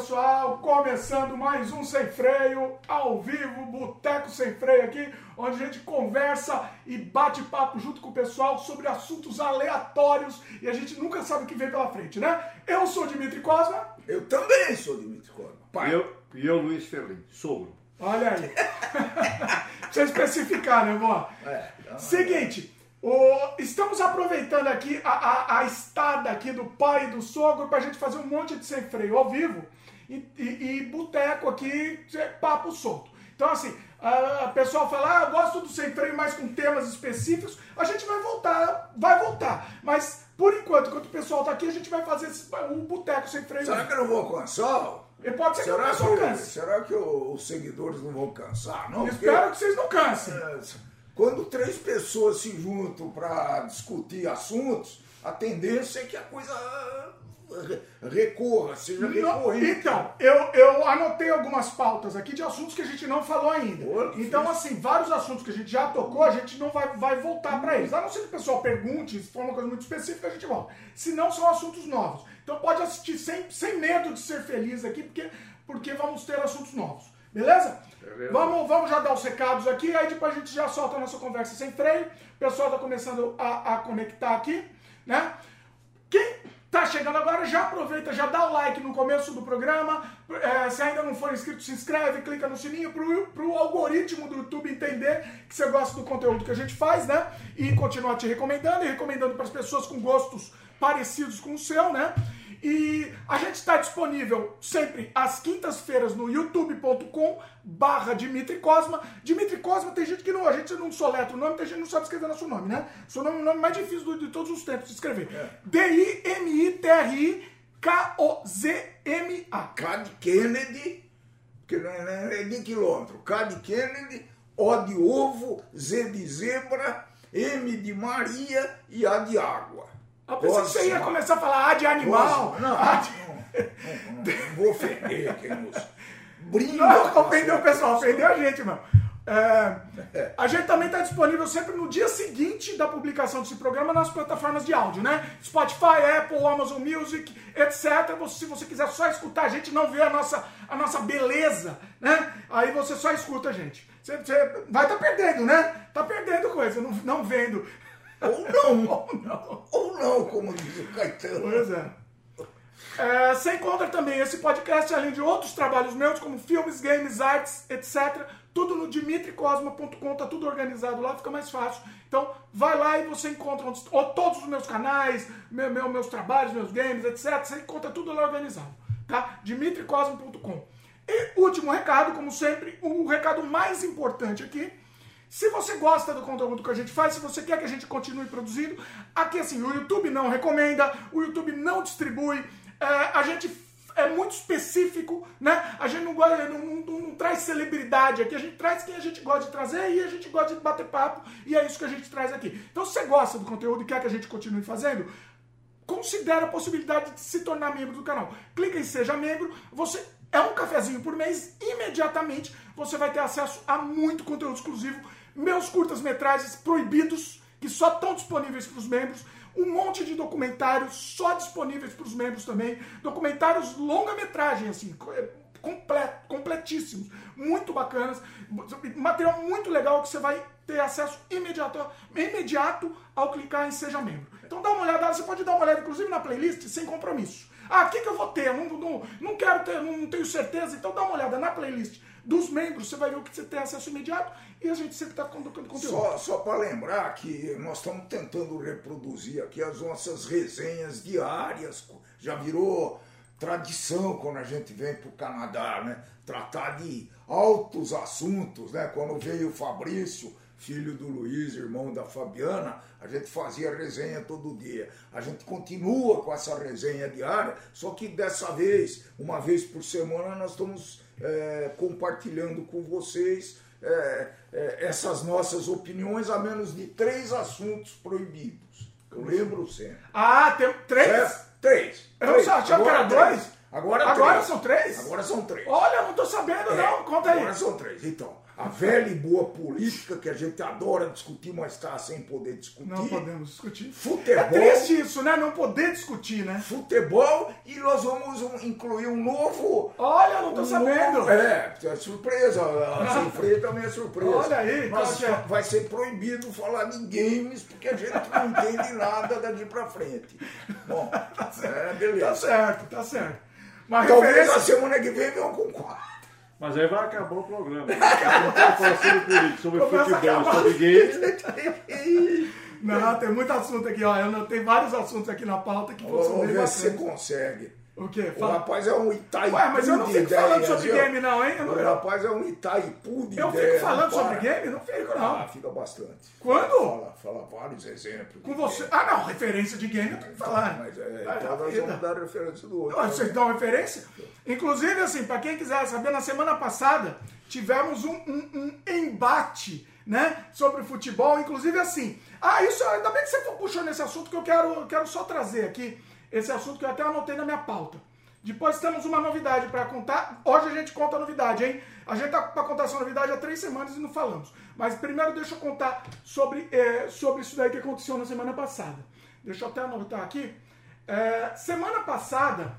pessoal, começando mais um Sem Freio, ao vivo, Boteco Sem Freio aqui, onde a gente conversa e bate papo junto com o pessoal sobre assuntos aleatórios e a gente nunca sabe o que vem pela frente, né? Eu sou o Dimitri Cosma. Eu também sou Dimitri Cosma. Pai. E eu, e eu, Luiz Ferlin, sogro. Olha aí. Precisa especificar, né, vó? É, Seguinte, o, estamos aproveitando aqui a, a, a, estada aqui do pai e do sogro para a gente fazer um monte de sem freio ao vivo e, e, e boteco aqui, papo solto. Então, assim, a, a pessoal fala, ah, eu gosto do sem freio mais com temas específicos, a gente vai voltar, vai voltar. Mas, por enquanto, enquanto o pessoal tá aqui, a gente vai fazer esse, um boteco sem freio. Será que eu não vou alcançar? E pode ser será que, que, será que os seguidores não vão cansar? Não, Espero porque... que vocês não cansem. É, quando três pessoas se juntam para discutir assuntos, a tendência é que a coisa recorra, seja recorrente. Então, eu, eu anotei algumas pautas aqui de assuntos que a gente não falou ainda. então, assim, vários assuntos que a gente já tocou, a gente não vai, vai voltar para eles. A não ser que o pessoal pergunte, se for uma coisa muito específica, a gente volta. Se não, são assuntos novos. Então pode assistir sem, sem medo de ser feliz aqui, porque, porque vamos ter assuntos novos. Beleza? Beleza? Vamos, vamos já dar os recados aqui, aí depois a gente já solta a nossa conversa sem freio. O pessoal está começando a, a conectar aqui, né? Tá chegando agora, já aproveita, já dá o like no começo do programa. É, se ainda não for inscrito, se inscreve, clica no sininho pro, pro algoritmo do YouTube entender que você gosta do conteúdo que a gente faz, né? E continuar te recomendando e recomendando para as pessoas com gostos parecidos com o seu, né? E a gente está disponível sempre às quintas-feiras no youtube.com barra Dimitri Cosma. Dimitri Cosma tem gente que não, a gente não soletra o nome, tem gente que não sabe escrever nosso nome, né? Seu nome é o nome mais difícil de todos os tempos de escrever. É. D-I-M-I-T-R-I K-O-Z-M-A. K de Kennedy, que não é, de quilômetro. K de Kennedy, O de ovo, Z de zebra, M de Maria e A de água. Eu pensei que você ia começar a falar ah, de animal. Não, ah, de... não, não, não, vou ofender quem nos brinda. Não, ofendeu o pessoal, ofendeu a gente, mano. É, a gente também está disponível sempre no dia seguinte da publicação desse programa nas plataformas de áudio, né? Spotify, Apple, Amazon Music, etc. se você quiser só escutar a gente, não ver a nossa, a nossa beleza, né? Aí você só escuta a gente. Você, você vai estar tá perdendo, né? Tá perdendo coisa, não, não vendo. Ou não. Ou não. Ou não, como diz o Caetano. Pois é. é. Você encontra também esse podcast, além de outros trabalhos meus, como filmes, games, artes, etc. Tudo no dimitricosma.com, tá tudo organizado lá, fica mais fácil. Então, vai lá e você encontra ou todos os meus canais, meu, meu, meus trabalhos, meus games, etc. Você encontra tudo lá organizado, tá? dimitricosma.com. E último recado, como sempre, o recado mais importante aqui se você gosta do conteúdo que a gente faz, se você quer que a gente continue produzindo, aqui assim, o YouTube não recomenda, o YouTube não distribui, é, a gente é muito específico, né? A gente não, gosta, não, não, não, traz celebridade aqui, a gente traz quem a gente gosta de trazer e a gente gosta de bater papo e é isso que a gente traz aqui. Então, se você gosta do conteúdo e quer que a gente continue fazendo, considere a possibilidade de se tornar membro do canal. Clica em Seja Membro, você é um cafezinho por mês, imediatamente você vai ter acesso a muito conteúdo exclusivo meus curtas-metragens proibidos, que só estão disponíveis para os membros, um monte de documentários só disponíveis para os membros também, documentários longa-metragem, assim, é, completo, completíssimos, muito bacanas, material muito legal que você vai ter acesso imediato, imediato ao clicar em Seja Membro. Então dá uma olhada, você pode dar uma olhada, inclusive na playlist, sem compromisso. Ah, o que, que eu vou ter? Não, não, não quero ter, não tenho certeza, então dá uma olhada na playlist dos membros, você vai ver o que você tem acesso imediato e a gente sempre está colocando conteúdo. Só, só para lembrar que nós estamos tentando reproduzir aqui as nossas resenhas diárias, já virou tradição quando a gente vem para o Canadá, né? Tratar de altos assuntos, né? Quando veio o Fabrício, filho do Luiz, irmão da Fabiana, a gente fazia resenha todo dia. A gente continua com essa resenha diária, só que dessa vez, uma vez por semana, nós estamos é, compartilhando com vocês é, é, essas nossas opiniões a menos de três assuntos proibidos. Eu lembro sempre. Ah, tem três? Certo? Três. Eu três. achava que era dois. Agora, Agora três. são três? Agora são três. Olha, não tô sabendo, é, não. Conta aí. Agora são três. Então, a velha e boa política que a gente adora discutir, mas está sem poder discutir. Não podemos discutir. Futebol. É triste isso, né? Não poder discutir, né? Futebol e nós vamos um- incluir um novo. Olha, eu não tô um sabendo. novo- é, é surpresa. A sem freio também é surpresa. Olha aí, qual que é? vai ser proibido falar de games porque a gente não entende nada daqui pra frente. Bom, é, Tá beleza. certo, tá certo. Uma Talvez a referência. semana que vem venham com quatro. Mas aí vai acabar o programa. Falar sobre política, sobre Começa futebol, sobre games. Não, tem muito assunto aqui, ó. Eu anotei vários assuntos aqui na pauta que vão ser Vamos bem ver se você consegue. O quê? O Fala. rapaz é um Itaipu Ué, mas eu não fico falando sobre game, não, hein? Não- O rapaz é um Itaipu de Eu ideias, fico falando não sobre para. game? Não fico, não. Ah, fica bastante. Quando? Fala, fala vários exemplos. Com você. Ah, não, referência de game eu tenho que falar. Mas é, Ah, então nós vamos dar referência do outro. Ah, Vocês dão referência? Inclusive, assim, para quem quiser saber, na semana passada tivemos um, um- um embate, né, sobre futebol. Inclusive, assim, ah, isso, ainda bem que você puxou nesse assunto que eu quero, eu quero só trazer aqui, esse assunto que eu até anotei na minha pauta. Depois temos uma novidade para contar. Hoje a gente conta a novidade, hein? A gente tá para contar essa novidade há três semanas e não falamos. Mas primeiro deixa eu contar sobre, eh, sobre isso daí que aconteceu na semana passada. Deixa eu até anotar aqui. É, semana passada,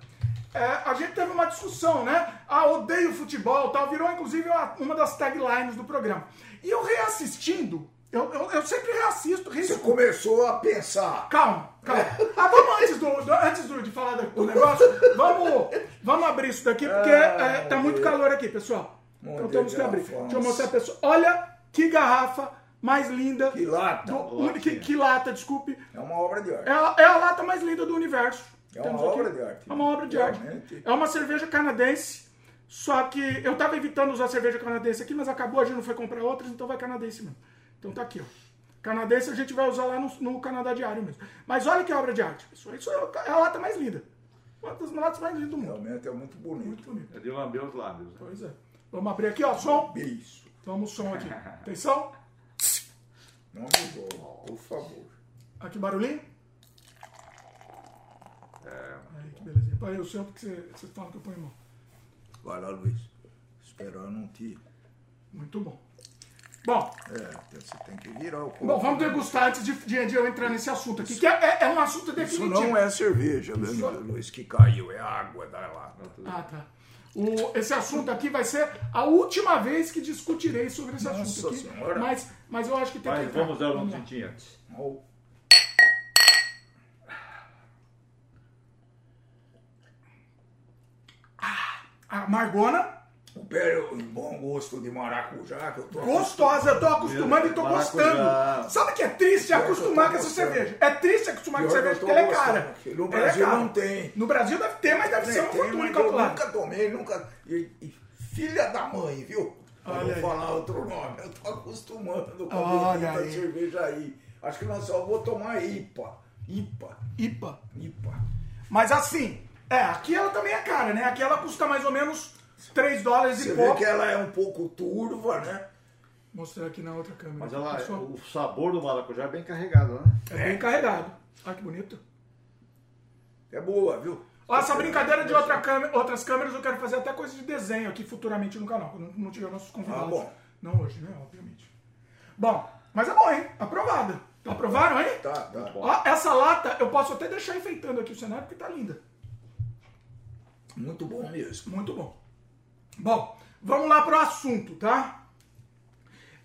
é, a gente teve uma discussão, né? Ah, odeio futebol tal. Virou, inclusive, uma, uma das taglines do programa. E eu reassistindo, eu, eu, eu sempre reassisto, Você reescuto. começou a pensar. Calma, calma. Ah, vamos antes, do, do- antes do- de falar do, negócio, vamos, vamos abrir isso daqui, porque é, tá muito calor aqui, pessoal. Então Meu temos que Deus, abrir. Afonso. Deixa eu mostrar a pessoa. Olha que garrafa mais linda. Que lata. do- que, que lata, desculpe. É uma obra de arte. É a, é a lata mais linda do universo. É uma obra de arte. É uma obra de arte. Realmente. É uma cerveja canadense. Só que eu tava evitando usar cerveja canadense aqui, mas acabou, a gente não foi comprar outras, então vai canadense mesmo. Então tá aqui, ó. Canadense a gente vai usar lá no, no Canadá Diário mesmo. Mas olha que obra de arte, pessoal. Isso é a lata mais linda. Uma das latas mais lindas do mundo. Realmente é muito bonito. Muito bonito. É de lamber os lábios. né? Pois é. Vamos abrir aqui, ó. Som. Isso. Vamos som aqui. Atenção. Não mudou, por favor. Aqui barulhinho. É. Aí, que belezinha. Põe o seu, porque você, você fala que eu ponho mão. Vai lá, Luiz. Esperar não te. Muito bom. Bom, É, você tem que virar o copo. Bom, vamos degustar antes de, de- de eu entrar nesse assunto aqui, que é, é- é um assunto Isso definitivo. não é cerveja, viu, Luiz, que caiu. É água da lata. Ah, tá. O- esse assunto aqui vai ser a última vez que discutirei sobre esse Nossa assunto aqui. Senhora. Mas, mas eu acho que tem que Mas entrar. vamos dar um lá. tintim antes. Ó, A Margona, O pé, o bom gosto de maracujá que eu tô gostosa, eu tô acostumando e tô Maracujá. gostando. Sabe que é triste acostumar com essa cerveja? É triste acostumar com cerveja eu porque ela é cara. no é Brasil cara. não tem. No Brasil deve ter, mas deve ser uma Tem, tem, fortuna eu calculada. nunca tomei, nunca. Filha da mãe, viu? Eu Olha vou aí. falar outro nome. Eu tô acostumando com Olha aí. cerveja aí. Acho que nós só vou tomar IPA. IPA. IPA. IPA. Mas assim, é, aqui ela também é cara, né? Aqui ela custa mais ou menos 3 dólares Você e vê pouco. que ela é um pouco turva, né? Mostrar aqui na outra câmera. Mas ela, Pessoal, o sabor do maracujá é bem carregado, né? é bem carregado. Olha que bonito. É boa, viu? Ó, essa brincadeira de outra câmera, outras câmeras eu quero fazer até coisa de desenho aqui futuramente no canal, quando não tiver nossos convidados. Ah, bom. Não hoje, né? Obviamente. Bom, mas é bom, hein? Aprovada. Aprovaram, hein? Tá, tá. Ó, essa lata eu posso até deixar enfeitando aqui o cenário porque tá linda. Muito bom mesmo. Muito bom. Bom, vamos lá pro assunto, tá?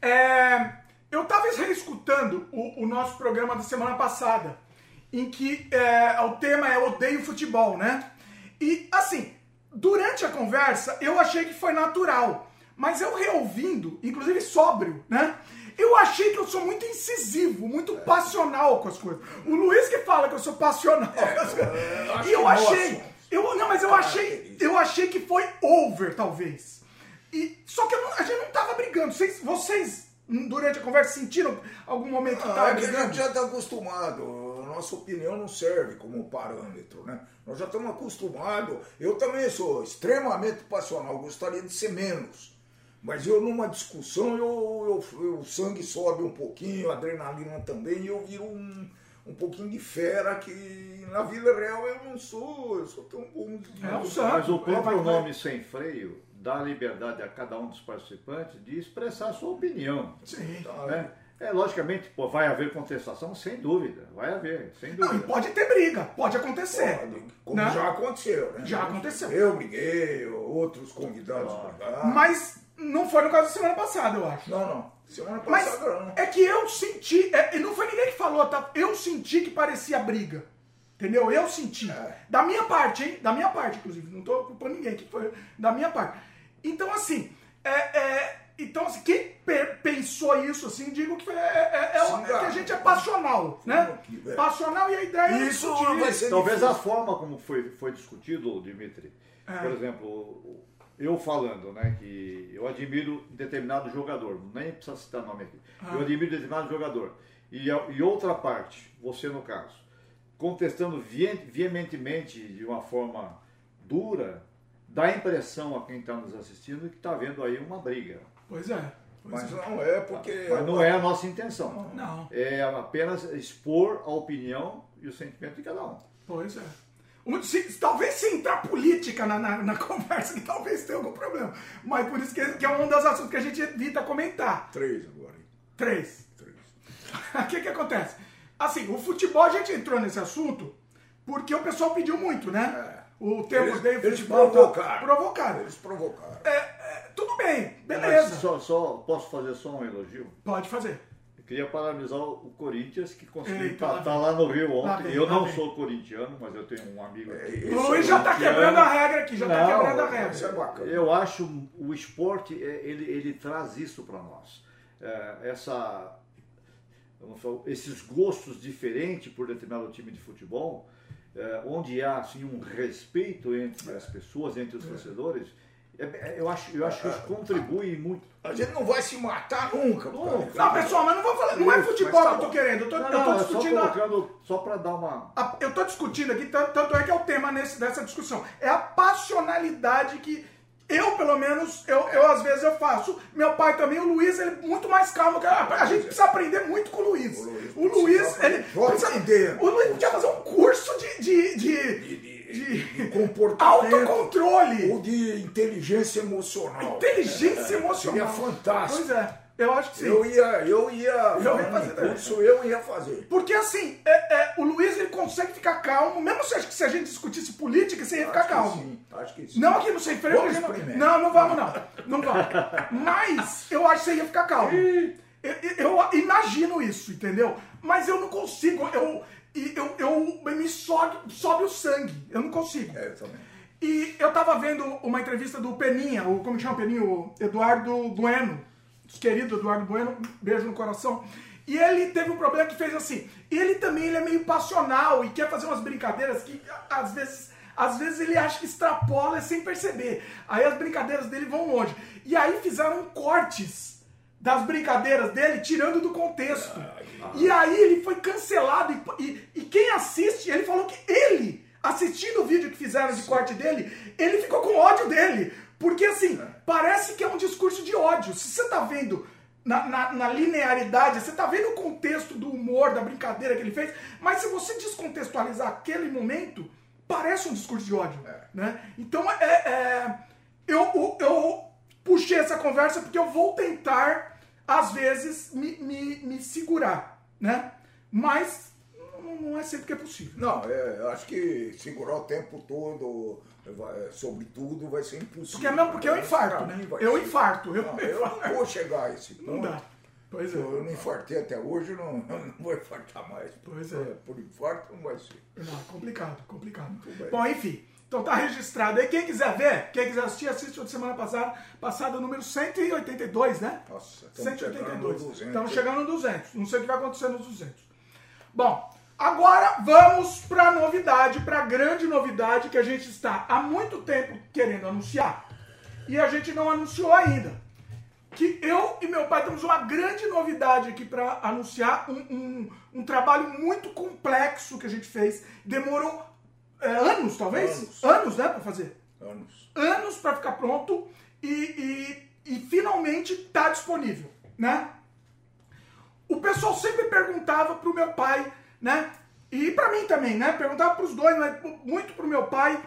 É, eu tava reescutando o, o nosso programa da semana passada, em que é, o tema é odeio futebol, né? E assim, durante a conversa eu achei que foi natural, mas eu reouvindo, inclusive sóbrio, né? Eu achei que eu sou muito incisivo, muito passional com as coisas. O Luiz que fala que eu sou passional com as coisas. eu E eu nós achei. Eu, não, mas eu achei, eu achei que foi over, talvez. E, só que eu não- a gente não tava brigando. Vocês, vocês, durante a conversa, sentiram algum momento que Ah, tava é que a brigando? gente já está acostumado. A nossa opinião não serve como parâmetro, né? Nós já estamos acostumados. Eu também sou extremamente passional, gostaria de ser menos. Mas eu, numa discussão, eu, eu- eu- o sangue sobe um pouquinho, a adrenalina também, e eu viro um, um pouquinho de fera que na vida real eu não sou. Eu sou tão bom. É um. Mas o É, próprio vai- nome sem freio dá liberdade a cada um dos participantes de expressar a sua opinião. Sim. né? É, logicamente, pô, vai haver contestação, sem dúvida, vai haver, sem Não, e dúvida. pode ter briga, pode acontecer. Pode, Como né? já aconteceu, né? Já aconteceu. Eu briguei, outros convidados brigaram. Mas não foi no caso da semana passada, eu acho. Não, não. Semana Mas passada não. é que eu senti, é, e não foi ninguém que falou, tá? Eu senti que parecia briga. Entendeu? Eu senti. É. Da minha parte, hein? Da minha parte, inclusive. Não tô culpando ninguém, que foi da minha parte. Então, assim, é, é, então, assim, quem pe- pensou isso, assim, digo que, foi, é, é- é- Sim, é que a gente é passional, né? É. Passional e a ideia é Isso discutir. vai ser Talvez a difícil. forma como foi, foi discutido, Dimitri, É. por exemplo, eu falando, né, que eu admiro determinado jogador, nem precisa citar nome aqui, Ah. eu admiro determinado jogador, e, e outra parte, você no caso, contestando veementemente de uma forma dura, dá a impressão a quem está nos assistindo que está vendo aí uma briga. Pois é. Pois Mas é. não é porque. Mas não é a nossa intenção. Não, É apenas expor a opinião e o sentimento de cada um. pois é. Se- talvez se entrar política na, na, na conversa, que talvez tenha algum problema. Mas por isso que, que é um dos assuntos que a gente evita comentar. Três agora. hein? Três. Três. O que que acontece? Assim, o futebol a gente entrou nesse assunto porque o pessoal pediu muito, né? O termo Eles- dele eles futebol, provocaram. Provocaram. Eles provocaram. É, é, tudo bem, Mas beleza. só, só- posso fazer só um elogio? Pode fazer. Queria parabenizar o Corinthians, que conseguiu lá empatar vem. lá no Rio Lá ontem. vem, eu lá não vem. sou corintiano, mas eu tenho um amigo aqui. O Luiz já tá corintiano. quebrando a regra aqui, já tá Não, quebrando a regra. Isso é bacana. Eu acho o esporte, é, ele, ele traz isso para nós. É, essa, falar, esses gostos diferentes por determinado time de futebol, é, onde há assim, um respeito entre as pessoas, entre os torcedores, é, é, eu, acho, eu acho que isso contribui muito. A gente não vai se matar nunca. Não. Não, pessoal, mas não vou falar. Não é Isso, futebol mas tá que eu tô querendo. Eu tô, Não, eu tô não, é só discutindo. a- colocando, só para dar uma... a- eu tô discutindo aqui, tanto, tanto é que é o tema nesse, dessa discussão. É a passionalidade que eu, pelo menos, eu, eu às vezes eu faço. Meu pai também, o Luiz, ele é muito mais calmo. que A, a gente precisa aprender muito com o Luiz. O Luiz O Luiz, precisa ele. aprender. Vou precisa- aprender. o Luiz podia fazer um curso de. de, de, De, de- comportamento. autocontrole. Ou de inteligência emocional. Inteligência É, emocional. Seria fantástico. Pois é, eu acho que sim. Eu ia, eu ia, Eu ia fazer curso, eu ia fazer. Porque assim, é- é, o Luiz ele consegue ficar calmo, mesmo se, se a gente discutisse política, você ia ficar Acho calmo. sim, acho que sim. Não aqui no Sem Freio, não, não, não vamos não. Não vamos. Mas eu acho que você ia ficar calmo. Eu, eu imagino isso, entendeu? Mas eu não consigo. Eu, e eu, eu me sobe, sobe o sangue. Eu não consigo. É, eu também. E eu tava vendo uma entrevista do Peninha, o como chama o Peninha? O Eduardo Bueno. Querido Eduardo Bueno, beijo no coração. E ele teve um problema que fez assim. Ele também ele é meio passional e quer fazer umas brincadeiras que às vezes, às vezes ele acha que extrapola sem perceber. Aí as brincadeiras dele vão longe. E aí fizeram cortes das brincadeiras dele, tirando do contexto. E aí ele foi cancelado. E, e- e quem assiste, ele falou que ele, assistindo o vídeo que fizeram de corte dele, ele ficou com ódio dele. Porque assim, parece que é um discurso de ódio. Se você tá vendo na, na- na linearidade, você tá vendo o contexto do humor, da brincadeira que ele fez, mas se você descontextualizar aquele momento, parece um discurso de ódio. Né? Então é, é- eu, eu puxei essa conversa porque eu vou tentar, às vezes, me, me, me segurar. Né? Mas não, não é sempre que é possível. Não, é, eu acho que segurar o tempo todo, vai- sobre tudo, vai ser impossível. Porque, é mesmo, porque eu Mas infarto, né? Eu infarto. Eu, Não, eu não vou chegar a esse ponto. Não dá. Pois é. Eu não infartei até hoje, não, não vou infartar mais. Pois é. Por infarto não vai ser. Não, complicado, complicado. Bom, enfim. Então tá registrado aí. Quem quiser ver, quem quiser assistir, assiste o de semana passada, passada número 182, né? Nossa, estamos chegando 182. no 200. Estamos chegando no 200. Não sei o que vai acontecer nos 200. Bom, agora vamos para a novidade, para a grande novidade que a gente está há muito tempo querendo anunciar e a gente não anunciou ainda. Que eu e meu pai temos uma grande novidade aqui para anunciar, um, um, um trabalho muito complexo que a gente fez. Demorou é, anos, talvez? Anos. Anos, né, para fazer Anos. anos para ficar pronto e, e, e finalmente está disponível, né? O pessoal sempre perguntava pro meu pai, né? E para mim também, né? Perguntava pros dois, mas muito pro meu pai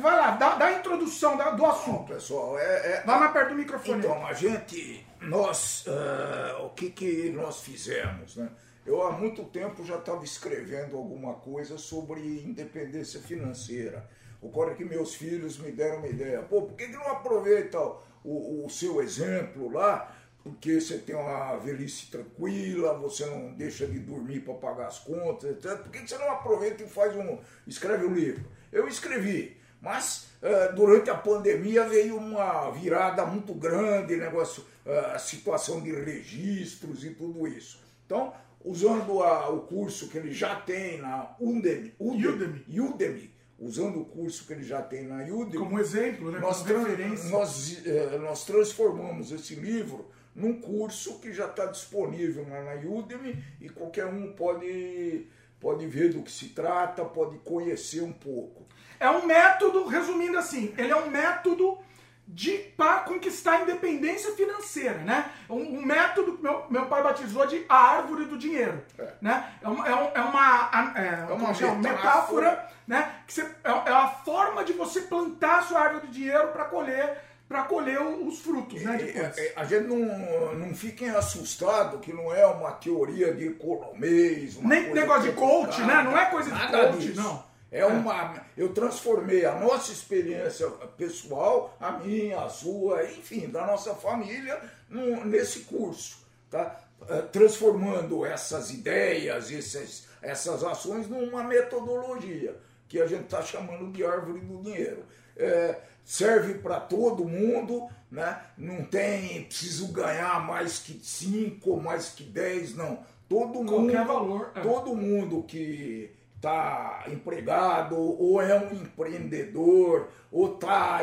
vai lá, dá, dá a introdução do Bom, assunto. pessoal, é, é- Vai mais perto do microfone. Então, a gente, nós, eh, o que, que nós fizemos, né? Eu há muito tempo já estava escrevendo alguma coisa sobre independência financeira. Ocorre que meus filhos me deram uma ideia. Pô, por que, que não aproveita o, o seu exemplo lá? Porque você tem uma velhice tranquila, você não deixa de dormir para pagar as contas, etc. Por que, que você não aproveita e faz um. escreve um livro? Eu escrevi. Mas eh, durante a pandemia veio uma virada muito grande, negócio, eh, a situação de registros e tudo isso. Então, usando a- o curso que ele já tem na Udemy, Udemy. Udemy, usando o curso que ele já tem na Udemy, Como exemplo, né? nós, Como referência. nós, eh, nós transformamos esse livro num curso que já está disponível lá na Udemy e qualquer um pode, pode ver do que se trata, pode conhecer um pouco. É um método, resumindo assim, ele é um método de para conquistar a independência financeira, né? Um, um método que meu, meu pai batizou de a árvore do dinheiro, né? É uma, é um- é uma, a- é, uma metáfora. metáfora, né? Que você, é, é a forma de você plantar a sua árvore de dinheiro para colher para colher os frutos, né? É, é, a gente não, não fiquem assustados que não é uma teoria de economês. uma Nem negócio de coach, complicada, né? Não é coisa de coach, disso. não. É uma. Eu transformei a nossa experiência pessoal, a minha, a sua, enfim, da nossa família, num- nesse curso. Tá? Eh, Transformando essas ideias, esses, essas ações numa metodologia que a gente está chamando de árvore do dinheiro. É, serve para todo mundo, né? não tem preciso ganhar mais que 5 mais que 10, não. Todo mundo, Qualquer valor, é. todo mundo que está empregado ou é um empreendedor ou está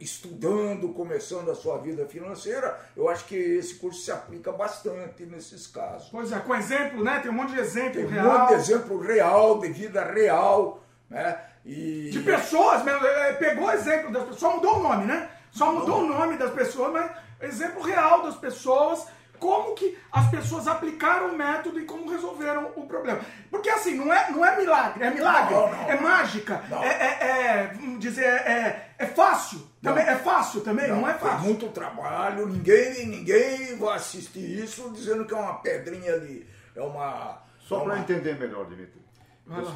estudando, começando a sua vida financeira, eu acho que esse curso se aplica bastante nesses casos. Pois é, com exemplo, né? Tem um monte de exemplo Tem um real. monte de exemplo real, de vida real, né? E De pessoas mesmo, é, pegou exemplo das pessoas, só mudou o nome, né? Só mudou o nome das pessoas, mas exemplo real das pessoas, como que as pessoas aplicaram o método e como resolveram o problema. Porque assim, não é, não é milagre, é milagre, Não, não. é mágica, Não. é, é, é, vamos dizer, é, é fácil, também, Não. é fácil também, não, é tem fácil. muito trabalho, ninguém, ninguém vai assistir isso dizendo que é uma pedrinha de. É uma. Só é para uma- entender melhor, Dimitri.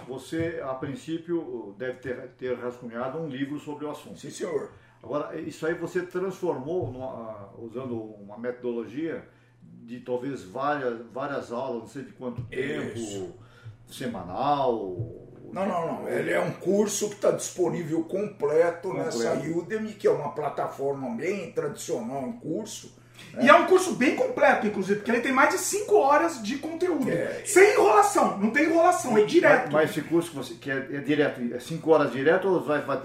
Você, a princípio, deve ter, ter rascunhado um livro sobre o assunto. Sim, senhor. Agora, isso aí você transformou, numa- usando uma metodologia de talvez várias, várias aulas, não sei de quanto tempo, Isso. semanal. Não, não, não. Ele é um curso que está disponível completo, Completo. nessa Udemy, que é uma plataforma bem tradicional em curso. E é um curso bem completo, inclusive, porque ele tem mais de 5 horas de conteúdo. É. Sem enrolação, não tem enrolação, é direto. Mas, mas esse curso que você que é, é direto, é 5 horas direto ou vai vai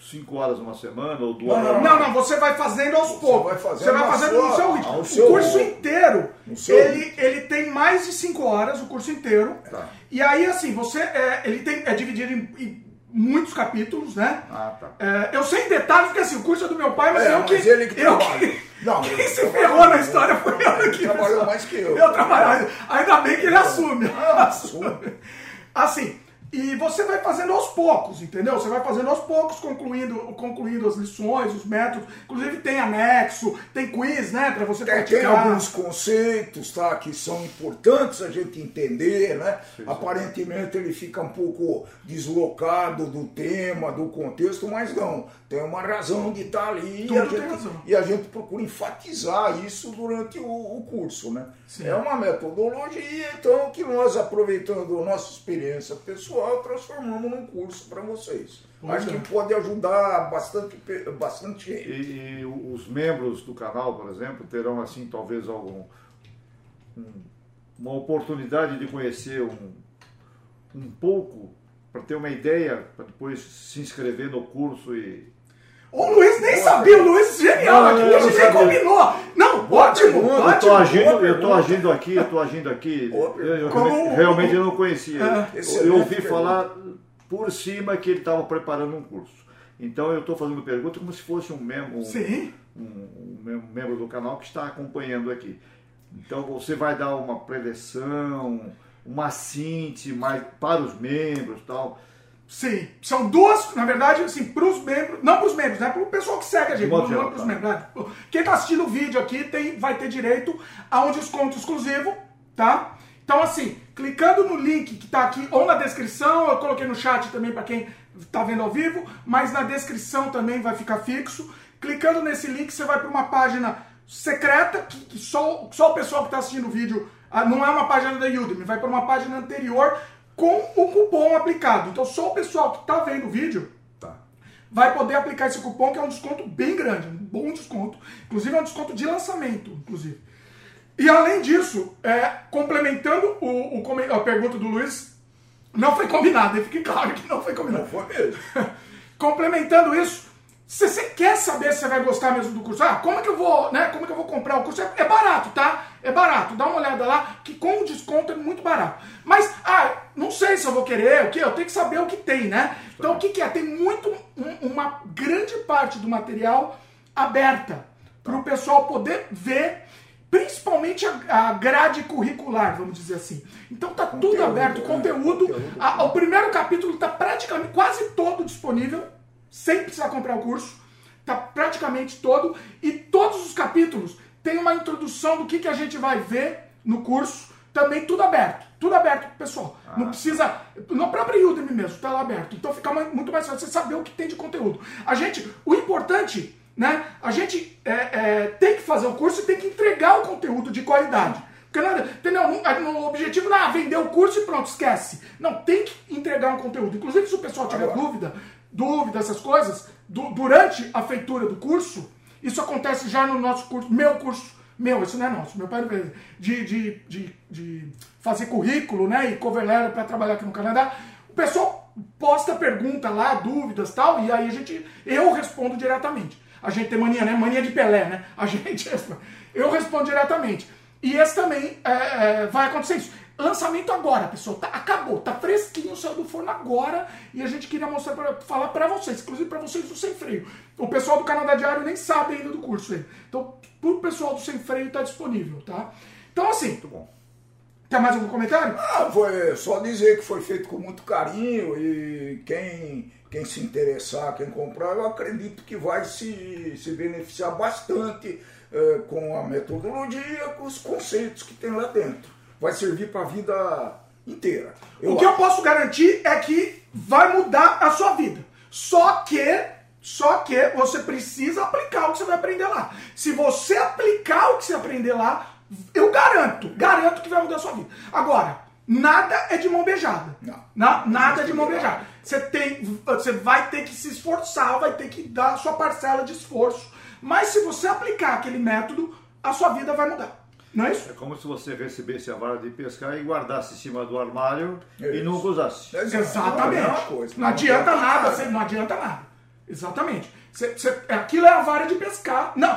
5 horas uma semana ou duas Não, horas? Não, não, você vai fazendo aos poucos. vai fazendo você vai fazendo no seu ritmo. O seu curso inteiro, ele, ele tem mais de 5 horas, o curso inteiro. Tá. E aí, assim, você. É, ele tem, é dividido em, em muitos capítulos, né? Ah, tá. É, eu sei em detalhes, porque assim, o curso é do meu pai, mas É, eu que. mas ele que eu que- Não, quem se ferrou na história foi Ele aqui. trabalhou mais que eu. Eu trabalho. Ainda bem que ele assume. Ah, assume. Assim, e você vai fazendo aos poucos, entendeu? Você vai fazendo aos poucos, concluindo, concluindo as lições, os métodos. Inclusive tem anexo, tem quiz, né? Pra você Tem, tem alguns conceitos tá, que são importantes a gente entender, né? Aparentemente ele fica um pouco deslocado do tema, do contexto, mas não. Tem uma razão de estar ali e a, gente, e a gente procura enfatizar isso durante o, o curso, né? Sim. É uma metodologia, então, que nós, aproveitando a nossa experiência pessoal, transformamos num curso para vocês. Pois Acho é. que pode ajudar bastante, bastante gente. E, e os membros do canal, por exemplo, terão assim talvez algum um- uma oportunidade de conhecer um, um pouco para ter uma ideia para depois se inscrever no curso e O Luiz nem sabia, o Luiz genial Não, aqui, eu a gente nem combinou. Não, ótimo, pergunta, eu ótimo. tô agindo, boa eu tô agindo aqui, eu tô agindo aqui. Boa Eu, eu Como realmente, realmente eu não conhecia. É. Eu- eu ouvi falar por cima que ele estava preparando um curso. Então eu estou fazendo pergunta como se fosse um membro, um, Sim. um- um mem- membro do canal que está acompanhando aqui. Então você vai dar uma preleção, uma síntese mais para os membros, tal. Sim, são duas, na verdade, assim, para os membros, não para os membros, né? Para o pessoal que segue a gente, não, não para os membros. Né? Quem está assistindo o vídeo aqui tem, vai ter direito a um desconto exclusivo, tá? Então, assim, clicando no link que está aqui ou na descrição, eu coloquei no chat também para quem está vendo ao vivo, mas na descrição também vai ficar fixo. Clicando nesse link, você vai para uma página secreta, que, que só, só o pessoal que está assistindo o vídeo, ah, não é uma página da Udemy, vai para uma página anterior com o cupom aplicado. Então só o pessoal que está vendo o vídeo tá. vai poder aplicar esse cupom, que é um desconto bem grande, um bom desconto. Inclusive é um desconto de lançamento, inclusive. E além disso, é, complementando o, o, a pergunta do Luiz, não foi combinado, fique claro que não foi combinado. Não foi mesmo. complementando isso, se você quer saber se você vai gostar mesmo do curso, ah, como é que eu vou, né? Como é que eu vou comprar o curso? É, é barato, tá? É barato. Dá uma olhada lá, que com o desconto é muito barato. Mas, ah, não sei se eu vou querer, o que? Eu tenho que saber o que tem, né? Então, o que, que é? Tem muito, um, uma grande parte do material aberta para o pessoal poder ver, principalmente a, grade curricular, vamos dizer assim. Então tá conteúdo, tudo aberto, o conteúdo. conteúdo a, o primeiro capítulo está praticamente quase todo disponível, sem precisar comprar o curso. Tá praticamente todo. E todos os capítulos tem uma introdução do que, que a gente vai ver no curso, também tudo aberto. Tudo aberto pro pessoal. Ah. Não precisa. No próprio Udemy mesmo, tá lá aberto. Então fica muito mais fácil você saber o que tem de conteúdo. A gente. O importante, né? A gente é, é, tem que fazer o curso e tem que entregar o conteúdo de qualidade. Porque nada, entendeu? No objetivo não é vender o curso e pronto, esquece. Não, tem que entregar um conteúdo. Inclusive, se o pessoal tiver Agora. dúvida, dúvida, essas coisas, do, durante a feitura do curso, isso acontece já no nosso curso, meu curso, meu, isso não é nosso, meu pai de, de, de, de fazer currículo, né, e cover letter para trabalhar aqui no Canadá. O pessoal posta pergunta lá, dúvidas tal, e aí a gente, eu respondo diretamente. A gente tem mania, né? Mania de Pelé, né? A gente, eu respondo diretamente. E esse também é, é, vai acontecer isso. Lançamento agora, pessoal. Tá, acabou, tá fresquinho, saiu do forno agora. E a gente queria mostrar pra, falar para vocês, inclusive para vocês do Sem Freio. O pessoal do Canadá Diário nem sabe ainda do curso aí. Então, pro pessoal do Sem Freio tá disponível, tá? Então, assim. Muito bom. Tem mais algum comentário? Ah, foi só dizer que foi feito com muito carinho e quem, quem se interessar, quem comprar, eu acredito que vai se, se beneficiar bastante eh, com a metodologia, com os conceitos que tem lá dentro vai servir para a vida inteira. Eu o que acho. eu posso garantir é que vai mudar a sua vida. Só que, só que você precisa aplicar o que você vai aprender lá. Se você aplicar o que você aprender lá, eu garanto, garanto que vai mudar a sua vida. Agora, nada é de mão beijada. Não. Na, nada é de mão beijada. Você, tem, você vai ter que se esforçar, vai ter que dar a sua parcela de esforço. Mas se você aplicar aquele método, a sua vida vai mudar. Não é isso? É como se você recebesse a vara de pescar e guardasse em cima do armário é e nunca usasse. Exatamente. Não, não adianta nada, você, não adianta nada. Exatamente. Você, você, aquilo é a vara de pescar. Não,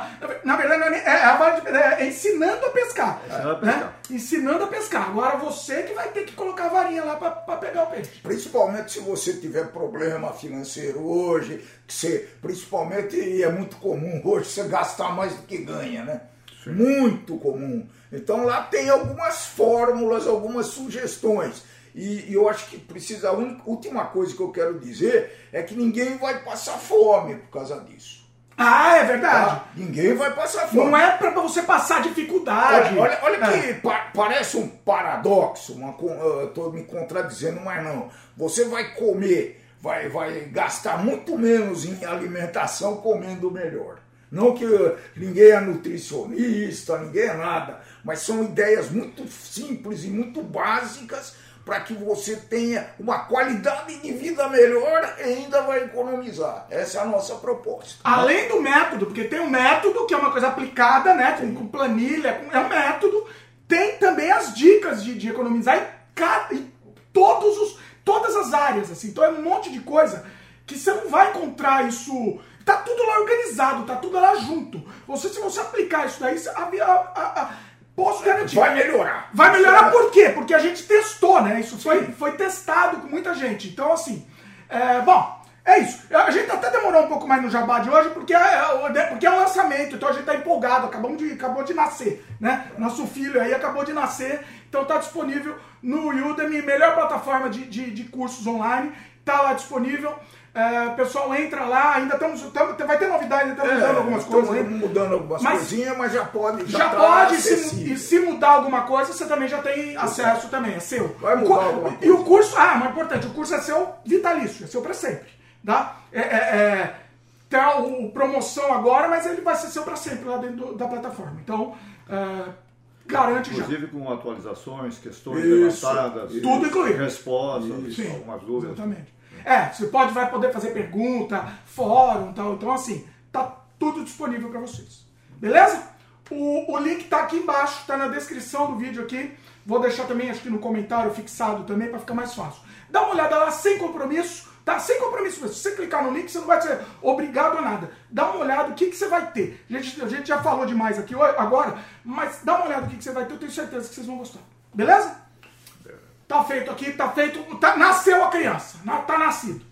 na verdade, não é, é, a vara de, é, é ensinando a pescar. Ensinando a pescar. Né? Ensinando a pescar. Agora você que vai ter que colocar a varinha lá para pegar o peixe. Principalmente se você tiver problema financeiro hoje, que você, principalmente, e é muito comum hoje, você gastar mais do que ganha, né? Sim. Muito comum. Então lá tem algumas fórmulas, algumas sugestões. E, e eu acho que precisa. A única, última coisa que eu quero dizer é que ninguém vai passar fome por causa disso. Ah, é verdade. Tá? Ninguém vai passar fome. Não é para você passar dificuldade. Olha, olha, olha é. que pa parece um paradoxo, uma, estou me contradizendo, mas não. Você vai comer, vai, vai gastar muito menos em alimentação comendo melhor. Não que ninguém é nutricionista, ninguém é nada, mas são ideias muito simples e muito básicas para que você tenha uma qualidade de vida melhor e ainda vai economizar. Essa é a nossa proposta. Além do método, porque tem um método que é uma coisa aplicada, né, com planilha, é um método, tem também as dicas de, de economizar em, cada, em todos os, todas as áreas. Assim. Então é um monte de coisa que você não vai encontrar isso Tá tudo lá organizado, tá tudo lá junto. Você, se você aplicar isso daí, a, a, a, posso garantir. Vai melhorar. Vai melhorar por quê? Porque a gente testou, né? Isso foi, foi testado com muita gente. Então, assim, é, bom, é isso. A gente até demorou um pouco mais no jabá de hoje, porque é, é porque é um lançamento, então a gente tá empolgado, acabamos de, acabou de nascer, né? Nosso filho aí acabou de nascer, então tá disponível no Udemy, melhor plataforma de, de, de cursos online tá lá disponível. É, pessoal, entra lá, ainda estamos. Vai ter novidade, ainda estamos É, mudando algumas coisas. né? mudando algumas Mas- coisinhas, mas já pode. Já tá pode, se, e se mudar alguma coisa, você também já tem acesso também, é seu. Vai mudar alguma E coisa. o curso, ah, mas importante, o curso é seu vitalício, é seu para sempre, tá? É, é, é, tem a- o promoção agora, mas ele vai ser seu para sempre lá dentro do- da plataforma. Então, é, garante já. Inclusive com atualizações, questões Isso, levantadas. Tudo incluído. respostas, algumas dúvidas. Exatamente. É, você pode, vai poder fazer pergunta, fórum tal. Então, assim, tá tudo disponível para vocês. Beleza? O, o link tá aqui embaixo, tá na descrição do vídeo aqui. Vou deixar também, acho que no comentário fixado também, para ficar mais fácil. Dá uma olhada lá, sem compromisso, tá? Sem compromisso mesmo. Se você clicar no link, você não vai ser obrigado a nada. Dá uma olhada, o que, que você vai ter. A gente, a gente já falou demais aqui agora, mas dá uma olhada no que, que você vai ter, eu tenho certeza que vocês vão gostar. Beleza? Tá feito aqui, tá feito. Tá, nasceu a criança. Tá nascido.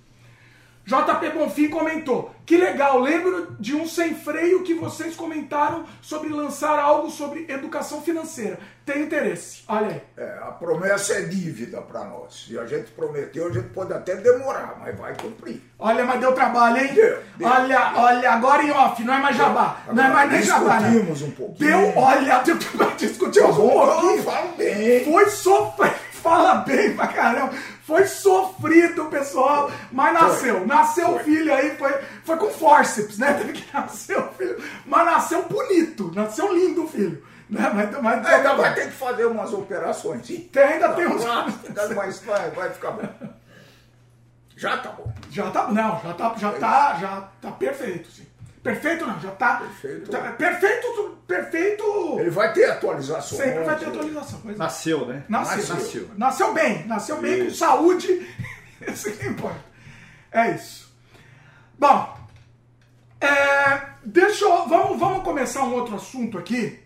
JP Bonfim comentou: Que legal, lembro de um sem freio que vocês comentaram sobre lançar algo sobre educação financeira. Tem interesse. Olha aí. É, a promessa é dívida para nós. Se a gente prometeu, a gente pode até demorar, mas vai cumprir. Olha, mas deu trabalho, hein? Deu, deu. olha, olha, agora em off, não é mais jabá. não é mais nem jabá. né? discutimos um pouquinho. Deu, olha, deu, discutimos um Bom, pouquinho. Foi sofrido, fala bem pra caramba. Foi sofrido, pessoal, mas nasceu. Nasceu o filho aí, foi, foi com forceps, né? Teve que nascer o filho. Mas nasceu bonito, nasceu lindo o filho. Né? Mas, mas, Ainda vai ter que fazer umas operações. sim. Tem, ainda tem uns. Mas vai, vai ficar bom. Já tá bom. Já tá, não, já tá, já tá, já tá perfeito, sim. Perfeito não, já tá. Perfeito. tá- perfeito, perfeito. Ele vai ter atualizações. Sempre vai ter atualização. Mas Nasceu, né? Nasceu. Nasceu. Nasceu bem, nasceu bem com saúde. Isso que importa. É isso. Bom, é, deixa eu, vamos, vamos começar um outro assunto aqui.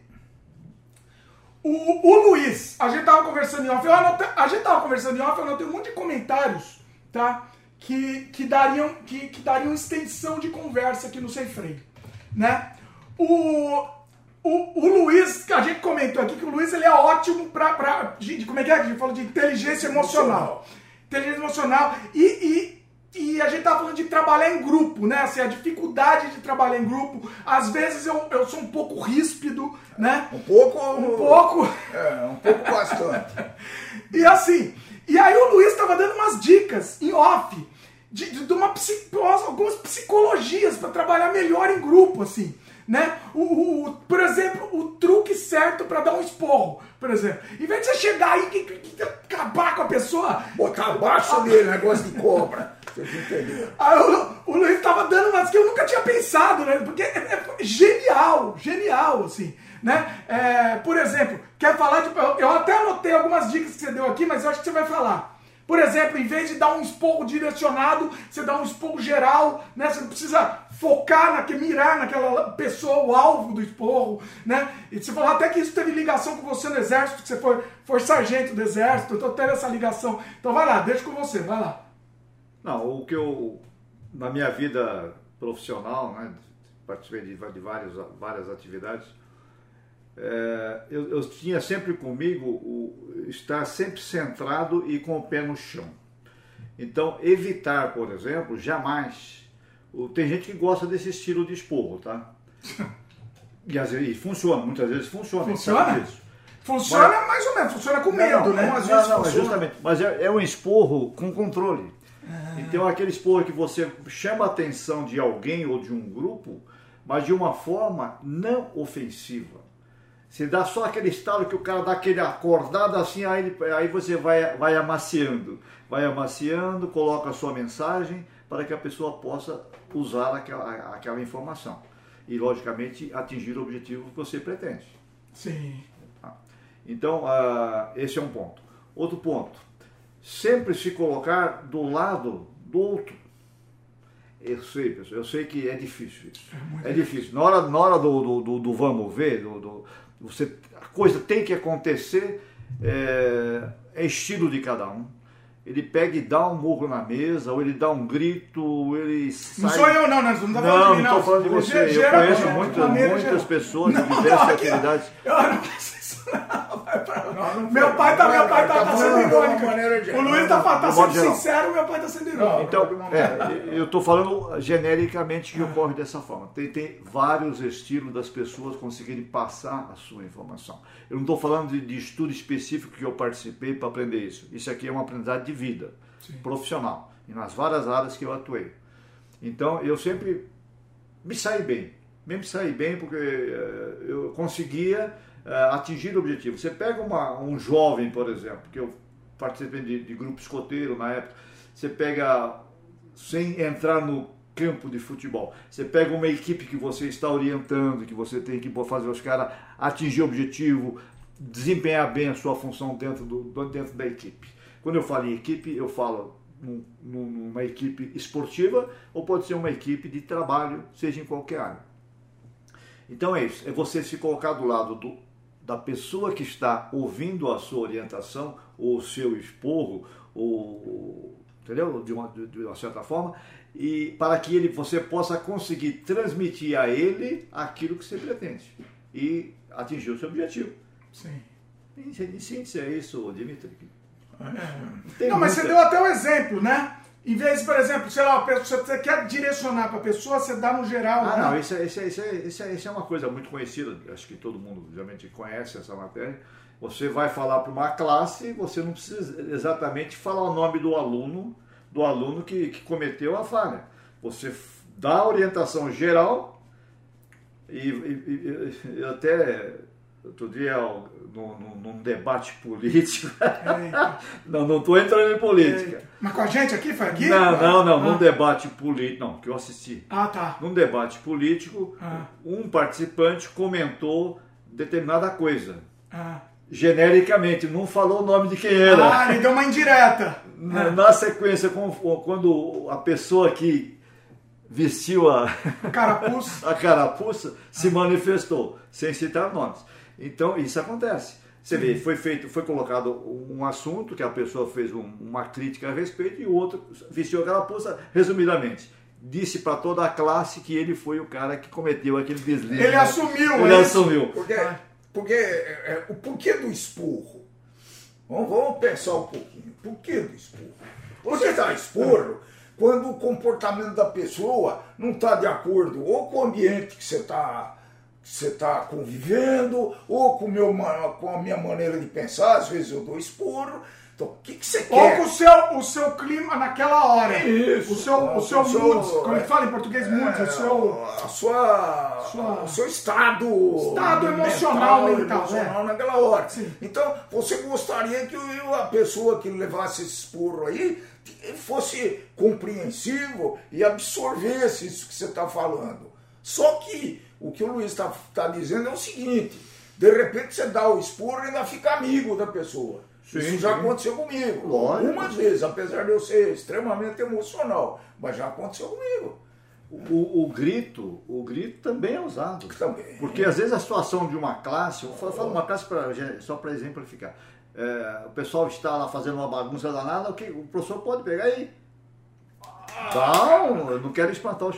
O, o Luiz, a gente tava conversando em off, eu anotei- a gente tava conversando em off, eu anotei um monte de comentários, tá? Que, que, dariam, que, que dariam extensão de conversa aqui no Sem Freio, né? O, o, o Luiz, a gente comentou aqui que o Luiz ele é ótimo de- como é que é? A gente falou de inteligência emocional. Inteligência emocional e, e, e a gente tava falando de trabalhar em grupo, né? Assim, a dificuldade de trabalhar em grupo. Às vezes eu, eu sou um pouco ríspido, né? Um pouco. Um pouco. É, um pouco bastante. E assim, e aí o Luiz estava dando umas dicas em off de, de, de uma algumas psicologias para trabalhar melhor em grupo, assim. Né? O, o- o- por exemplo, o truque certo para dar um esporro, por exemplo. Em vez de você chegar aí e acabar com a pessoa, Botar abaixo dele negócio de cobra. Vocês entenderam? Aí o, o Luiz tava dando umas que eu nunca tinha pensado, né? Porque é, é genial, genial, assim, né? É, por exemplo, quer falar de... Eu, até anotei algumas dicas que você deu aqui, mas eu acho que você vai falar. Por exemplo, em vez de dar um esporro direcionado, você dá um esporro geral, né? Você não precisa focar, naque, mirar naquela pessoa, o alvo do esporro, né? E você falou até que isso teve ligação com você no exército, que você foi, foi sargento do exército, então teve essa ligação. Então vai lá, deixa com você, vai lá. Não, o que eu, na minha vida profissional, né, participei de, de várias, várias atividades, é, eu, eu tinha sempre comigo o estar sempre centrado e com o pé no chão. Então, evitar, por exemplo, jamais. o- Tem gente que gosta desse estilo de esporro, tá? E às vezes funciona, muitas vezes funciona. Funciona? disso. Funciona mais ou menos, funciona com medo, não, né? Não, Às vezes não, funciona. justamente. Mas é, é um esporro com controle. Então é aquele esporro que você chama a atenção de alguém ou de um grupo, mas de uma forma não ofensiva. Você dá só aquele estalo que o cara dá aquele acordado assim, aí, ele- aí você vai, vai amaciando. Vai amaciando, coloca a sua mensagem para que a pessoa possa usar aquela, aquela informação. E, logicamente, atingir o objetivo que você pretende. Sim. Então, ah, esse é um ponto. Outro ponto, sempre se colocar do lado do outro. Eu sei, pessoal, eu sei que é difícil isso. É, difícil. Na hora, na hora do, do, do- do vamos ver, do, do- você, a coisa tem que acontecer, é, é estilo de cada um. Ele pega e dá um murro na mesa, ou ele dá um grito, ou ele sai... Não sou eu, não, não tá falando Não, de mim, não estou falando de você. Eu conheço muitas geral. pessoas de Não, diversas atividades. Eu não não. Meu pai tá, meu pai tá, tá tá sendo irônico. O Luiz tá, tá sendo modo geral. sincero, meu pai tá sendo irônico. Então, é, eu estou falando genericamente que ocorre dessa forma. Tem, tem vários estilos das pessoas conseguirem passar a sua informação. Eu não estou falando de, de estudo específico que eu participei para aprender isso. Isso aqui é uma aprendizagem de vida, profissional, e nas várias áreas que eu atuei. Então, eu sempre me saí bem. Me saí bem porque eh, eu conseguia eh, atingir o objetivo. Você pega uma- um jovem, por exemplo, que eu participei de, de grupo escoteiro na época, você pega, sem entrar no campo de futebol, você pega uma equipe que você está orientando, que você tem que fazer os caras atingir o objetivo, desempenhar bem a sua função dentro, do, dentro da equipe. Quando eu falo em equipe, eu falo num- num- numa equipe esportiva ou pode ser uma equipe de trabalho, seja em qualquer área. Então é isso, é você se colocar do lado do, da pessoa que está ouvindo a sua orientação, ou o seu esporro, ou, entendeu? De uma, de- uma certa forma, e para que ele, você possa conseguir transmitir a ele aquilo que você pretende e atingir o seu objetivo. Sim. Em, síntese é isso, Dimitri. Não, mas você deu até um exemplo, né? Em vez, por exemplo, sei lá, pessoa, você quer direcionar para a pessoa, você dá no geral. Ah, né? não, isso é, isso, é, isso, é, isso, é, isso é uma coisa muito conhecida, acho que todo mundo geralmente conhece essa matéria. Você vai falar para uma classe, você não precisa exatamente falar o nome do aluno, do aluno que, que cometeu a falha. Você dá a orientação geral e, e- e- e até outro dia num, num- num debate político, não não estou entrando em política. Mas com a gente aqui, foi aqui? Não, não, não, num Ah. debate político, não, que eu assisti. Ah, tá. Num debate político, Ah. um participante comentou determinada coisa. Ah. Genericamente, não falou o nome de quem era. Ah, ele deu uma indireta. Na, na sequência, quando a pessoa que vestiu a, Carapuz. a carapuça se manifestou, sem citar nomes. Então, isso acontece. Você vê, foi feito, foi colocado um assunto que a pessoa fez um- uma crítica a respeito e o outro vestiu a carapuça, resumidamente. Disse para toda a classe que ele foi o cara que cometeu aquele deslize. Ele assumiu, Ele é isso? assumiu. Porque, porque é, é, o porquê do esporro? Vamos, vamos pensar um pouquinho. Por que do esporro? Você dá esporro quando o comportamento da pessoa não está de acordo ou com o ambiente que você está você tá convivendo, ou com, meu, com a minha maneira de pensar, às vezes eu dou esporro. Então, o que, que você Ou quer? com o seu, o seu clima naquela hora. Isso. O seu, o seu O seu- mood. Como é é. que fala em português mood? O seu... a sua, Sua- o seu estado, Estado emocional, mental, emocional é. naquela hora. Sim. Então, você gostaria que a pessoa que levasse esse esporro aí fosse compreensivo e absorvesse isso que você está falando. Só que o que o Luiz está dizendo é o seguinte: de repente você dá o esporro e ainda fica amigo da pessoa. Sim, isso já sim. aconteceu comigo. Lógico. Algumas vezes, apesar de eu ser extremamente emocional, mas já aconteceu comigo. O, o grito, o grito também é usado. Também. Porque às vezes a situação de uma classe, eu falo falo uma classe pra, só para exemplificar. É, o pessoal está lá fazendo uma bagunça danada, o, que, o professor pode pegar aí. Não, eu não quero espantar os-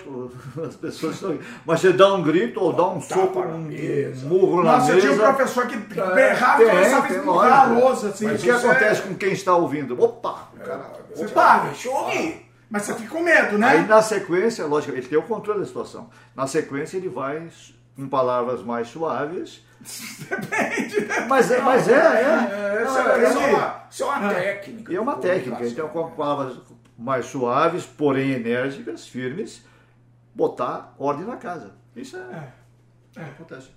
as pessoas, que estão aqui. mas você dá um grito ou dá um Tapa soco, um mesa. murro na Nossa, eu tinha um mesa. professor que É, berrava e começava a esmurrar a lousa, assim. Mas o que é- acontece com quem está ouvindo? Opa! cara- Você Opa. Deixa eu ouvir. Mas você fica com medo, né? Aí na sequência, lógico, ele tem o controle da situação. Na sequência ele vai com palavras mais suaves. Depende, né? Mas é, mas é, é. É, é, é, é uma- uma, isso é uma técnica. É uma técnica, então com palavras mais suaves, porém enérgicas, firmes, botar ordem na casa. Isso é, É. acontece.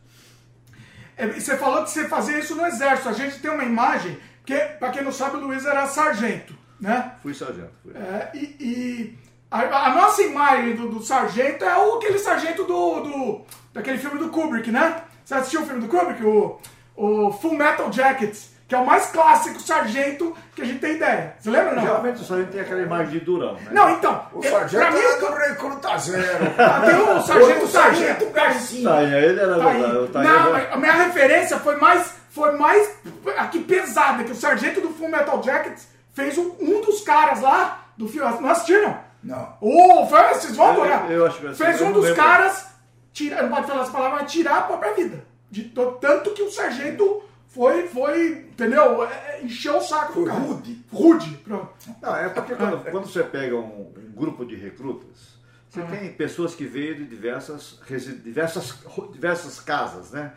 É, Você falou que você fazia isso no exército. A gente tem uma imagem, que, pra quem não sabe, o Luiz era sargento, né? Fui sargento. Fui. É, e e a, a nossa imagem do, do sargento é o, aquele sargento do, do. daquele filme do Kubrick, né? Você assistiu o filme do Kubrick? O, o Full Metal Jacket, que é o mais clássico sargento que a gente tem ideia. Você lembra, não? Geralmente o sargento tem aquela imagem de durão, né? Não, então. O sargento mim, é do recruta zero. tem o sargento o sargento sargento. Garcia. Tainha, ele era Tá aí. o Tainha Não, era- a minha referência foi mais, foi mais aqui pesada, que o sargento do Full Metal Jacket fez um, um dos caras lá do filme. Não assistiram? Não. Ô, foi, vocês vão Eu- adorar. eu acho que Fez eu um dos lembro. caras, tira, não pode falar essa palavra, mas tirar a própria vida. De to- tanto que o sargento foi, foi, entendeu? É, é, encheu o saco Foi cara. rude. Rude, pronto. Não, é porque quando, quando você pega um, um grupo de recrutas, você Ah. tem pessoas que veio de diversas, diversas, diversas casas, né?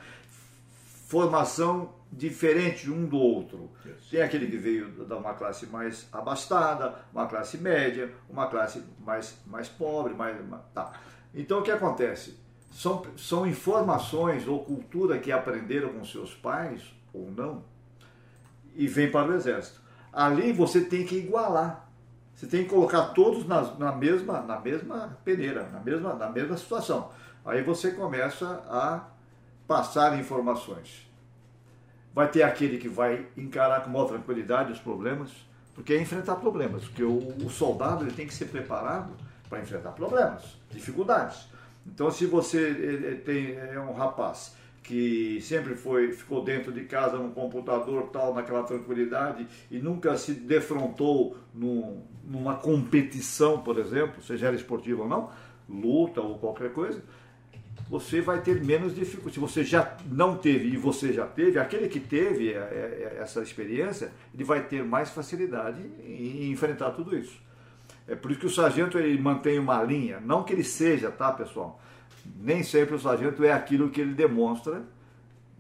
Formação diferente um do outro. Tem aquele que veio da uma classe mais abastada, uma classe média, uma classe mais, mais pobre, mais. Tá. Então o que acontece? São, são informações ou cultura que aprenderam com seus pais ou não e vem para o exército. Ali você tem que igualar. Você tem que colocar todos na, na mesma, na mesma peneira, na mesma, na mesma situação. Aí você começa a passar informações. Vai ter aquele que vai encarar com maior tranquilidade os problemas, porque é enfrentar problemas. Porque o, o soldado ele tem que ser preparado para enfrentar problemas, dificuldades. Então, se você tem, é um rapaz que sempre foi, ficou dentro de casa no computador, tal, naquela tranquilidade, e nunca se defrontou num- numa competição, por exemplo, seja ela esportiva ou não, luta ou qualquer coisa, você vai ter menos dificuldade. Se você já não teve e você já teve, aquele que teve é, é, é, essa experiência, ele vai ter mais facilidade em, enfrentar tudo isso. É por isso que o sargento ele mantém uma linha, não que ele seja, tá, pessoal? Nem sempre o sargento é aquilo que ele demonstra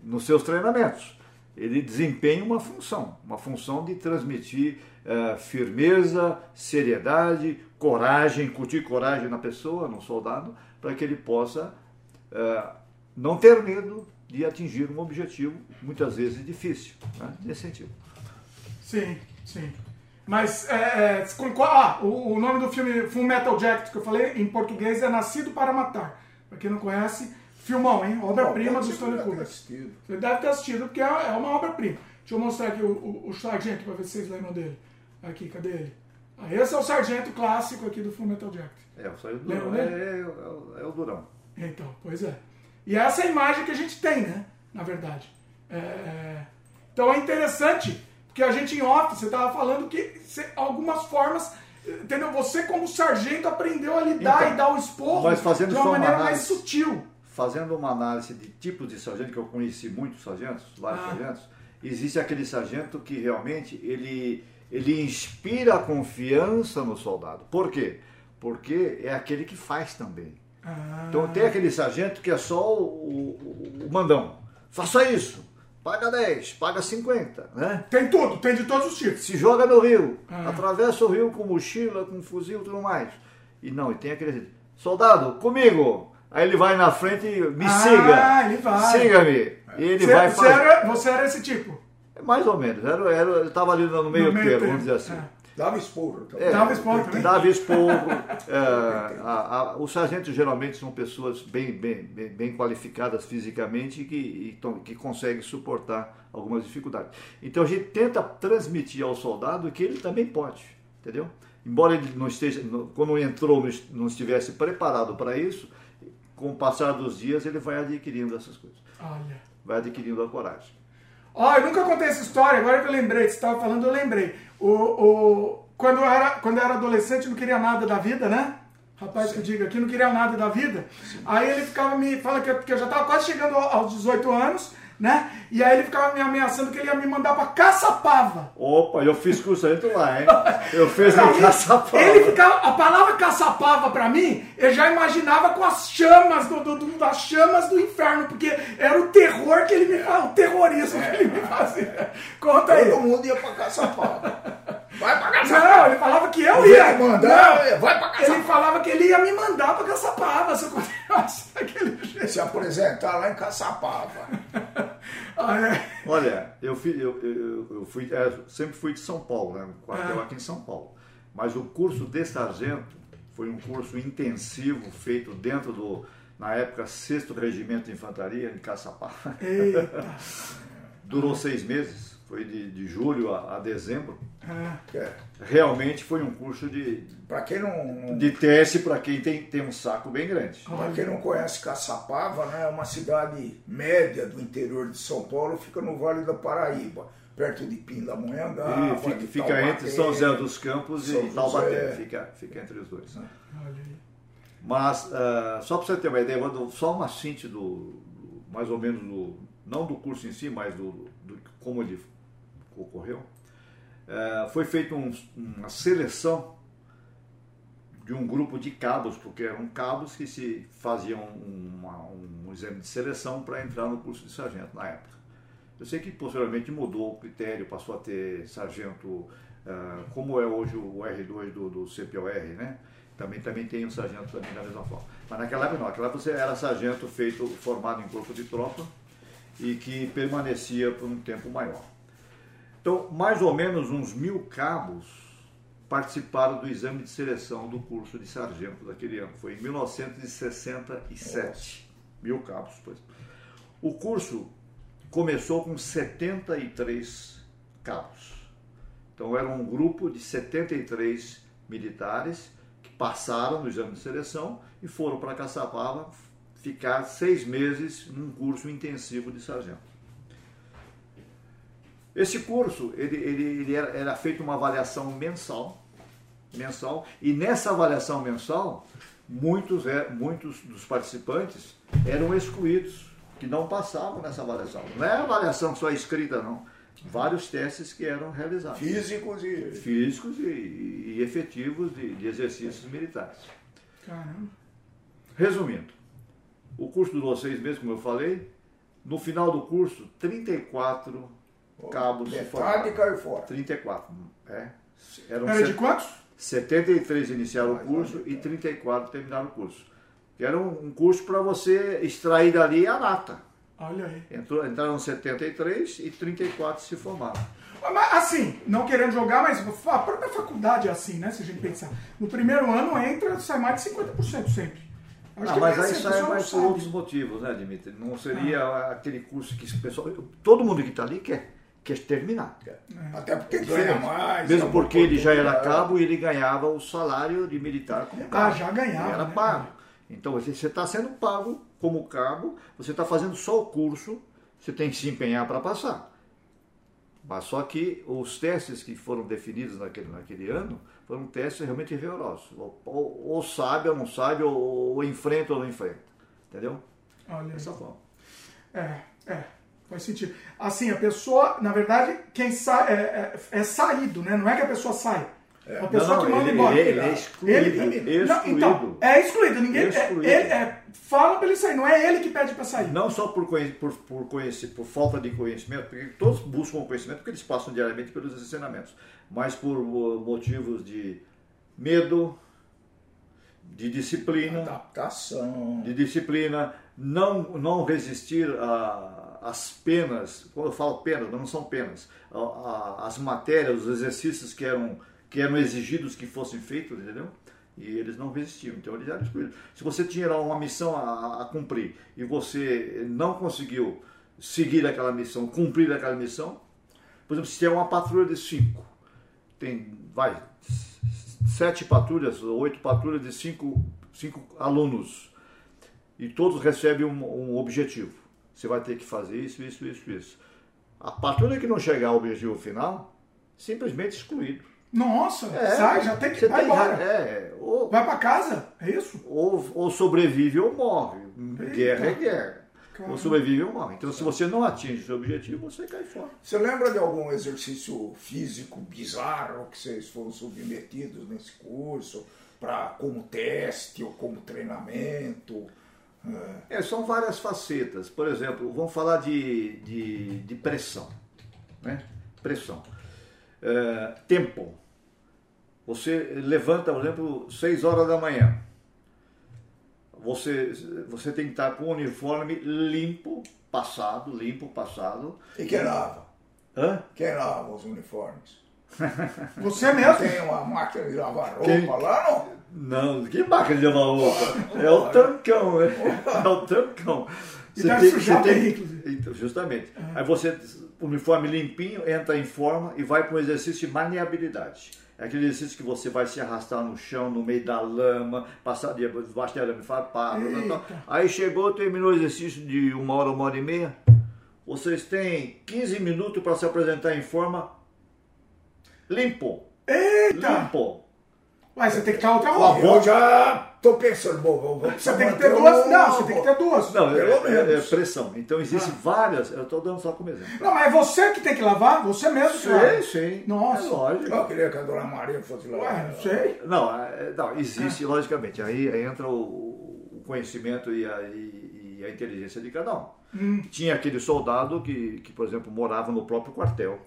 nos seus treinamentos. Ele desempenha uma função, uma função de transmitir eh, firmeza, seriedade, coragem, incutir coragem na pessoa, no soldado, para que ele possa eh, não ter medo de atingir um objetivo, muitas vezes difícil, né? nesse sentido. Sim, sim. Mas, é, é, com ah, o, o nome do filme Full Metal Jacket que eu falei em português é Nascido para Matar. Pra quem não conhece, filmão, hein? Obra-prima do Stanley Kubrick. Você deve ter assistido, porque é é uma obra-prima. Deixa eu mostrar aqui o, o, o sargento pra ver se vocês lembram dele. Aqui, cadê ele? Ah, esse é o sargento clássico aqui do Full Metal Jacket. É, o Lembra Durão. É, é, é o- é o Durão. Então, pois é. E essa é a imagem que a gente tem, né? Na verdade. É, é, Então é interessante, porque a gente em off, você estava falando que algumas formas, entendeu? Você como sargento aprendeu a lidar Então, e dar o esporro de uma maneira mais análise. sutil. Fazendo uma análise de tipos de sargento, que eu conheci muitos sargentos, vários Ah. sargentos, existe aquele sargento que realmente ele, ele inspira a confiança no soldado. Por quê? Porque é aquele que faz também. Ah, Então tem aquele sargento que é só o, o- o mandão. Faça isso, paga 10, paga 50, né? Tem tudo, tem de todos os tipos. Se joga no rio, Ah. atravessa o rio com mochila, com fuzil e tudo mais. E não, e tem aquele soldado, comigo. Aí ele vai na frente e me Ah, siga. ele vai. Siga-me. E ele Você, vai você fazer. era, você era esse tipo. Mais ou menos. Era, era, ele estava ali no meio, No meio termo, termo, vamos dizer assim. é. Dava esporro também. É, Dava esporro também? Dava esporro. é, a- a- os sargentos geralmente são pessoas bem, bem, bem, bem qualificadas fisicamente e que, e tão- que conseguem suportar algumas dificuldades. Então a gente tenta transmitir ao soldado que ele também pode, entendeu? Embora ele não esteja, quando entrou, não est- não estivesse preparado para isso, com o passar dos dias ele vai adquirindo essas coisas, Olha. vai adquirindo a coragem. Ó, eu nunca contei essa história, agora que eu lembrei, que você estava falando, eu lembrei. O, o, quando, eu era, quando eu era adolescente, não queria nada da vida, né? Rapaz que eu digo aqui, não queria nada da vida. Aí ele ficava me falando que que eu já estava quase chegando aos 18 anos, né? E aí ele ficava me ameaçando que ele ia me mandar pra Caçapava. Opa, eu fiz com o sargento lá, hein? Eu fiz Aí, caça-pau. Ele ficava, a palavra caçapava pra mim, eu já imaginava com as chamas do, do, do- das chamas do inferno, porque era o terror que ele me o terrorismo que ele me fazia. Conta aí. Todo mundo ia pra Caçapava. Vai pra Não, Caçapava. ele falava que eu Ele ia. ia mandar, Não, vai pra Ele Caçapava. falava que ele ia me mandar pra Caçapava se eu continuasse daquele jeito. Se apresentar lá em Caçapava. Ah, é. Olha, eu, fui, eu, eu, eu fui, é, sempre fui de São Paulo, né? Quartel Ah. aqui em São Paulo. Mas o curso de sargento foi um curso intensivo feito dentro do, na época, 6 Regimento de Infantaria, em Caçapá. Eita. Durou seis meses, foi de, de julho a, a dezembro. Ah, É. Realmente foi um curso de, Pra quem não, não- de teste para quem tem, tem um saco bem grande. pra quem não conhece Caçapava, né, é uma cidade média do interior de São Paulo, fica no Vale da Paraíba, perto de Pindamonhangaba. Fica, de fica entre São José dos Campos São e Taubaté, fica, fica entre os dois. né? Mas, ah, só para você ter uma ideia, só uma síntese do, do- mais ou menos do, não do curso em si, mas do, do como ele ocorreu, é, foi feita um, uma seleção de um grupo de cabos, porque eram cabos que se faziam uma, um exame de seleção para entrar no curso de sargento na época. Eu sei que posteriormente mudou o critério, passou a ter sargento, uh, como é hoje o R2 do, do CPOR, né? Também, também tem um sargento também da mesma forma. Mas naquela época não, naquela época você era sargento feito, formado em corpo de tropa e que permanecia por um tempo maior. Então, mais ou menos uns mil cabos participaram do exame de seleção do curso de sargento daquele ano. Foi em 1967. Nossa. Mil cabos, pois. O curso começou com 73 cabos. Então, era um grupo de 73 militares que passaram no exame de seleção e foram para Caçapava ficar seis meses num curso intensivo de sargento. Esse curso, ele, ele, ele era, era feita uma avaliação mensal, mensal, e nessa avaliação mensal, muitos, é, muitos dos participantes eram excluídos, que não passavam nessa avaliação. Não é avaliação só escrita, não. Vários testes que eram realizados. Físicos e... Físicos e, e efetivos de, de exercícios militares. Caramba. Resumindo, o curso durou seis meses, como eu falei. No final do curso, 34 cabos Metade caiu fora. 34. É. Eram Era de quantos? 73 iniciaram o curso e 34 terminaram o curso. Que era um, um curso para você extrair dali a nata. Olha aí. Entrou, entraram 73 e 34 se formaram. Mas, assim, não querendo jogar, mas a própria faculdade é assim, né? Se a gente pensar. No primeiro ano entra, sai mais de 50% sempre. Acho ah, mas aí sai mais por outros motivos, né, Dimitri? Não seria ah. aquele curso que o pessoal. Todo mundo que está ali quer quer terminar. É. Até porque ganha mais. Mesmo porque ele já era cabo e ele ganhava o salário de militar como cabo. Ah, já ganhava. Era né? pago. Então você está sendo pago como cabo, você está fazendo só o curso, você tem que se empenhar para passar. Mas só que os testes que foram definidos naquele, naquele ano foram testes realmente rigorosos. Ou, ou, ou sabe ou não sabe, ou, ou enfrenta ou não enfrenta. Entendeu? Olha Dessa forma. É, é. Faz sentido. Assim, a pessoa, na verdade, quem sai é, é, é saído, né? Não é que a pessoa sai. É. A pessoa não, que manda ele, embora. Ele, ele é excluído. Ele, ele, não, então, é excluído. Ninguém é, excluído. Ele, é, fala para ele sair, não é ele que pede para sair. Não só por, por, por, conhecer, por falta de conhecimento, porque todos buscam conhecimento porque eles passam diariamente pelos ensinamentos, mas por motivos de medo, de disciplina, adaptação, de disciplina, não, não resistir a as penas, quando eu falo penas, não são penas, as matérias, os exercícios que eram, que eram exigidos que fossem feitos, entendeu? E eles não resistiam, então eles eram excluídos. Se você tinha uma missão a, a cumprir e você não conseguiu seguir aquela missão, cumprir aquela missão, por exemplo, se tem uma patrulha de cinco, tem, vai, sete patrulhas, oito patrulhas de cinco, cinco alunos, e todos recebem um, um objetivo você vai ter que fazer isso, isso, isso, isso. A patrulha que não chegar ao objetivo final, simplesmente excluído. Nossa, é, sai, já tem que ir embora. É, ou, vai para casa, é isso? Ou, ou sobrevive ou morre. Eita. Guerra é guerra. Caramba. Ou sobrevive ou morre. Então, se você não atinge o seu objetivo, você cai fora. Você lembra de algum exercício físico bizarro que vocês foram submetidos nesse curso, para como teste ou como treinamento? É, são várias facetas. Por exemplo, vamos falar de, de, de pressão. Né? Pressão. É, tempo. Você levanta, por exemplo, 6 horas da manhã. Você, você tem que estar com o uniforme limpo, passado, limpo, passado. E quem lava? Hã? Quem lava os uniformes? Você mesmo? Tem uma máquina de lavar roupa quem... lá, não? Não, que máquina de lavar roupa? É o tancão, é, é o tancão. Você tem, você tem, então, justamente. Aí você, uniforme limpinho, entra em forma e vai para um exercício de maniabilidade. É aquele exercício que você vai se arrastar no chão, no meio da lama, passar debaixo da arame farpado. Aí chegou, terminou o exercício de uma hora, uma hora e meia. Vocês têm 15 minutos para se apresentar em forma limpo. Eita! Limpo. Ué, você tem que ter outra Eu roupa. já tô pensando, bom, vou, vou Você tem que ter duas. um- Não, você tem que ter duas. Não, é, Pelo é- é menos. pressão. Então existem Ah. várias, eu estou dando só como exemplo. Não, mas é você que tem que lavar, você mesmo que lava. Sim, sim. Nossa. É lógico. Eu queria que a dona Maria fosse lá. Ué, não sei. Não, é- não, existe, logicamente. Aí, aí entra o, o conhecimento e a, e- e a inteligência de cada um. Hum. Tinha aquele soldado que, que, por exemplo, morava no próprio quartel.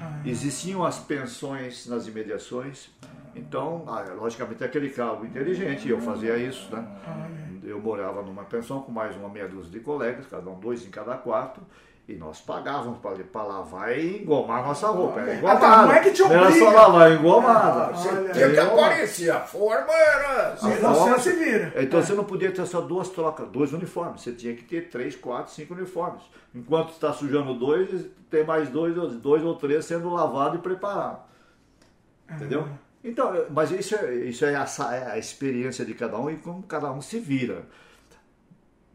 Ah. Existiam as pensões nas imediações. Então, ah, logicamente, aquele cabo inteligente, eu fazia isso, né? Ah, Eu morava numa pensão com mais uma meia dúzia de colegas, cada um dois em cada quarto. E nós pagávamos para lavar e engomar nossa roupa. Era Ah, engomada. tá, não é que te Não era obriga. só lavar, engomada. Ah, Você tinha que aparecer. A forma era. forma- se vira. Então você não podia ter só duas trocas, dois uniformes. Você tinha que ter três, quatro, cinco uniformes. Enquanto está sujando dois, tem mais dois, dois ou três sendo lavado e preparado. Entendeu? Então, mas isso é, isso é, a, é a experiência de cada um e como cada um se vira.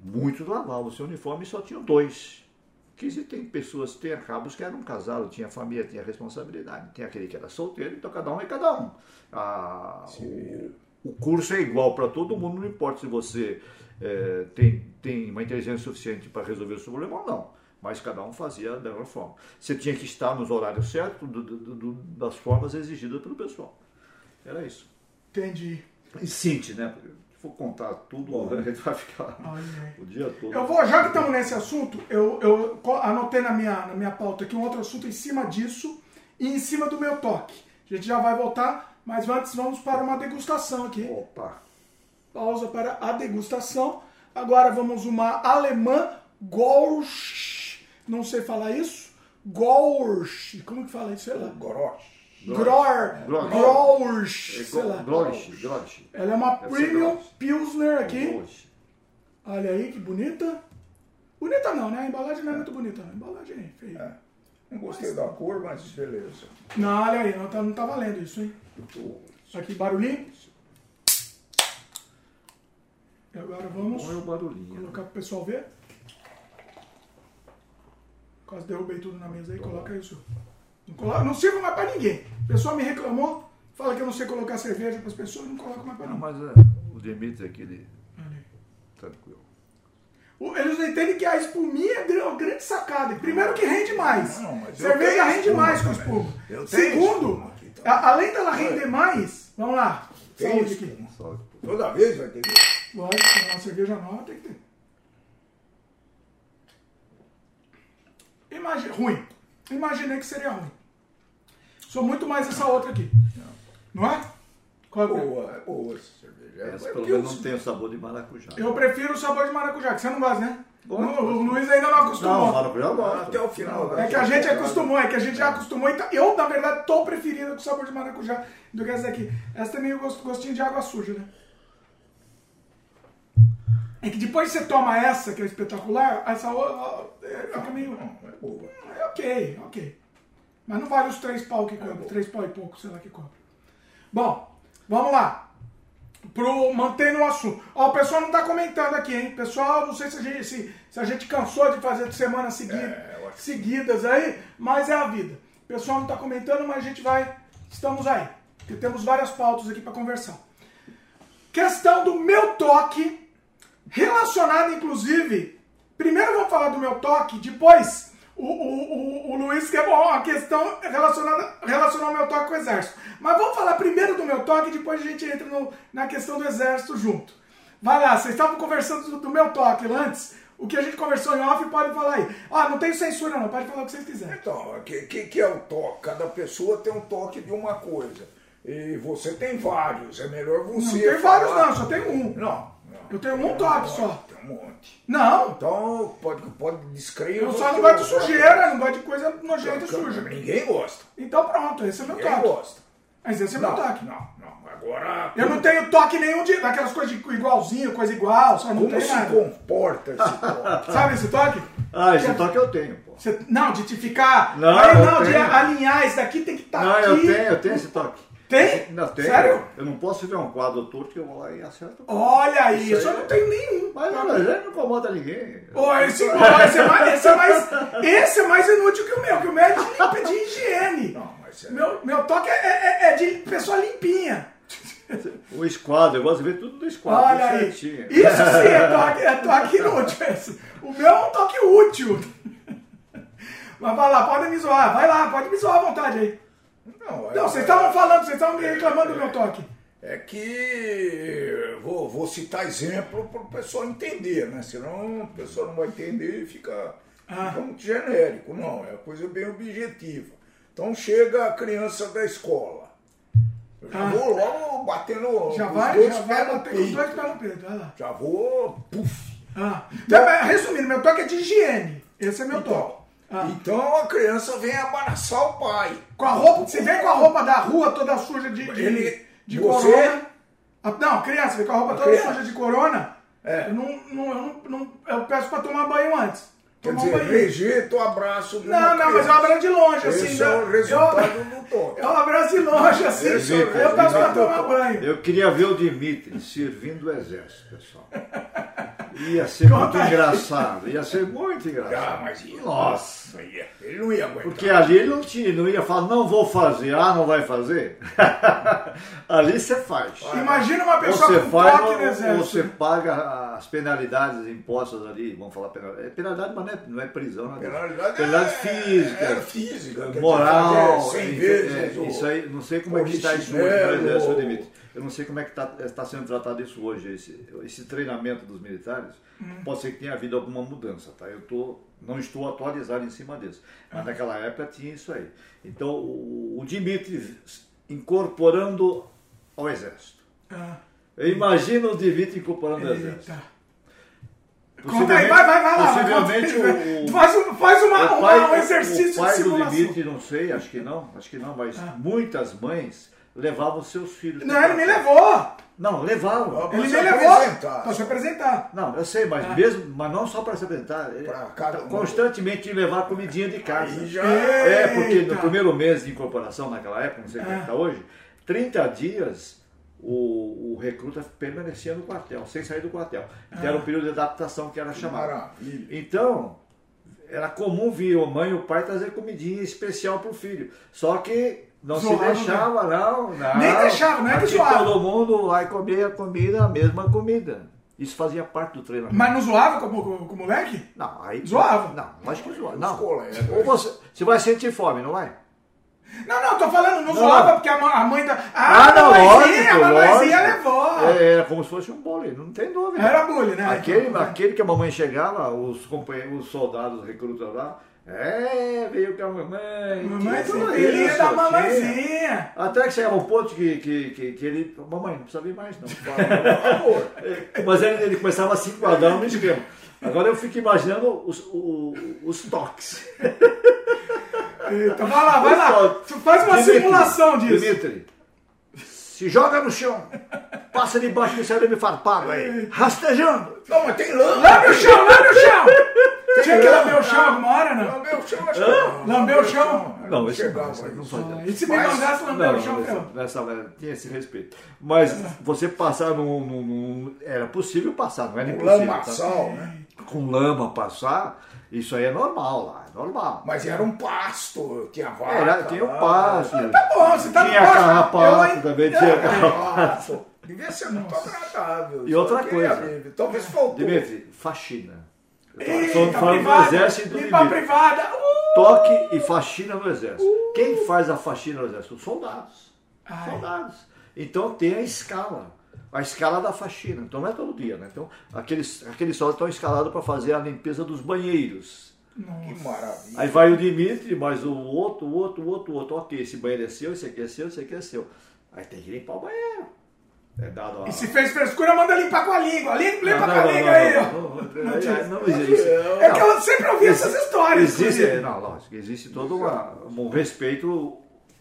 Muitos lavavam o seu uniforme e só tinham dois. Que existem pessoas, tem cabos que eram casados, tinha família, tinha responsabilidade. Tem aquele que era solteiro, então cada um é cada um. Ah, o, o curso é igual para todo mundo, não importa se você eh, tem, tem uma inteligência suficiente para resolver o seu problema ou não. Mas cada um fazia da mesma forma. Você tinha que estar nos horários certos, do- do- do- das formas exigidas pelo pessoal. Era isso. Entendi. E Cinti, né? For contar tudo, a gente vai ficar Olha o dia todo. Eu vou, já que estamos nesse assunto, eu, eu anotei na minha, na minha pauta aqui um outro assunto em cima disso e em cima do meu toque. A gente já vai voltar, mas antes vamos para uma degustação aqui. Opa! Pausa para a degustação. Agora vamos uma alemã Gorsch. Não sei falar isso. Gorsch. Como que fala isso? Sei lá. Goroche. Gror. Gror. Gorsch. Sei lá. Grolish. Ela é uma Premium. Pilsner aqui. Grolish. Olha aí que bonita. Bonita não, né? A embalagem não é muito bonita. A embalagem é feia. É. Não gostei da cor, mas beleza. Não, olha aí, não tá, não tá valendo isso, hein? Aqui, barulhinho. E agora vamos Olha o barulhinho. né? colocar pro pessoal ver. Quase derrubei tudo na mesa aí, coloca isso. Não, coloca, não sirvo mais pra ninguém. O pessoal me reclamou, fala que eu não sei colocar cerveja pras pessoas, não coloco mais pra Não, ninguém. mas é, o Dimitri aqui, ele tranquilo. Eles não entendem que a espuminha é uma grande sacada. Primeiro que rende mais. Não, Cerveja rende mais com espuma. Segundo, espuma aqui a- além dela render mais, vamos lá. Tem Saúde aqui. Toda vez vai ter que. Lógico, uma cerveja nova tem que ter. Imagina, ruim. Imaginei que seria ruim. Sou muito mais essa outra aqui. Não é? Qual é Boa, é boa essa cerveja. Essa É pelo menos os- não tem o sabor de maracujá. Eu prefiro o sabor de maracujá, que você não gosta, né? O. Luiz ainda não acostumou. Não, maracujá eu gosto. Até o final. da É que a gente acostumou, é que a gente já acostumou. Então, eu, na verdade, tô preferindo com o sabor de maracujá do que essa daqui. Essa tem meio gosto- gostinho de água suja, né? É que depois que você toma essa, que é espetacular, essa outra é, fica meio. É boa. É ok, ok. Mas não vale os três pau que cobra, três pau e pouco, sei lá que cobra. Bom, vamos lá. Pro mantendo o assunto. Ó, o pessoal não tá comentando aqui, hein? Pessoal, não sei se a gente, se, se a gente cansou de fazer semanas segui- É, eu acho que- seguidas aí, mas é a vida. O pessoal não tá comentando, mas a gente vai. Estamos aí. Porque temos várias pautas aqui para conversar. Questão do meu toque, relacionada inclusive. Primeiro vamos falar do meu toque, depois o, o, o, o Luiz quer bom, a questão relacionada relacionar o meu toque com o exército. Mas vamos falar primeiro do meu toque, depois a gente entra no- na questão do exército junto. Vai lá, vocês estavam conversando do, do meu toque antes. O que a gente conversou em off, pode falar aí. Ah, não tem censura não, pode falar o que vocês quiserem. Então, o que, que, que é o toque? Cada pessoa tem um toque de uma coisa. E você tem vários. É melhor você. Não tem vários não, só tem um. Não. Não. Eu tenho um monte, só. Tem um monte. Não, Então, pode, pode descrever. eu só não gosto de sujeira, não gosto de coisa nojenta e suja. Ninguém gosta. Então pronto, esse é meu Ninguém toque. gosta. Mas esse é Não, meu toque. não, não. Agora. Eu não tenho toque nenhum de, daquelas coisas de igualzinho, coisa igual, só não Como se nada. comporta esse toque? Sabe esse toque? Ah, esse Que- toque eu tenho, pô. Você- não, de te ficar. Não, Aí eu não, de alinhar, esse daqui tem que estar Não, aqui. eu tenho, eu tenho esse toque. Tem? Tenho. Sério? Eu não posso ver um quadro torto que eu vou lá e acerto. Olha aí, Isso eu aí. não tenho nenhum. Mas não, mas ele não incomoda ninguém. Ô, esse, ó, esse, é mais, esse, é mais, esse é mais inútil que o meu, que o meu é de, de higiene. Não, mas é- Meu, meu toque é, é- é de pessoa limpinha. O esquadro, eu gosto de ver tudo no esquadro. Olha aí. certinho. Isso sim é toque, é toque inútil. O meu é um toque útil. Mas vai lá, pode me zoar. Vai lá, pode me zoar à vontade aí. Não, é- Não, vocês estavam falando, vocês estavam me reclamando do meu toque. É que vou, vou citar exemplo para o pessoal entender, né? Senão a pessoa não vai entender e fica, Ah. fica muito genérico. Não, é coisa bem objetiva. Então chega a criança da escola. Eu já Ah. vou logo batendo Já vai, dois já vai no os dois pés no peito. Vai lá. Já vou, puf. Ah. Então, resumindo, meu toque é de higiene. Esse é meu toque. Então, Ah. então a criança vem embaraçar o pai. Com a roupa, você vem com a roupa da rua toda suja de, de, Ele- de você- corona. Não, a criança vem com a roupa toda criança? suja de corona. É. Eu, não, não, eu, não, não- eu peço pra tomar banho antes. Quer Tomar um dizer, banho. rejeita o abraço Não, não, mas eu criança. abraço de longe, assim. Esse é o resultado eu, do toque. eu abraço de longe, assim. Esse é eu peço do tomar banho. Eu queria ver o Dimitri servindo o exército, pessoal. Ia ser muito engraçado. Ia ser muito Ah, engraçado. mas ia. Nossa. Ia. Ele não ia aguentar. Porque ali ele não, tinha, não ia falar, não vou fazer, ah, não vai fazer. ali você faz. Imagina uma pessoa você com faz toque no exército. você paga as penalidades impostas ali, vamos falar penalidade. É penalidade, mas não é, não é prisão, né? Penalidade, penalidade é, física. É física. dizer, moral, fazer 100 enfim, vezes. é, isso aí, não sei como é que está isso hoje no exército, Dimitri. Eu não sei como é que está sendo tratado isso hoje, esse, esse treinamento dos militares. Hum. Pode ser que tenha havido alguma mudança, tá? Eu tô, não estou atualizado em cima disso. Mas Ah. naquela época tinha isso aí. Então, o, o Dimitri incorporando ao exército. Ah, Eu imagino o Dimitri incorporando ao exército. Conta aí, vai, vai, vai lá. Possivelmente aí, o, Faz, um- faz uma, o uma- pai, um exercício o pai de do simulação. Dimitri, não sei, acho que não, acho que não, mas Ah. muitas mães levavam seus filhos. Não, ele me levou. Não, levavam. Ele se me levou pra se apresentar. Não, eu sei, mas Ah. mesmo, mas não só para se apresentar, Pra cada um. constantemente levar comidinha de casa. Já- É, porque no primeiro mês de incorporação naquela época, não sei como é que Ah. está hoje, 30 dias o, o recruta permanecia no quartel, sem sair do quartel. Que Ah. era o período de adaptação que era chamado. Maravilha. Então, era comum vir a mãe e o pai trazer comidinha especial para o filho. Só que não se deixava, não, não. Nem deixava, não é que zoava. todo mundo vai comer a comida, a mesma comida. Isso fazia parte do treinamento. Mas não zoava com, com, com o moleque? Não, aí. Zoava? Não, acho que zoava. Não. Ou você, você vai sentir fome, não vai? Não, não, tô falando, não, Não. zoava porque a mãe, a mãe da. Ah, Ah, não, mamãezinha, lógico, a mamãezinha levou. É, Era como se fosse um bullying, não tem dúvida. Era bullying, né? Aquele, Então, aquele que a mamãe chegava, os companheiros, os soldados, os recrutas lá, é, veio com a mamãe. Mamãe, filhinha isso, da mamãezinha. Até que chegava um ponto que, que, que, que ele. Mamãe, não precisa vir mais, não. Mas ele, ele começava a se enquadrar no esquema. Agora eu fico imaginando os, o- os toques. Eita, vai lá, vai lá. Faz uma Dimitri, simulação disso. Dimitri, se joga no chão, passa debaixo do arame farpado aí, rastejando. Não, mas tem lama. Lambe o chão, lambe o chão. Tinha que lamber o chão alguma hora, não? Lambeu o chão, acho que não. Lambeu o chão? Não, chegava não, não. E se me mandasse lamber Não, o chão, nessa- tinha esse respeito. Mas você passar num, Era possível passar, não era impossível. tá? Lamaçal, né? Com lama passar, isso aí é normal lá, é normal. Mas era um pasto, tinha vaca. Era, tinha o lá. passo. Tá bom, você tá no tinha pasto, carrapato eu- também, É, tinha Pasto. Devia ser muito agradável. E outra que, coisa. Talvez faltou. Dimitri, faxina. Falando- do privada, exército e do limpa privada. Uh! Toque e faxina no exército. Quem faz a faxina no exército? Os soldados. Ai. Soldados. Então tem a escala. A escala da faxina. Então não é todo dia, né? Então aqueles, aqueles soldados estão escalados para fazer a limpeza dos banheiros. Que maravilha. Aí vai o Dimitri, mais o outro, o outro, o outro, o outro. Ok, esse banheiro é seu, esse aqui é seu, esse aqui é seu. Aí tem que limpar o banheiro. É dado a... E se fez frescura, manda limpar com a língua. Limpa, limpa Não, com a não, língua não, aí, ó. não, não, não, não, não existe. É que eu sempre ouvi essas histórias. Existe, não, lógico, existe todo uma- um respeito.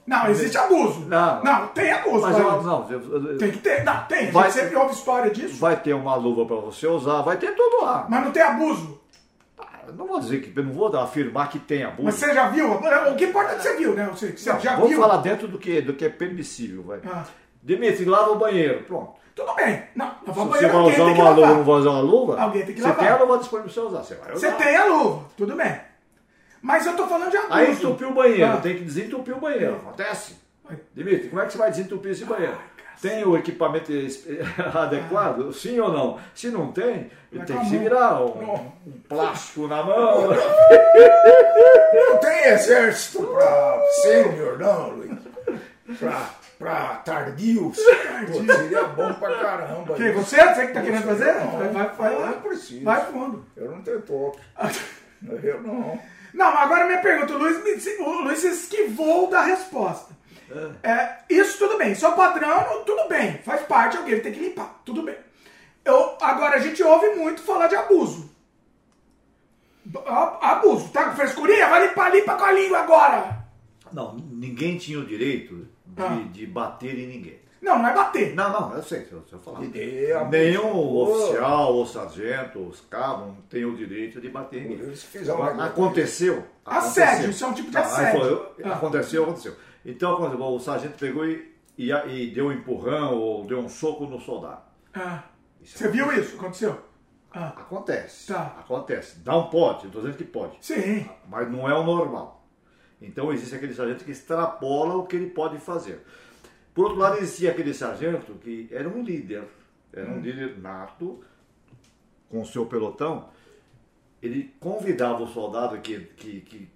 Não, existe abuso. Não. Não, tem abuso. Mas eu- não, eu- Tem que ter. Não, tem. A Vai- gente sempre ouve história disso. vai ter uma luva para você usar, vai ter tudo lá. Mas não tem abuso. Ah, Não vou dizer que, não vou afirmar que tem abuso. Mas você já viu? O que importa é que você viu, né? Você, você Não, já vamos viu. falar dentro do que, do que é permissível, vai. Ah, Dimitri, lava o banheiro, pronto. tudo bem. Não, Se lavar o você banheiro, vai usar uma luva, não vai usar uma luva, Alguém tem que você lavar. tem a luva disponível para você usar, você vai usar. Você tem a luva, tudo bem. Mas eu tô falando de abuso. Aí entupiu o banheiro, Ah. tem que desentupir o banheiro. Acontece. Dimitri, como é que você vai desentupir esse banheiro? Tem o equipamento adequado? Sim ou não? Se não tem, Vai tem que se virar. Um, um plástico na mão. Não tem exército pra sênior, não, Luiz. Pra, pra tardios. Pô, seria bom pra caramba. Que, você? Você que tá querendo fazer? Não, Vai, vai, vai lá. não preciso. Vai fundo. Eu não tenho toque. Eu não. Não, agora minha pergunta, o Luiz, me- o Luiz esquivou da resposta. É, isso tudo bem, é o padrão, tudo bem, faz parte, alguém tem que limpar, tudo bem. Eu, agora a gente ouve muito falar de abuso. Abuso, tá com frescurinha? Vai limpar, limpa com a língua agora. Não, ninguém tinha o direito de, Ah. de bater em ninguém. Não, não é bater. Não, não, eu sei, se eu, se eu falar. Ideia, Nenhum pô. oficial ou sargento, os cabos, não tem o direito de bater em ninguém. Aconteceu. Assédio, isso é um tipo de aí assédio. foi, Ah. Aconteceu, aconteceu. Então, aconteceu, o sargento pegou e, e, e deu um empurrão ou deu um soco no soldado. Ah, você viu isso? Aconteceu? Ah, Acontece. Tá. Acontece. Não pode, estou dizendo que pode. sim. Mas não é o normal. Então existe aquele sargento que extrapola o que ele pode fazer. Por outro lado, existia aquele sargento que era um líder, era um líder nato, com o seu pelotão. Ele convidava o soldado que, que, que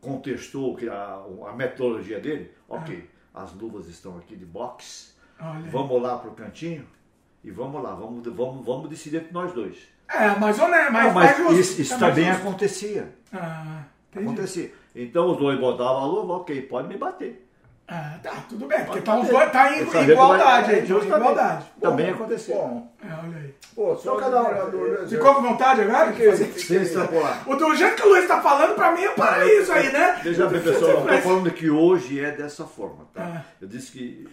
contestou que a, a metodologia dele. Ok, as luvas estão aqui de boxe, Olha. vamos lá para o cantinho e vamos lá, vamos, vamos, vamos decidir entre nós dois. É, mais honesto, mais, Não, mais mas justo. isso, isso É também acontecia. Ah. Acontecia. Então os dois botavam a luva, ok, pode me bater. Ah, tá, tudo bem, porque tá, os dois, tá em igualdade aí, tá igualdade. Também Bom, acontecia. Bom, É, olha aí. pô, sou Então, cada um-. Ficou com vontade agora? de fazer? Sem extrapolar. O do jeito que o Luiz tá falando, pra mim é paraíso aí, né? Veja bem, pessoal, eu estou falando que hoje é dessa forma, tá? Ah. Eu disse que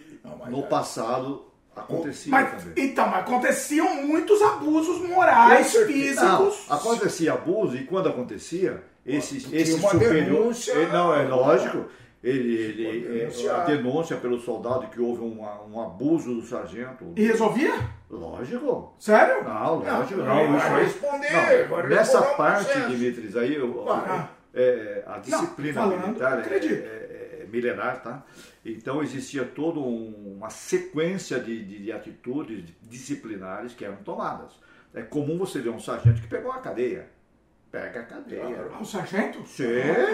no é. passado acontecia Mas, também. então, mas aconteciam muitos abusos morais, certeza. Não, físicos. acontecia abuso e quando acontecia, esse, Tinha esse uma superior. denúncia. ele- não, é lógico. Ele, ele, é, a denúncia pelo soldado que houve um, um abuso do sargento. E resolvia? Lógico. Sério? Não, lógico, não, não. vai responder, não, vai nessa parte. Dimitris, aí eu- Vai. é, a disciplina falando, militar é, acredito. é- é milenar, tá? Então existia toda um- uma sequência de, de- de atitudes disciplinares que eram tomadas. É comum você ver um sargento que pegou a cadeia. Pega a cadeia. Ah, O sargento? Sim,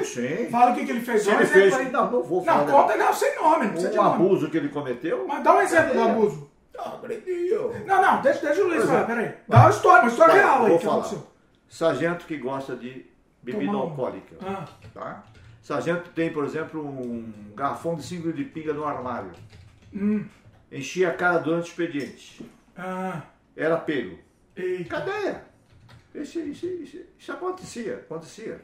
sim. Fala o que, que ele fez. Se ele fez. aí. Não, não vou falar. Não, conta não, sem nome, não nome. abuso que ele cometeu. Mas dá um exemplo do Cadeia. abuso. Ah, agrediu. Não, não, deixa, deixa o Luiz Pois falar, é. peraí. Dá uma história, uma história Tá, real aí vou que falar. aconteceu. Sargento que gosta de bebida Tomar um. alcoólica. Ah. Tá? Sargento tem, por exemplo, um garrafão de 5 de pinga no armário. Hum. Enchia a cara durante o expediente. Ah, Era pego. eita. Cadeia. Isso, isso, isso, isso acontecia, acontecia.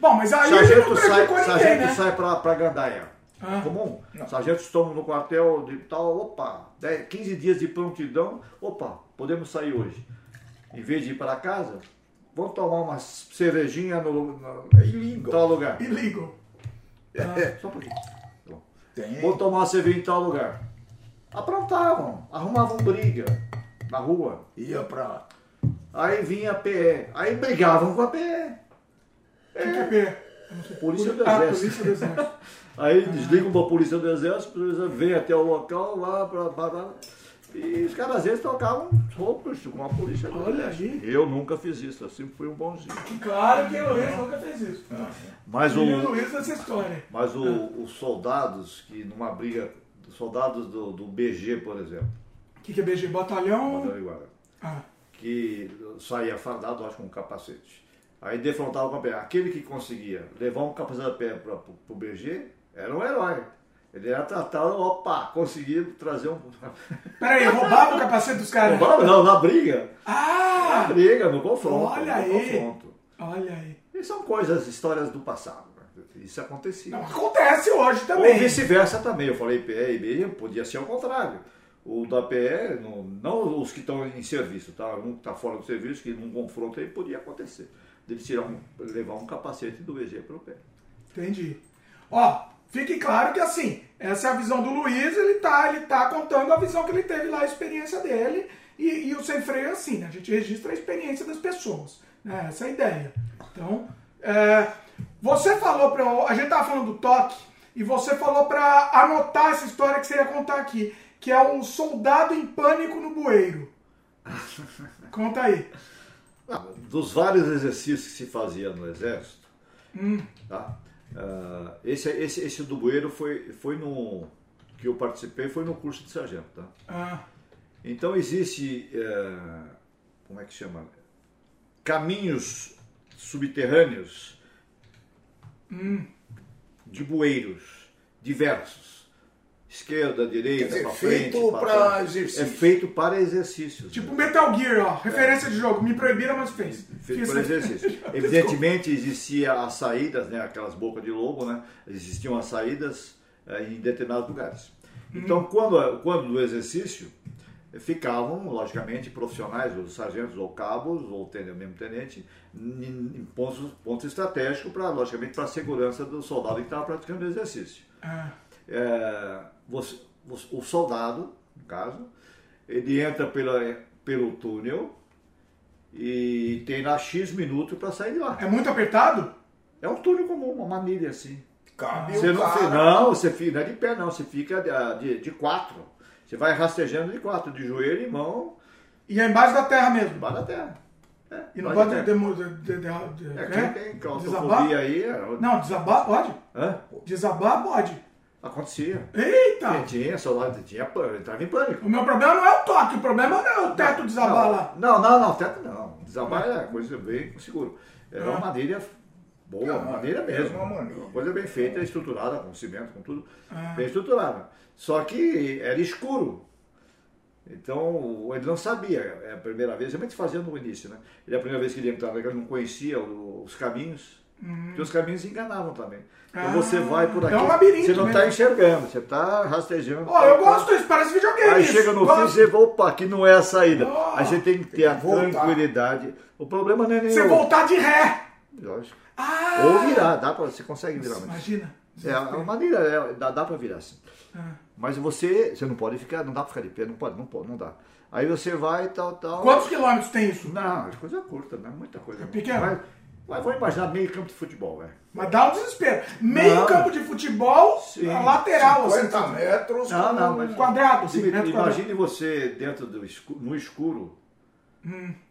Bom, mas aí ele não Sargento sai, ninguém, sargento né? sai pra, pra gandaia. Ah. Comum. Sargentos tomam no quartel de tal, opa, 10, 15 dias de prontidão, opa, podemos sair hoje. Em vez de ir para casa, vamos tomar uma cervejinha no, no, illegal. tal lugar. Illegal. É, só um pouquinho. Tem. Vou tomar uma cerveja em tal lugar. Aprontavam, arrumavam briga na rua. Ia pra. Aí vinha a PE. Aí brigavam com a PE. Quem que é P? Polícia do Ah, Exército. polícia do exército. Aí desligam para a polícia do exército, a polícia vem até o local lá pra- e os caras às vezes tocavam roupas com a polícia do Olha exército. aí. Eu nunca fiz isso, eu sempre fui um bonzinho. Claro que o Luiz nunca fez isso. Mas, E o o, Luiz nessa história. mas o- os soldados que numa briga, os soldados do, do BG, por exemplo, O que, que é BG? Batalhão? Batalhão Iguara, Ah, que saía fardado, acho com um capacete. Aí defrontava a pé. Aquele que conseguia levar um capacete a pé para o BG era um herói. Ele era tratado, opa, conseguiu trazer um. peraí, roubava o capacete dos caras? Não, não, na briga. Na Ah! briga, no confronto. Olha no aí. confronto. Olha aí. E são coisas, histórias do passado. né? Isso acontecia. Não, acontece hoje Ou também. vice-versa também. Eu falei PE e BE, podia ser ao contrário. O da PE, não, não os que estão em serviço, tá? Um que está fora do serviço, que num confronto aí podia acontecer. Dele tirar um, levar um capacete do EG para o pé. Entendi. Ó, fique claro que assim, essa é a visão do Luiz, ele tá, ele tá contando a visão que ele teve lá, a experiência dele, e, e o sem freio é assim, né? A gente registra a experiência das pessoas. Né? Essa é a ideia. Então, é, você falou pra. A gente tava falando do toque, e você falou pra anotar essa história que você ia contar aqui. Que é o soldado em pânico no bueiro. Conta aí. Ah, Dos vários exercícios que se fazia no exército, Hum. tá? Ah, esse, esse, esse do bueiro foi, foi no que eu participei foi no curso de sargento, tá? Ah, Então existe, eh, como é que chama? Caminhos subterrâneos de bueiros diversos. Esquerda, direita, Quer dizer, pra frente, feito pra pra trás. exercício. É feito para exercícios. tipo né? Metal Gear, ó. Referência de jogo. Me proibiram, mas fez. Feito Fiz- para exercício. Evidentemente existia as saídas, né, aquelas bocas de lobo, né? Existiam as saídas eh, em determinados lugares. Então, quando, quando do exercício, ficavam, logicamente, profissionais, os sargentos ou cabos, ou ten- mesmo tenente, em, pontos, pontos estratégicos, para, logicamente, para a segurança do soldado que estava praticando o exercício. Ah, É, você- o soldado, no caso, ele entra pela, pelo túnel e tem lá X minutos para sair de lá. é muito apertado? É um túnel comum, uma manilha assim. Cabe Você não, cara. fica, não, você fica, não é de pé não, você fica de, de, de quatro. Você vai rastejando de quatro, de joelho e mão, E é embaixo da terra mesmo. embaixo da terra. É, E não pode demo- de, de, É, é? quem tem Desabar? claustrofobia aí, é- Não, desabar pode. Hã? Desabar pode. Acontecia. Eita! Soldado tinha pânico, entrava em pânico. O meu problema não é o toque, o problema não é o teto desabar não, lá. Não, não, não, teto não. Desabar é coisa bem seguro. Era uma madeira boa, É, uma madeira é mesmo. uma coisa bem feita, estruturada, com cimento, com tudo. Ah. Bem estruturada. Só que era escuro. Então, ele não sabia, é a primeira vez, realmente fazia no início, né? Ele, a primeira vez que ele entrava, ele não conhecia os caminhos, porque os caminhos enganavam também. Então Ah, você vai por é aqui, um labirinto você não está enxergando, você está rastejando. Ó, eu gosto disso, parece videogame. Aí isso. chega no fim Gosto. você vê, opa, aqui não é a saída. Oh, Aí você tem que ter a voltar. tranquilidade. O problema não é nem Você voltar de ré. Lógico. Ah! Ou virar, dá pra, você consegue virar. Mas... Imagina. É, a maneira, é, dá, dá pra virar assim. Ah. Mas você, você não pode ficar, não dá pra ficar de pé, não pode, não pode, não dá. Aí você vai e tal, tal. Quantos quilômetros tem isso? Não, é coisa curta, não é muita coisa. pequeno? Mas, mas vou imaginar meio campo de futebol, velho. Mas dá um desespero. Meio Não. campo de futebol, Sim, a lateral, assim, 50 metros. Não, com- não, mas- quadrado, assim, Imagine, quadrado. você dentro do escuro, no escuro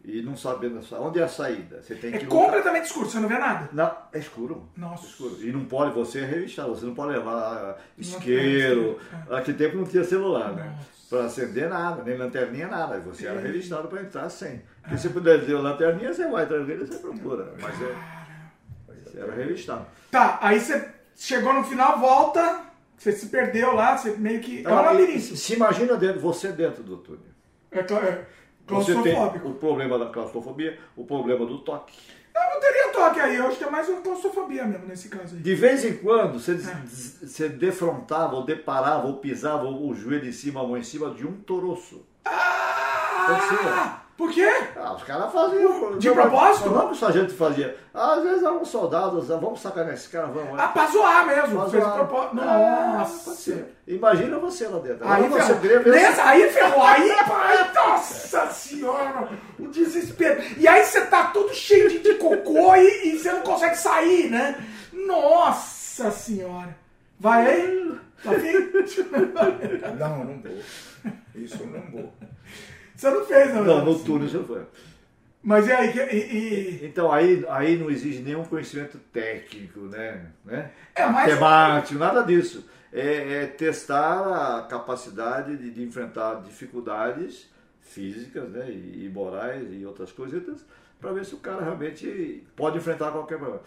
e não sabendo onde é a saída. Você tem Hum. É que completamente escuro, você não vê nada. Não, é escuro. Nossa. É escuro. E não pode, você é revistado, você não pode levar é isqueiro. isqueiro, Naquele tempo não tinha celular, né? Para acender nada, nem lanterninha, nada. Você era revistado para entrar sem. Porque se puder dizer lanterninha, você vai tranquilo, você procura. Mas é, você era revistado. Tá, aí você chegou no final, volta, você se perdeu lá, você meio que. É um Agora, labirinto. se imagina dentro, você dentro do túnel. É, cla- é Você tem o problema da claustrofobia, o problema do toque. Eu não teria toque aí, eu acho que é mais uma claustrofobia mesmo nesse caso aí. De vez em quando você, É. você defrontava, ou deparava, ou pisava o joelho em cima, a mão em cima de um toroço. Pode ser. Por quê? Ah, os caras faziam. De propósito? Não, que o sargento fazia. Às vezes eram soldados, ah, vamos sacar nesse cara, vamos. Ah, pra zoar mesmo. Pra fez zoar. propósito. Ah, Nossa. Imagina você lá dentro. Aí você ver. Nessa, aí ferrou. Aí, pai, nossa senhora. O desespero. E aí você tá todo cheio de, de cocô e, e você não consegue sair, né? Nossa senhora. Vai aí. Tá? Não, não vou. Isso eu não vou. Você não fez, não. Não, no túnel você foi. Mas e aí? que- E, e- Então aí, aí não exige nenhum conhecimento técnico, né? né? É, mas- Matemático, nada disso. É, é testar a capacidade de, de enfrentar dificuldades físicas né? e, e morais e outras coisas para ver se o cara realmente pode enfrentar qualquer problema.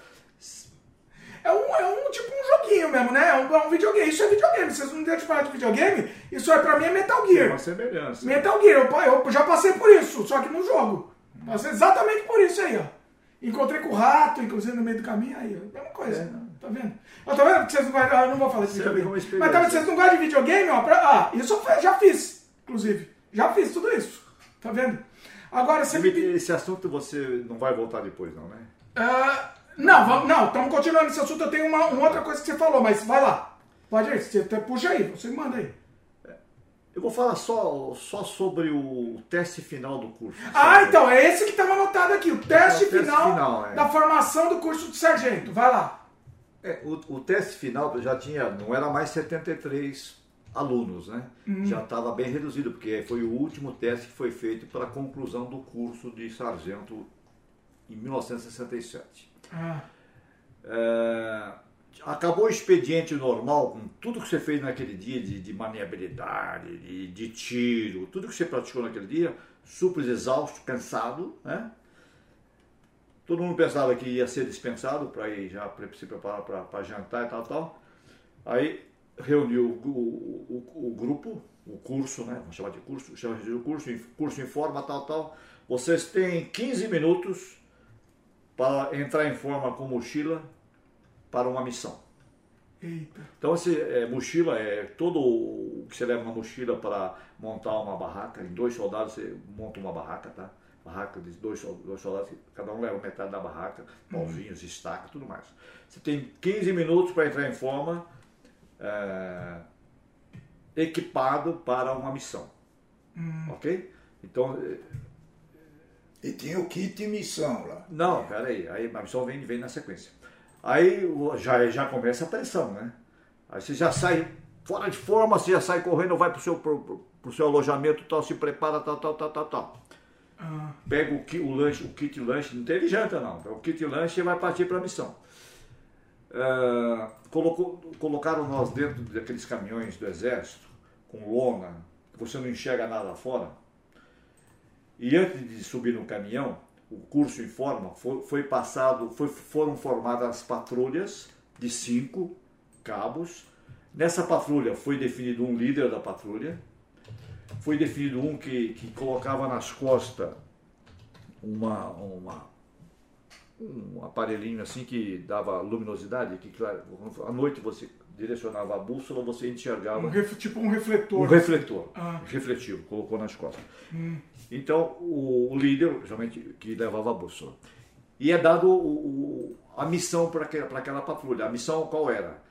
É um, é um tipo um joguinho mesmo, né? É um, é um videogame. Isso é videogame. Vocês não deixam de falar de videogame? Isso aí pra mim é Metal Gear. uma semelhança. Metal Gear, eu, eu já passei por isso, só que no jogo. Passei exatamente por isso aí, ó. Encontrei com o rato, inclusive no meio do caminho, aí, ó. Mesma coisa. É. Tá vendo? Ó, tá vendo que vocês não gostam. Ah, eu não vou falar de videogame. Mas tá vendo vocês não gostam de videogame, ó. Pra, ah, isso eu já fiz, inclusive. Já fiz tudo isso. Tá vendo? Agora você Esse assunto você não vai voltar depois, não, né? Ah, não, vamos, não, estamos continuando esse assunto. Eu tenho uma, uma outra coisa que você falou, mas vai lá. Pode ir, você até puxa aí, você manda aí. Eu vou falar só, só sobre o teste final do curso. Ah, então, é esse que estava anotado aqui, o teste, É o teste final, final, é. da formação do curso de sargento. Vai lá. É, o, o teste final já tinha, não era mais 73 alunos, né? Já estava bem reduzido, porque foi o último teste que foi feito para a conclusão do curso de sargento em 1967. Ah, É, acabou o expediente normal, com tudo que você fez naquele dia, de, de de, de tiro, tudo que você praticou naquele dia, super exausto, cansado, né? Todo mundo pensava que ia ser dispensado para ir já se preparar para jantar e tal, tal. Aí reuniu o, o, o- o grupo, o curso, né? Vamos chamar de curso, chama de curso, curso em forma, tal, tal. Vocês têm 15 minutos para entrar em forma com mochila para uma missão. eita. Então, esse, é, mochila é todo o que você leva na mochila para montar uma barraca. Em dois soldados você monta uma barraca, tá? Barraca de dois, dois soldados, cada um leva metade da barraca, pauzinhos, estaca, tudo mais. Você tem 15 minutos para entrar em forma, é, equipado para uma missão. Ok? Então, E tinha o kit missão lá. não, peraí, aí a missão vem, vem na sequência. Aí já, já começa a pressão, né? Aí você já sai fora de forma, você já sai correndo, vai pro seu, pro, pro- seu alojamento, tal, se prepara, tal, tal, tal, tal, tal. Ah, Pega o, ki- o lanche, o kit lanche, não teve janta não, o kit lanche e vai partir para a missão. Ah, colocou, colocaram nós dentro daqueles caminhões do exército, com lona, que você não enxerga nada fora. E antes de subir no caminhão, o curso em forma foi, foi passado, foi- foram formadas patrulhas de cinco cabos. Nessa patrulha foi definido um líder da patrulha, foi definido um que, que colocava nas costas uma, uma um aparelhinho assim que dava luminosidade, que claro, à noite você direcionava a bússola, você enxergava um ref- tipo um refletor. um refletor Ah. refletivo, colocou nas costas. Então, o, o líder, geralmente, que levava a bússola. E é dado o- o- a missão para aquela, patrulha. A missão qual era?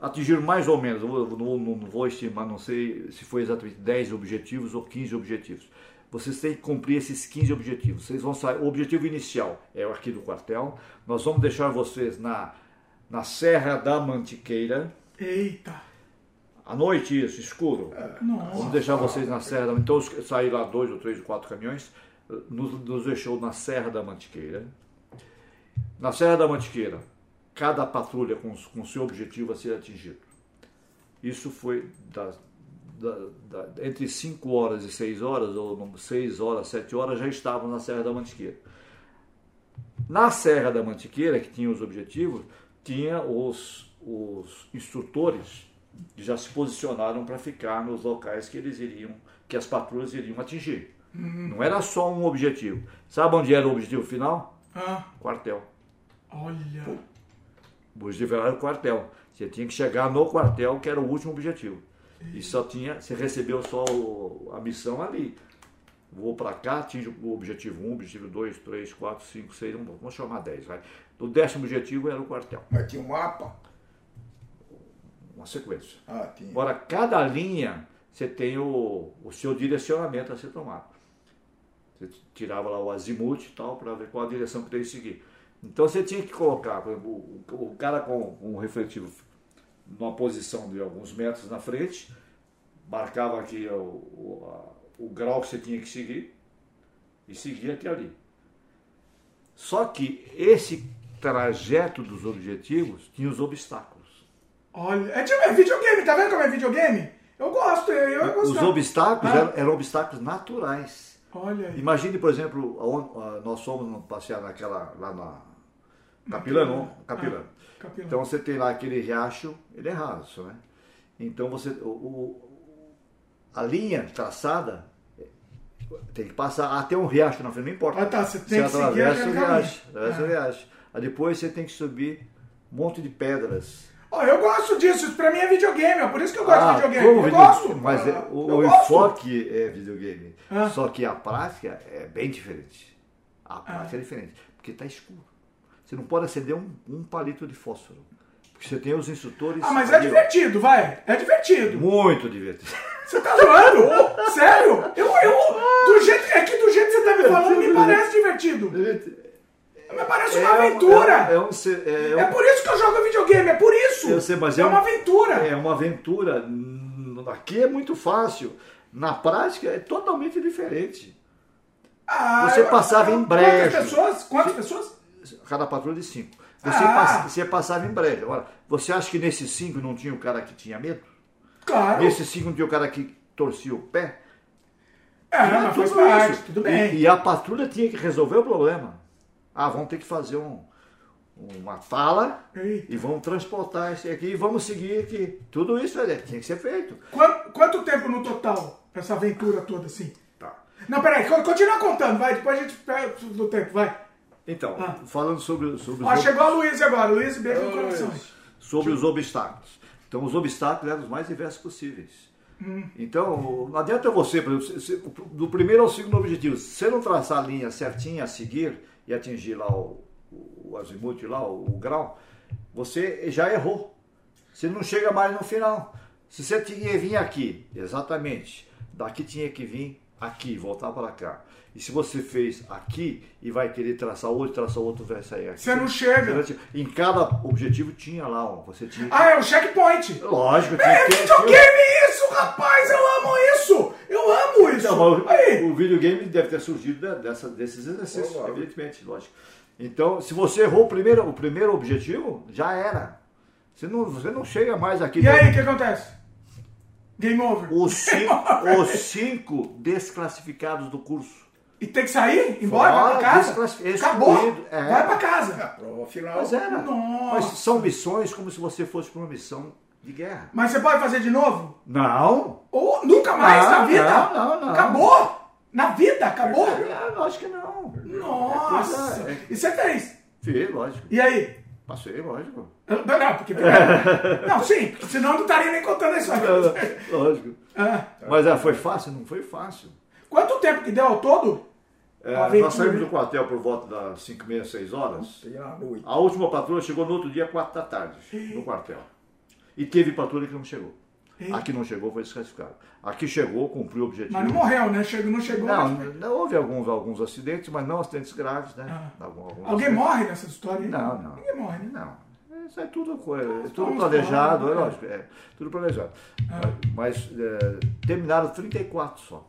Atingir mais ou menos, não, não- não vou estimar, não sei se foi exatamente 10 objetivos ou 15 objetivos. Vocês têm que cumprir esses 15 objetivos. Vocês vão sair. O objetivo inicial é o aqui do quartel. Nós vamos deixar vocês na, na Serra da Mantiqueira. Eita. À noite, isso, escuro. Nossa. Vamos deixar vocês na Serra da Então saíram lá dois ou três ou quatro caminhões, nos, nos deixou na Serra da Mantiqueira. Na Serra da Mantiqueira, cada patrulha com, com seu objetivo a ser atingido. Isso foi das- da- da- entre 5 horas e 6 horas, ou 6 horas, 7 horas, já estavam na Serra da Mantiqueira. Na Serra da Mantiqueira, que tinha os objetivos, tinha os, os instrutores que já se posicionaram para ficar nos locais que eles iriam, que as patrulhas iriam atingir. Não era só um objetivo. Sabe onde era o objetivo final? Ah, Quartel. olha. O objetivo era o quartel. Você tinha que chegar no quartel, que era o último objetivo. E só tinha, você recebeu só o- a missão ali. Vou para cá, atinge o objetivo 1, objetivo 2, 3, 4, 5, 6, vamos chamar 10, vai. O décimo objetivo era o quartel, Mas tinha um mapa? uma sequência. Ah, tinha. Agora, cada linha, você tem o, o seu direcionamento a ser tomado. Você tirava lá o azimuth e tal, para ver qual a direção que tem que seguir. Então, você tinha que colocar, por exemplo, o, o cara com um refletivo numa posição de alguns metros na frente, marcava aqui o, o, a- o grau que você tinha que seguir e seguia até ali. Só que esse trajeto dos objetivos tinha os obstáculos. Olha. É, tipo, é videogame, tá vendo como é videogame? Eu gosto, eu, eu ia Os obstáculos Ah. eram, eram obstáculos naturais. Olha aí. Imagine, por exemplo, nós fomos passear naquela, lá na Capilã, não? Capilã. Ah. Então você tem lá aquele riacho, ele é raso, né? Então você, o, o- a linha traçada tem que passar até um riacho na frente, não importa. Ah, tá, você tem que seguir atravessa o aquele caminho. riacho, atravessa o Ah. riacho. Aí depois você tem que subir um monte de pedras. Ó, eu gosto disso, isso pra mim é videogame, é por isso que eu gosto Ah, de videogame. Eu videogame? gosto. Mas Ah, é, o, eu o gosto. enfoque é videogame. Ah. Só que a prática é bem diferente. A prática é diferente. Porque está escuro. Você não pode acender um, um palito de fósforo. Porque você tem os instrutores. Ah, mas é divertido, vai. É divertido. Muito divertido. Você tá zoando? Sério? Eu, eu, do jeito, é que do jeito que você tá me falando, me parece divertido. Mas parece uma aventura. É, é um, se- é, É por isso que eu jogo videogame, é por isso. Eu sei, mas é é um- uma aventura. é uma aventura. Aqui é muito fácil. Na prática é totalmente diferente. Ah, Você eu- passava em Quantas brejo. pessoas? Quantas pessoas? Cada patrulha de cinco. Você, Ah. passa- você passava em breve. Agora, você acha que nesses cinco não tinha o cara que tinha medo? Claro. Nesses cinco não tinha o cara que torcia o pé? É, mas faz tudo parte, isso. tudo E- bem. E, a patrulha tinha que resolver o problema. Ah, vamos ter que fazer um, uma fala Eita. e vamos transportar isso aqui e vamos seguir aqui. Tudo isso é, tinha que ser feito. Quanto, quanto tempo no total, essa aventura toda assim? Tá. Não, peraí, co- continua contando, vai, depois a gente pega do tempo, vai. Então, Ah. falando sobre, sobre, Ó, os, ob- chegou a Luiz agora, Luiz, beijo no coração. sobre os obstáculos. Então, os obstáculos eram os mais diversos possíveis. Hum. Então, não adianta você, por exemplo, do primeiro ao segundo objetivo, se você não traçar a linha certinha a seguir e atingir lá o, o azimuth, lá, o, o grau, você já errou. Você não chega mais no final. Se você tinha que vir aqui, exatamente, daqui tinha que vir aqui, voltar para cá. E se você fez aqui e vai querer traçar outro, traçar outro, vai sair aqui. Você não chega. Em cada objetivo tinha lá, ó, você tinha. Ah, é um checkpoint. Lógico, tinha É videogame isso, rapaz! Eu amo isso! Eu amo isso! Não, mas o- Aí, o videogame deve ter surgido da- dessa, desses exercícios, evidentemente, lógico. Então, se você errou o primeiro, o primeiro objetivo, já era. Você não, você não chega mais aqui. e aí, o que acontece? Game over. Os cinco, os cinco desclassificados do curso. E tem que sair? Embora? Vai pra Fora, casa? Acabou! é. Vai pra A casa. prova final. Mas era. Nossa. Mas são missões como se você fosse para uma missão de guerra. Mas você pode fazer de novo? Não. Ou nunca mais Não, na vida? não, não, não. Acabou? Na vida? Acabou? É, lógico que não. Nossa! É coisa- é- E você fez? Fiz, lógico. E aí? Passei, lógico. Eu- Não, não, porque. Não, sim, porque senão eu não estaria nem contando história. lógico. Ah, Mas é, foi fácil? Não foi fácil. Quanto tempo que deu ao todo? É, nós saímos do quartel por volta das 5 meia, 6 horas. A última patrulha chegou no outro dia, 4 da tarde, no quartel. E teve patrulha que não chegou. Eita. A que não chegou foi desclassificada. A que chegou, cumpriu o objetivo. Mas não morreu, né? Chegou, não chegou. Não, mas- não, houve alguns, alguns acidentes, mas não acidentes graves, né? Ah. Algum- Alguém morre nessa história aí? Não, não. Ninguém morre, né? Não. Isso é tudo, é tudo planejado, é né? lógico, é tudo planejado. Ah. Mas é, terminaram 34 só.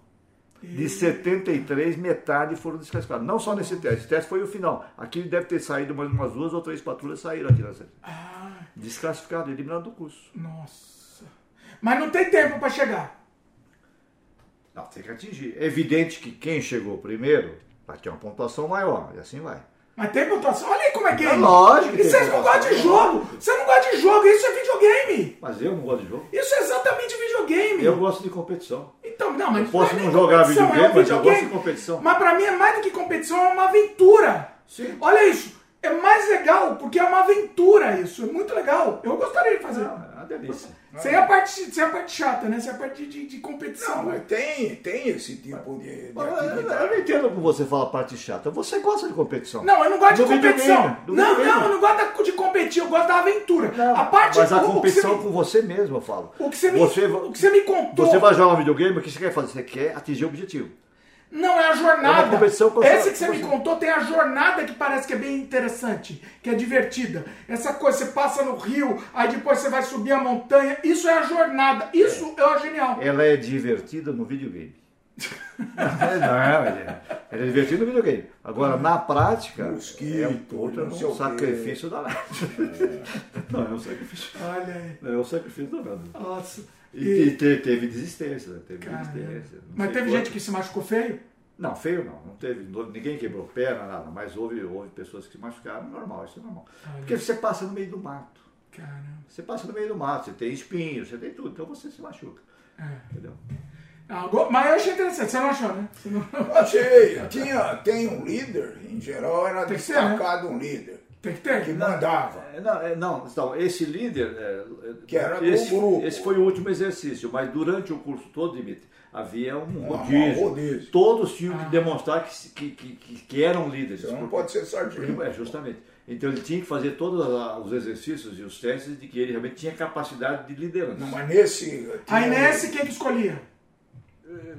De 73, metade foram desclassificados. Não só nesse teste, esse teste foi o final. Aqui deve ter saído mais umas duas ou três patrulhas saíram aqui nessa. Ah, Desclassificado, eliminado do curso. nossa. Mas não tem tempo pra chegar. Não, tem que atingir. É evidente que quem chegou primeiro vai ter uma pontuação maior, e assim vai. Mas tem pontuação. Olha aí como é game. É lógico que E vocês não gostam de jogo. Você não gosta de jogo. Isso é videogame. Mas eu não gosto de jogo. Isso é exatamente videogame. Eu gosto de competição. Então, não, mas Eu posso não jogar videogame, é um mas eu gosto de competição. Mas pra mim é mais do que competição, é uma aventura. Sim. Olha isso. É mais legal, porque é uma aventura isso. É muito legal. Eu gostaria de fazer. É uma delícia. Sem a parte, sem a parte chata, né? Sem a parte de, de competição. Não, mas tem, tem esse tipo de, de Eu, não entendo como você fala parte chata. Você gosta de competição. Não, eu não gosto de Do competição. videogame, do Não, videogame. não, eu não gosto de competir, eu gosto da aventura. Não, a parte mas a o- o que competição você me- com você mesmo, eu falo. O que você me, Você, o que você me contou. você vai jogar um videogame, o que você quer fazer? Você quer atingir o objetivo. Não, é a jornada. É Esse que você com me contou tem a jornada que parece que é bem interessante, que é divertida. Essa coisa, você passa no rio, aí depois você vai subir a montanha. Isso é a jornada. Isso eu acho genial. Ela é divertida no videogame. não, é, ela é divertida no videogame. Agora, na prática, Mosquito, é um puta não um sacrifício danado. Não, é um sacrifício. Olha aí. É um sacrifício danado. Nossa. E, e te- teve desistência, né? teve Caramba. desistência. Não Mas teve quanto. gente que se machucou feio? Não, feio não, não teve, não- ninguém quebrou perna, nada, mas houve, houve pessoas que se machucaram, normal, isso é normal. Porque você passa no meio do mato, Caramba. você passa no meio do mato, você tem espinhos, você tem tudo, então você se machuca, É. entendeu? Mas eu achei interessante, você não achou, né? Não... Achei, tinha, tem um líder, em geral era Tem que ser, né? destacado um líder, Tem que ter. que mandava. É, Não, é, não, então, esse líder, é, Que era do esse, grupo. esse foi o último exercício, mas durante o curso todo, Dimitri, havia um Um rodízio. rodízio. Todos tinham Ah. que demonstrar que, que, que, que, eram líderes. Você não Porque- pode ser sargento. É, justamente. Então ele tinha que fazer todos a- os exercícios e os testes de que ele realmente tinha capacidade de liderança. Não, Mas nesse. Aí nesse, quem que escolhia?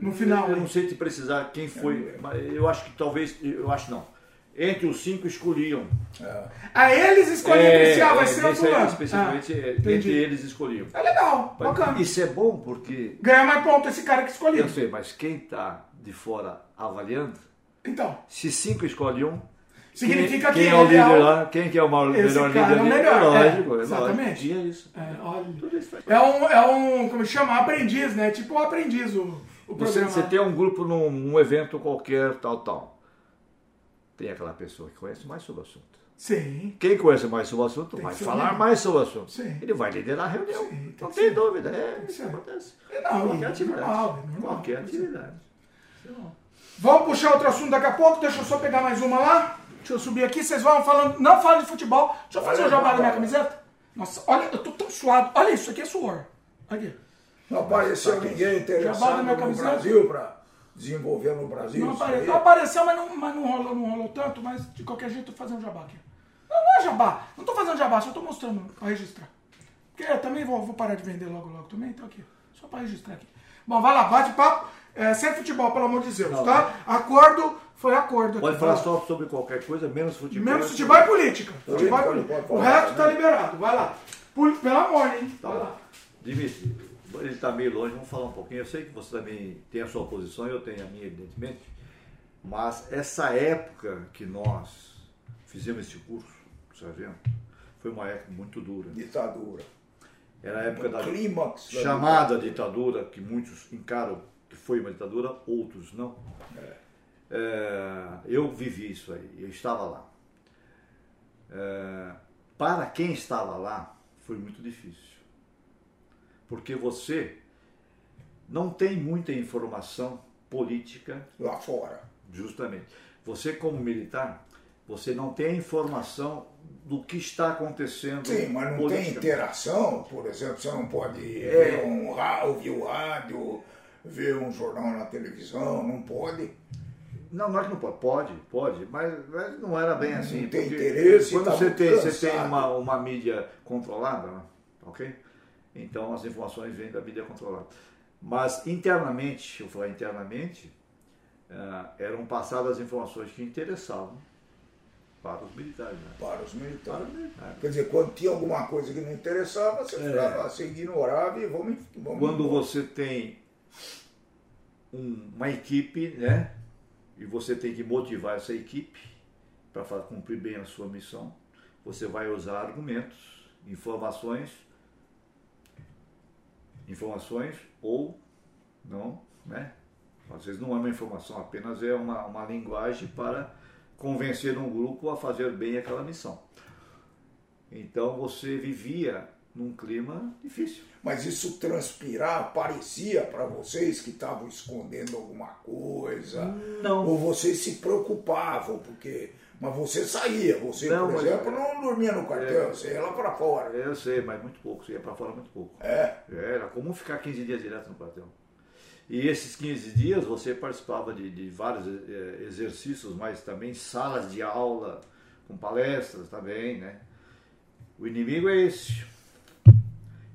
No final, Eu hein? não sei te precisar quem foi, mas eu acho que talvez, eu acho não. Entre os cinco escolhiam. Aí eles escolhiam si, ah, vai ser o fulano. especificamente, Ah, é, entendi. entre eles escolhiam. É legal, bacana. Isso é bom porque, Ganha mais ponto esse cara que escolheu. eu sei, mas quem está de fora avaliando, Então, se cinco escolhem um, Significa quem, que quem é o é líder o- lá, quem que é o maior, Esse melhor cara líder é o melhor, é lógico, é, é, exatamente. lógico. Isso. é, olha. Tudo isso faz É um, é um, como chama? Aprendiz, né? Tipo um aprendiz o, o Você, programa. você tem um grupo num, num evento qualquer, tal, tal. Tem aquela pessoa que conhece mais sobre o assunto. Sim. Quem conhece mais sobre o assunto Tem vai falar mesmo. mais sobre o assunto. Sim. Ele vai liderar a reunião. Sim, tem não tem ser. dúvida. É que isso ser. acontece. É, não, Qualquer é atividade. normal, é normal. Qualquer atividade. Vamos puxar outro assunto daqui a pouco. Deixa eu só pegar mais uma lá. Deixa eu subir aqui. Vocês vão falando. Não falem de futebol. Deixa eu fazer o Olha, jabá da minha camiseta. Nossa, olha, eu tô tão suado. Olha isso, aqui é suor. Aqui. Não apareceu ninguém Já interessado bota minha no camiseta. Brasil para desenvolver no Brasil. Não, apare... não apareceu, mas não, mas não rolou, não rolou tanto. Mas de qualquer jeito eu fazer um jabá aqui. Não, não é jabá. Não tô fazendo jabá, só tô mostrando pra registrar. Porque eu também vou, vou parar de vender logo, logo também. Então aqui, só pra registrar aqui. Bom, vai lá, bate papo. É, sem futebol, pelo amor de Deus, Não, tá? Acordo, foi acordo. Pode aqui, falar tá? só sobre qualquer coisa, menos futebol. Menos futebol e política. Política, Futebol e política. O resto tá liberado. Vai lá. Pelo amor, hein? Tá Vai lá. Dimitri, ele está meio longe, vamos falar um pouquinho. Eu sei que você também tem a sua posição, eu tenho a minha, evidentemente. Mas essa época que nós fizemos esse curso, sargento, foi uma época muito dura. Ditadura. Era a época da Clímax. da chamada ditadura, que muitos encaram que foi uma ditadura, outros não. É, eu vivi isso aí, eu estava lá. É, para quem estava lá, foi muito difícil. Porque você não tem muita informação política, Lá fora. justamente. Você, como militar, você não tem a informação do que está acontecendo. Sim, mas não tem interação, por exemplo, você não pode É. ver um ouvir o rádio, ver um jornal na televisão, não pode. Não, não é que não pode. Pode, pode, mas, mas não era bem assim. Não tem interesse, Quando tá você tem, você tem uma, uma mídia controlada, ok? Então as informações vêm da mídia controlada. Mas internamente, eu falar internamente, eh, eram passadas as informações que interessavam para os militares. Né? Para os militares. É. Quer dizer, quando tinha alguma coisa que não interessava, você ficava, você ignorava e vamos. vamos Quando embora. você tem um- uma equipe, né? E você tem que motivar essa equipe para cumprir bem a sua missão, você vai usar argumentos, informações, informações ou não, né? Às vezes não é uma informação, apenas é uma, uma linguagem para convencer um grupo a fazer bem aquela missão. Então você vivia num clima difícil. Mas isso transpirar parecia para vocês que estavam escondendo alguma coisa? Não. Ou vocês se preocupavam, porque. Mas você saía, você, Não, por exemplo, não dormia no quartel, É. você ia lá para fora. Eu sei, mas muito pouco, você ia para fora muito pouco. É. Era comum ficar 15 dias direto no quartel. E esses 15 dias você participava de, de vários eh, exercícios, mas também salas de aula, com palestras também, né? O inimigo é esse.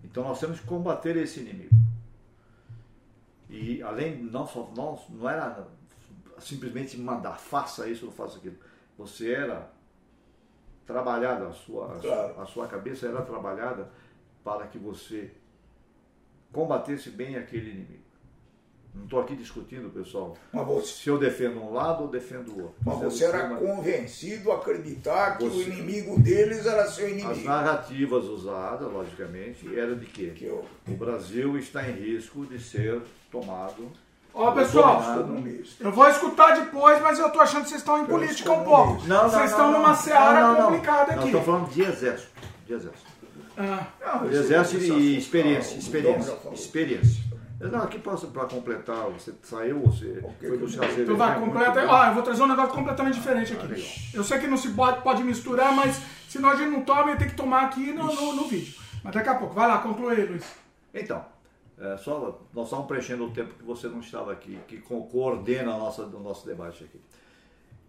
Então nós temos que combater esse inimigo. E além, não, só, não, não era simplesmente mandar, faça isso ou faça aquilo. Você era trabalhada, a sua, Claro. a sua cabeça era trabalhada para que você combatesse bem aquele inimigo. Não estou aqui discutindo, pessoal, você, se eu defendo um lado ou defendo o outro. mas Isso é você era uma- convencido a acreditar que Você- o inimigo deles era seu As inimigo. narrativas usadas, logicamente, eram de quê? Que eu, O Brasil está em risco de ser tomado. Ó, pessoal, eu vou escutar depois, mas eu tô achando que vocês estão em Pelos política um pouco. vocês estão numa seara Não, não, não. complicada Não, aqui. estou falando de exército. De exército. Ah, Não, De exército isso- e experiência. Ah, Experiência. Experiência. Não, aqui para completar, você saiu, você Ok, foi buscar cerveja. então vai, muito completa. bem. Ó, eu vou trazer um negócio completamente diferente aqui. legal. Eu sei que não se pode, pode misturar, mas senão a gente não toma e tem que tomar aqui no, no, no vídeo. Mas daqui a pouco. Vai lá, conclui aí, Luiz. Então, é, só, nós estamos preenchendo o tempo que você não estava aqui, que co- coordena a nossa, o nosso debate aqui.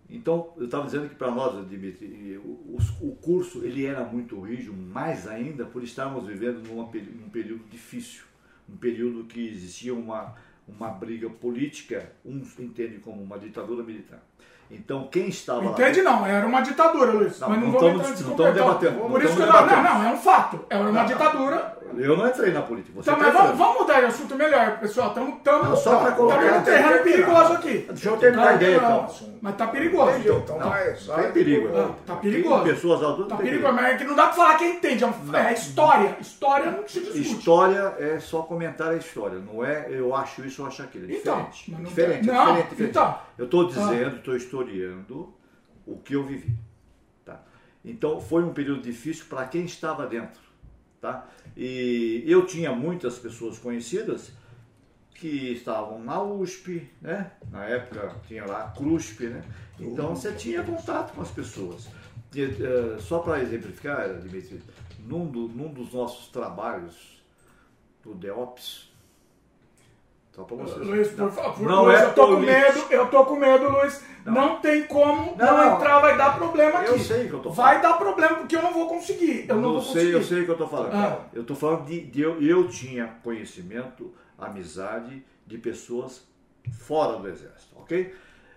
Então, eu estava dizendo que para nós, Dimitri, o, o curso ele era muito rígido, mais ainda por estarmos vivendo numa, num período difícil, um período que existia uma, uma briga política, uns entendem como uma ditadura militar. Então, quem estava Entende lá. não, era uma ditadura, Luiz. Não, mas não, não estamos- não estamos debatendo, Por não isso que eu não, não, não, é um fato. Era uma ditadura. Eu não entrei na política. Você Então, tá mas vamos, vamos mudar de assunto melhor, pessoal. Estamos só pra colocar- num terreno perigoso aqui. Deixa eu terminar a ideia, Não, então. Mas tá perigoso. Então Não, vai, tem sai. perigo. Não, tá perigoso. Tem pessoas adultas. Tá tem perigoso, mas é que não dá pra falar quem entende. É, um- é história. História não se discute. História é só comentar a história, não é eu acho isso ou acho aquilo. É Então, diferente. mas não diferente, tem- é não, diferente, diferente. então. Eu estou dizendo, estou historiando o que eu vivi. Tá? Então foi um período difícil para quem estava dentro. Tá? E eu tinha muitas pessoas conhecidas que estavam na USP, né? na época tinha lá a CRUSP, né? então você tinha contato com as pessoas. E, eh, só para exemplificar, Dimitri, num, do- num dos nossos trabalhos do DEOPS, só para vocês. Luiz, por favor, Não Luiz, é eu tô com medo, eu tô com medo, Luiz. Não, tem como não, Não, não. entrar, vai dar problema aqui. Eu sei que eu tô Vai dar problema porque eu não vou conseguir. Eu não, vou sei, conseguir. eu sei o que eu estou falando. Ah. Eu estou falando de, de eu, eu tinha conhecimento, amizade de pessoas fora do exército, ok?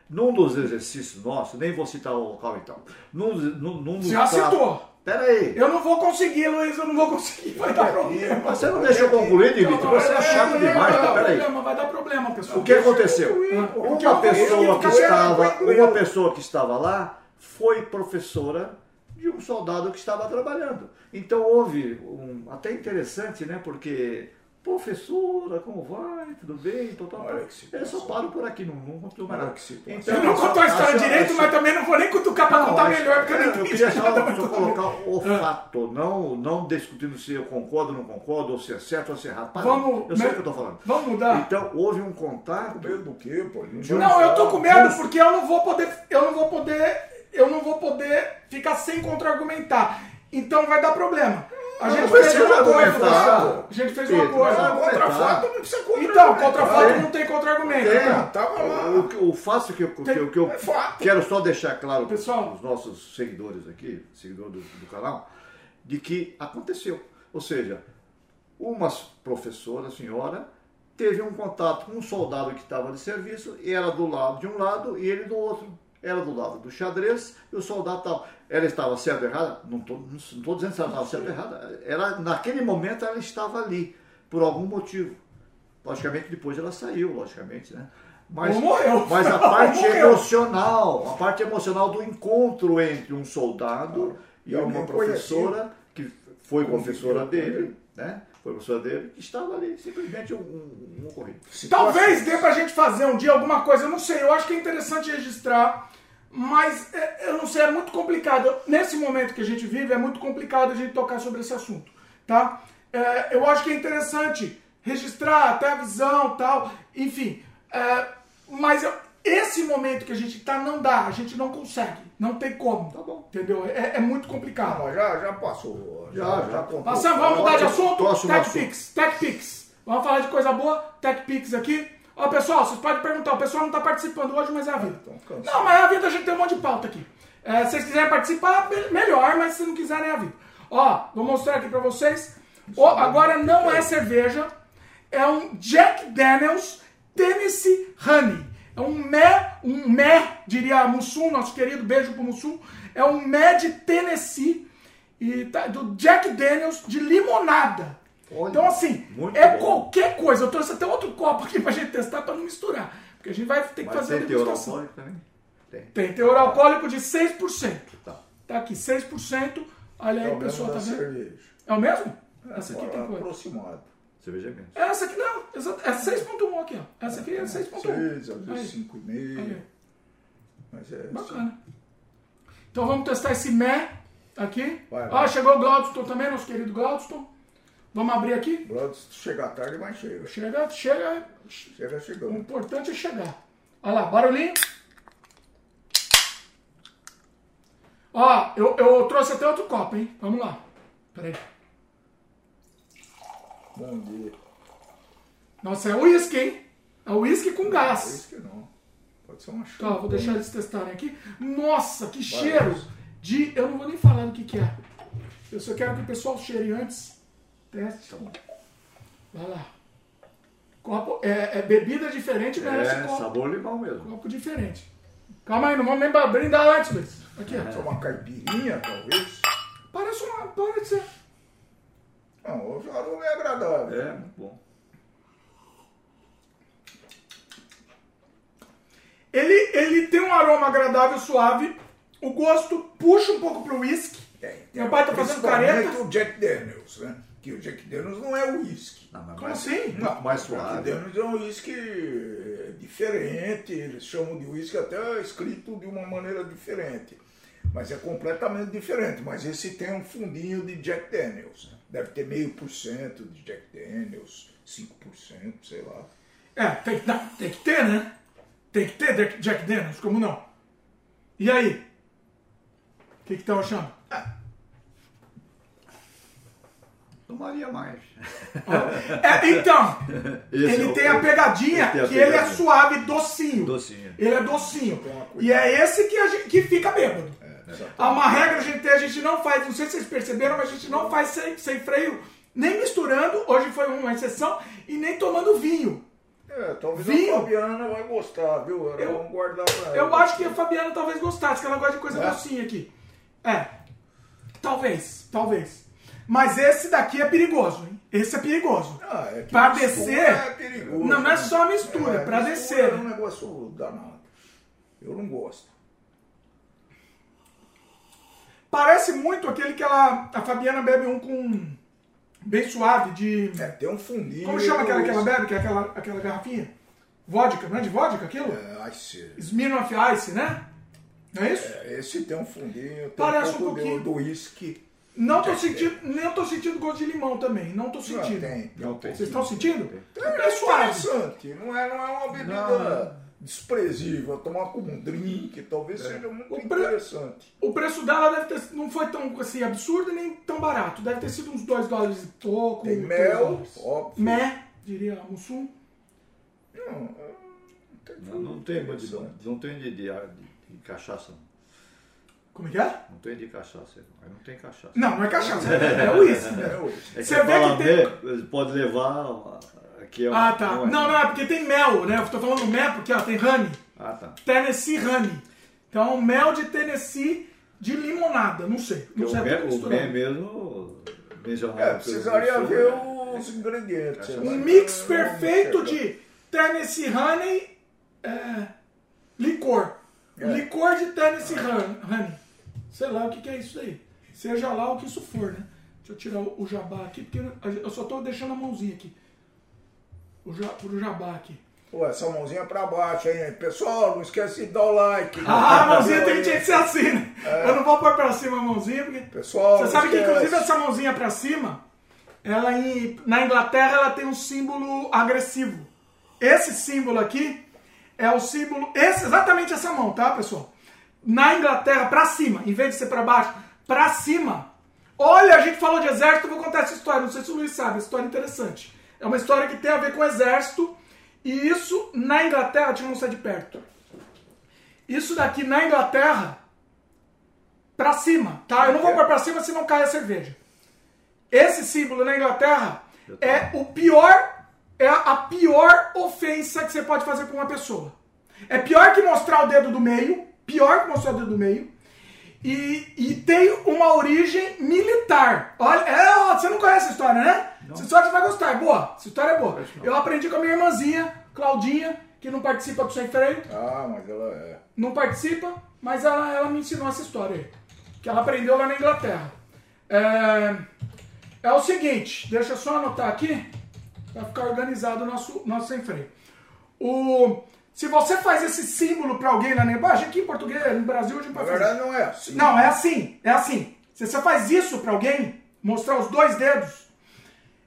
Num dos exercícios nossos, nem vou citar o local então. Num, num, num já citou. Pera aí. Eu não vou conseguir, Luiz, eu não vou conseguir. Vai dar problema. Você não deixa eu concluir, Dimitri? Você é chato Vai demais. dar Pera aí. problema, vai dar problema, pessoal. O que aconteceu? Uma pessoa que estava, uma pessoa que estava lá foi professora de um soldado que estava trabalhando. Então houve um até interessante, né? Porque professora, como vai? Tudo bem? Olha que situação. Eu só paro por aqui, não, não contou mais nada. Então, Eu não contou a história acho- direito, acho- mas também não vou nem cutucar pra não, contar acho- melhor, porque eu não eu entendi queria só, só colocar o fato, não, não discutindo se eu concordo ou não concordo, ou se é certo ou se é errado. Para, Vamos- eu sei o que eu estou falando. Vamos mudar? Então, houve um contato Medo do quê, pô? Não, eu tô com medo porque eu não vou poder, eu não vou poder, eu não vou poder ficar sem contra-argumentar. Então vai dar problema. A gente fez um argumentar. pessoal. A gente fez um Pedro, acordo. mas Contra argumentar. fato não precisa contra Então, contra fato É. não tem contra-argumento. É. Então, Tava lá. O, o fato que eu, que eu, que eu É quero só deixar claro para Pessoal. os nossos seguidores aqui, seguidores do, do canal, de que aconteceu. Ou seja, uma professora, senhora, teve um contato com um soldado que estava de serviço, e era do lado de um lado e ele do outro. Era do lado do xadrez e o soldado estava. Ela estava certa ou errada? Não estou dizendo se ela estava certa ou errada. Era, naquele momento ela estava ali, por algum motivo. Logicamente depois ela saiu, logicamente, né? Mas, morreu. mas a parte morreu. emocional, a parte emocional do encontro entre um soldado e uma professora que foi professora dele, ele. né? Foi professora dele, que estava ali, simplesmente um, um, um ocorrido. Talvez dê pra gente fazer um dia alguma coisa, eu não sei, eu acho que é interessante registrar, mas é, eu não sei, é muito complicado. Nesse momento que a gente vive, é muito complicado a gente tocar sobre esse assunto, tá? É, eu acho que é interessante registrar até a visão tal, enfim. é, mas eu- esse momento que a gente tá não dá, a gente não consegue, não tem como. Tá bom. Entendeu? É, é muito complicado. Não, já, já passou. Já, já. contou. Passando, vamos mudar de assunto? TechPix, TechPix. Vamos falar de coisa boa? TechPix aqui. Ó, pessoal, vocês podem perguntar. O pessoal não está participando hoje, mas é a vida. Então. Não, mas é a vida, a gente tem um monte de pauta aqui. É, se vocês quiserem participar, me- melhor, mas se não quiserem, é a vida. Ó, vou mostrar aqui pra vocês. Ó, agora não é cerveja, é um Jack Daniels Tennessee Honey. É um mé, um mé, diria Mussum, nosso querido beijo pro Mussum. É um mé de Tennessee, e tá- do Jack Daniels de limonada. Olha, então, assim, é bom. qualquer coisa. Eu trouxe até outro copo aqui pra gente testar pra não misturar. Porque a gente vai ter que Mas fazer tem a degustação. alcoólico também? Tem. Tem teor alcoólico de 6%. Tá. Tá aqui, 6%. Olha aí, É o mesmo pessoal, tá vendo? cerveja. É o mesmo? Essa aqui tem quanto? aproximado. Cerveja menos. Essa aqui não, exato, é 6.1 aqui, ó. Essa aqui é 6.1. 6, às vezes 5,5. Aí. Mas é Bacana. Então vamos testar esse mé aqui. Vai, Ó, vai. chegou o Glaudston também, nosso querido Glaudston. Vamos abrir aqui. se chegar tarde, mas chega. Chega, chega. Chega O chegando. importante é chegar. Olha lá, barulhinho. Ó, eu, eu trouxe até outro copo, hein? Vamos lá. Peraí. Bom dia. Nossa, é uísque, hein? É uísque com É gás. isso que não. Pode ser uma Tá, chuva. vou deixar eles testarem aqui. Nossa, que cheiro de. Eu não vou nem falar do que, que é. Eu só quero que o pessoal cheire antes. Teste. Vai lá. Copo é, é bebida diferente, merece É, copo. sabor limão mesmo. Copo diferente. Calma aí, não vamos nem brindar antes, Luiz. Aqui, ó. Só uma caipirinha, talvez. Parece uma. Parece ser. Não, o aroma é agradável. É, muito bom. Ele, ele tem um aroma agradável, suave. O gosto puxa um pouco pro whisky. Tem. Meu pai tá fazendo careta. o Jack Daniels, né? Que o Jack Daniels não é uísque. Não, mas Como mais- assim? Muito mais O suave. Jack Daniels é um uísque diferente, eles chamam de uísque até escrito de uma maneira diferente. Mas é completamente diferente. Mas esse tem um fundinho de Jack Daniels. Deve ter meio por cento de Jack Daniels, 5%, sei lá. É, tem que, dar- tem que ter, né? Tem que ter Jack, Daniels, como não? E aí? O que estão achando? Tomaria mais. É, então, ele é o- tem a pegadinha ele tem a que ele é pegadinha. suave, docinho. Docinho. Ele é docinho. E é esse que, a gente, que fica bêbado. Há uma regra que a gente tem, a gente não faz, não sei se vocês perceberam, mas a gente não faz sem, sem freio, nem misturando, hoje foi uma exceção, e nem tomando vinho. É, talvez Vinho? a Fabiana vai gostar, viu? Era Eu- bom guardar pra ela. Eu acho que a Fabiana talvez gostasse, que ela gosta de coisa É? docinha aqui. É. Talvez, talvez. Mas esse daqui é perigoso, hein? Esse é perigoso. Ah, é Pra descer, É perigoso. não, não é só a mistura, é pra mistura descer, É um né? negócio danado. Eu não gosto. Parece muito aquele que ela, a Fabiana bebe um com bem suave de É, tem um fundinho. como chama aquela que ela bebe, que é aquela aquela garrafinha? Vodka, não é de vodka aquilo? É, Ice. Smirnoff Ice, né? Não é isso? É, esse tem um fundinho, tem Parece um um pouco pouquinho. do, do whisky. Não tô sentindo, nem tô sentindo gosto de limão também, não tô Não, sentindo. tem. Não tem. Vocês estão sentindo? É, É suave. interessante. Não é, não é uma bebida desprezível. Tomar como um drink talvez seja muito É. O pre- interessante. O preço dela deve ter, não foi tão assim, absurdo nem tão barato. Deve ter sido uns 2 dólares e pouco. Tem mel, óbvio. Mé, diria Mussum. Não, é, tem Não, não tem, interessante. não tem de, de, de cachaça. não. Como é que é? Não tem de cachaça. Aí não tem cachaça. Não, não é cachaça, é uísque. É, né? hoje. É pode levar. uma- Aqui é um- Ah, tá. é. Não, não, é porque tem mel, né? Eu tô falando mel porque ó, tem honey. Ah, tá. Tennessee honey. Então, mel de Tennessee de limonada. Não sei. Não sei o B, o misturar. B mesmo. É, precisaria ver é- os ingredientes. Um mas mix não- perfeito não de Tennessee honey, é, licor. É. Licor de Tennessee hon- honey. Sei lá o que, que é isso aí. Seja lá o que isso for, né? Deixa eu tirar o, o jabá aqui, porque eu só tô deixando a mãozinha aqui. Pro jabá aqui. Pô, essa mãozinha pra baixo aí. Pessoal, não esquece de dar o like. Ah, a mãozinha tem que ser assim, né? Eu não vou pôr pra cima a mãozinha, porque. Pessoal, Você sabe que, esquece. inclusive, essa mãozinha pra cima, ela em, na Inglaterra, ela tem um símbolo agressivo. Esse símbolo aqui é o símbolo. Esse, exatamente essa mão, tá, pessoal? Na Inglaterra, pra cima, em vez de ser pra baixo, pra cima. Olha, a gente falou de exército, eu vou contar essa história. Não sei se o Luiz sabe, história é interessante. É uma história que tem a ver com o exército. E isso, na Inglaterra, deixa eu mostrar de perto. Isso daqui na Inglaterra, pra cima, tá? Eu não vou pôr pra cima senão cai a cerveja. Esse símbolo na Inglaterra é o pior, é a pior ofensa que você pode fazer pra uma pessoa. É pior que mostrar o dedo do meio, pior que mostrar o dedo do meio. E, e tem uma origem militar. Olha, é, você não conhece essa história, né? Essa história você vai gostar, é boa. Essa história é boa. Eu aprendi com a minha irmãzinha, Claudinha, que não participa do Sem Freio Ah, mas ela é. não participa, mas ela, ela me ensinou essa história aí. Que ela aprendeu lá na Inglaterra. É, é o seguinte, deixa eu só anotar aqui, para ficar organizado o nosso, nosso sem freio. O, se você faz esse símbolo para alguém na linguagem, aqui em português, no Brasil, a gente Na pode fazer. verdade, não é assim. Não, é assim, é assim. Se você faz isso para alguém, mostrar os dois dedos,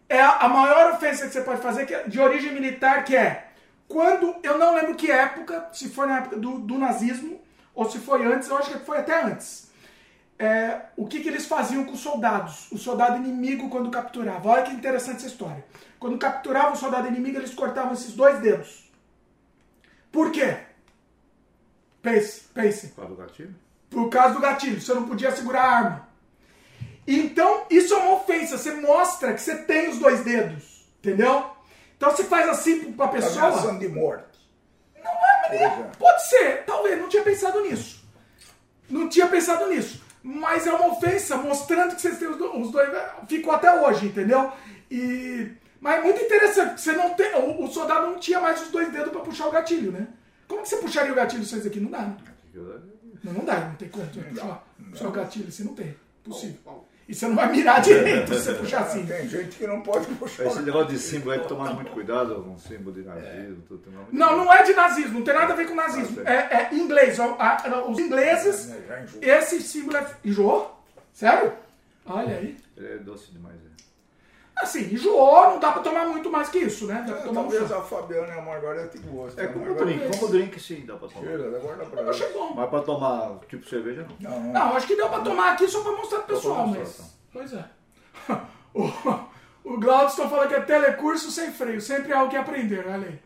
é a maior ofensa que você pode fazer, que é de origem militar, que é quando, eu não lembro que época, se foi na época do, do nazismo, ou se foi antes, eu acho que foi até antes. É, o que, que eles faziam com os soldados? O soldado inimigo quando capturava. Olha que interessante essa história. Quando capturava o soldado inimigo, eles cortavam esses dois dedos. Por quê? Pense, pense Qual do gatilho? por causa do gatilho, você não podia segurar a arma. Então, isso é uma ofensa, você mostra que você tem os dois dedos, entendeu? Então você faz assim pra Tá pessoa. ameaçando de morte. Não é, mas pode ser, talvez, não tinha pensado nisso. Não tinha pensado nisso. Mas é uma ofensa mostrando que vocês têm os, do- os dois. Ficou até hoje, entendeu? E. Mas é muito interessante, você não tem. O, o soldado não tinha mais os dois dedos pra puxar o gatilho, né? Como que você puxaria o gatilho sem isso aqui? Não dá, né? Não, não dá, não tem como você puxar, puxar o gatilho assim, não tem. Possível. E você não vai mirar direito se você puxar assim. Tem gente que não pode puxar. Esse negócio de símbolo aí, tomar muito cuidado com um símbolo de nazismo. tudo, tomar muito Não, não é de nazismo, não tem nada a ver com nazismo. Ah, É, é inglês. Os ingleses, enjoou. esse símbolo é. Enjoou? Sério? Olha aí. Ele é doce demais, é. Assim, enjoou, não dá pra tomar muito mais que isso, né? Dá pra tomar um Talvez só. a Fabiana e a Margareta gostem. É como o drink, como o drink sim, dá pra tomar. Cheira, guarda pra Eu achei bom. Mas pra tomar tipo cerveja não. Não, não. Não, acho que deu pra tomar aqui só pra mostrar pro pessoal, mostrar, mas. Pois é. O, o Glaudston falando que é telecurso sem freio, sempre há algo que aprender, olha aí.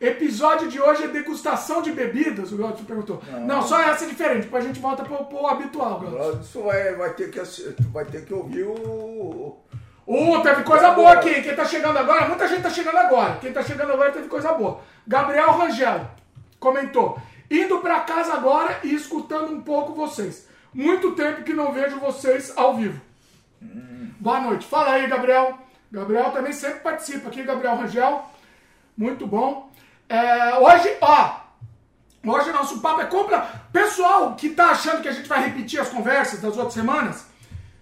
Episódio de hoje é degustação de bebidas, o Glaudston perguntou. Não, só essa é diferente, depois a gente volta pro, pro habitual, Glaudston. Isso vai, vai, ter que, vai ter que ouvir o. Uh, teve coisa boa aqui. Quem tá chegando agora, muita gente tá chegando agora. Quem tá chegando agora teve coisa boa. Gabriel Rangel comentou: indo pra casa agora e escutando um pouco vocês. Muito tempo que não vejo vocês ao vivo. Boa noite. Fala aí, Gabriel. Gabriel também sempre participa aqui, Gabriel Rangel. Muito bom. É, hoje, ó, Hoje nosso papo é compra. Pessoal que tá achando que a gente vai repetir as conversas das outras semanas,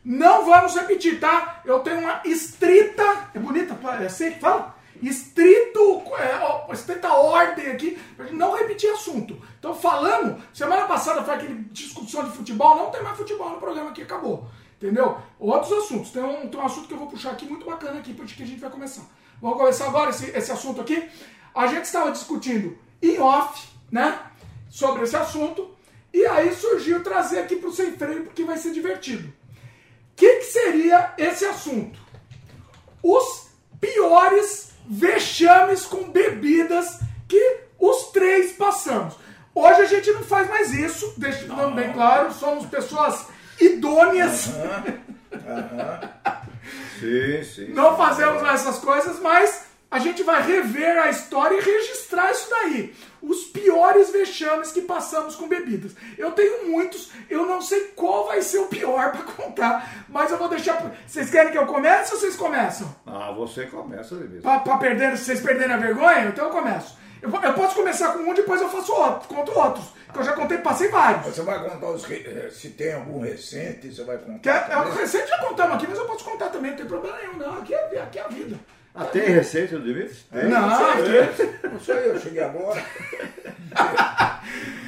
não vamos repetir, tá? Eu tenho uma estrita. É bonita? É assim fala? Estrito, é, estrita ordem aqui pra não repetir assunto. Então, falando, semana passada foi aquele discussão de futebol, não tem mais futebol no programa aqui, acabou. Entendeu? Outros assuntos. Tem um, tem um assunto que eu vou puxar aqui muito bacana aqui, que a gente vai começar. Vamos começar agora esse, esse assunto aqui. A gente estava discutindo em off, né? Sobre esse assunto. E aí surgiu trazer aqui pro Sem Freio, porque vai ser divertido. O que, que seria esse assunto? Os piores vexames com bebidas que os três passamos. Hoje a gente não faz mais isso, deixando bem claro, somos pessoas idôneas, Sim, sim. não fazemos mais essas coisas, mas a gente vai rever a história e registrar isso daí. Os piores vexames que passamos com bebidas. Eu tenho muitos, eu não sei qual vai ser o pior para contar, mas eu vou deixar. Vocês querem que eu comece ou vocês começam? Ah, você começa. Pra, pra perder, se vocês perderem a vergonha, então eu começo. Eu, eu posso começar com um, depois eu faço outro, conto outros. Que eu já contei, passei vários. Você vai contar os. eh, Se tem algum recente, você vai contar. Que é, é, também? recente já contamos aqui, mas eu posso contar também, não tem problema nenhum, não. Aqui é, aqui é a vida. Ah, tem receita do Dimitri? Tem. Não, aqui, Não sei, eu cheguei agora.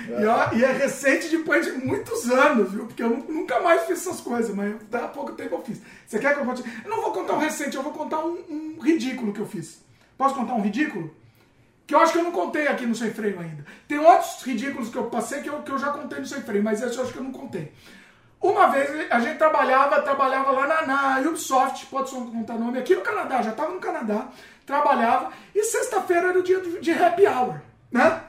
E, ó, e é recente depois de muitos anos, viu? Porque eu nu- nunca mais fiz essas coisas, mas há pouco tempo eu fiz. Você quer que eu conte? Eu não vou contar um recente, eu vou contar um, um ridículo que eu fiz. Posso contar um ridículo? Que eu acho que eu não contei aqui no Sem Freio ainda. Tem outros ridículos que eu passei que eu, que eu já contei no Sem Freio, mas esse eu acho que eu não contei. Uma vez a gente trabalhava, trabalhava lá na, na Ubisoft, pode só contar nome, aqui no Canadá, já estava no Canadá, trabalhava, e sexta-feira era o dia de, happy hour, né?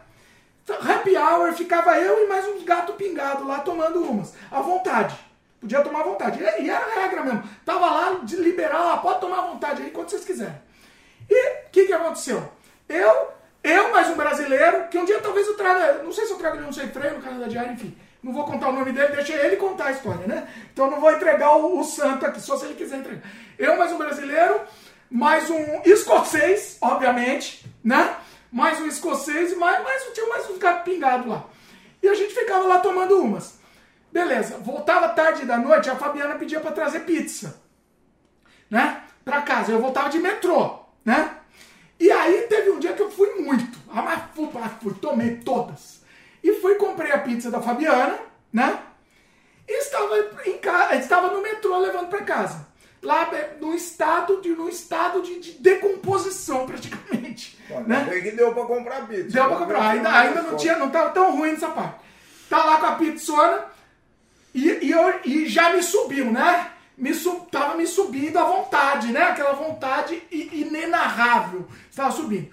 Happy hour, ficava eu e mais uns gatos pingados lá tomando umas, à vontade. Podia tomar à vontade. E era regra mesmo. Tava lá de liberar, ah, pode tomar à vontade aí quando vocês quiserem. E o que, que aconteceu? Eu, eu mais um brasileiro, que um dia talvez eu traga, não sei se eu trago ele no sem freio, no Canadá Diário, enfim. Não vou contar o nome dele, deixa ele contar a história, né? Então não vou entregar o, o santo aqui, só se ele quiser entregar. Eu mais um brasileiro, mais um escocês, obviamente, né? Mais um escocês e mais, mais, tinha mais uns gatos pingados lá. E a gente ficava lá tomando umas. Beleza, voltava tarde da noite, a Fabiana pedia para trazer pizza né? Pra casa. Eu voltava de metrô, né? E aí teve um dia que eu fui muito. Ah, mas fui, ah, fui, tomei todas. E fui, comprei a pizza da Fabiana, né? E estava, em casa, estava no metrô levando pra casa. Lá no estado de, no estado de, de decomposição, praticamente. Bom, né? que deu pra comprar pizza. Deu pra comprar. Ainda, ainda não tinha, não tava tão ruim essa parte. Tá lá com a pizzona e, e, eu- e já me subiu, né? Me sub, tava me subindo à vontade, né? Aquela vontade inenarrável. Estava subindo.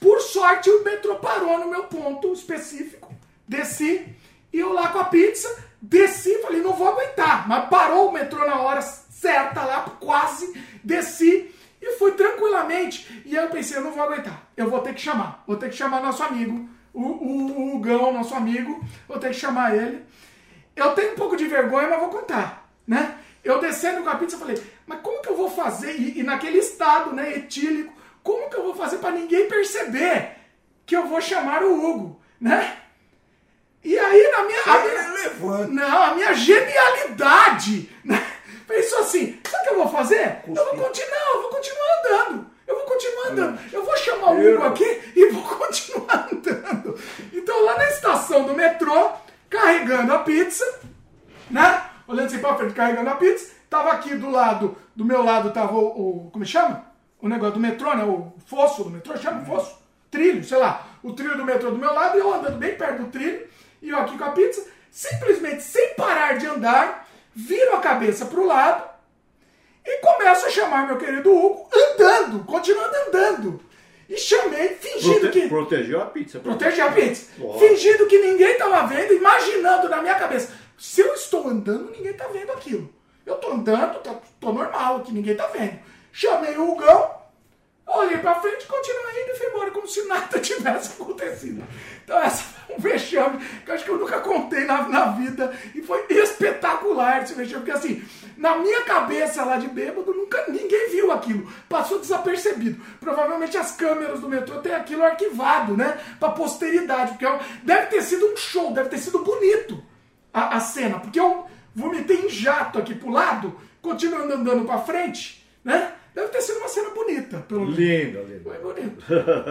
Por sorte, o metrô parou no meu ponto específico. Desci, e eu lá com a pizza, desci, falei, não vou aguentar. Mas parou o metrô na hora certa lá, quase, desci e foi tranquilamente. E aí eu pensei, eu não vou aguentar. Eu vou ter que chamar. Vou ter que chamar nosso amigo, o, o, o Gão, nosso amigo. Vou ter que chamar ele. Eu tenho um pouco de vergonha, mas vou contar, né? Eu descendo com a pizza, falei, mas como que eu vou fazer? E, e naquele estado, né, etílico, como que eu vou fazer para ninguém perceber que eu vou chamar o Hugo, né? E aí, na minha. A minha não, a minha genialidade, né? Pensou assim: sabe o que eu vou fazer? Eu vou continuar, eu vou continuar andando. Eu vou continuar andando. Eu vou chamar o Hugo aqui e vou continuar andando. Então, lá na estação do metrô, carregando a pizza, né? Olhando assim pra frente, carregando a pizza. Tava aqui do lado, do meu lado tava o, o como chama? O negócio do metrô, né? O fosso do metrô, chama fosso? Trilho, sei lá. O trilho do metrô do meu lado e eu andando bem perto do trilho e eu aqui com a pizza, simplesmente sem parar de andar, viro a cabeça para o lado e começo a chamar meu querido Hugo andando, continuando andando. E chamei, fingindo Prote que. Protegeu a pizza. Protegeu a pizza. Fingindo que ninguém estava vendo, imaginando na minha cabeça. Se eu estou andando, ninguém está vendo aquilo. Eu estou andando, tô, tô normal, que ninguém está vendo. Chamei o Hugão, olhei para frente, continuei indo e fui embora, como se nada tivesse acontecido. Então, essa foi um vexame que eu acho que eu nunca contei na, na vida. E foi espetacular esse vexame, porque assim, na minha cabeça lá de bêbado, nunca ninguém viu aquilo. Passou desapercebido. Provavelmente as câmeras do metrô têm aquilo arquivado, né? Pra posteridade. Porque eu, deve ter sido um show, deve ter sido bonito a, a cena. Porque eu vomitei em jato aqui pro lado, continuando andando pra frente, né? Deve ter sido uma cena bonita. Pelo linda, linda. Foi bonito.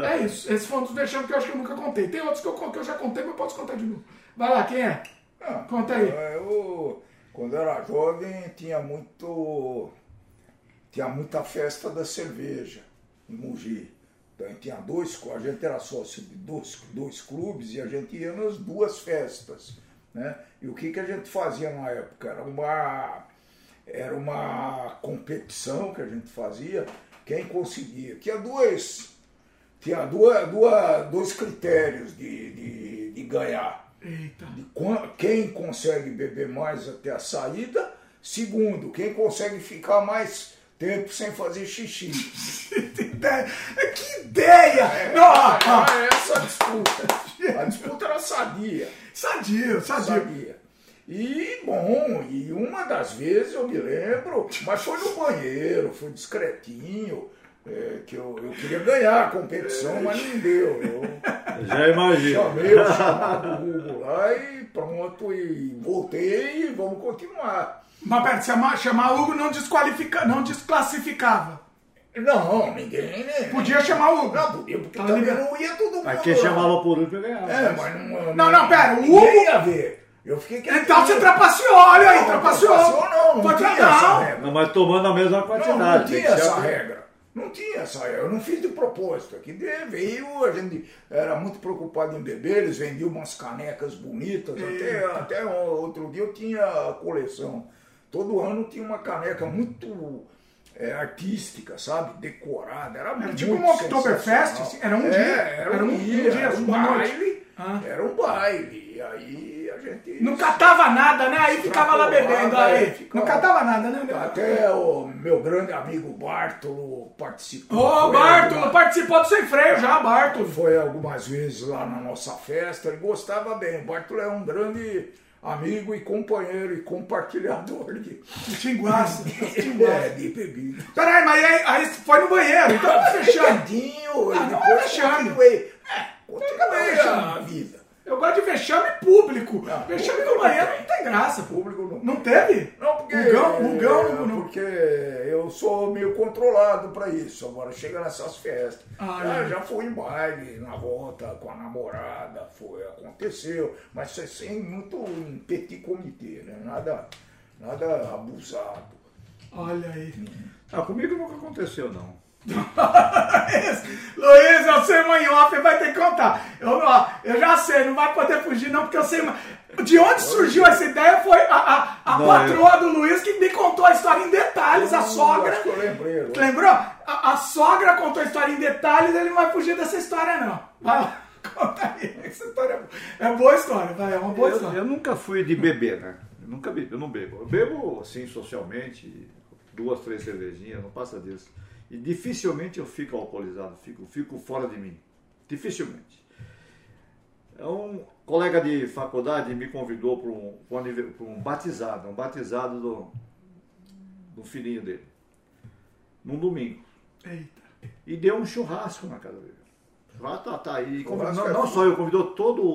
É isso. Esse foi um dos vexames que eu acho que eu nunca contei. Tem outros que eu, que eu já contei, mas eu posso contar de novo. Vai lá, quem é? Ah, Conta aí. Eu, quando eu era jovem, tinha muito. Tinha muita festa da cerveja em Mogi. Então tinha dois, a gente era sócio de dois, dois clubes e a gente ia nas duas festas. Né? E o que, que a gente fazia na época? Era uma, era uma competição que a gente fazia, quem conseguia. Tinha dois, tinha duas, duas, dois critérios de, de, de ganhar. Eita. De quem consegue beber mais até a saída. Segundo, quem consegue ficar mais tempo sem fazer xixi. Que ideia! Não, ó, ó. Era essa disputa. A disputa era sadia. Sadio, sadio. Sabia. E, bom, e uma das vezes eu me lembro, mas foi no banheiro, foi discretinho, é, que eu, eu queria ganhar a competição, mas não deu. Eu Já imagino. chamei o chamado Hugo lá e pronto, e voltei e vamos continuar. Mas pera, chamar, chamar Hugo não, desqualifica, não desclassificava. Não, ninguém, né? Podia chamar o Hugo. Não, podia, porque Tá também ligado. não ia todo mundo. Mas quem chamava por último ganhava. É, mas não. Não, não, pera, o ninguém Hugo- ia ver. Eu fiquei quietinho. Então você trapaceou, olha aí, Não, trapaceou. trapaceou não, não Foi tinha essa não. regra. Não, mas tomando a mesma Não, quantidade. não tem tinha essa a- regra. Não tinha essa regra. Eu não fiz de propósito. Aqui veio, a gente era muito preocupado em beber, eles vendiam umas canecas bonitas. Até, até outro dia eu tinha a coleção. Todo ano tinha uma caneca muito é, artística, sabe? Decorada. Era, muito tipo um Oktoberfest, assim, era um É, dia. Era, Era um, um- um dia, dia, era um baile. Ah. Era um baile. E aí a gente. Não catava nada, né? Aí ficava lá bebendo aí. É, ficava. Não catava nada, né? Até o meu grande amigo Bartolo participou. Ô, Foi Bartolo, alguma- participou do Sem Freio já, Bartolo. Foi algumas vezes lá na nossa festa, ele gostava bem. O Bartolo é um grande amigo e companheiro e compartilhador de, Tinguaça. é, de bebida. Peraí, mas aí, aí foi no banheiro, então fechando. Quietinho, Ah, depois continuei. É, continuei a vida. Eu gosto de vexame público. Não, vexame público no banheiro não não tem graça. Público não. Não teve? Não, porque. O Gão, o Gão é, não. Porque eu sou meio controlado pra isso. Agora chega nessas festas. Ah, Ah, é. já fui em baile, na volta com a namorada, foi, aconteceu. Mas é sem muito em petit comitê, né? Nada, nada abusado. Olha aí. Ah, comigo nunca aconteceu, não. Luiz, eu sei mãe off, vai ter que contar. Eu, não, eu já sei, não vai poder fugir não, porque eu sei. De onde surgiu essa ideia foi a, a, a Não, patroa do Luiz que me contou a história em detalhes, a Hum, sogra. Acho que eu lembrei. agora. Lembrou? A, a sogra contou a história em detalhes, ele não vai fugir dessa história, não. Vai lá, conta aí. Essa história é boa. É boa história, vai, é uma boa Eu, história. eu nunca fui de beber, né? Eu nunca bebi, eu não bebo. Eu bebo, assim, socialmente, duas, três cervejinhas, não passa disso. E dificilmente eu fico alcoolizado, fico, fico fora de mim. Dificilmente. É um colega de faculdade me convidou para um, pra um batizado, um batizado do, do filhinho dele. Num domingo. Eita. E deu um churrasco na casa dele. Churrasco tá, tá aí. Convidou- não, é não só eu, convidou todos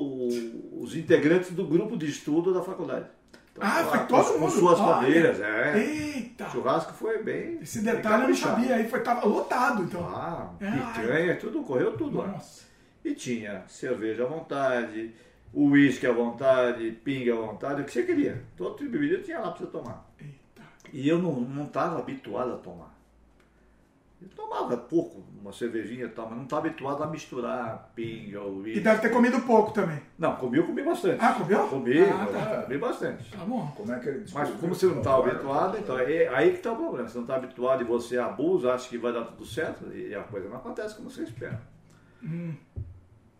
os integrantes do grupo de estudo da faculdade. Então, Ah, lá foi com- todo com mundo? suas Olha. famílias, é. Eita. O churrasco foi bem. Esse detalhe eu não sabia. Aí foi, tava lotado, então. Ah, É, picanha, tudo, correu tudo lá. Nossa. E tinha cerveja à vontade, uísque à vontade, pinga à vontade, o que você queria. Todo tipo de bebida tinha lá para você tomar. Eita. E eu não estava habituado a tomar. Eu tomava pouco, uma cervejinha e tal, mas não estava habituado a misturar pinga, E uísque. deve ter comido pouco também. Não, comi, eu comi bastante. Ah, comeu? Comi, Ah, tá. comi bastante. Tá bom. Como é que ele Mas como você não está habituado, então é aí que está o problema. Você não está habituado e você abusa, acha que vai dar tudo certo e a coisa não acontece como você espera. Hum.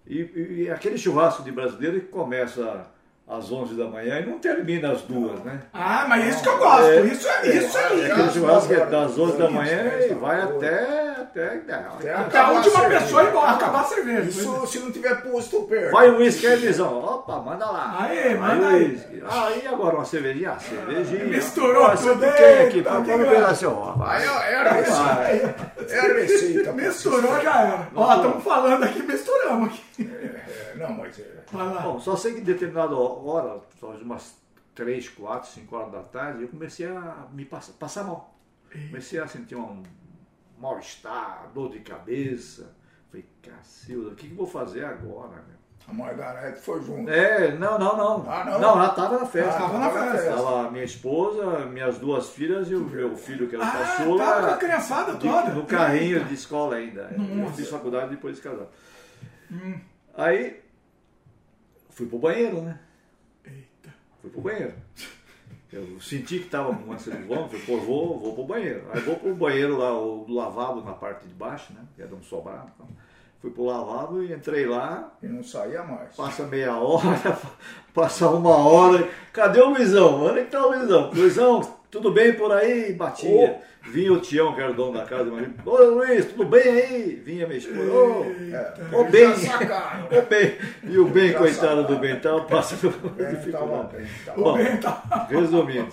E, e- e aquele churrasco de brasileiro que começa às 11 da manhã e não termina às duas, né? Ah, mas isso que eu gosto. É. Isso é isso É, aí. É aquele às churrasco que é das 11 da manhã né, e vai até. até, até a- Até a última pessoa embora, acabar a cerveja. Isso se não tiver posto perto. Vai um uísque aí, Lisão. Opa, manda lá. Vai manda o aí. uísque. Ah, e agora uma cervejinha? Ah, cervejinha. Misturou você tudo, tem aqui, tá? que Vamos ver assim, ó. vai. Aí ó, é a receita. É a receita. Misturou, já era. Ó, estamos falando aqui, misturamos aqui. É, não, mas é, Vai lá. Bom, só sei que em determinada hora, talvez umas 3, 4, 5 horas da tarde, eu comecei a me passar, passar mal. Comecei a sentir um mal-estar, dor de cabeça. Falei, cacilda, o que, que eu vou fazer agora? meu? a Margarete foi junto. É, não, não, não. Ah, não? ela estava na festa. Ah, tava na festa. Estava minha esposa, minhas duas filhas e o meu filho, que era o Ah, caçula. tava com a criançada de- toda. No carrinho de escola ainda. Eu Nossa. fiz faculdade depois de casar. Hum. Aí, fui pro banheiro, né? Eita. Fui pro banheiro. Eu senti que estava com ânsia de vômito, falei, pô, vou, vou pro banheiro. Aí vou pro banheiro lá, o lavabo na parte de baixo, né? Que era um sobrado. Então. Fui pro lavabo e entrei lá, E não saía mais. passa meia hora, passa uma hora. Cadê o Luizão? Onde é que tá o Luizão? Luizão, tudo bem por aí? Batia. Vinha o Tião, que era o dono da casa, mas, Ô Luiz, tudo bem aí? Vinha minha esposa. Ô, É, Ô, bem. ô, bem. E o bem, coitado do bem, tava passando dificuldade. Bom, resumindo.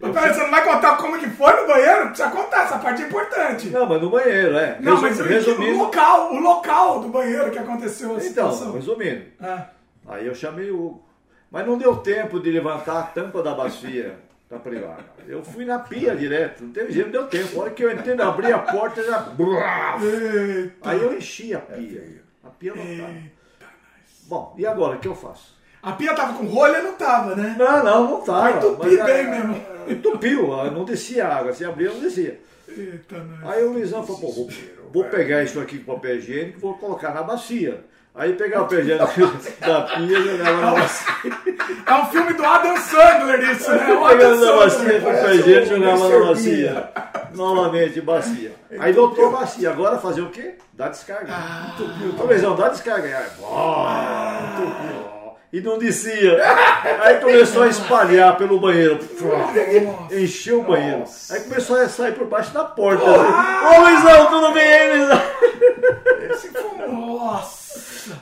Mas peraí, você não vai contar como que foi no banheiro? Precisa contar, essa parte é importante. Não, mas no banheiro, é. Não, Resu- mas o resumindo. local, o local do banheiro que aconteceu a Então, situação. resumindo. Ah, Aí eu chamei o Hugo. Mas não deu tempo de levantar a tampa da bacia da privada. Eu fui na pia direto, não teve jeito, não deu tempo. A hora que eu entrei, abri a porta, já. Aí eu enchi a pia. A pia não tava. Bom, e agora, o que eu faço? A pia tava com rolha, não tava, né? Não, não, não tava. Vai entupir bem ah, mesmo. Entupiu, ah, não descia água. Se abria, não descia. Eita. Aí o Luizão falou, pô, vou, vou pegar isso aqui com papel higiênico e vou colocar na bacia. Aí pegar o papel higiênico da pia e jogava na bacia. É um filme do Adam Sandler isso, né? O Adam Pegando na bacia o e jogava na bacia. Novamente, bacia. Aí voltou bacia. Agora fazer o quê? Dar descarga. Ô, Luizão, dá descarga. Aí, entupiu. E não descia. Aí começou a espalhar pelo banheiro. Encheu o banheiro. Aí começou a sair por baixo da porta. Ô Luizão, tudo bem aí, Luizão? Esse foi Nossa.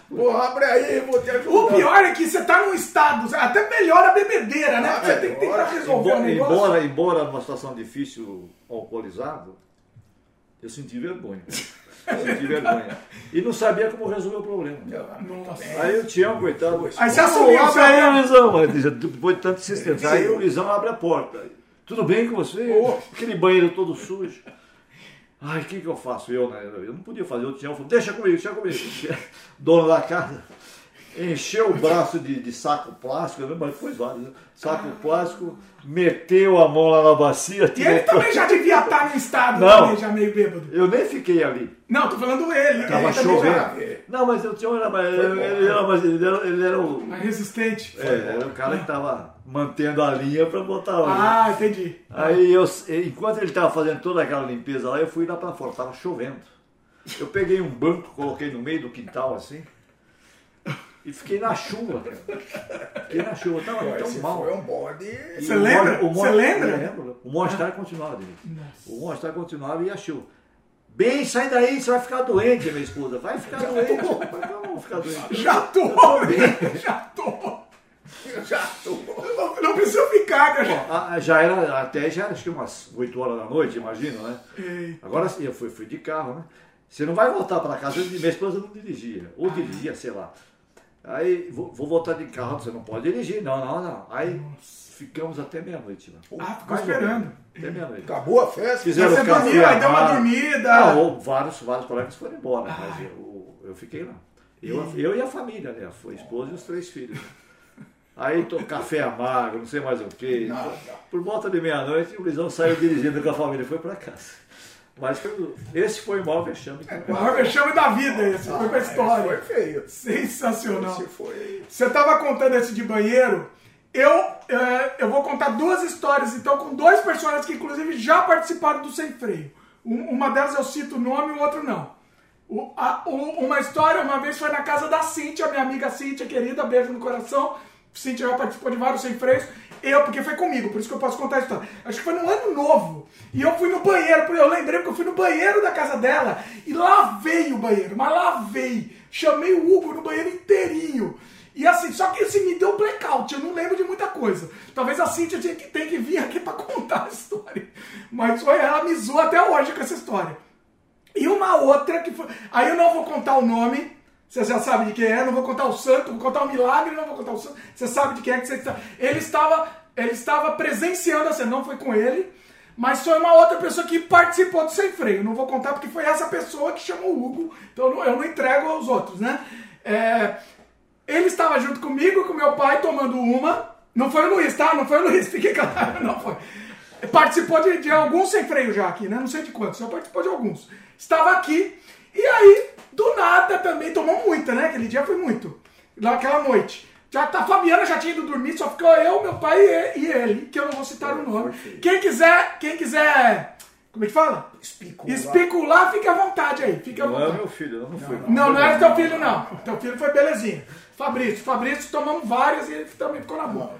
Porra, abre aí, vou te ajudar. O pior é que você tá num estado, até melhora a bebedeira, né? Porque você tem que tentar resolver o Embora, negócio. embora, embora numa situação difícil, alcoolizado, eu senti vergonha. Eu senti vergonha. E não sabia como resolver o problema. Nossa. Aí o Tião, coitado. Aí você "Ô, assumiu, Abre aí. Luizão. Mas Depois de tanto insistência. Aí o Luizão abre a porta. Tudo bem com você? Aquele banheiro todo sujo. Ai, o que, que eu faço? Eu, né? Eu não podia fazer. O Tião falou: deixa comigo, deixa comigo. Dono da casa. Encheu o braço de, de saco plástico, né? mas foi vários. né? Saco plástico, meteu a mão lá na bacia. E ele também já devia estar num estado Não. também, já meio bêbado. Eu nem fiquei ali. Não, tô falando ele. Tava chovendo. já- Não, mas era mais. Ele era, ele era, ele era o. Mais resistente. É, era o cara que estava mantendo a linha para botar óleo. Ah, entendi. Aí eu, enquanto ele estava fazendo toda aquela limpeza lá, eu fui lá para fora, estava chovendo. Eu peguei um banco, coloquei no meio do quintal assim. E fiquei na chuva, cara. Fiquei na chuva, tava Pô, tão mal. foi um bode. Você lembra? Você lembra? Eu lembro. O mal-estar continuava, Denise. O mal-estar continuava e a chuva. Bem, sai daí, você vai ficar doente, minha esposa. Vai ficar doente. Falei, não, não vou ficar doente. Já tô, já tô. Já tô. Não, não precisa ficar, cara. Ah, já era, até já era, acho que umas 8 horas da noite, imagina, né? Ei. Agora sim, eu fui, fui de carro, né? Você não vai voltar para casa, minha esposa não dirigia, ou dirigia, sei lá. Aí, vou, vou voltar de carro, você não pode dirigir, não, não, não. Aí ficamos até meia-noite lá. Ah, ficou esperando. Até meia-noite. Acabou a festa? Fizeram Você café dormiu, aí deu uma dormida. Não, ou vários, vários colegas foram embora, mas eu, eu fiquei lá. Eu, eu e a família, né? Foi a esposa e os três filhos. Aí tô, café amargo, não sei mais o quê. Por volta de meia-noite, o Luizão saiu dirigindo com a família e foi para casa. Mas foi- esse foi o maior vexame. que eu- O maior vexame da vida esse, foi pra Esse história. Foi feio. Sensacional. Esse foi. Você tava contando esse de banheiro. Eu, é, eu vou contar duas histórias, então, com dois personagens que, inclusive, já participaram do Sem Freio. Um- uma delas eu cito o nome, o outro não. O- a- o- uma história, uma vez foi na casa da Cíntia, minha amiga Cíntia, querida, beijo no coração. Cíntia já participou de vários Sem Freios. Eu, porque foi comigo, por isso que eu posso contar a história. Acho que foi no ano novo. E eu fui no banheiro, eu lembrei porque eu fui no banheiro da casa dela e lavei o banheiro, mas lavei. Chamei o Hugo no banheiro inteirinho. E assim, só que assim, me deu blackout, eu não lembro de muita coisa. Talvez a Cíntia tinha que, tem que vir aqui pra contar a história. Mas foi, ela me zoou até hoje com essa história. E uma outra que foi. Aí eu não vou contar o nome, você já sabe de quem é, não vou contar o santo, vou contar o milagre, não vou contar o santo. Você sabe de quem é que você está. Ele estava, ele estava presenciando a cena, não foi com ele, mas foi uma outra pessoa que participou do Sem Freio. Não vou contar porque foi essa pessoa que chamou o Hugo, então eu não, entrego aos outros, né? É, ele estava junto comigo, com meu pai, tomando uma. Não foi o Luiz, tá? Não foi o Luiz, fique claro, não foi. Participou de, de alguns sem freio já aqui, né? Não sei de quantos, só participou de alguns. Estava aqui, e aí, do nada também, tomou muita, né? Aquele dia foi muito. Lá aquela noite. Já tá, a Fabiana já tinha ido dormir, só ficou eu, meu pai e, e ele, que eu não vou citar o nome. Quem quiser, quem quiser. Como é que fala? Especular. Especular, fica à vontade aí, fica à Não é vontade. meu filho, não, não foi. Não, não era teu filho, não. Teu filho foi belezinha. Fabrício. Fabrício tomamos várias e ele também ficou na boca.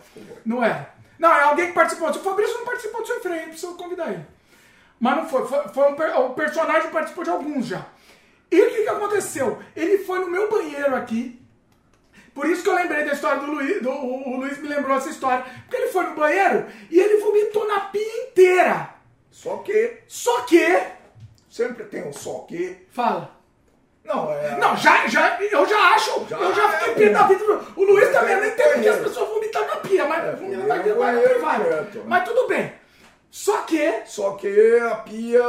Não é. Não, é alguém que participou. Se o Fabrício não participou do seu freio, precisa convidar ele. Mas não foi. Foi, foi um o personagem participou de alguns já. E o que, que aconteceu? Ele foi no meu banheiro aqui. Por isso que eu lembrei da história do Luiz. Do, o, Luiz me lembrou essa história. Porque ele foi no banheiro e ele vomitou na pia inteira. Só que Só que. sempre tem um só que. Fala. Não, é. Não, já, já, eu já acho, Já eu já é fiquei pé da vida. O Luiz também É, nem entendo porque as pessoas vomitam na pia, mas É, banheiro, na pia privada. né? Mas tudo bem. Só que, Só que a pia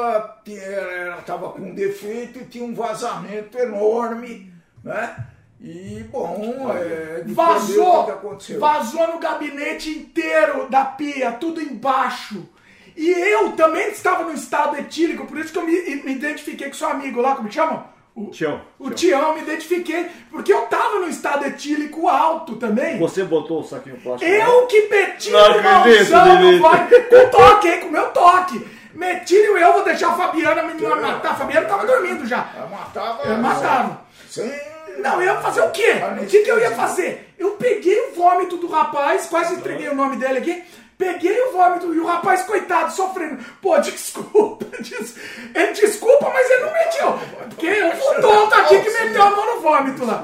estava com defeito e tinha um vazamento enorme, né? E, bom, é, vazou, que aconteceu. vazou no gabinete inteiro da pia, tudo embaixo. E eu também estava no estado etílico, por isso que eu me, me identifiquei com seu amigo lá, como chama? O, Tião. o Tião, me identifiquei, porque eu estava no estado etílico alto também. Você botou o saquinho plástico? Eu que meti Não o acredito, mãozão no Lili. vai com toque, hein, com meu toque. Meti eu, vou deixar a Fabiana me matar. A Fabiana tava dormindo já. Ela matava. Eu matava. Sem. Não, eu ia fazer o quê? O que, que eu ia fazer? Eu peguei o vômito do rapaz, quase entreguei o nome dele aqui. Peguei o vômito e o rapaz, coitado, sofrendo. Pô, desculpa. Des... Ele desculpa, mas ele não meteu. Porque eu fui tonto aqui que meteu a mão no vômito lá.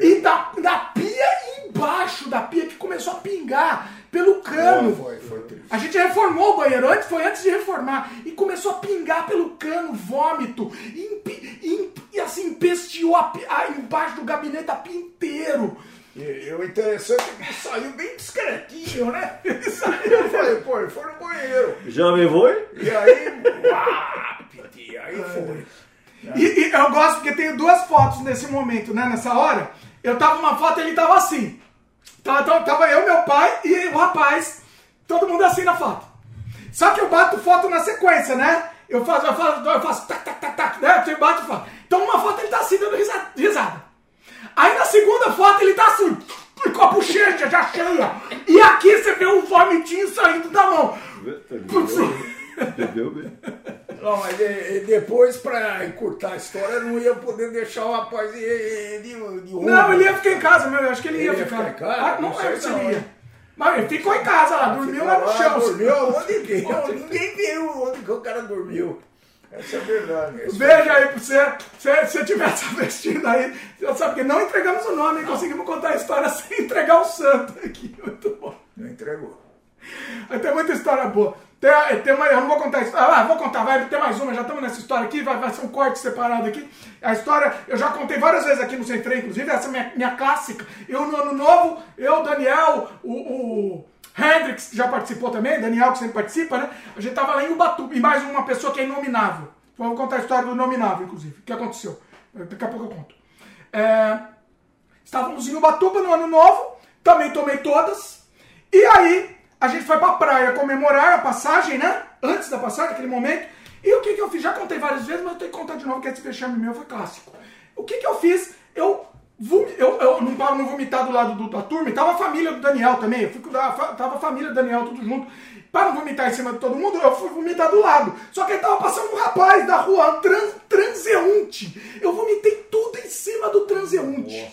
E da, da pia embaixo da pia que começou a pingar pelo cano. Foi, foi. A gente reformou o banheiro, antes, foi antes de reformar. E começou a pingar pelo cano vômito. E, e e assim, empesteou a, a- embaixo do gabinete a pia inteiro. E, o interessante é que saiu bem discretinho, né? Ele saiu, eu falei, pô, ele foi no banheiro. Já me foi? E aí, uá, aí foi. E, e eu gosto porque tenho duas fotos nesse momento, né? Nessa hora. Eu tava numa foto e ele tava assim. Tava, tava, tava eu, meu pai e o rapaz. Todo mundo assim na foto. Só que eu bato foto na sequência, né? Eu faço, eu faço, eu faço tac, tac, tac, tac, né? Eu bato foto. Então uma foto ele tá assim dando risa- risada. Aí na segunda foto ele tá assim, com a bochecha já cheia. E aqui você vê um vomitinho saindo da mão. Bebeu bem. Não, mas depois, pra encurtar a história, eu não ia poder deixar o rapaz de, de, de Não, ele ia ficar em casa, meu. Eu acho que ele ia, Ele ia ficar. ficar em casa? Ah, não Não lembro se ele ia. Mas ele ficou em casa lá, dormiu lá no chão. Dormiu onde que? Ninguém viu onde que o cara dormiu. Essa é verdade. Esse Veja aí pra você, se você tivesse assistindo aí, você sabe que não entregamos o nome, hein? conseguimos contar a história sem entregar o santo aqui. Muito bom. Não entregou. Mas tem muita história boa. Tem, tem uma, eu não vou contar isso. Ah, vou contar, vai ter mais uma, já estamos nessa história aqui, vai, vai ser um corte separado aqui. A história, eu já contei várias vezes aqui no Sem Freio, inclusive, essa é minha, minha clássica. Eu no ano novo, eu, Daniel, o, o Hendrix, já participou também, Daniel que sempre participa, né? A gente tava lá em Ubatuba, e mais uma pessoa que é inominável. Vamos contar a história do inominável, inclusive. O que aconteceu? Daqui a pouco eu conto. É, estávamos em Ubatuba no ano novo, também tomei todas. E aí, a gente foi pra praia comemorar a passagem, né? Antes da passagem, aquele momento. E o que, que eu fiz? Já contei várias vezes, mas eu tenho que contar de novo, que esse vexame meu foi clássico. O que, que eu fiz? Eu, eu, eu não tava no vomitar do lado do- da turma, e tava a família do Daniel também. Eu fui com a fa- tava a família do Daniel tudo junto. Para não vomitar em cima de todo mundo, eu fui vomitar do lado. Só que aí tava passando um rapaz da rua, um trans, transeunte. Eu vomitei tudo em cima do transeunte.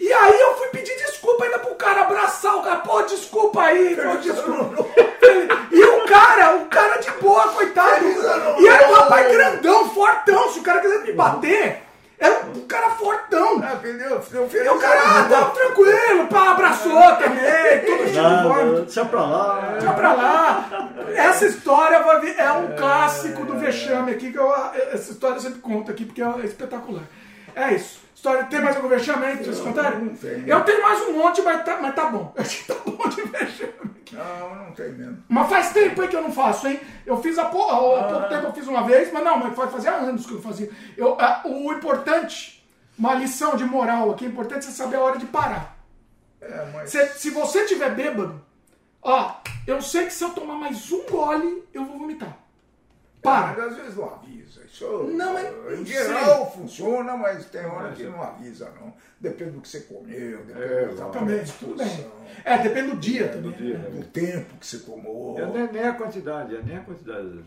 E aí eu fui pedir desculpa ainda pro cara abraçar o cara. Pô, desculpa aí, pô, desculpa. E o cara, o cara de boa, coitado. E era um rapaz grandão, fortão. Se o cara quisesse me bater, era um cara fortão. Ah, entendeu? Deu E o cara, ah, tá tranquilo, pá, abraçou também, tudo de deixa pra lá. Deixa pra lá. Essa história vir- é um clássico do vexame aqui, que eu, essa história eu sempre conto aqui, porque é espetacular. É isso. História, tem mais algum vexame aí pra vocês contarem? não tenho. Eu tenho mais um monte, mas tá, mas tá bom. Acho que tá bom de vexame. Não, não tem mesmo. Mas faz tempo aí que eu não faço, hein? Eu fiz há, pou- há pouco tempo, eu fiz uma vez, mas não, mas faz- fazia anos que eu fazia. Eu, ah, o importante, uma lição de moral aqui, o importante é saber a hora de parar. É, mas. Se, se você tiver bêbado, ó, eu sei que se eu tomar mais um gole, eu vou vomitar. Para. Mas às vezes não avisa. Isso, Não, mas em geral funciona, mas tem hora que não avisa, não. Depende do que você comeu, depende É, da Também, tudo disposição, bem. É, depende do dia também. Do dia, né? do tempo que você tomou. É, nem, nem a quantidade, é nem a quantidade.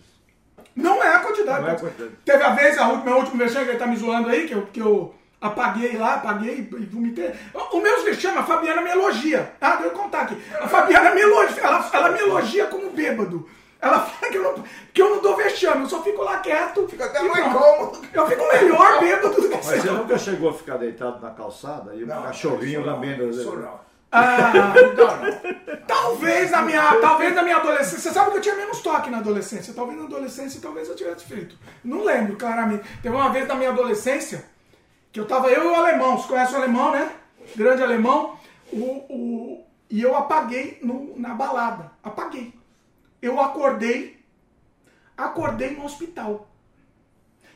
Não é a quantidade. Não é a quantidade. Teve a vez, a última, meu último vexame que ele tá me zoando aí, que eu, que eu apaguei lá, apaguei e vomitei. O, o meu vexame, a Fabiana me elogia. Ah, deixa eu contar aqui. A Fabiana me elogia, ela, ela me elogia como bêbado. Ela fala que eu, não, que eu não dou vexame, eu só fico lá quieto. Fica até mais cômodo. Eu fico melhor bêbado do que Mas você você. nunca chegou a ficar deitado na calçada e o Não, cachorrinho lambendo. Isso não. Ah, não. Talvez na minha, talvez na minha adolescência. Você sabe que eu tinha menos toque na adolescência. Talvez na adolescência, talvez eu tivesse feito. Não lembro claramente. Teve uma vez na minha adolescência que eu tava eu e o alemão. Você conhece o alemão, né? Grande alemão. O, o, e eu apaguei no- na balada. Apaguei. Eu acordei. Acordei no hospital.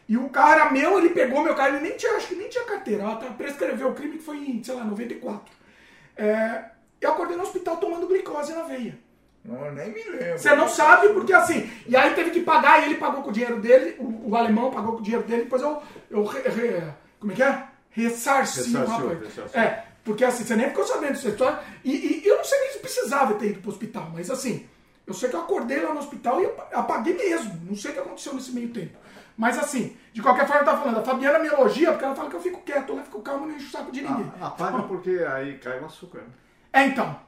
E o cara meu, ele pegou meu cara, ele nem tinha, acho que nem tinha carteira. Ela tá- prescreveu o crime que foi em, sei lá, 94. É, eu acordei no hospital tomando glicose na veia. Não, nem me lembro. Você não sabe porque assim. E aí teve que pagar, e ele pagou com o dinheiro dele, o, o alemão pagou com o dinheiro dele, depois eu. eu re- re- como é que é? Ressarci o rapaz. ressarciu. É, porque assim, você nem ficou sabendo dessa história. E, e eu não sei nem se precisava ter ido pro hospital, mas assim, eu sei que eu acordei lá no hospital e apa- apaguei mesmo. Não sei o que aconteceu nesse meio tempo. Mas assim, de qualquer forma, eu tava falando, a Fabiana me elogia porque ela fala que eu fico quieto, eu fico calmo e não encho o saco de ninguém. Ah, Apaga porque aí cai o açúcar. né? É, então.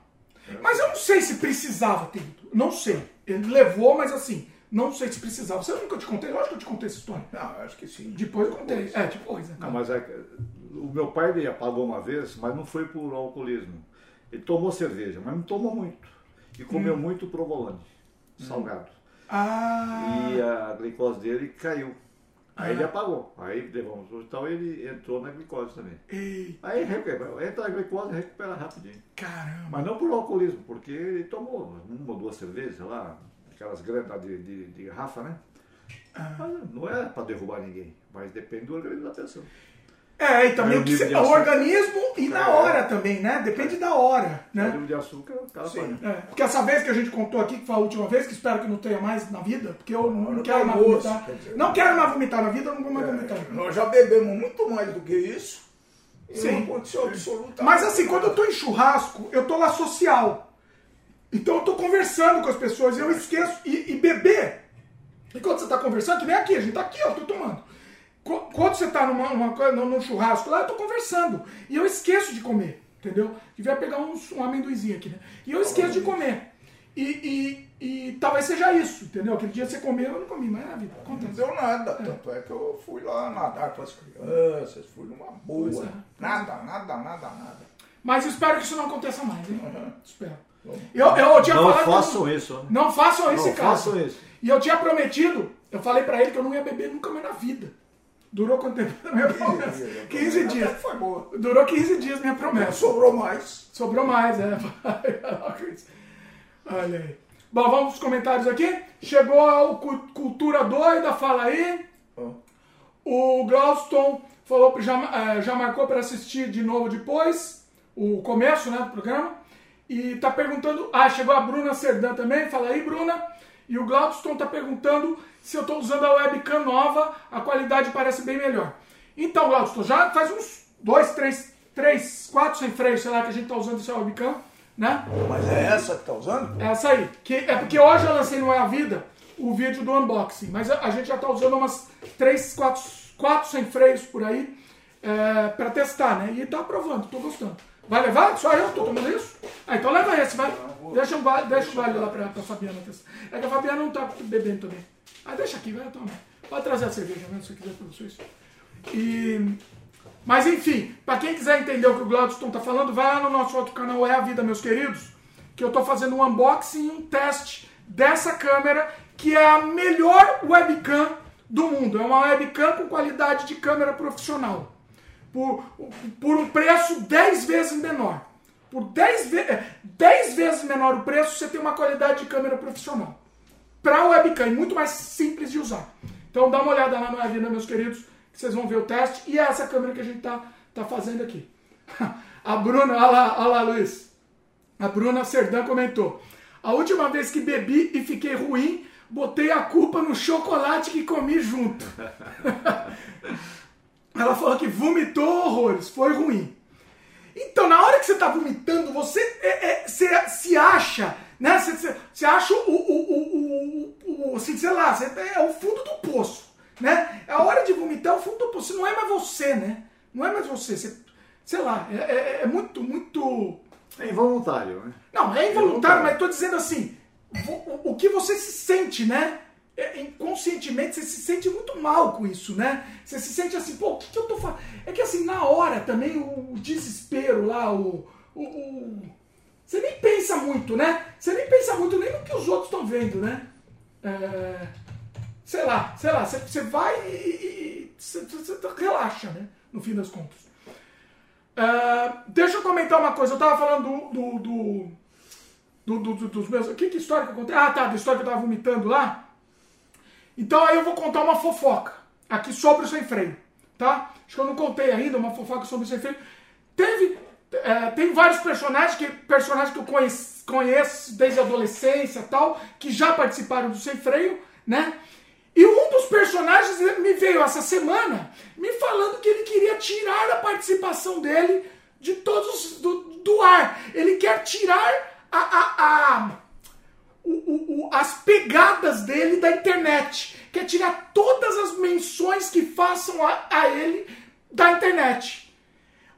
Mas eu não sei se precisava ter ido. Não sei. Ele levou, mas assim, não sei se precisava. Você nunca te contei? Lógico que eu te contei essa história. Não, acho que sim. Depois eu contei. É, depois, né? Não, mas é, o meu pai ele apagou uma vez, mas não foi por alcoolismo. Ele tomou cerveja, mas não tomou muito. E comeu muito provolone, salgado. Ah, E a glicose dele caiu. Aí Ah. ele apagou. Aí levamos pro hospital e ele entrou na glicose também. ei, Aí recupera, entra na glicose e recupera rapidinho. caramba. Mas não por alcoolismo, porque ele tomou uma ou duas cervejas lá, aquelas grandes de, de, de garrafa, né? Ah. Mas não é para derrubar ninguém, mas depende do organismo da pessoa. É, e também É, o, o que você- o organismo e na É. hora também, né? Depende da hora, O né? nível de açúcar, o cara Sim. É, porque essa vez que a gente contou aqui, que foi a última vez, que espero que não tenha mais na vida, porque eu não, Não, quero mais vomitar. dizer. Não quero mais vomitar na vida, eu não vou mais vomitar. É, nós já bebemos muito mais do que isso. Sim. não aconteceu absolutamente Mas assim, quando eu tô em churrasco, eu tô lá social. Então eu tô conversando com as pessoas e eu esqueço. E, e beber. E quando você tá conversando, que nem aqui, a gente tá aqui, ó, tô tomando. Qu- Quando você tá numa, numa num, churrasco lá, eu tô conversando. E eu esqueço de comer, entendeu? Devia pegar uns, um amendoizinho aqui, né? E eu esqueço de comer. E, e, e talvez seja isso, entendeu? Aquele dia você comeu, eu não comi, mas é a vida. Não Acontece. deu nada, tanto é que eu fui lá nadar com as crianças, fui numa boa. é. Nada, nada, nada, nada. Mas eu espero que isso não aconteça mais, hein? Uhum. Espero. Eu, eu tinha Não falado. façam isso. né? Não façam isso Não em casa. façam isso. E eu tinha prometido, eu falei pra ele que eu não ia beber nunca mais na vida. Durou quanto tempo a minha promessa? 15 dias. Até Foi boa. Durou 15 dias minha promessa. Sobrou mais. Sobrou mais, é. Olha aí. Bom, vamos pros comentários aqui. Chegou o Cu- Cultura Doida, fala aí. O Glauston falou que já, eh, já marcou para assistir de novo depois, o começo né, do programa. E tá perguntando. Ah, chegou a Bruna Serdan também. Fala aí, Bruna. E o Glaudston tá perguntando se eu estou usando a webcam nova, a qualidade parece bem melhor. Então, Glaudston, já faz uns dois, três, três, quatro sem freio, sei lá, que a gente tá usando essa webcam, né? Mas é essa que tá usando? É essa aí. Que, é porque hoje eu lancei no É a Vida o vídeo do unboxing, mas a, a gente já tá usando umas 3, 4, 4 sem freios por aí é, para testar, né? E tá aprovando, tô gostando. Vai levar? Só eu tô tomando isso? Ah, então leva esse, vai. Deixa um, deixa um vale lá pra, pra Fabiana testar. É que a Fabiana não tá bebendo também. Ah, deixa aqui, vai tomar. Pode trazer a cerveja mesmo, se quiser pra vocês. E... Mas enfim, para quem quiser entender o que o Gladstone está falando, vai lá no nosso outro canal É a Vida, meus queridos, que eu estou fazendo um unboxing e um teste dessa câmera, que é a melhor webcam do mundo. É uma webcam com qualidade de câmera profissional. Por, por um preço 10 vezes menor. Por 10, ve 10 vezes menor o preço, você tem uma qualidade de câmera profissional para webcam, muito mais simples de usar. Então dá uma olhada lá no Vida, meus queridos, que vocês vão ver o teste. E é essa câmera que a gente tá, tá fazendo aqui. A Bruna, olha lá, olha lá, Luiz. A Bruna Serdã comentou. A última vez que bebi e fiquei ruim, botei a culpa no chocolate que comi junto. Ela falou que vomitou horrores, foi ruim. Então, na hora que você tá vomitando, você é, é, você se acha, né? Você, acha o, o, o, o, assim, sei lá, você, é o fundo do poço, né? A hora de vomitar é o fundo do poço. Não é mais você, né? Não é mais você. você sei lá, é, é- é muito, muito. É involuntário, né? Não, é involuntário, mas tô dizendo assim, o, o que você se sente, né? É, inconscientemente você se sente muito mal com isso, né? Você se sente assim, pô, o que, que eu tô fazendo? É que assim, na hora também o, desespero lá, o, o, o- Você nem pensa muito, né? Você nem pensa muito nem no que os outros estão vendo, né? É, sei lá, sei lá, você, vai e, você, você relaxa, né? No fim das contas. É, deixa eu comentar uma coisa, eu tava falando do. do, do, do- do- do- dos meus. Que, que história que eu contei? Ah, tá, da história que eu tava vomitando lá. Então aí eu vou contar uma fofoca aqui sobre o sem freio, tá? Acho que eu não contei ainda uma fofoca sobre o sem freio. Teve. É, tem vários personagens que, personagens que eu conheço, conheço desde a adolescência tal, que já participaram do sem freio, né? E um dos personagens me veio essa semana me falando que ele queria tirar a participação dele de todos os- do, do ar. Ele quer tirar a, a- a- o- o- as pegadas dele da internet. Quer tirar todas as menções que façam a, a ele da internet.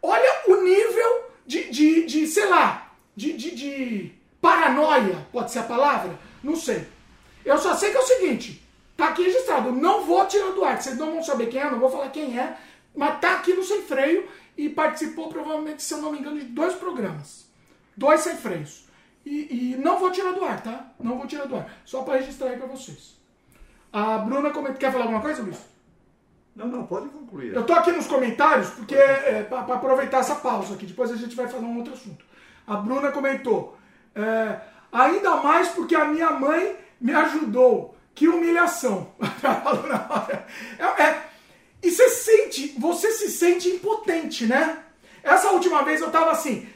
Olha o nível de, de, de sei lá, de, de, de paranoia, pode ser a palavra? Não sei. Eu só sei que é o seguinte, tá aqui registrado, não vou tirar do ar, vocês não vão saber quem é, não vou falar quem é, mas tá aqui no Sem Freio e participou provavelmente, se eu não me engano, de dois programas. Dois sem freios. E, e não vou tirar do ar, tá? Não vou tirar do ar. Só para registrar aí pra vocês. A Bruna comenta. Quer falar alguma coisa, Luiz? Não, não, pode concluir. Eu tô aqui nos comentários porque é, para aproveitar essa pausa aqui. Depois a gente vai falar um outro assunto. A Bruna comentou. é, ainda mais porque a minha mãe me ajudou. Que humilhação. É, é, e você sente, você se sente impotente, né? Essa última vez eu tava assim.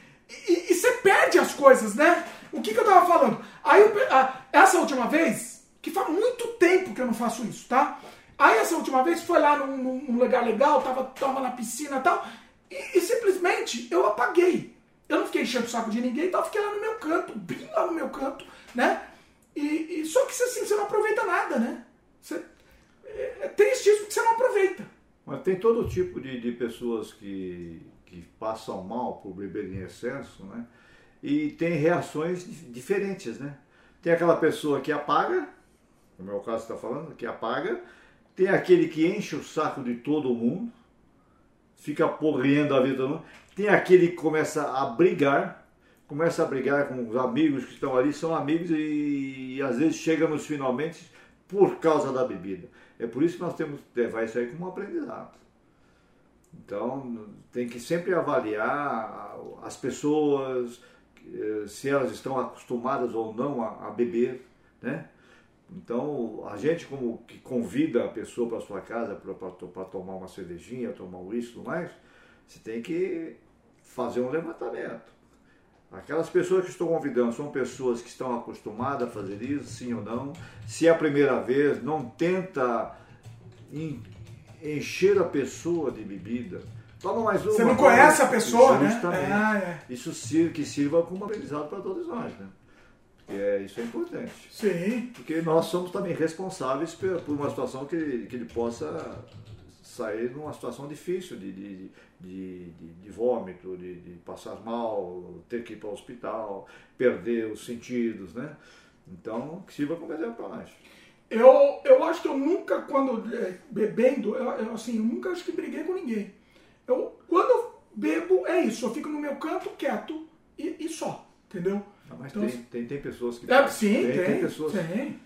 E, e você perde as coisas, né? O que, que eu tava falando? Aí eu ah, essa última vez, que faz muito tempo que eu não faço isso, tá? Aí essa última vez foi lá num, num- lugar legal, tava, tava na piscina e tal, e, simplesmente eu apaguei. Eu não fiquei enchendo o saco de ninguém e tal, fiquei lá no meu canto, bem lá no meu canto, né? E, e só que assim, você não aproveita nada, né? Você, é, é triste isso porque você não aproveita. Mas tem todo tipo de, de pessoas que, que passam mal por beber em excesso, né? E tem reações dif- diferentes, né? Tem aquela pessoa que apaga, como é o caso está falando, que apaga. Tem aquele que enche o saco de todo mundo, fica porriando a vida de todo mundo. Tem aquele que começa a brigar, começa a brigar com os amigos que estão ali, são amigos e, e às vezes chega nos finalmente por causa da bebida. É por isso que nós temos que levar isso aí como um aprendizado. Então, tem que sempre avaliar as pessoas, eh, se elas estão acostumadas ou não a, a beber, né? Então, a gente como que convida a pessoa para sua casa para tomar uma cervejinha, tomar um uísque e tudo mais, você tem que fazer um levantamento. Aquelas pessoas que estou convidando são pessoas que estão acostumadas a fazer isso, sim ou não? Se é a primeira vez, não tenta encher a pessoa de bebida. Toma mais uma. Você não conhece a pessoa, né? É, é. Isso sirva, que sirva como aprendizado para todos nós, né? Porque é, isso é importante. Sim. Porque nós somos também responsáveis por, uma situação que, que ele possa sair numa situação difícil de, de, de, de, de vômito, de, de passar mal, ter que ir para o hospital, perder os sentidos, né? Então, que sirva como exemplo para nós. Eu, eu acho que eu nunca, quando é, bebendo, eu, eu, assim, eu nunca acho que briguei com ninguém. Eu, quando eu bebo, é isso, eu fico no meu canto quieto e, e só, entendeu? Não, mas então, tem, tem, tem, pessoas que. É, sim, tem, tem, tem pessoas. Tem.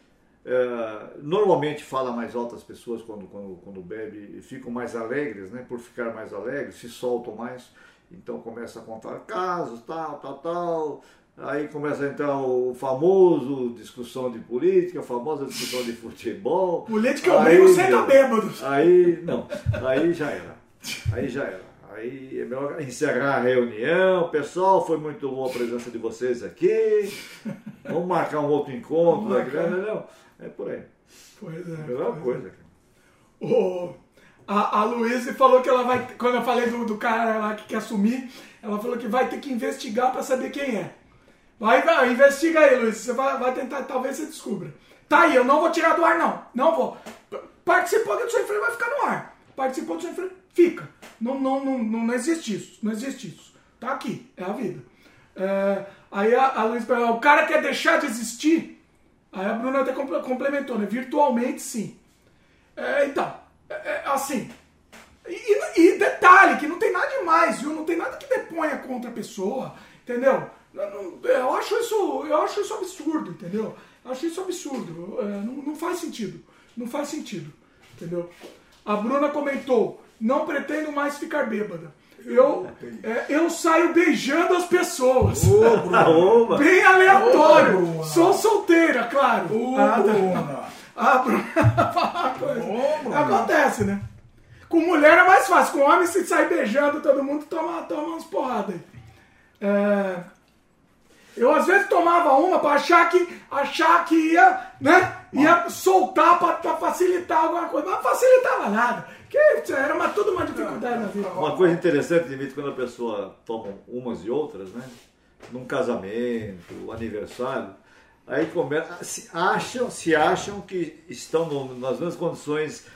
É, normalmente fala mais alto as pessoas quando, quando, quando bebe e ficam mais alegres, né? Por ficar mais alegres, se soltam mais. Então começa a contar casos, tal, tal, tal. Aí começa a entrar o famoso discussão de política, a famosa discussão de futebol. Política é o meio sem tá bêbado. Aí, não, aí já era. Aí já era. Aí é melhor encerrar a reunião. Pessoal, foi muito boa a presença de vocês aqui. Vamos marcar um outro encontro. Marcar. Não, é por aí. Pois é. Melhor coisa. É. O, a, a Luísa falou que ela vai. Quando eu falei do, do cara lá que quer assumir, ela falou que vai ter que investigar para saber quem é. Vai, vai, investiga aí, Luiz. Você vai, vai tentar, talvez você descubra. Tá aí, eu não vou tirar do ar, não. Não vou. Participou do Sem Freio vai ficar no ar. Participou do Sem Freio, fica. Não, não, não, não, não existe isso. Não existe isso. Tá aqui, é a vida. É, aí a, a Luiz o cara quer deixar de existir? Aí a Bruna até complementou, né? Virtualmente, sim. É, então, é, é assim. E, e, detalhe, que não tem nada demais, viu? Não tem nada que deponha contra a pessoa, entendeu? Eu acho isso, eu acho isso absurdo, entendeu? Eu acho isso absurdo. É, não, não faz sentido. Não faz sentido, entendeu? A Bruna comentou: não pretendo mais ficar bêbada. Eu, é, eu saio beijando as pessoas. Ô, Bem aleatório. Ô, Sou solteira, claro. Ô, ah, Bruna. A Bruna coisa. Ô, Acontece, né? Com mulher é mais fácil. Com homem, se sai beijando todo mundo, toma, toma umas porradas aí. É, eu às vezes tomava uma para achar que, achar que ia, né? Ia soltar para facilitar alguma coisa. Mas não facilitava nada. Que era uma, tudo uma dificuldade na vida. Uma coisa interessante, Dimitri, quando a pessoa toma umas e outras, né? Num casamento, aniversário, aí começa, se acham, se acham que estão no, nas mesmas condições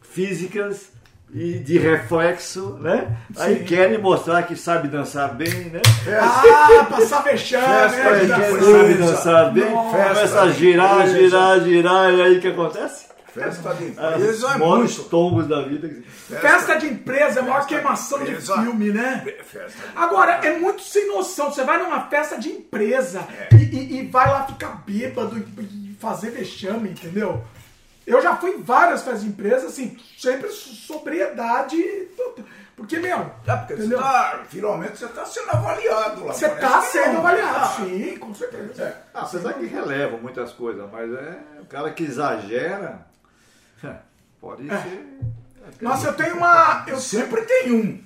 físicas e de reflexo, né? Sim. Aí querem mostrar que sabe dançar bem, né? Ah, passar vexame, né? Sabe dançar bem, começa a girar, girar, girar, e aí o que acontece? Festa de empresa é muito. tombos da vida. Festa, Festa de empresa é a maior queimação de filme, né? Agora, é muito sem noção. Você vai numa festa de empresa é. e, e, e, vai lá ficar bêbado e fazer vexame, entendeu? Eu já fui em várias festas de empresa, assim, sempre sobriedade. Porque, meu. É porque você tá, finalmente você está sendo avaliado lá. Você está sendo avaliado, ah, sim, com certeza. É. Ah, apesar que relevam muitas coisas, mas é o cara que exagera. Pode é. ser. Nossa, eu tenho uma. Eu sempre tenho um.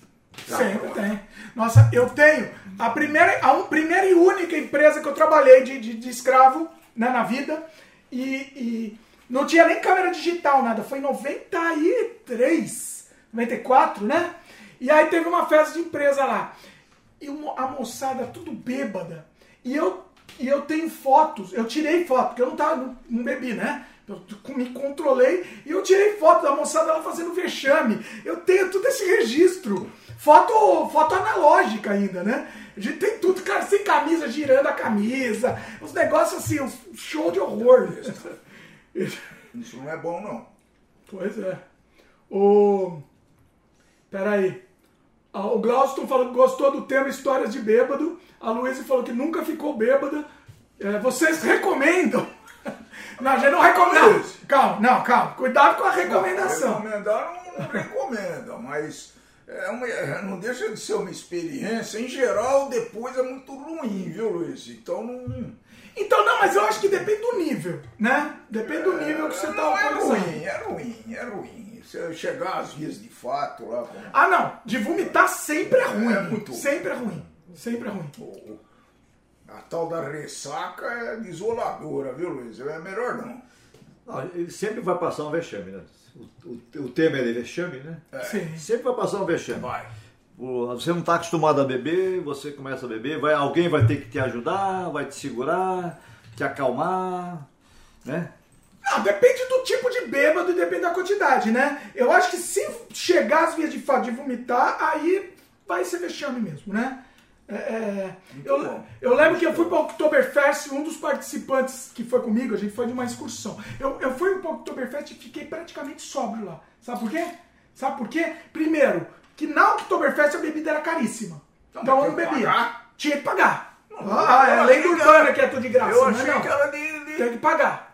Sempre tem. Nossa, eu tenho a primeira, a primeira e única empresa que eu trabalhei de, de, de escravo né, na vida. E, e não tinha nem câmera digital, nada. Foi em 93, 94, né? E aí teve uma festa de empresa lá. E a moçada tudo bêbada. E eu e eu tenho fotos, eu tirei foto, porque eu não tava, não, não bebi, né? Eu me controlei e eu tirei foto da moçada lá fazendo vexame. Eu tenho tudo esse registro. Foto, foto analógica ainda, né? A gente tem tudo, cara, sem camisa, girando a camisa. Os negócios assim, um show de horror. Isso não é bom, não. Pois é. O. Peraí. O Glauston falou que gostou do tema Histórias de Bêbado. A Luísa falou que nunca ficou bêbada. É, vocês recomendam? Não, gente não recomenda. Não, calma, não, calma. Cuidado com a recomendação. Recomendar não, não recomenda, mas é uma- é, não deixa de ser uma experiência. Em geral, depois é muito ruim, viu, Luiz? Então não. Então, não, mas eu acho que depende do nível, né? Depende do nível que você tá não, é ruim, é ruim, é ruim. Se chegar às vias de fato lá com Ah, não. De vomitar sempre é ruim. É muito. Sempre é ruim. Sempre é ruim. o- a tal da ressaca é desoladora, viu, Luiz? É melhor não. Não, ele sempre vai passar um vexame, né? O, o- o tema é de vexame, né? Sim. Sempre vai passar um vexame. Vai. Você não está acostumado a beber, você começa a beber, vai, alguém vai ter que te ajudar, vai te segurar, te acalmar, né? Não, depende do tipo de bêbado e depende da quantidade, né? Eu acho que se chegar às vias de fato de vomitar, aí vai ser vexame mesmo, né? É, é, eu, bom. eu lembro que eu fui para o Oktoberfest, um dos participantes que foi comigo, a gente foi de uma excursão. Eu, eu fui para o Oktoberfest e fiquei praticamente sóbrio lá. Sabe por quê? Sabe por quê? Primeiro, que na Oktoberfest a bebida era caríssima. Não, Então eu não bebia. pagar? Tinha que pagar. Não, ah, é eu a lei urbana que é tudo de graça. Eu não é achei não. que era de. de- Tem que pagar.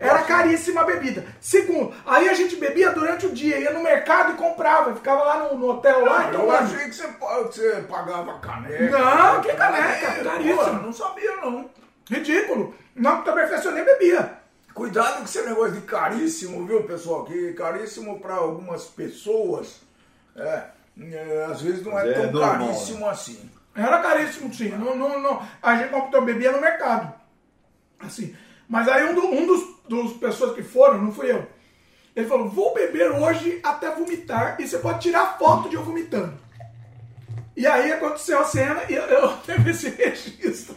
Era caríssima a bebida. Segundo, aí a gente bebia durante o dia, ia no mercado e comprava, ficava lá no, no hotel lá, então. eu achei que você, você pagava caneca. Não, que caneca, É, caríssimo. pô, Não sabia, não. Ridículo. Não, Oktoberfest eu nem bebia. Cuidado com esse negócio de caríssimo, viu, pessoal? Que caríssimo para algumas pessoas, é, é, às vezes não é, É tão normal, caríssimo assim. Era caríssimo, sim. Não, não, não. A gente comprou bebia no mercado. Assim. Mas aí um, do- um dos, dos pessoas que foram, não fui eu. Ele falou, vou beber hoje até vomitar e você pode tirar foto de eu vomitando. E aí aconteceu a cena e eu, eu teve esse registro.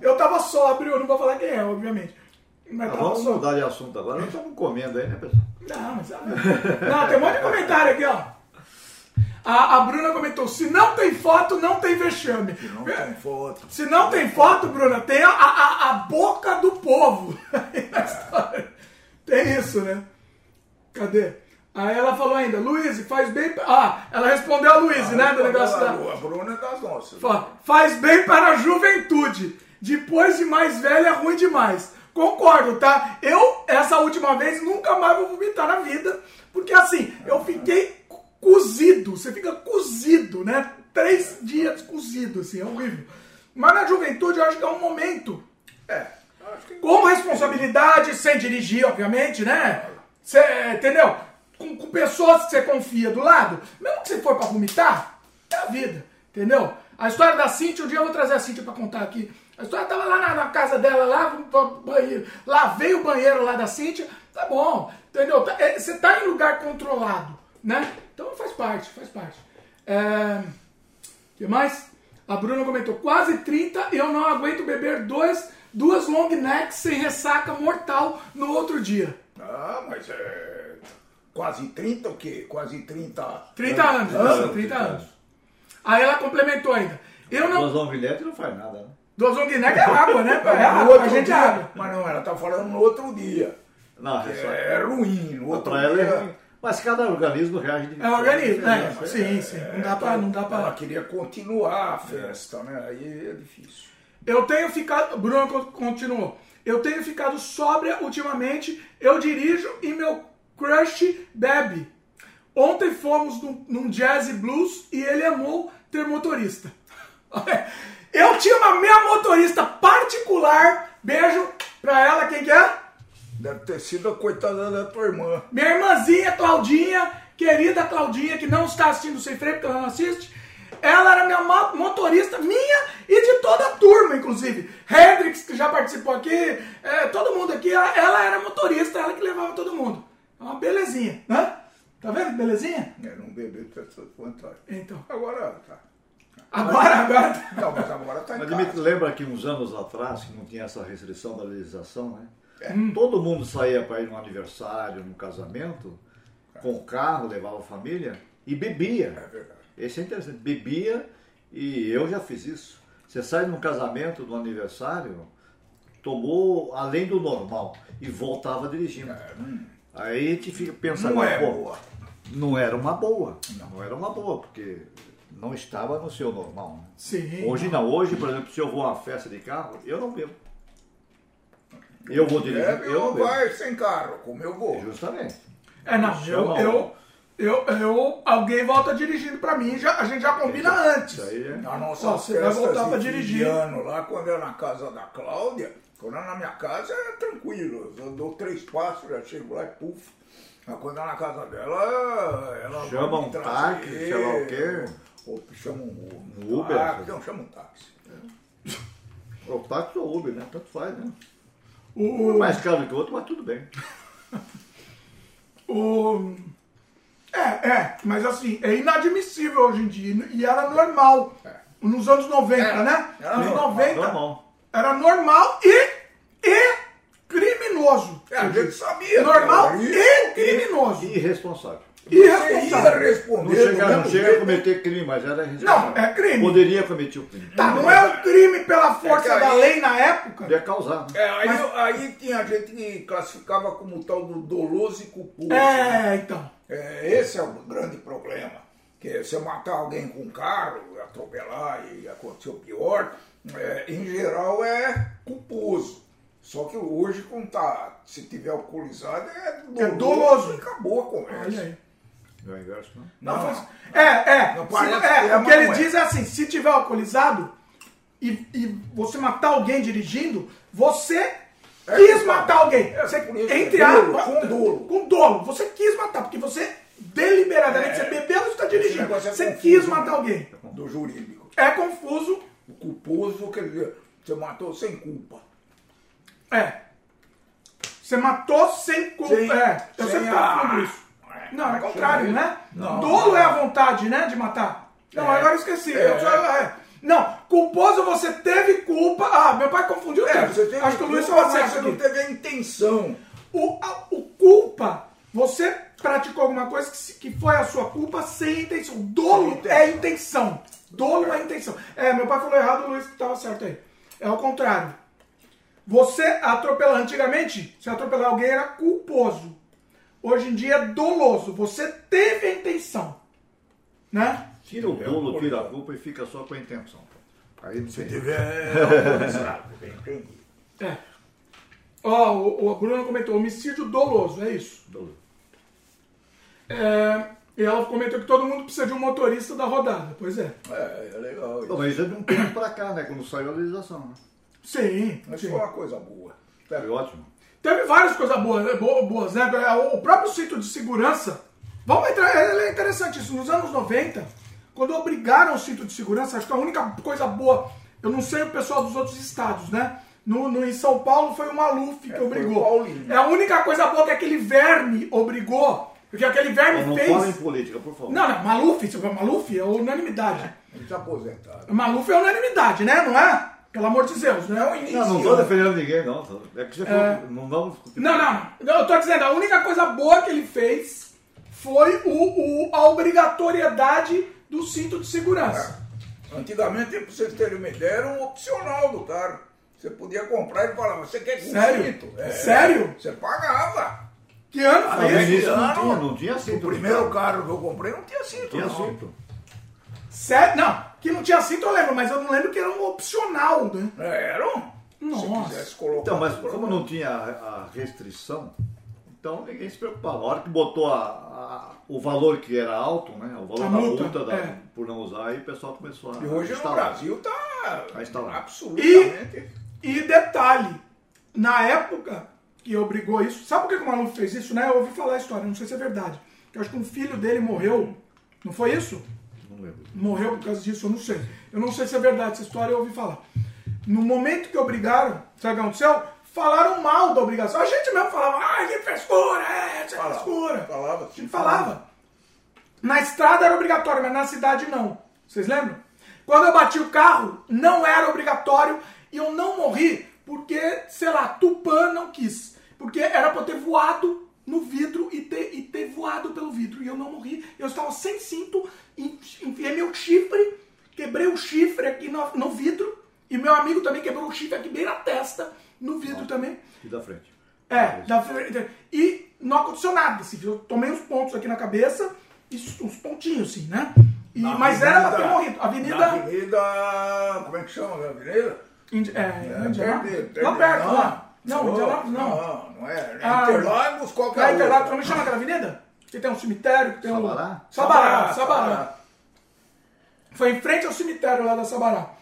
Eu tava sóbrio, eu não vou falar quem é, obviamente. Mas Ah, vamos sóbrio. mudar de assunto agora. Nós estamos comendo aí, né, pessoal? Não, mas. Não, tem um monte de comentário aqui, ó. A, a Bruna comentou: se não tem foto, não tem vexame. Não tem foto. Se não tem foto, Bruna, tem a, a, a boca do povo. tem isso, né? Cadê? Aí ela falou ainda, Luiz, faz bem. Ah, ela respondeu a Luiz, né? Do negócio da. A Bruna é das nossas. Faz bem para a juventude. Depois de mais velha, é ruim demais. Concordo, tá? Eu, essa última vez, nunca mais vou vomitar na vida. Porque assim, eu fiquei cozido. Você fica cozido, né? Três dias cozido, assim, é horrível. Mas na juventude, eu acho que é um momento É. Com responsabilidade, sem dirigir, obviamente, né? Cê, entendeu? Com, com pessoas que você confia do lado. Mesmo que você for pra vomitar, é a vida, entendeu? A história da Cintia, um dia eu vou trazer a Cintia pra contar aqui. A história tava lá na, na casa dela, lá no banheiro. Lavei o banheiro lá da Cintia, tá bom, entendeu? Tá- é, Você tá em lugar controlado, né? Então faz parte, faz parte. É... que mais? A Bruna comentou, quase 30 e eu não aguento beber dois, duas long necks sem ressaca mortal no outro dia. Ah, mas é. Quase 30 o quê? Quase 30. 30 anos, isso, 30 anos. Aí ela complementou ainda. Eu não. Duas longuilete não faz nada, né? Duas long necks é água, né? É água, a gente é dia, água. Mas não, ela tá falando no outro dia. Não, é. É ruim. No outro Pra ela é dia. ruim. Mas cada organismo reage de É organismo, é. diferente. Sim, sim. Não dá pra. Não dá Ela pra... queria continuar a festa, né? Aí é difícil. Eu tenho ficado. Bruno con- continuou. Eu tenho ficado sóbria ultimamente. Eu dirijo e meu crush bebe. Ontem fomos num, num jazz e blues e ele amou ter motorista. Eu tinha uma minha motorista particular. Beijo pra ela, quem que é? Deve ter sido a coitada da tua irmã. Minha irmãzinha Claudinha, querida Claudinha, que não está assistindo sem freio, porque ela não assiste. Ela era minha mo- motorista, minha e de toda a turma, inclusive. Hendrix, que já participou aqui, é, todo mundo aqui, ela, ela era motorista, ela que levava todo mundo. É uma belezinha, né? Tá vendo que belezinha? Beber tem essa vantagem. Então. Agora, tá. Agora, agora. Não, mas agora tá em Mas casa. Lembra que uns anos atrás, que não tinha essa restrição da legislação, né? É. Todo mundo saía para ir num aniversário, num casamento, com o carro, levava a família e bebia. É verdade. Esse é interessante. Bebia e eu já fiz isso. Você sai num casamento, num aniversário, tomou além do normal e voltava dirigindo. Aí a gente fica pensando, Não é pô, boa. não era uma boa. Não. era uma boa, porque não estava no seu normal. né? Sim. Hoje não, hoje, por exemplo, se eu vou a uma festa de carro, eu não bebo. Eu vou dirigir, Deve eu vai sem carro, como eu vou. Justamente. É, não, eu, eu, eu, eu- alguém volta dirigindo pra mim, já, a gente já combina antes. Isso aí é. Na nossa Ó, você vai voltar pra dirigir. ano, lá quando é na casa da Cláudia, quando é na minha casa é tranquilo. Eu dou três passos, já chego lá e puf. Mas quando é na casa dela, ela Chama um táxi, sei lá o quê. Ou chama um, Um Uber. táxi, não, chama um táxi. O táxi ou Uber, né? Tanto faz, né? O, Um mais caro que o outro, mas tudo bem. o, é, é, mas assim, é inadmissível hoje em dia. E era normal. Nos anos 90, É, né? era Nos normal, 90 Normal. era normal e, e criminoso. É, a gente sabia. Normal e isso. criminoso. Irresponsável. Ia responder. Não chega, não chega a cometer crime, mas era. Não, é crime. Poderia cometer o crime. Tá, não é um crime pela força É que da aí- lei na época. Poderia causar. né? É, aí, aí tinha gente que classificava como o tal do doloso e culposo. É, então. É, esse é o grande problema. Que você matar alguém com um carro, atropelar e acontecer o pior, é, em geral é culposo. Só que hoje, quando tá, se tiver alcoolizado, é doloso. É doloso. E acabou a conversa. É o inverso, não? Não, Não, faz- É, é. Não parece é, é, o que ele é. diz é assim: se tiver alcoolizado e, e você matar alguém dirigindo, você É quis culpado. matar alguém. É, Você, entre é dolo, aspas, com dolo. Com dolo. Você quis matar, porque você deliberadamente, É. você bebeu e está dirigindo. é Você confuso, quis né? matar alguém. Do jurídico. É confuso. O culposo, quer dizer, você matou sem culpa. É. Você matou sem culpa. Sem- é, eu sem sempre a- falo isso. Não, é o contrário, né? Não. Dolo é a vontade, né, de matar. Não, É. agora eu esqueci. É. Eu só- é. Não, culposo você teve culpa. Ah, meu pai confundiu É, você teve Acho que o Luiz falou isso você não teve a intenção. O, a- o culpa, você praticou alguma coisa que, que foi a sua culpa sem intenção. Dolo Sem é intenção. Dolo é intenção. É, meu pai falou errado, o Luiz estava certo aí. É o contrário. Você atropelar, antigamente, se atropelar alguém era culposo. Hoje em dia é doloso. Você teve a intenção. Né? Tira o É, dolo, um tira a culpa e fica só com a intenção. Aí não Se tem. tiver alcoolizado, bem entendi. É. Ó, o, o Bruno comentou, homicídio doloso, é isso. Dolo. É, e ela comentou que todo mundo precisa de um motorista da rodada. Pois é. É, é legal Não, isso. mas isso é de um tempo pra cá, né? Quando saiu a legislação, né? Sim, Mas sim. foi uma coisa boa. Foi ótimo. Teve várias coisas boas, né, bo- boas, né? O próprio cinto de segurança. Vamos entrar, é é interessante isso. Nos anos 90, quando obrigaram o cinto de segurança, acho que a única coisa boa, eu não sei o pessoal dos outros estados, né? No, no- em São Paulo foi o Maluf que É, foi obrigou. o Paulinho. É a única coisa boa que aquele verme obrigou. Porque aquele verme Não fez. fala em política, por favor. Não, não, Maluf, se for Maluf é unanimidade. Ele está aposentado. Maluf é unanimidade, né? Não é? Pelo amor de Deus? Não é o início. Não, não estou defendendo ninguém, não. É que você falou, não vamos discutir. Não, não, não. Eu tô dizendo, a única coisa boa que ele fez foi o, o- a obrigatoriedade do cinto de segurança. Antigamente, para vocês terem uma ideia, era um opcional do carro. Você podia comprar e falar, você quer com Sério? cinto? É. Sério? Você pagava. Que ano Ah, foi no esse? início não tinha, não tinha cinto. O primeiro carro que eu comprei não tinha cinto. Tinha não. cinto. Sério? Não, que não tinha cinto eu lembro, mas eu não lembro que era um opcional, né? Era um. Se Nossa. colocar. Então, mas no como não tinha a a restrição, então ninguém se preocupava. A hora que botou a- a- o valor que era alto, né? O valor A da multa, multa, da- é. por não usar, aí o pessoal começou a. E hoje no instalar. Brasil tá Vai instalar. absolutamente. E detalhe, na época que obrigou isso, sabe por que que o maluco fez isso, né? Eu ouvi falar a história, não sei se é verdade. Que eu acho que um filho dele morreu. Não foi isso? Lembro. morreu por causa disso, eu não sei. Eu não sei se é verdade essa história, eu ouvi falar. No momento que obrigaram, sabe o que aconteceu? Falaram mal da obrigação. A gente mesmo falava, ah, que frescura, é, isso é Falava, frescura. falava, A gente falava. Na estrada era obrigatório, mas na cidade não. Vocês lembram? Quando eu bati o carro, não era obrigatório e eu não morri porque, sei lá, Tupã não quis. Porque era pra eu ter voado no vidro e ter, e ter voado pelo vidro. E eu não morri. Eu estava sem cinto, enfiei meu chifre, quebrei o chifre aqui no, no vidro. E meu amigo também quebrou o chifre aqui bem na testa, no vidro também. E da frente. É, da frente. E não aconteceu nada. Assim, eu tomei uns pontos aqui na cabeça, e uns pontinhos, assim, né? E, mas era pra ter morrido. Avenida. Avenida. Como é que chama a avenida? Indi- é, É, Indianápolis. perto dele, Não perto, não. lá. Não, Indianápolis não. Não, não é. É Ah, Interlagos, qual que é Lá Interlagos, como é que chama aquela avenida? Que tem um cemitério, que tem um... Sabará? Sabará, Sabará. Foi em frente ao cemitério lá da Sabará.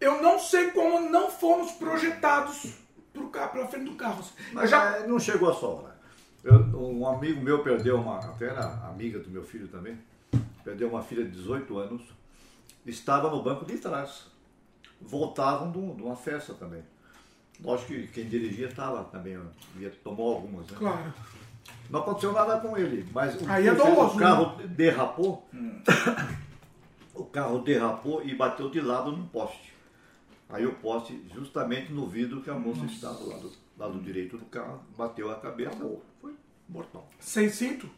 Eu não sei como não fomos projetados pro carro, pela frente do carro. Mas já... é, não chegou a sua hora. Eu- um amigo meu perdeu uma, até era amiga do meu filho também, perdeu uma filha de 18 anos, estava no banco de trás. Voltavam de um- de uma festa também. Lógico que quem dirigia estava também, ia, tomou algumas, né? Claro. Não aconteceu nada com ele, mas o, Aí é o- carro derrapou, o carro derrapou e bateu de lado num poste. Aí o poste, justamente no vidro que a moça estava do lado, lado direito do carro, bateu a cabeça, foi mortal. Sem cinto?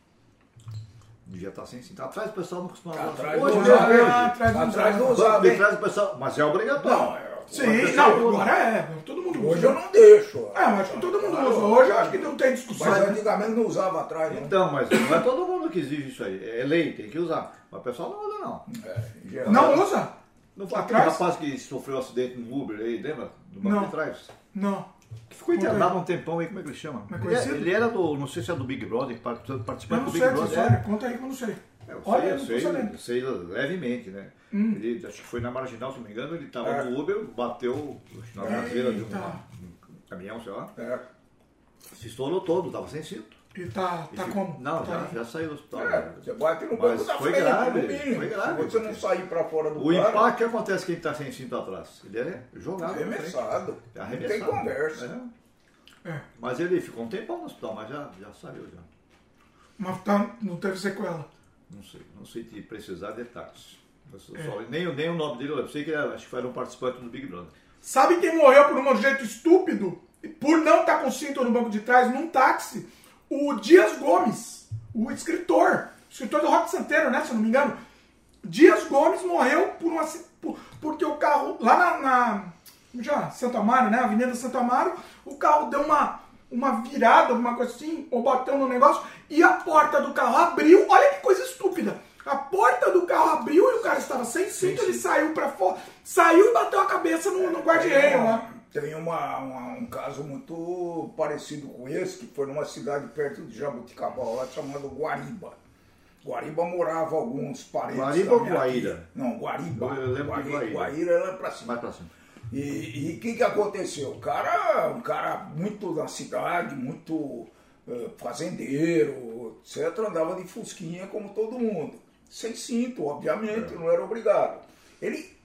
Devia estar sem cinto. Atrás o pessoal não costumava. Atrás Hoje hein? atrás Atrás não usava. usava, Banco de hein? trás o pessoal, mas é obrigatório. Não, é. Sim, não, agora é. Todo mundo usa. Hoje eu não deixo. É, eu acho que todo mundo usa. Hoje eu acho que não tem discussão. Mas antigamente não usava atrás, não. Então, mas não é todo mundo que exige isso aí. É lei, tem que usar. Mas o pessoal não usa, não. É. Não usa? Não foi aquele rapaz que sofreu um acidente no Uber aí, lembra? No banco Não. de trás. Não. Que ficou internado um tempão aí, como é que ele chama? Mas Ele, é- conhecido? ele era do, não sei se é do Big Brother, que part- Eu participante não do sei Big essa Brother. história. Conta aí que eu não sei. É, eu Olha, sei, eu não sei, sabendo. Hum. sei levemente, né? Ele, acho que foi na Marginal, se não me engano, ele estava É. no Uber, bateu na traseira de um, um caminhão, sei lá, É. se estourou todo, estava sem cinto. E tá, E tá ficou- como? Não, Tá já, aí. já saiu do hospital. É, você bate no banco da foi frente, grave, mínimo. foi grave, você não sair pra fora do O carro, impacto que acontece quem está sem cinto atrás? Ele é jogado. arremessado. É Não arremessado. tem conversa. É. É. Mas ele ficou um tempão no hospital, mas já, já saiu já. Mas tá, não teve sequela. Não sei, não sei te precisar detalhes. É. só- nem, nem o nome dele, eu sei que ele era, acho que era um participante do Big Brother. Sabe quem morreu por um jeito estúpido? Por não estar com cinto no banco de trás, num táxi? O Dias Gomes, o escritor. O escritor do Rock Santeiro, né? Se eu não me engano. Dias Gomes morreu por um aci- por- porque o carro, lá na, na chama? Santo Amaro, né? Avenida Santo Amaro, o carro deu uma, uma virada, alguma coisa assim, ou bateu no negócio, e a porta do carro abriu. Olha que coisa estúpida. A porta do carro abriu e o cara estava sem cinto, ele saiu pra fora, saiu e bateu a cabeça no, no guarda-reio lá. Tem uma, uma- um caso muito parecido com esse, que foi numa cidade perto de Jabuticabal, lá chamada Guariba. Guariba morava alguns parentes. Guariba ou Guaíra? tia. Não, Guariba. Eu- eu lembro de Guari- Guaíra. Guaíra era pra cima. Mais pra cima. E o que, que aconteceu? O cara, um cara muito da cidade, muito fazendeiro, etc., andava de fusquinha como todo mundo. Sem cinto, obviamente, não era obrigado. Ele,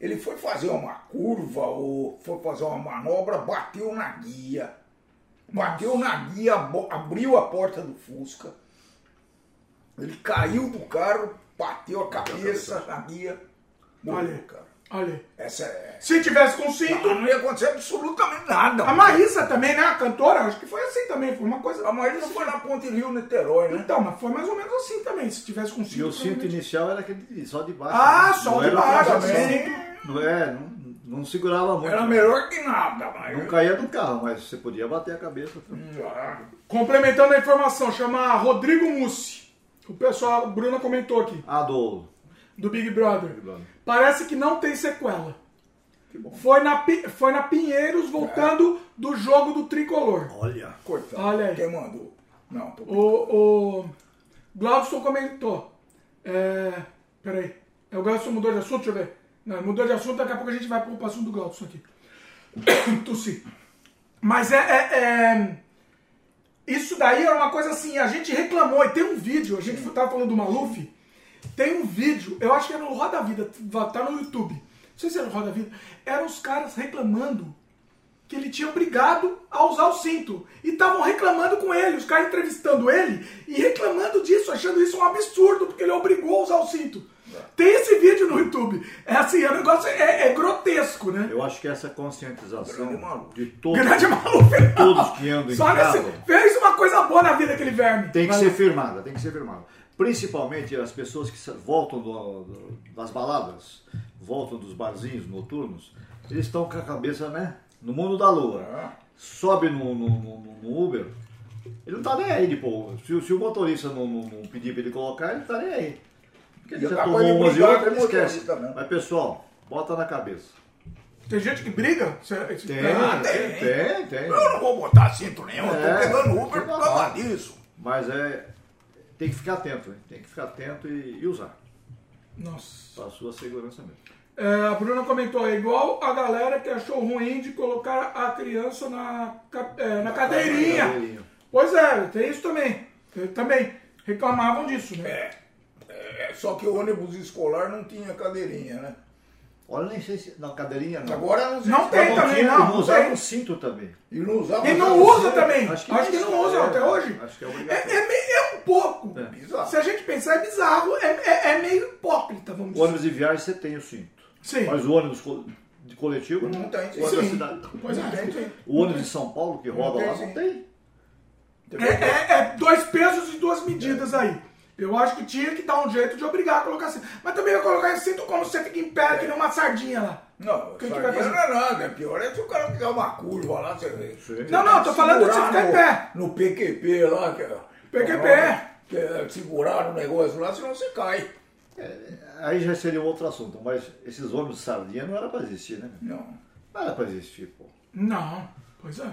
ele foi fazer uma curva ou foi fazer uma manobra, bateu na guia. Bateu na guia, abriu a porta do Fusca. Ele caiu do carro, bateu a cabeça na guia. Morreu, cara. Olha. Essa é. Se tivesse com cinto, Não, não ia acontecer absolutamente nada. a Marisa também, né? A cantora, acho que foi assim também. Foi uma coisa. A Marisa foi na Ponte Rio, Niterói, né? Então, mas foi mais ou menos assim também. Se tivesse com E cinto. o cinto inicial era aquele de- só de baixo. Ah, né? só Não de baixo, proteção. assim. Não é, não, não segurava muito. Era melhor que nada, mas. Não caía do carro, mas você podia bater a cabeça. Ah, Complementando a informação, chama Rodrigo Mussi. O pessoal, a Bruna comentou aqui, Ah, do do Big Brother. Big Brother. Parece que não tem sequela. que bom. Foi na, foi na Pinheiros voltando do jogo do tricolor. Olha. Coitado. Olha aí. Quem mandou? Não, tô O, o Glaudson comentou. É, peraí. É, o Glaudson mudou de assunto? Deixa eu ver. Não, mudou de assunto, daqui a pouco a gente vai pro assunto do Glaudson aqui. Tossi. Mas é, é- é- Isso daí era uma coisa assim, a gente reclamou, e tem um vídeo, a gente tava falando do Maluf, tem um vídeo, eu acho que era no Roda Vida, tá no YouTube. Não sei se era no Roda Vida. Eram os caras reclamando que ele tinha obrigado a usar o cinto. E estavam reclamando com ele, os caras entrevistando ele e reclamando disso, achando isso um absurdo, porque ele obrigou a usar o cinto. Tem esse vídeo no YouTube. É assim, o negócio é, é grotesco, né? Eu acho que essa conscientização de todos, Grande maluco. todos que andam em Só casa nesse, fez uma coisa boa na vida aquele verme. tem que Vai ser firmada, tem que ser firmada. Principalmente as pessoas que voltam do- do- das baladas, voltam dos barzinhos noturnos, eles estão com a cabeça, né, no mundo da lua. Ah, Sobe no, no- no- no Uber, ele não tá nem aí, tipo, se, se o motorista não, não- não pedir pra ele colocar, ele tá nem aí. Porque ele já tomou de umas e outras, ele esquece. Mas pessoal, bota na cabeça. Tem gente que briga? Tem, Ah, tem, tem, tem. Eu não vou botar cinto nenhum, eu É. tô pegando Uber por causa disso. Mas é. Tem que ficar atento, hein? tem que ficar atento e, e usar. Nossa. Para a sua segurança mesmo. É, a Bruna comentou, é igual a galera que achou ruim de colocar a criança na, é, na cadeirinha. Cadeirinha. Pois é, tem isso também. Eu também reclamavam disso, né? É, é, só que o ônibus escolar não tinha cadeirinha, né? Olha, nem sei se. Não, cadeirinha não. Agora não Não tem tá- também, tinha, não, não não usava tem. um cinto também. E não usava E não usa também. Acho Acho que que, não não usa, é. até hoje. Acho que é é, obrigatório. é é um pouco. É. Bizarro. Se a gente pensar, é bizarro. É, é- é meio hipócrita, vamos O dizer. ônibus de viagem você tem o cinto. Sim. Mas o ônibus de coletivo Não tem, O ônibus da sim. cidade. Pois Não é. tem, sim. O ônibus de São Paulo que roda tem, lá sim. não tem. É, é- é dois pesos e duas medidas aí. Eu acho que tinha que dar um jeito de obrigar a colocar assim. Mas também vai colocar esse cinto como você fica em pé, que nem uma sardinha lá. Não, que que sardinha vai fazer? não é nada. É pior é se o cara fizer uma curva lá, você vê. Não, não, tô falando de você ficar em no- pé. No PQP lá, que é. PQP. Que é segurar o negócio lá, senão você cai. Aí já seria um outro assunto, mas esses ônibus de sardinha não era pra existir, né? Não. Não era pra existir, pô. Não, pois é.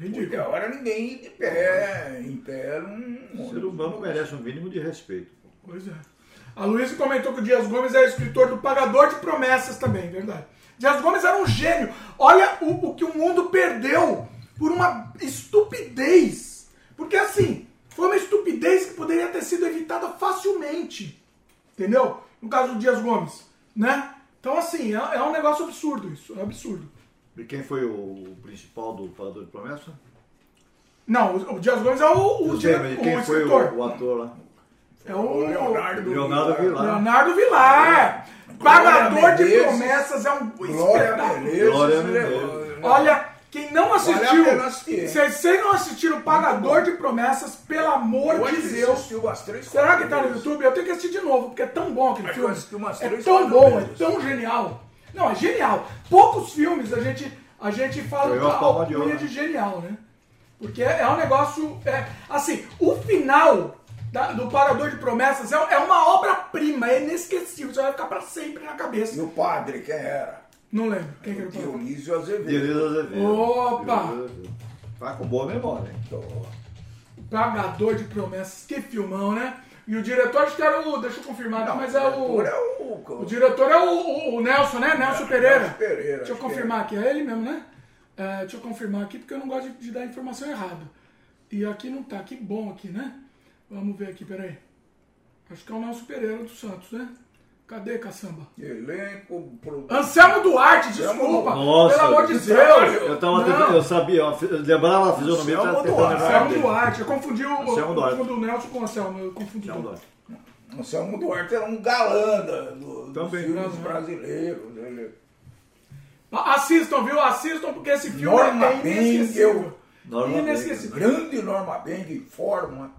Porque Ridículo. agora ninguém de pé, em pé, não. O ser humano merece um mínimo de respeito. Pois é. A Luísa comentou que o Dias Gomes é escritor do Pagador de Promessas também, verdade. Dias Gomes era um gênio. Olha o, o que o mundo perdeu por uma estupidez. Porque assim, foi uma estupidez que poderia ter sido evitada facilmente. Entendeu? No caso do Dias Gomes, né? Então assim, é, é um negócio absurdo isso, é absurdo. E quem foi o principal do Pagador de Promessa? Não, o, o Dias Gomes é o, o, o quem foi escritor. o, o ator lá? É o, O Leonardo, Leonardo Vilar. Leonardo Vilar. Pagador de promessas é um Glória. Menezes. Glória? Menezes. Olha, quem não assistiu, se vocês não assistiram Pagador de Promessas, pelo amor Eu de Deus. Será que tá no. YouTube? Eu tenho que assistir de novo, porque é tão bom aquele eu filme. É tão bom, é tão genial. Não, é genial. Poucos filmes a gente, a gente fala Ganhou a palma de alcunha ouro, de genial, né? Porque é, é um negócio. É, assim, o final da- do Pagador de Promessas é, é uma obra-prima, é inesquecível. Você vai ficar pra sempre na E cabeça. o padre, quem era? Não lembro. Quem que era o Pagador? Dionísio Azevedo. Dionísio Azevedo. Opa! Azevedo. Tá com boa memória, hein? Então, Pagador de Promessas, que filmão, né? E o diretor, acho que era o. Deixa eu confirmar aqui, Não, mas é o. diretor é o... O diretor é o, o- o Nelson, né? Nelson Pereira. Nelson Pereira, Deixa eu que confirmar aqui, é ele mesmo, né? É, deixa eu confirmar aqui, porque eu não gosto de, de dar informação errada. E aqui não tá, que bom aqui, né? Vamos ver aqui, peraí. Acho que é o Nelson Pereira dos Santos, né? Cadê, caçamba? Elenco, produção. Anselmo Duarte, desculpa! Nossa, pelo amor de Deus! Eu tava tentando, eu sabia, eu lembrava a fisionomia, eu tava Anselmo Duarte. Anselmo. Duarte, eu confundi o, Anselmo eu Duarte. confundi o Nelson com o Anselmo, eu confundi Anselmo. Duarte. Anselmo Duarte era um galã do, dos Também. filmes Uhum. brasileiros. Ele... Assistam, viu? Assistam, porque esse filme Norma é inesquecível. Bengel. Norma inesquecível. Grande Norma Beng em forma.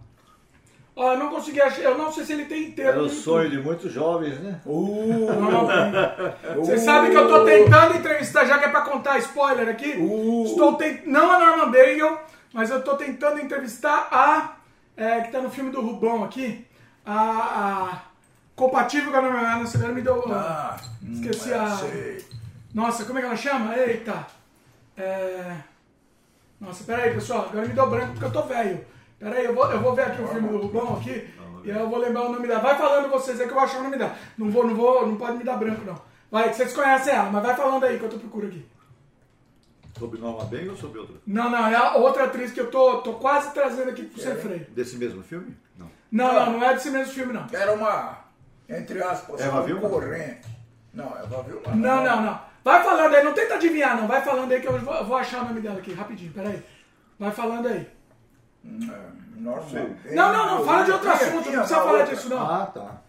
Ó, eu não consegui achar, eu não sei se ele tem inteiro. Era o sonho de muitos jovens, né? Uh. Você sabe que eu tô tentando entrevistar, já que é pra contar spoiler aqui. Uh. Estou tent... Não a Norman Bagel, mas eu tô tentando entrevistar a. é, que tá no filme do Rubão aqui. A. a compatível com a Norman Bagel. Nossa, agora me deu. Ah, Esqueci hum, a- sei. Nossa, como é que ela chama? Eita. É... Nossa, peraí, pessoal. Agora me deu branco porque eu tô velho. Peraí, eu vou, eu vou ver aqui o filme do Rubão aqui. E aí eu vou lembrar o nome dela. Vai falando vocês aí que eu vou achar o nome dela. Não vou, não vou, não pode me dar branco, não. Vai, que vocês conhecem ela, mas vai falando aí que eu tô procurando aqui. Sobre Norma Beng ou sobre outra? Não, não, é a outra atriz que eu tô, tô quase trazendo aqui pro sem freio. Desse mesmo filme? Não. Não, não, não é desse mesmo filme, não. Era uma, entre aspas, Eva Vilma? concorrente. Não, Eva Vilma Não, não, não. Vai falando aí, não tenta adivinhar, não. Vai falando aí que eu vou, eu vou achar o nome dela aqui, rapidinho, peraí. Vai falando aí. É, Norma Beng. Não, não, não, fala de outro Tinha- assunto, tinha não precisa falar outra. disso, não. Ah, tá.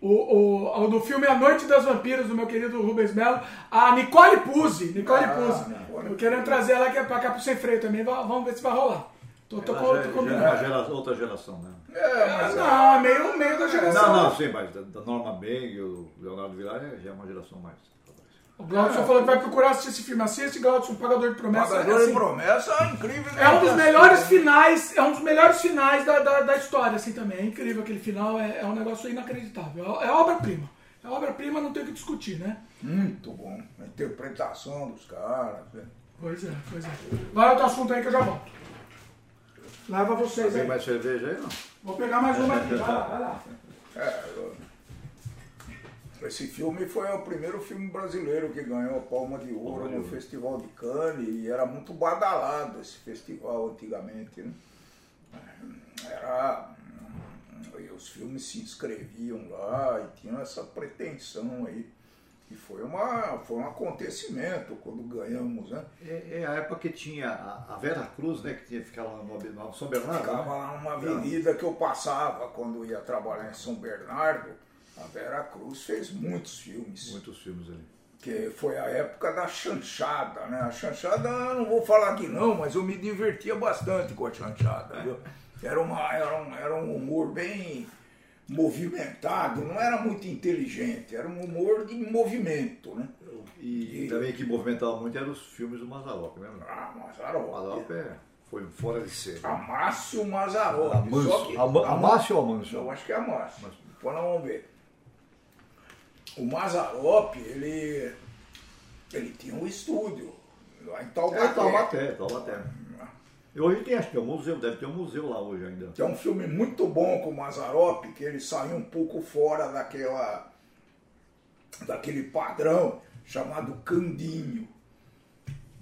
o, o, o do filme A Noite das Vampiras, do meu querido Rubens Melo, a Nicole Puzzi. Nicole Ah, Puzzi. Nicole Eu quero trazer ela aqui pra cá pro Sem Freio também. va- Vamos ver se vai rolar. Tô, tô, Ela co- já, tô já é outra geração, né? É, mas Não, meio, meio da geração. Não, não, sim, mas da, da Norma Bang e o Leonardo Vilar é- já é uma geração mais. O Glaudson falou que vai procurar assistir esse filme. Assiste, Glaudson, Pagador de Promessas. Pagador é, de assim, promessa incrível. é um dos né? melhores finais, é um dos melhores finais da, da, da história, assim, também. É incrível aquele final, é, é um negócio inacreditável. É, é obra-prima. É obra-prima, não tem o que discutir, né? Muito bom. A interpretação dos caras. Pois é, pois é. Vai outro assunto aí que eu já volto. Leva vocês Tem aí. mais cerveja aí, não? Vou pegar mais uma aqui, vai lá, vai lá. É, eu- esse filme foi o primeiro filme brasileiro que ganhou a Palma de Ouro no Festival de Cannes e era muito badalado esse festival antigamente. Né? Era, e os filmes se inscreviam lá e tinham essa pretensão aí. E foi, uma, foi um acontecimento quando ganhamos, né? É, é a época que tinha a, a Vera Cruz, né? Que tinha que ficar lá no, no São Bernardo. Ficava né? lá numa avenida que eu passava quando ia trabalhar em São Bernardo. A Vera Cruz fez muitos filmes. Muitos filmes ali. que foi a época da chanchada, né? A chanchada, não vou falar que não, mas eu me divertia bastante com a chanchada, viu? Era, uma, era, um, era um humor bem movimentado, não era muito inteligente, era um humor de movimento, né? E, também que movimentava muito eram os filmes do Mazzaropi, lembra? Ah, O Mazzaropi. Mazzaropi é, foi fora de série. Amácio. Amancio. só que- Ama- Amácio ou Amancio? Eu acho que é Amácio. Depois nós vamos ver. O Mazzaropi, ele, ele tinha um estúdio lá em Taubaté. É, Taubaté, Taubaté. E hoje tem, acho que é um museu, deve ter um museu lá hoje ainda. que é um filme muito bom com o Mazzaropi, que ele saiu um pouco fora daquela daquele padrão chamado Candinho.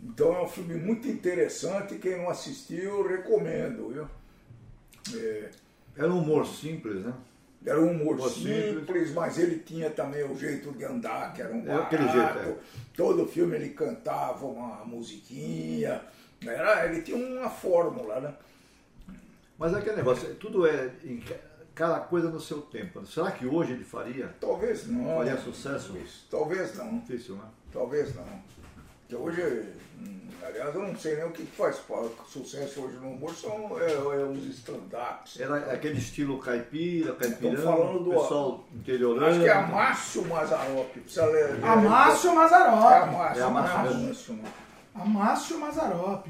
Então é um filme muito interessante, quem não assistiu, eu recomendo, viu? É, Era um humor simples, né? Era um humor simples, simples. mas ele tinha também o jeito de andar, que era um É barato. aquele jeito, é. Todo filme ele cantava uma musiquinha. Era, ele tinha uma fórmula, né? Mas é aquele negócio, tudo é em ca- cada coisa no seu tempo. Será que hoje ele faria? Talvez não. Faria sucesso? Talvez não. Difícil, né? Talvez não. Porque hoje, hum, aliás, eu não sei nem o que faz sucesso hoje no humor, são é, é os stand-ups. Era aquele estilo caipira, caipirão, falando do- pessoal interiorano. Acho que é Amácio Mazzaropi. Precisa ler. Amácio É. Amácio, É Amácio Amácio, mesmo. Amácio? Amácio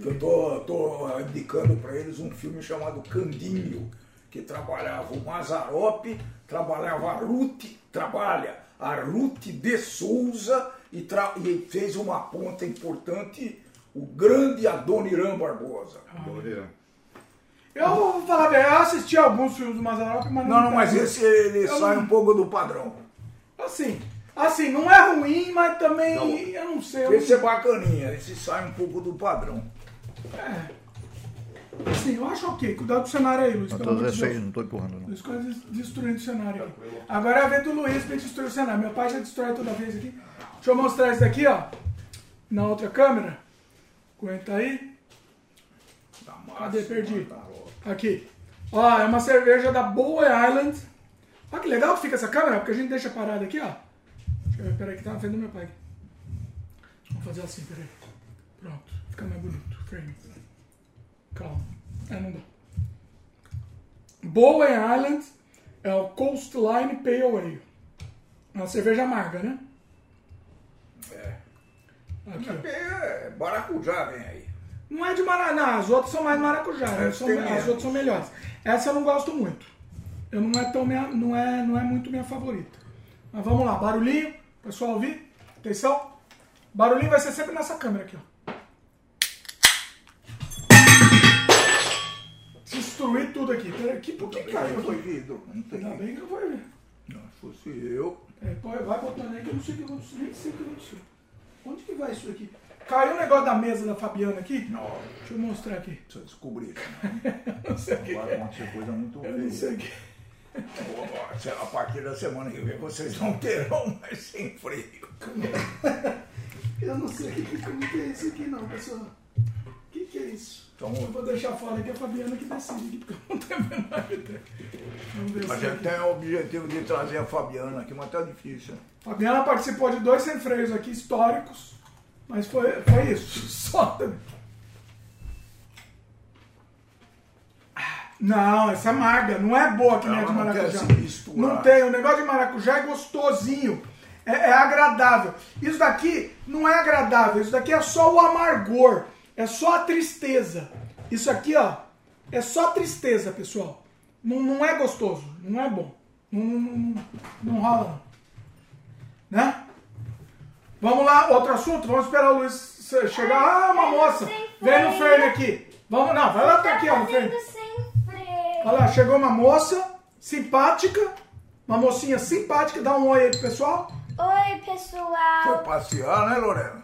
Que Eu tô, tô indicando para eles um filme chamado Candinho, que trabalhava o Mazzaropi, trabalhava a Ruth, trabalha a Ruth de Souza e, tra- e fez uma ponta importante, o grande Adoniran Barbosa. Eu vou falar bem, eu assisti alguns filmes do Mazzaropi, mas não. Não, não, mas tá- esse ele Eu sai não- um pouco do padrão. Assim, assim, não é ruim, mas também. Não. Eu não sei. Eu Esse é bacaninha, esse sai um pouco do padrão. Assim, eu acho ok. Cuidado com o cenário aí, Luiz. pelo amor de Deus. não estou empurrando. Não. Luiz quase destruindo o cenário aqui. Agora é a vez do Luiz pra destruir o cenário. Meu pai já destrói toda vez aqui. Deixa eu mostrar isso daqui, ó. Na outra câmera. Aguenta aí. Cadê? Perdi. Aqui. Ó, é uma cerveja da Bowie Island. Olha que legal que fica essa câmera, porque a gente deixa parada aqui, ó. Deixa eu ver, peraí, que tá na frente do meu pai. Vamos fazer assim, peraí. Pronto, fica mais bonito. Frame. Calma. É, não dá. Bowen Island é o Coastline Pale Ale. É uma cerveja amarga, né? É. Aqui. É, maracujá vem aí. Não é de maracujá, as outras são mais maracujá, né? São- as menos. outras são melhores. Essa eu não gosto muito. Eu não é tão minha, não é, não é muito minha favorita. Mas vamos lá, barulhinho, pessoal ouvir. Atenção. Barulhinho vai ser sempre nessa câmera aqui, ó. Destruir tudo aqui. Aqui, por que caiu Foi vidro. Não tem. Ainda bem que não foi ver. Não, se fosse eu. É, pô, vai botando aí que eu não sei o que aconteceu. Nem sei o que aconteceu. Onde que vai isso aqui? Caiu o negócio da mesa da Fabiana aqui? Não, Deixa eu mostrar aqui. precisa descobrir. Eu não sei o que. Vai acontecer coisa muito Eu não sei feia. o que. A partir da semana que vem vocês não terão mais sem freio. Eu não sei o que, que é isso aqui não, pessoal. O que, que é isso. Então, Eu vou deixar fora aqui a Fabiana que decide aqui, porque eu não tenho a menor ideia. A gente tem o objetivo de trazer a Fabiana aqui, mas tá difícil. né? Fabiana participou de dois sem freios aqui, históricos. Mas foi, foi isso. Só. Não, essa é amarga. Não é boa que nem a de não maracujá. misturar. Não tem. O negócio de maracujá é gostosinho. É, é agradável. Isso daqui não é agradável. Isso daqui é só o amargor. É só a tristeza. Isso aqui, ó, é só tristeza, pessoal. Não, não é gostoso. Não é bom. Não, não, não, não rola, não. Né? Vamos lá, outro assunto? Vamos esperar o Luiz chegar. Ah, uma moça! Vem no frame aqui. Vamos, não, vai lá até aqui, ó, no frame. sem freio. Olha lá, chegou uma moça simpática. Uma mocinha simpática. Dá um oi aí pro pessoal. Oi, pessoal. Foi passear, né, Lorena?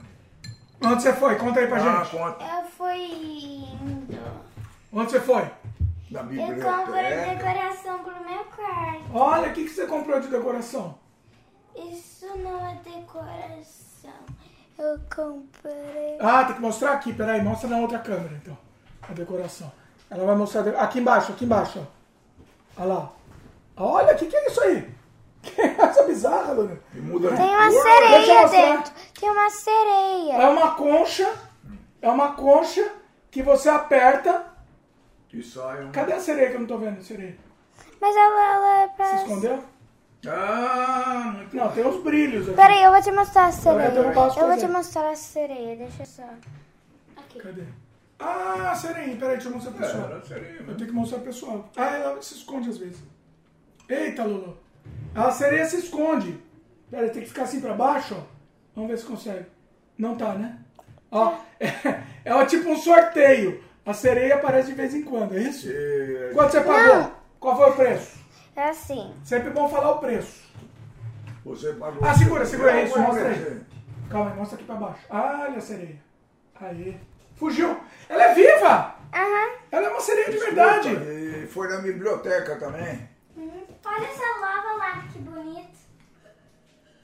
Onde você foi? Conta aí pra Ah, gente. conta Eu fui indo. Onde você foi? da Eu comprei biblioteca. decoração pro meu quarto. Olha, o que, que você comprou de decoração? Isso não é decoração. Eu comprei. Ah, tem que mostrar aqui. Peraí, mostra na outra câmera, então. A decoração. Ela vai mostrar... Aqui embaixo, aqui embaixo, ó. Olha lá. Olha, o que, que é isso aí? Que essa bizarra, Luna. E Tem uma eu sereia dentro. Tem uma sereia. É uma concha. É uma concha que você aperta. E sai um... Cadê a sereia que eu não tô vendo? a Sereia. Mas ela, ela é pra. Se escondeu? Ah, muito Não, tem uns brilhos aqui. Peraí, eu vou te mostrar a sereia. Eu Eu vou te mostrar a sereia. Deixa eu só. Aqui. Cadê? Ah, sereinha. Peraí, deixa eu mostrar pro É, pessoal. era sereia Eu mesmo. tenho que mostrar pro pessoal. Ah, ela se esconde às vezes. Eita, Lulu. A sereia se esconde. Peraí, tem que ficar assim pra baixo, ó. Vamos ver se consegue. Não tá, né? Ó, é, é tipo um sorteio. A sereia aparece de vez em quando, é isso? E- Quanto você pagou? Qual foi o preço? É assim. Sempre bom falar o preço. Você pagou. Ah, segura, segura aí, isso, mostra aí. Calma aí, mostra aqui pra baixo. Ah, olha a sereia. Aí. Fugiu. Ela é viva! Aham. Ela é uma sereia de verdade. E foi na biblioteca também. Olha essa lava lá, que bonito.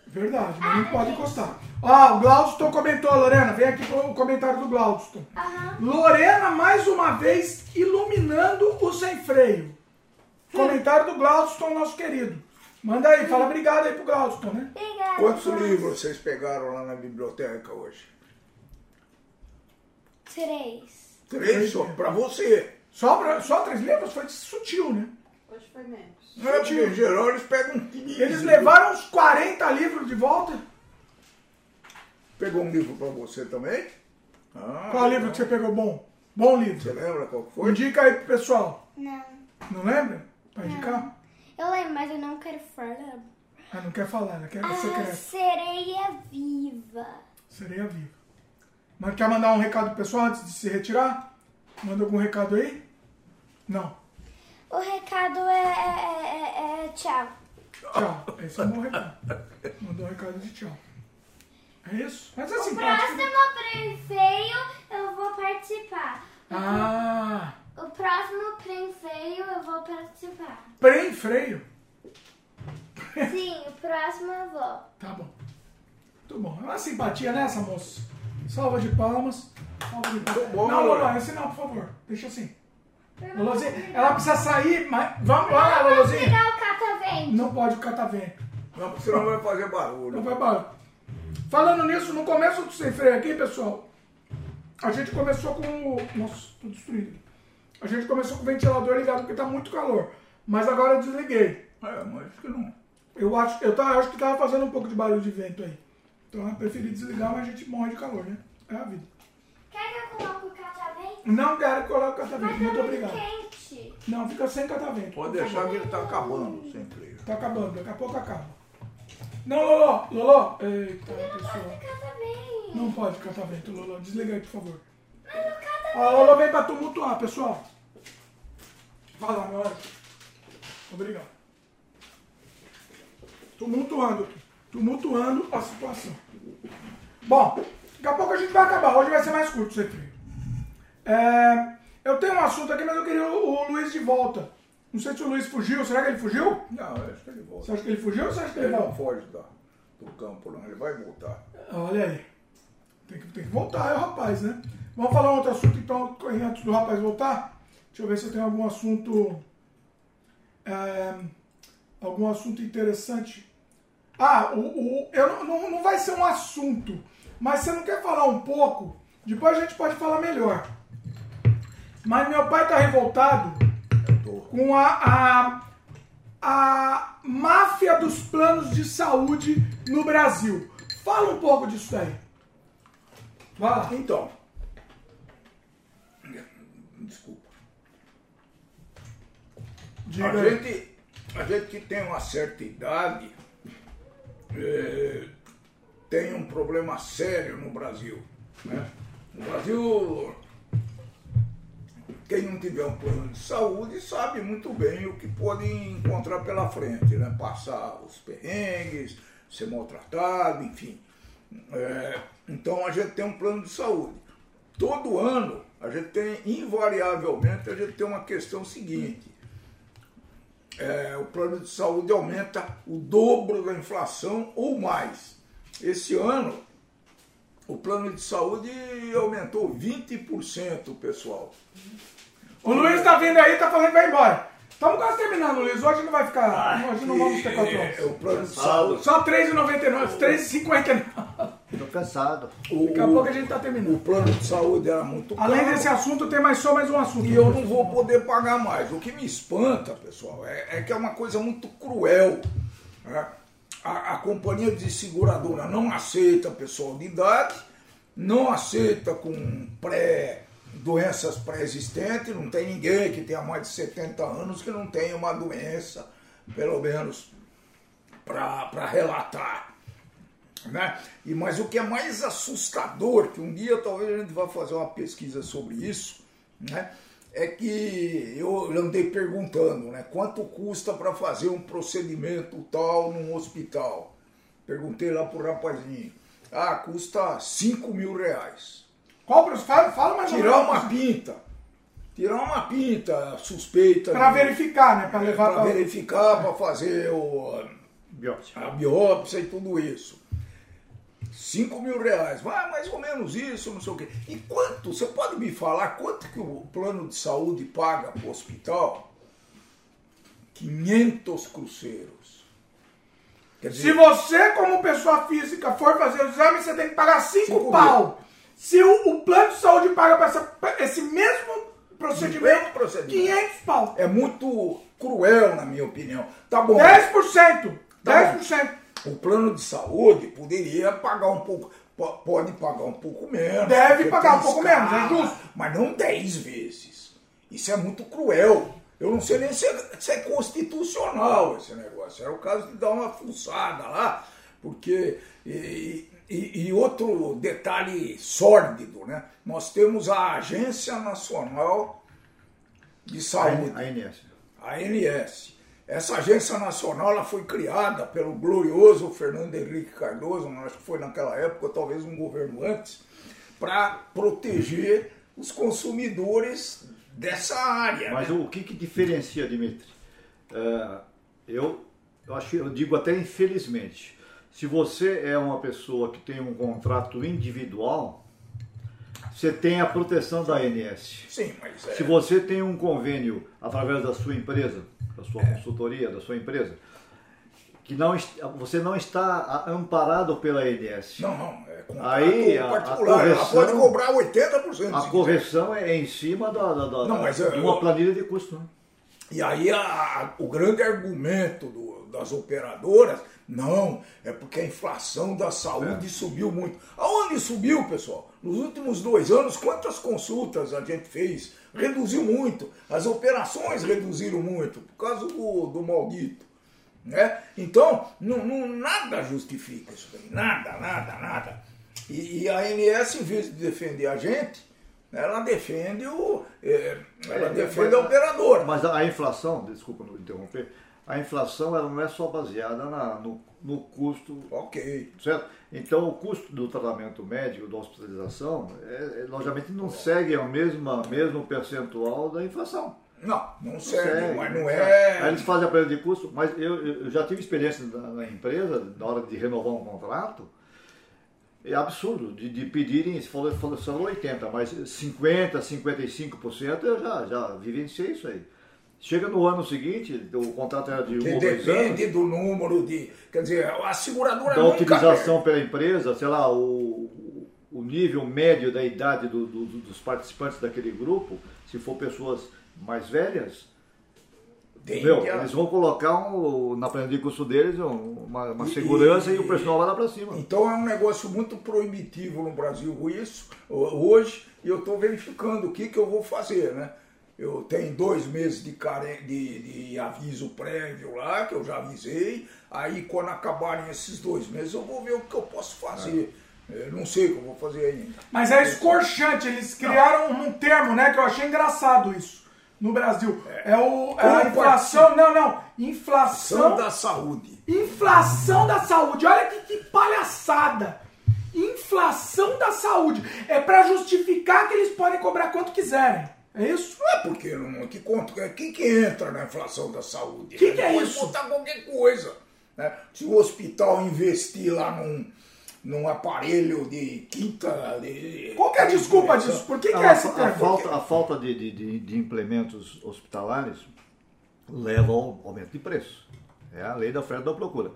Verdade, mas não pode encostar. Ó, o Glaudston comentou, Lorena. Vem aqui pro comentário do Glaudston. Aham. Lorena, mais uma vez, iluminando o sem freio. Comentário do Glaudston, nosso querido. Manda aí, fala obrigado aí pro Glaudston, né? Obrigada. Quantos Cláudio. livros vocês pegaram lá na biblioteca hoje? Três. Três só pra você. Só, pra- só três livros? Foi sutil, né? Hoje foi menos. Não em geral eles pegam 15. Eles levaram uns 40 livros de volta. Pegou um livro pra você também? Ah, Qual livro que você pegou bom? Bom livro. Você lembra qual que foi? Indica aí pro pessoal. Não. Não lembra? Pra indicar? Eu lembro, mas eu não quero falar. Ah, não quer falar, ela quer A secreto. sereia viva. Sereia viva. Mas quer mandar um recado pro pessoal antes de se retirar? Manda algum recado aí? Não. O recado é, é- é- é tchau. Tchau. Esse é um bom recado. Mandou um recado de tchau. É isso? Mas é O né? próximo prêmio feio eu vou participar. Ah, O próximo prêmio feio eu vou participar. prem freio. Sim, o próximo eu vou. Tá bom. Muito bom. É uma simpatia, né, essa moça? Salva de palmas. Salva de palmas. bom, não, Lolo. Lolo, esse não, por favor. Deixa assim. Lolozinha, ela precisa sair, mas. Vamos lá, Vamos Lolozinha. pegar o catavento. Não pode catar vento. Não, porque senão vai fazer Não barulho. vai embora. Falando nisso, no começo do sem freio aqui, pessoal, a gente começou com o. Nossa, tô destruído. A gente começou com o ventilador ligado porque tá muito calor. Mas agora eu desliguei. É, mas acho que não. Eu acho, eu, tava, eu acho que tava fazendo um pouco de barulho de vento aí. Então eu preferi desligar, mas a gente morre de calor, né? É a vida. Quer que eu coloque o catavento? Não quero colocar catavento, Mas é muito obrigado. quente. Não, fica sem catavento. Pode deixar que ele tá acabando sem freio. Tá acabando, daqui a pouco acaba. Não, Loló, Loló. Eita, pessoal. Catavento. Não pode catavento, Loló. Desliga aí, por favor. Mas o catavento. A Loló vem pra tumultuar, pessoal. Fala, meu anjo. Obrigado. Tumultuando. Tumultuando a situação. Bom, daqui a pouco a gente vai acabar. Hoje vai ser mais curto, sem frio. É, eu tenho um assunto aqui, mas eu queria o, o Luiz de volta. Não sei se o Luiz fugiu. Será que ele fugiu? Não, acho que ele volta. Você acha que ele fugiu ou você acha que ele Ele não volta? foge da, do campo, não. Ele vai voltar. Olha aí. Tem que, tem que voltar, é o rapaz, né? Vamos falar um outro assunto então, antes do rapaz voltar? Deixa eu ver se eu tenho algum assunto. é, algum assunto interessante. Ah, o, o, eu, não- não, não vai ser um assunto, mas você não quer falar um pouco? Depois a gente pode falar melhor. Mas meu pai tá revoltado com a, a, a máfia dos planos de saúde no Brasil. Fala um pouco disso aí. Vai lá. Então. Desculpa. Diga A aí. gente, a gente que tem uma certa idade eh, tem um problema sério no Brasil. né? No Brasil, quem não tiver um plano de saúde sabe muito bem o que pode encontrar pela frente, né? Passar os perrengues, ser maltratado, enfim. É, então a gente tem um plano de saúde. Todo ano a gente tem, invariavelmente, a gente tem uma questão seguinte. É, o plano de saúde aumenta o dobro da inflação ou mais. Esse ano, o plano de saúde aumentou 20%, pessoal. O Luiz tá vindo aí, tá falando que vai embora. Estamos quase terminando, Luiz. Hoje não vai ficar. hoje não vamos ter quatro É, horas. o plano de saúde. Só R$3,99, R$3,59. Tô cansado. O, Daqui a pouco a gente tá terminando. o plano de saúde era muito Além caro. desse assunto, tem mais só mais um assunto. E eu não vou poder pagar mais. O que me espanta, pessoal, é, é que é uma coisa muito cruel. né? A, a companhia de seguradora não aceita pessoal de idade, não aceita com pré doenças pré-existentes, não tem ninguém que tenha mais de 70 anos que não tenha uma doença, pelo menos, para relatar. Né? E, mas o que é mais assustador, que um dia talvez a gente vá fazer uma pesquisa sobre isso, né? é que eu andei perguntando né, quanto custa para fazer um procedimento tal num hospital. Perguntei lá pro rapazinho. Ah, custa 5 mil reais. Qual fala, fala mais Tirar uma pinta. Tirar uma pinta suspeita. Pra de- verificar, né? Pra levar pra pra. verificar, para fazer o, Biópsia. a biópsia e tudo isso. 5 mil reais, vai mais ou menos isso, não sei o quê. E quanto, você pode me falar quanto que o plano de saúde paga para o hospital? 500 cruceiros. Quer Se você, como pessoa física, for fazer o exame, você tem que pagar 5 Cinco pau. Se o, o plano de saúde paga pra esse mesmo procedimento, Mesmo procedimento. 500 pau. é muito cruel, na minha opinião. Tá bom. 10%. Tá 10%. O plano de saúde poderia pagar um pouco, po- pode pagar um pouco menos. Deve pagar um pouco menos, é justo. Mas não 10 vezes. Isso é muito cruel. Eu não sei nem se é, se é constitucional esse negócio. Era o caso de dar uma fuçada lá, porque. E, e- e outro detalhe sórdido, né? Nós temos a Agência Nacional de Saúde. A ANS. a ANS. Essa agência nacional ela foi criada pelo glorioso Fernando Henrique Cardoso, acho que foi naquela época, talvez um governo antes, para proteger os consumidores dessa área. Mas né? o que, que diferencia, Dimitri? É, eu, eu, acho, eu digo até infelizmente, se você é uma pessoa que tem um contrato individual, você tem a proteção da ANS. Sim, mas é, Se você tem um convênio através da sua empresa, da sua consultoria, da sua empresa, que não, você não está a- amparado pela ANS. não, não, é contrato Aí, a- a particular. Ela correção- pode cobrar 80%. se A correção é em cima da, da- da- Não, mas de eu- uma planilha de custo. Né? E aí a- a- o grande argumento do- das operadoras, não, é porque a inflação da saúde subiu muito. Aonde subiu, pessoal? Nos últimos dois anos, quantas consultas a gente fez? Reduziu muito. As operações reduziram muito por causa do, do maldito. Né? Então, não, não- nada justifica isso. Nada, nada, nada. E, e a ANS, em vez de defender a gente, ela defende o. eh, ela É, defende a mas- operadora. Mas a, a inflação, desculpa não interromper, a inflação ela não é só baseada na- no, no custo, Ok. certo? Então o custo do tratamento médico, da hospitalização, é, é, logicamente não segue a mesma mesmo percentual da inflação. Não, não serve, mas não Aí é. eles fazem a perda de custo, mas eu, eu já tive experiência na, na empresa, na hora de renovar um contrato, é absurdo de, de pedirem, você falou, falou só 80, mas 50, 55% eu já, já vivenciei isso aí. Chega no ano seguinte, o contrato era de um ou dois depende anos, do número de. Quer dizer, a seguradora da utilização pela empresa, sei lá, o, o nível médio da idade do- do- do- dos participantes daquele grupo, se for pessoas mais velhas, meu, que- eles vão colocar um, na planilha de custo deles um- uma, uma E- segurança e, e- o pessoal vai lá para cima. Então é um negócio muito proibitivo no Brasil isso, hoje, e eu estou verificando o que, que eu vou fazer, né? Eu tenho dois meses de, care... de, de aviso prévio lá, que eu já avisei, aí quando acabarem esses dois meses eu vou ver o que eu posso fazer. Eu não sei o que eu vou fazer ainda. Mas é escorchante, eles criaram um termo, né, que eu achei engraçado isso no Brasil. É, o, é a inflação, não, não, inflação da saúde. Inflação da saúde. Olha que, que palhaçada. Inflação da saúde. É pra justificar que eles podem cobrar quanto quiserem. É isso? Não é porque não. Que conta? Quem que entra na inflação da saúde? Que que é Pode isso? botar qualquer coisa. né? Se o hospital investir lá num, num aparelho de quinta. De, Qual que é a desculpa disso? Por que, que Não, é a, esse a termo? falta, a falta de, de, de- implementos hospitalares leva ao aumento de preço. É a lei da oferta e da procura.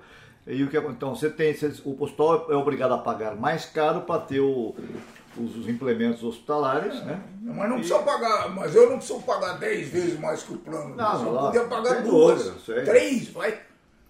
E o que, então, você tem, você- o hospital é obrigado a pagar mais caro para ter o- os, os implementos hospitalares, né? Mas não precisa pagar, mas eu não preciso pagar 10 vezes mais que o plano. Não, eu não, podia pagar duas, dúvida, três, vai.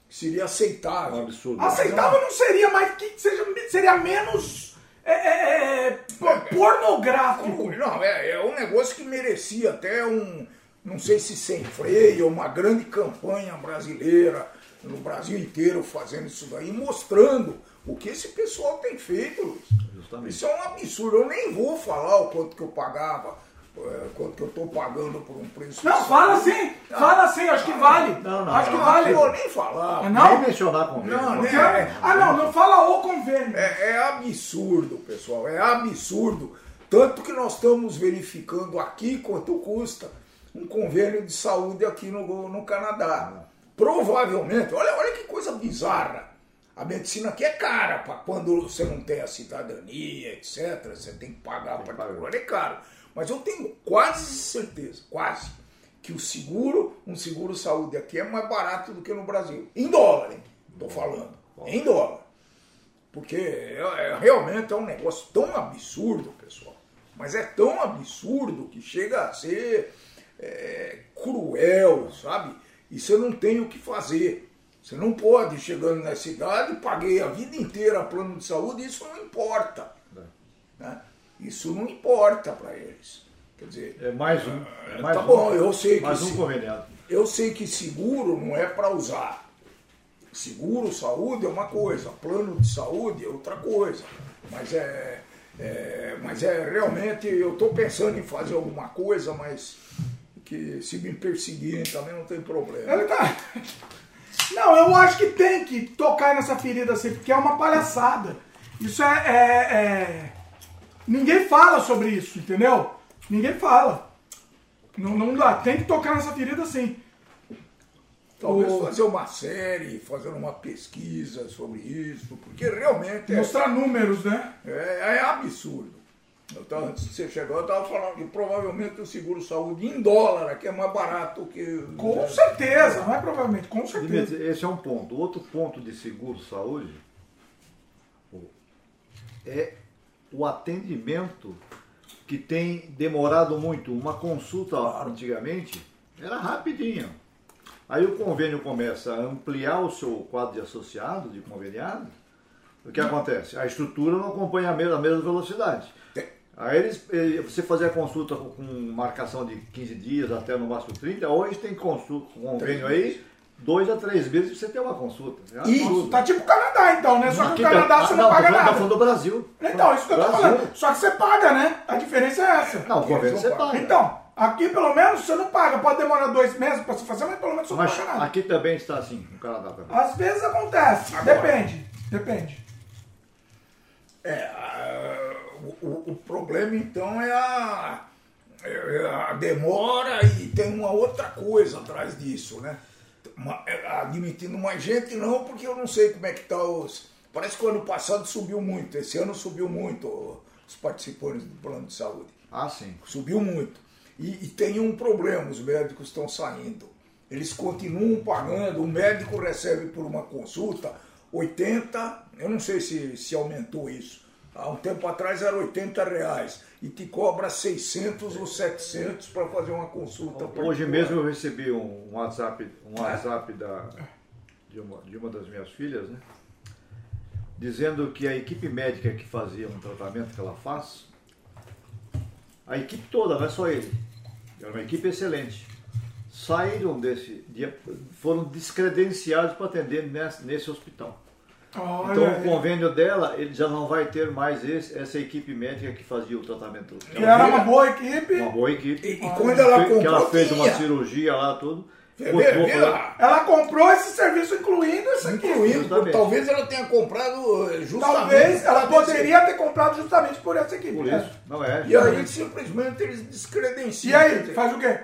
Seria É um aceitável. absurdo. Aceitável não seria, mas que seja, seria menos é, é, é, po- pornográfico. Não, é, é um negócio que merecia até um, não sei se sem freio, uma grande campanha brasileira, no Brasil inteiro fazendo isso daí, mostrando o que esse pessoal tem feito, Luiz. Justamente. Isso é um absurdo. Eu nem vou falar o quanto que eu pagava, eh, quanto que eu estou pagando por um preço. Não, fala sim. Fala sim, acho que vale. Não, não, acho que não, vale. Não vou nem falar. Ah, não? Nem mencionar com Não, nem-? É. Ah, não, não fala o convênio. É, é absurdo, pessoal, é absurdo. Tanto que nós estamos verificando aqui quanto custa um convênio de saúde aqui no, no Canadá. Provavelmente, olha, olha que coisa bizarra. A medicina aqui é cara, para quando você não tem a cidadania, etc. Você tem que pagar que particular, é caro. Mas eu tenho quase certeza, quase, que o seguro, um seguro saúde aqui é mais barato do que no Brasil. Em dólar, hein? Tô falando. Em dólar. Porque é, é- realmente é um negócio tão absurdo, pessoal. Mas é tão absurdo que chega a ser é, cruel, sabe? E você não tem o que fazer. Você não pode, chegando nessa idade, paguei a vida inteira plano de saúde, isso não importa. né? Isso não importa para eles. Quer dizer, É mais um. é mais tá um- bom, eu sei que Mais um sim. conveniado. eu sei que seguro não é para usar. Seguro saúde é uma coisa, plano de saúde é outra coisa. Mas é, é- mas é realmente, eu estou pensando em fazer alguma coisa, mas que se me perseguirem também não tem problema. Ele tá. Não, eu acho que tem que tocar nessa ferida assim, porque é uma palhaçada. Isso é, é- é- Ninguém fala sobre isso, entendeu? Ninguém fala. Não, não dá, tem que tocar nessa ferida sim. Talvez o- fazer uma série, fazer uma pesquisa sobre isso, porque realmente é, Mostrar números, né? é, é absurdo. Tava, antes de você chegar, eu estava falando que provavelmente o seguro saúde em dólar aqui é mais barato que. Com certeza, não é provavelmente, com certeza. Esse é um ponto. Outro ponto de seguro-saúde é o atendimento que tem demorado muito. Uma consulta antigamente era rapidinho. Aí o convênio começa a ampliar o seu quadro de associado, de conveniado. O que acontece? A estrutura não acompanha a mesma velocidade. Aí eles, eh, você fazia a consulta com com marcação de 15 dias até no máximo 30, hoje tem consulta, convênio aí, dois a três meses você ter uma consulta. É um Isso, absurdo. tá tipo o Canadá então, né? Só que Aqui o Canadá tá- você ah, não, tô paga nada. falando do Brasil. Então, isso que eu tô Brasil. falando. Só que você paga, né? A diferença é essa. Não, o convênio você paga. Então, aqui pelo menos você não paga. Pode demorar dois meses pra você fazer, mas pelo menos você não Mas paga nada. aqui também está assim, no Canadá também. Às vezes acontece. Agora. Depende. Depende. É, o, problema então é a, é a demora e tem uma outra coisa atrás disso, né? É, admitindo mais gente não, porque eu não sei como é que tá os. Parece que o ano passado subiu muito, esse ano subiu muito os participantes do plano de saúde. Ah, sim. Subiu muito. E, e tem um problema, os médicos estão saindo. Eles continuam pagando, o médico recebe por uma consulta 80, eu não sei se, se aumentou isso. Há um tempo atrás era 80 reais e te cobra 600 ou 700 para fazer uma consulta. Hoje particular. mesmo eu recebi um WhatsApp, um WhatsApp da, de, uma, de uma das minhas filhas, né? Dizendo que a equipe médica que fazia um tratamento que ela faz, a equipe toda, não é só ele, era uma equipe excelente, saíram desse foram descredenciados para atender nesse, nesse hospital. Olha Então o convênio dela, ele já não vai ter mais esse- essa equipe médica que fazia o tratamento. Que era uma boa equipe. uma boa equipe. E, e quando ela comprou, que ela fez uma cirurgia lá, tudo. Vê, vê, Ela comprou esse serviço, incluindo esse aqui. Incluindo, talvez ela tenha comprado eh, justamente. Talvez ela poderia ter comprado justamente por essa equipe. Por né? isso. Não é. E aí simplesmente eles descredenciam. E aí, faz o quê?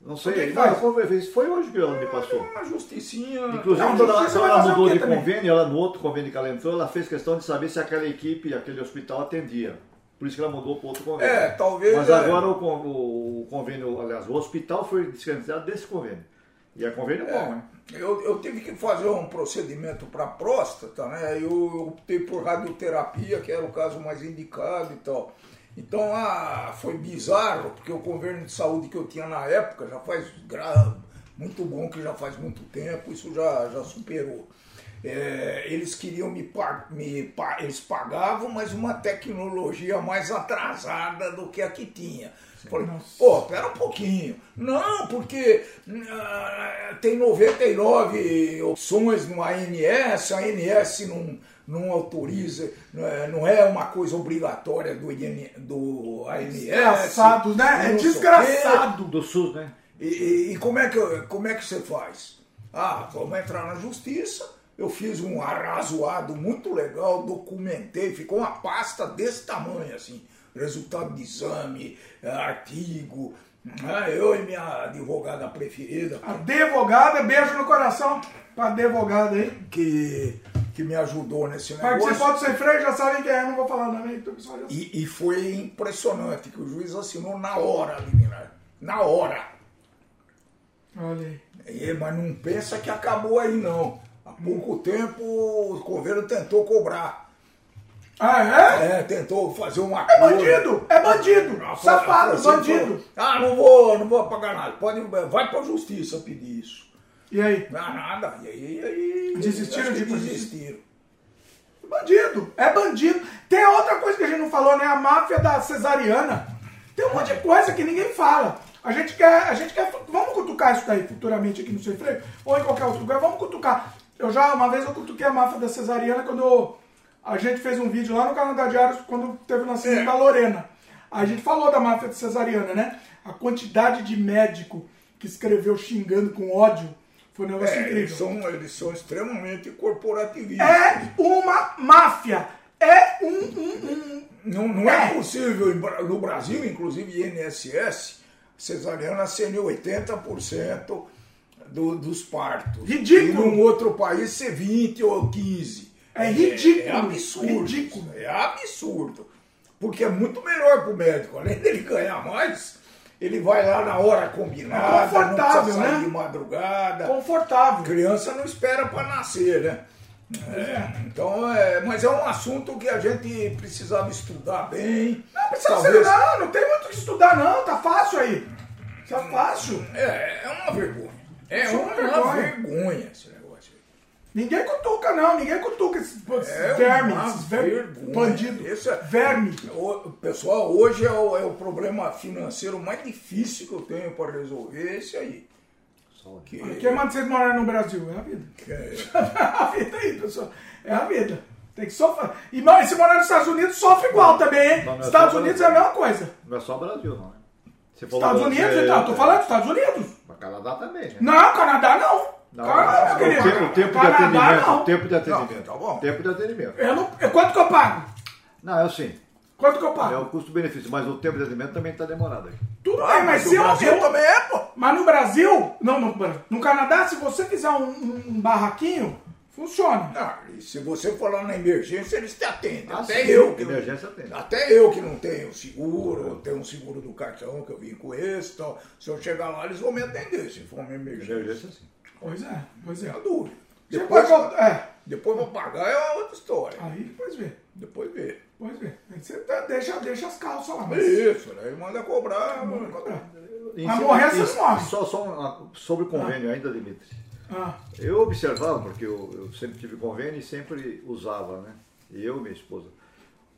Não O que sei. que Não, faz? foi- hoje que ela me passou. Uma justicinha. Inclusive, Não, quando ela, ela o mudou de também? convênio, ela no outro convênio que ela entrou, ela fez questão de saber se aquela equipe, aquele hospital atendia. Por isso que ela mudou para outro convênio. É, talvez. Mas é, agora o, con- o convênio, aliás, o hospital foi descredenciado desse convênio. E é convênio bom, hein? Eu, eu tive que fazer um procedimento para próstata, né? Eu, eu optei por radioterapia, que era o caso mais indicado e tal. Então ah, foi bizarro, porque o convênio de saúde que eu tinha na época já faz muito bom, que já faz muito tempo, isso já, já superou. É, eles queriam me, me eles pagavam, mas uma tecnologia mais atrasada do que a que tinha. Falei, pô, pera um pouquinho. Não, porque ah, tem 99 opções no ANS, a ANS não, não autoriza, não é, não é uma coisa obrigatória do, IN, do ANS. Desgraçado, né? É desgraçado. Do SUS, né? E, e- e como, é que, como é que você faz? Ah, vamos entrar na justiça. Eu fiz um arrazoado muito legal, documentei, ficou uma pasta desse tamanho, assim. Resultado de exame, eh, artigo. Ah, eu e minha advogada preferida, Advogada, beijo no coração pra advogada aí. que, que me ajudou nesse negócio. do Sem Freio, já sabem quem é, não vou falar nome, então sabe. E, e foi impressionante que o juiz assinou na hora, a liminar. Na hora. Olha aí. É, mas não pensa que acabou aí, não. Há pouco tempo o governo tentou cobrar. Ah, é? É, tentou fazer uma É bandido, é bandido, Ah, safado, assim, bandido. ah, não vou, não vou pagar nada. Pode, vai pra justiça pedir isso. E aí? Não, nada. E aí, aí Desistiram de desistiram. Bandido, é bandido. Tem outra coisa que a gente não falou, né? A máfia da cesariana. Tem um monte de coisa que ninguém fala. A gente quer, a gente quer, vamos cutucar isso daí futuramente aqui no Sem Freio, ou em qualquer outro lugar, vamos cutucar. Eu já, uma vez eu cutuquei a máfia da cesariana quando eu- a gente fez um vídeo lá no Canadá Diários, quando teve o nascimento É. da Lorena. A gente falou da máfia da cesariana, né? A quantidade de médico que escreveu xingando com ódio foi um negócio É, incrível. eles, são, eles são extremamente corporativistas. É uma máfia. É um, um, um Não, não é É. possível, no Brasil, inclusive INSS, cesariana sendo 80% do, dos partos. Ridículo. E num outro país ser 20 ou 15. É ridículo. É, absurdo. Ridículo. É absurdo. Porque é muito melhor para o médico. Além dele ganhar mais, ele vai lá na hora combinada, confortável, não né? de madrugada. confortável. Criança não espera para nascer, né? É, então, é, mas é um assunto que a gente precisava estudar bem. Não precisa Talvez- ser, não, não tem muito o que estudar, não. Tá fácil aí. Tá fácil. É, é uma vergonha. É é uma, uma vergonha. vergonha. Ninguém cutuca, não. Ninguém cutuca esses, É vermes, esses vermes. vergonha. Bandido. Isso é- Verme. O, pessoal, hoje é o, é o problema financeiro mais difícil que eu tenho para resolver, é esse aí. Só Que, Quem manda vocês morarem no Brasil? É a vida. que é- É a vida aí, pessoal. É a vida. Tem que sofrer. E se morar nos Estados Unidos, sofre igual também, hein? Não, não é Estados Unidos é a mesma coisa. Não é só Brasil, não. né? Você falou Estados do- Unidos, é, então. Tô falando dos Estados Unidos. Mas Canadá também, né? Não, Canadá não. Não, Canadá, o, querido. tempo, o tempo de atendimento. não. Tempo de atendimento. tá bom. Tempo de atendimento. Eu não, eu- quanto que eu pago? Não, é assim. Quanto que eu É pago? o custo-benefício, mas o tempo de atendimento também está demorado aqui. Tudo Ah, bem, mas no se eu, Brasil eu- também é, pô. Mas no Brasil, não, no, no Canadá, se você fizer um, um- barraquinho, Funciona. Ah, e se você for lá na emergência, eles te atendem. Ah, até sim, eu que não- emergência atende. Até eu que não tenho seguro, eu tenho um seguro do cartão que eu vim com esse, então, se eu chegar lá, eles vão me atender se for uma emergência. Emergência sim. Pois é, pois é. Tenho dúvida. Você Depois, pode- é, depois vou pagar é outra história. aí depois vê. Depois vê. Depois vê. Aí Você tá- deixa, deixa as calças lá. Mas isso, né? Manda cobrar. vai cobrar. Em Mas morrer, você não morre. Só, só uma- sobre o convênio ainda, Dimitri. Ah, Eu observava, porque eu, eu sempre tive convênio e sempre usava, né? E eu e minha esposa.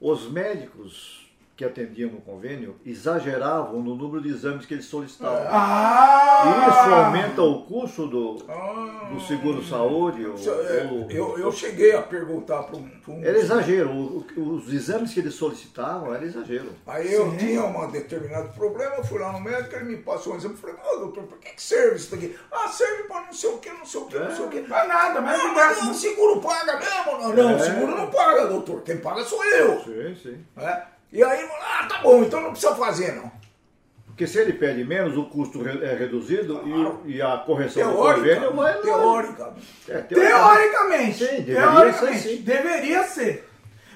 Os médicos que atendiam no convênio exageravam no número de exames que eles solicitavam. ah E isso aumenta o custo do, Ah, do seguro-saúde. ou- isso é, ou- eu, eu cheguei a perguntar para um. um- Era exagero. O- Os exames que eles solicitavam era exagero. Aí eu Sim. tinha um determinado problema, eu fui lá no médico, ele me passou um exame, eu falei, ô doutor, por que, que serve isso daqui? Ah, serve para não sei o que, não sei o que, não sei o que. Não é nada, mas Não, não mas não, o seguro paga mesmo? Não, não, É. o seguro não paga, doutor. Quem paga sou eu. Sim, sim. né? E aí, ah, tá bom, então não precisa fazer, não. Porque se ele pede menos, o custo é reduzido e, e a correção do convênio vai lá. teórica. É, Teoricamente. Sim, deveria teoricamente, ser, sim. deveria ser.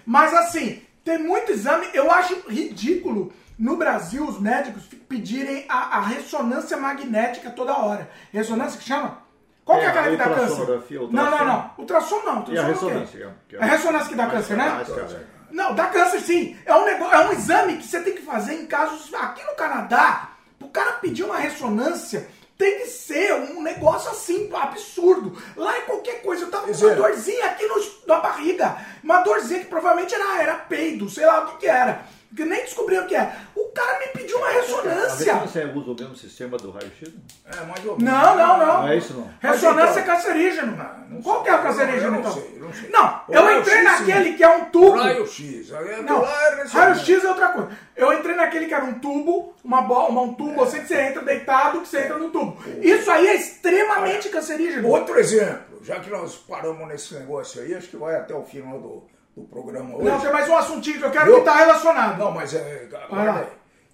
Mas assim, tem muito exame. Eu acho ridículo no Brasil os médicos pedirem a, a ressonância magnética toda hora. Ressonância que chama? Qual que é É, aquela que dá câncer? Não, não, não. Ultrassom não. Ultrassom E a ressonância, é- É a ressonância que dá câncer, né? Não, dá câncer sim. É um, negócio, é um exame que você tem que fazer em casos. Aqui no Canadá, o cara pedir uma ressonância tem que ser um negócio assim, absurdo. Lá é qualquer coisa. Eu tava com uma dorzinha aqui no, na barriga. Uma dorzinha que provavelmente era, era peido, sei lá o que, que era. Que nem descobri o que é. O cara me pediu uma A ressonância. ressonância usa o mesmo sistema do raio-x? É, mais ou menos. Não, não, não. Não é isso, não. Ressonância Mas é então- cancerígeno. não Qual sei. que é o Eu cancerígeno, não então? sei, eu não sei. Não, eu entrei sim. naquele que é um tubo. Raio-X. aí Não, é raio-x é outra coisa. Eu entrei naquele que era um tubo, uma bola, uma- um tubo assim que você entra deitado, que você entra no tubo. Isso aí é extremamente cancerígeno. Outro exemplo, já que nós paramos nesse negócio aí, acho que vai até o final do, do programa hoje. Não, tem mais um assuntinho que eu quero Eu- que tá relacionado. Não, mas é, aí.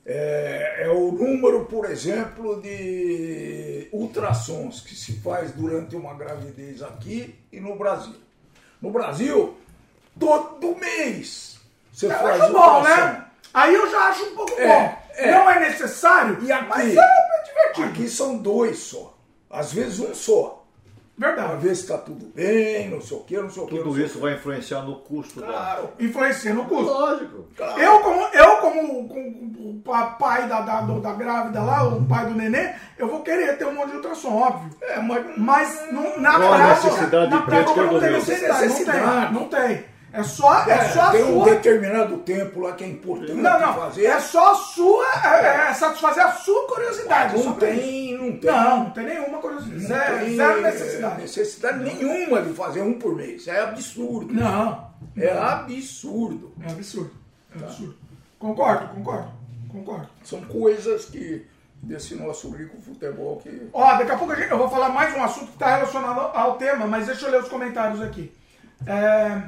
é, é o número, por exemplo, de ultrassons que se faz durante uma gravidez aqui e no Brasil. No Brasil, todo mês você eu faz acho bom, né? Aí eu já acho um pouco É, bom. é. Não é necessário, E aqui, mas é divertido. aqui são dois só. Às vezes um só. Pra Verdade. ver se está tudo bem, não sei o que, não sei o que. Tudo isso vai influenciar no custo Claro, Influencia no da. custo. Lógico. claro. Eu, como, eu, como, como pai da, da, da grávida lá, o pai do neném, eu vou querer ter um monte de ultrassom, óbvio. É, mas, Mas não, na Qual prática, necessidade na prática prática não tem necessidade. Não tem, Necessidade. não tem. É só, é, É, só a tem um sua. determinado tempo lá que é importante Não, não. fazer. É só a sua. É, é satisfazer a sua curiosidade. não tem, não tem. Não, não tem nenhuma curiosidade. Não Zero, tem, zero é, necessidade. necessidade nenhuma de fazer um por mês. É absurdo. Não. É absurdo. É absurdo. É absurdo. Concordo, concordo. Concordo. São coisas que desse nosso rico futebol que. Ó, daqui a pouco a gente- eu vou falar mais um assunto que está relacionado ao tema, mas deixa eu ler os comentários aqui. É...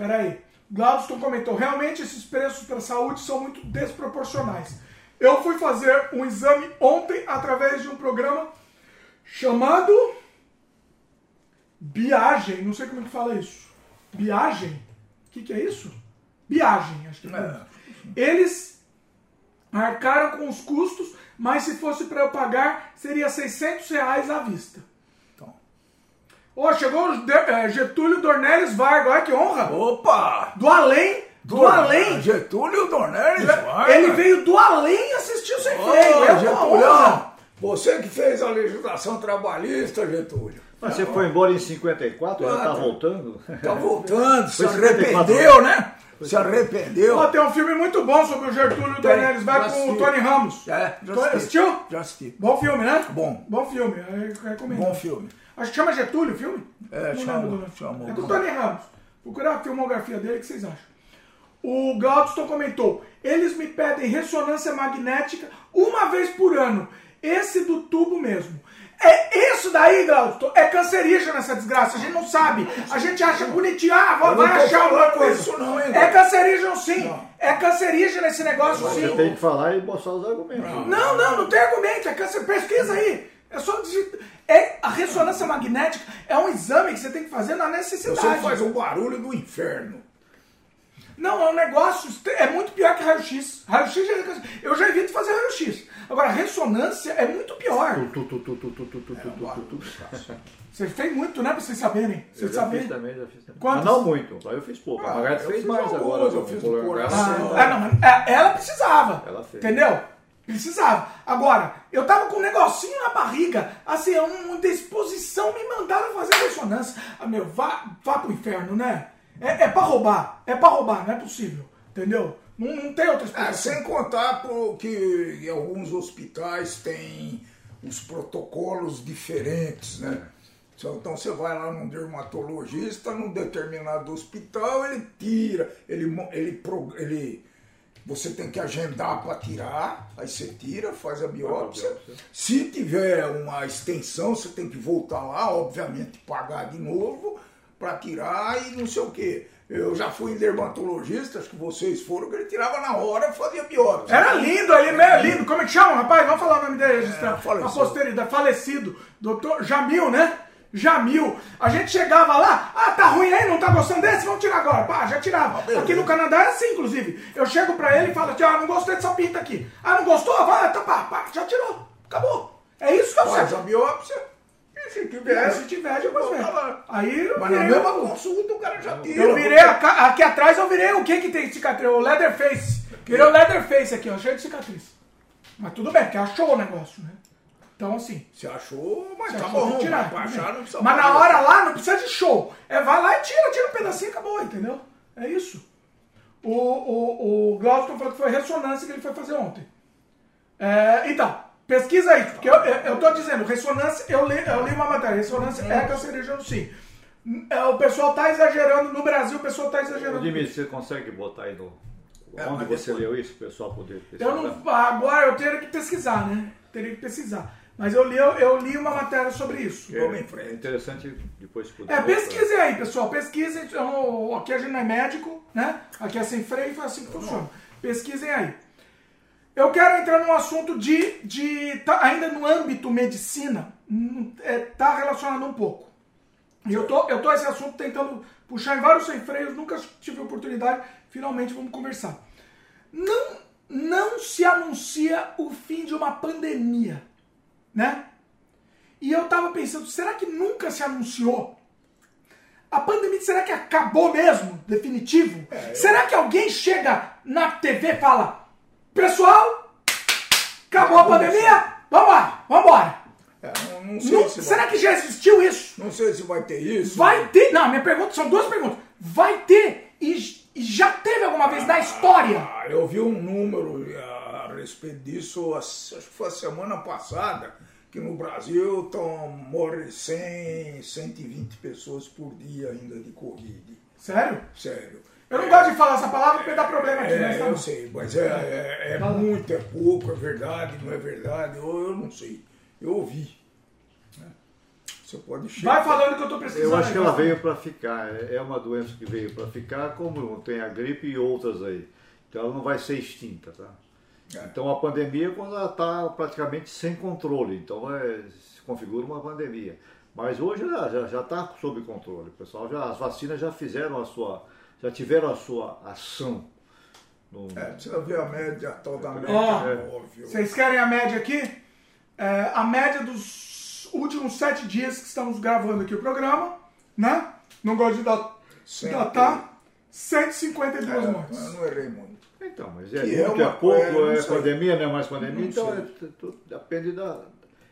Peraí. Glaudston comentou, realmente esses preços para a saúde são muito desproporcionais. Eu fui fazer um exame ontem através de um programa chamado Biagem. Não sei como é que fala isso. Biagem? O que, que é isso? Biagem, acho que é. É. Eles arcaram com os custos, mas se fosse para eu pagar, seria 600 reais à vista. Ô, chegou o De- eh, Getúlio Dornelles Vargas, olha que honra! Opa! Do além, do, além. Getúlio Dornelles Vargas. Ele veio do além assistir o sem freio. É honra. Getúlio! Você que fez a legislação trabalhista, Getúlio. Mas você foi embora em 54, já Ah, tá tá. voltando? Tá voltando, se Foi 54. arrependeu, né? Se arrependeu. Ó, tem um filme muito bom sobre o Getúlio Tem, Dornelles Vargas já com o. Tony Ramos. É, já assisti. Assistiu? Já assisti. Bom filme, né? Bom. Bom filme, eu recomendo. Bom filme. Acho que chama Getúlio o filme? É, Não chama, lembro chama. É com o Tony Ramos. Procura a filmografia dele, o que vocês acham? O Glaudston comentou, eles me pedem ressonância magnética uma vez por ano. Esse do tubo mesmo. É isso daí, Glaudston, é cancerígeno essa desgraça, a gente não sabe. A gente acha bonitinho, ah, vai, não achar alguma coisa. isso não, hein, é cancerígeno sim. Não. É cancerígeno esse negócio Você sim. tem que falar e mostrar os argumentos. Não, não, não tem argumento, é câncer. Pesquisa aí. É só digitar. É, a ressonância magnética é um exame que você tem que fazer na necessidade. Você faz um barulho do inferno. Não, é um negócio. É muito pior que raio-x. Raio-x Eu já evito fazer raio-x. Agora, ressonância é muito pior. Tu, tu, tu, tu, tu, tu, tu, muito, né? Pra vocês saberem. Vocês eu fiz também, já fiz também. Não muito. Eu fiz pouco. a Margarida fez mais agora. Eu fiz o coração. Ah, não. Ela precisava. Ela fez. Entendeu? Precisava. Agora, eu tava com um negocinho na barriga, assim, uma disposição, me mandaram fazer ressonância. Ah, meu, vá, vá pro inferno, né? É, é pra roubar. É pra roubar, não é possível. Entendeu? Não, não tem outra É, explicação. sem contar que em alguns hospitais tem os protocolos diferentes, né? Então você vai lá num dermatologista, num determinado hospital, ele tira, ele, ele, ele você tem que agendar para tirar, aí você tira, faz a biópsia. Se tiver uma extensão, você tem que voltar lá, obviamente pagar de novo para tirar e não sei o quê. Eu já fui em dermatologista, acho que vocês foram, que ele tirava na hora e fazia biópsia. Era lindo ali, meio lindo. Como é que chama, rapaz? Vamos falar o nome dele, registrar. a falecido. posteridade. Falecido. Doutor Jamil, né? Jamil. A gente chegava lá, ah, tá ruim aí, não tá gostando desse? Vamos tirar agora. Pá, já tirava. beleza. aqui no Canadá é assim, inclusive. Eu chego pra ele e falo assim, ah, não gostei dessa pinta aqui. Ah, não gostou? Vai, tá, pá, pá, já tirou. Acabou. É isso que eu sei. biópsia e se tiver, Se tiver, volta lá. Aí eu Mas na mesma o- consulta o cara já tira. eu virei a aqui atrás, eu virei o que que tem de cicatriz? O Leatherface. Virei o Leatherface aqui, ó, cheio de cicatriz. Mas tudo bem, porque achou o negócio, né? Então, assim. Você achou, mas você tá achou, bom, tirar, bem. achar não precisa Mas na hora lá não precisa de show. É, vai lá e tira, tira um pedacinho e acabou, entendeu? É isso. O, o, o Glaucio falou que foi ressonância que ele foi fazer ontem. É, então, pesquisa aí, porque eu, eu, eu tô dizendo, ressonância, eu li, eu li uma matéria, ressonância é cancerígeno sim. É, O pessoal tá exagerando, no Brasil o pessoal tá exagerando. Dimitri, você consegue botar aí no. É, Onde mas você depois- leu isso, o pessoal poder pesquisar? Eu não, agora eu teria que pesquisar, né? Teria que pesquisar. Mas eu li, eu, li uma matéria sobre isso. É frente. interessante depois poder. É, mostrar. pesquisem aí, pessoal. Pesquisem. Então, aqui a gente não é médico, né? Aqui é sem freio, foi assim que funciona. Pesquisem aí. Eu quero entrar num assunto de. de tá ainda no âmbito medicina, hum, é, tá relacionado um pouco. E eu tô, eu tô esse assunto tentando puxar em vários sem freios, nunca tive oportunidade, finalmente vamos conversar. Não, não se anuncia o fim de uma pandemia, né? E eu tava pensando, será que nunca se anunciou? A pandemia, será que acabou mesmo? Definitivo? Será que alguém chega na TV e fala, pessoal, acabou a pandemia? Vambora, vambora. É, não, não sei Não- se será vai, que já existiu isso? não sei se vai ter isso. Vai ter. Não, minha pergunta são duas perguntas. Vai ter e, e já teve alguma vez na história? Ah, eu vi um número ah, respeito disso, acho que foi a semana passada, que no Brasil tão, morre 100, 120 pessoas por dia ainda de Covid. Sério? Sério. Eu não gosto de falar essa palavra porque dá problema aqui, mas É, tá eu sei, mas é, é, é muito, é pouco, é verdade, não é verdade, eu, eu não sei. Eu ouvi. né? Você pode chegar. Vai falando que eu tô precisando. Eu acho que ela vai. veio para ficar. É é uma doença que veio para ficar, como tem a gripe e outras aí. Então ela não vai ser extinta, tá? É. Então a pandemia é quando ela está praticamente sem controle. Então vai- se configura uma pandemia. Mas hoje já já está sob controle. Pessoal já as vacinas já fizeram a sua, já tiveram a sua ação. No, É, precisa ver a média, a tal da média, Ó, óbvio. Vocês querem a média aqui? É, a média dos últimos sete dias que estamos gravando aqui o programa, né? Não gosto de dat- Cento- datar. 152 É, mortes. eu não errei muito. Então, mas é Que muito, é é, uma- pouco, é, não é, pandemia, não é mais pandemia, Não então é, tu- tu- depende da.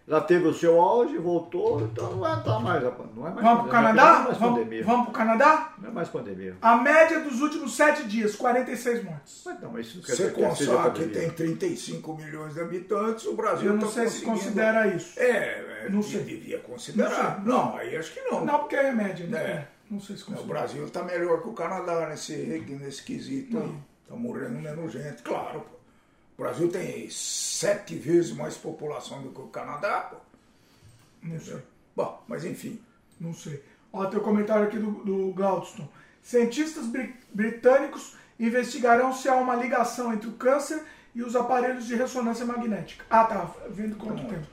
Ela teve o seu auge, voltou, então não vai estar mais. a pan- Não é mais Vamos pro pandemia, Não Canadá? é mais Vamos, pandemia. vamos pro Canadá? Não é mais pandemia. A média dos últimos sete dias, 46 mortes. Mas não, mas isso não quer Você dizer que tem 35 milhões de habitantes, o Brasil Eu não tá sei se conseguindo- considera isso. É, é, Não sei. devia considerar. Não Não, aí acho que não. Não, porque é média, né? É. É, Não sei se O considera. Brasil está melhor que o Canadá nesse, nesse quesito aí. Está morrendo menos gente, claro. Pô. O Brasil tem sete vezes mais população do que o Canadá, pô. Não sei. Bom, mas enfim. Não sei. Ó, tem o comentário aqui do, do Glaudston. Cientistas bri- britânicos investigarão se há uma ligação entre o câncer e os aparelhos de ressonância magnética. Ah, tá. Vendo quanto tempo.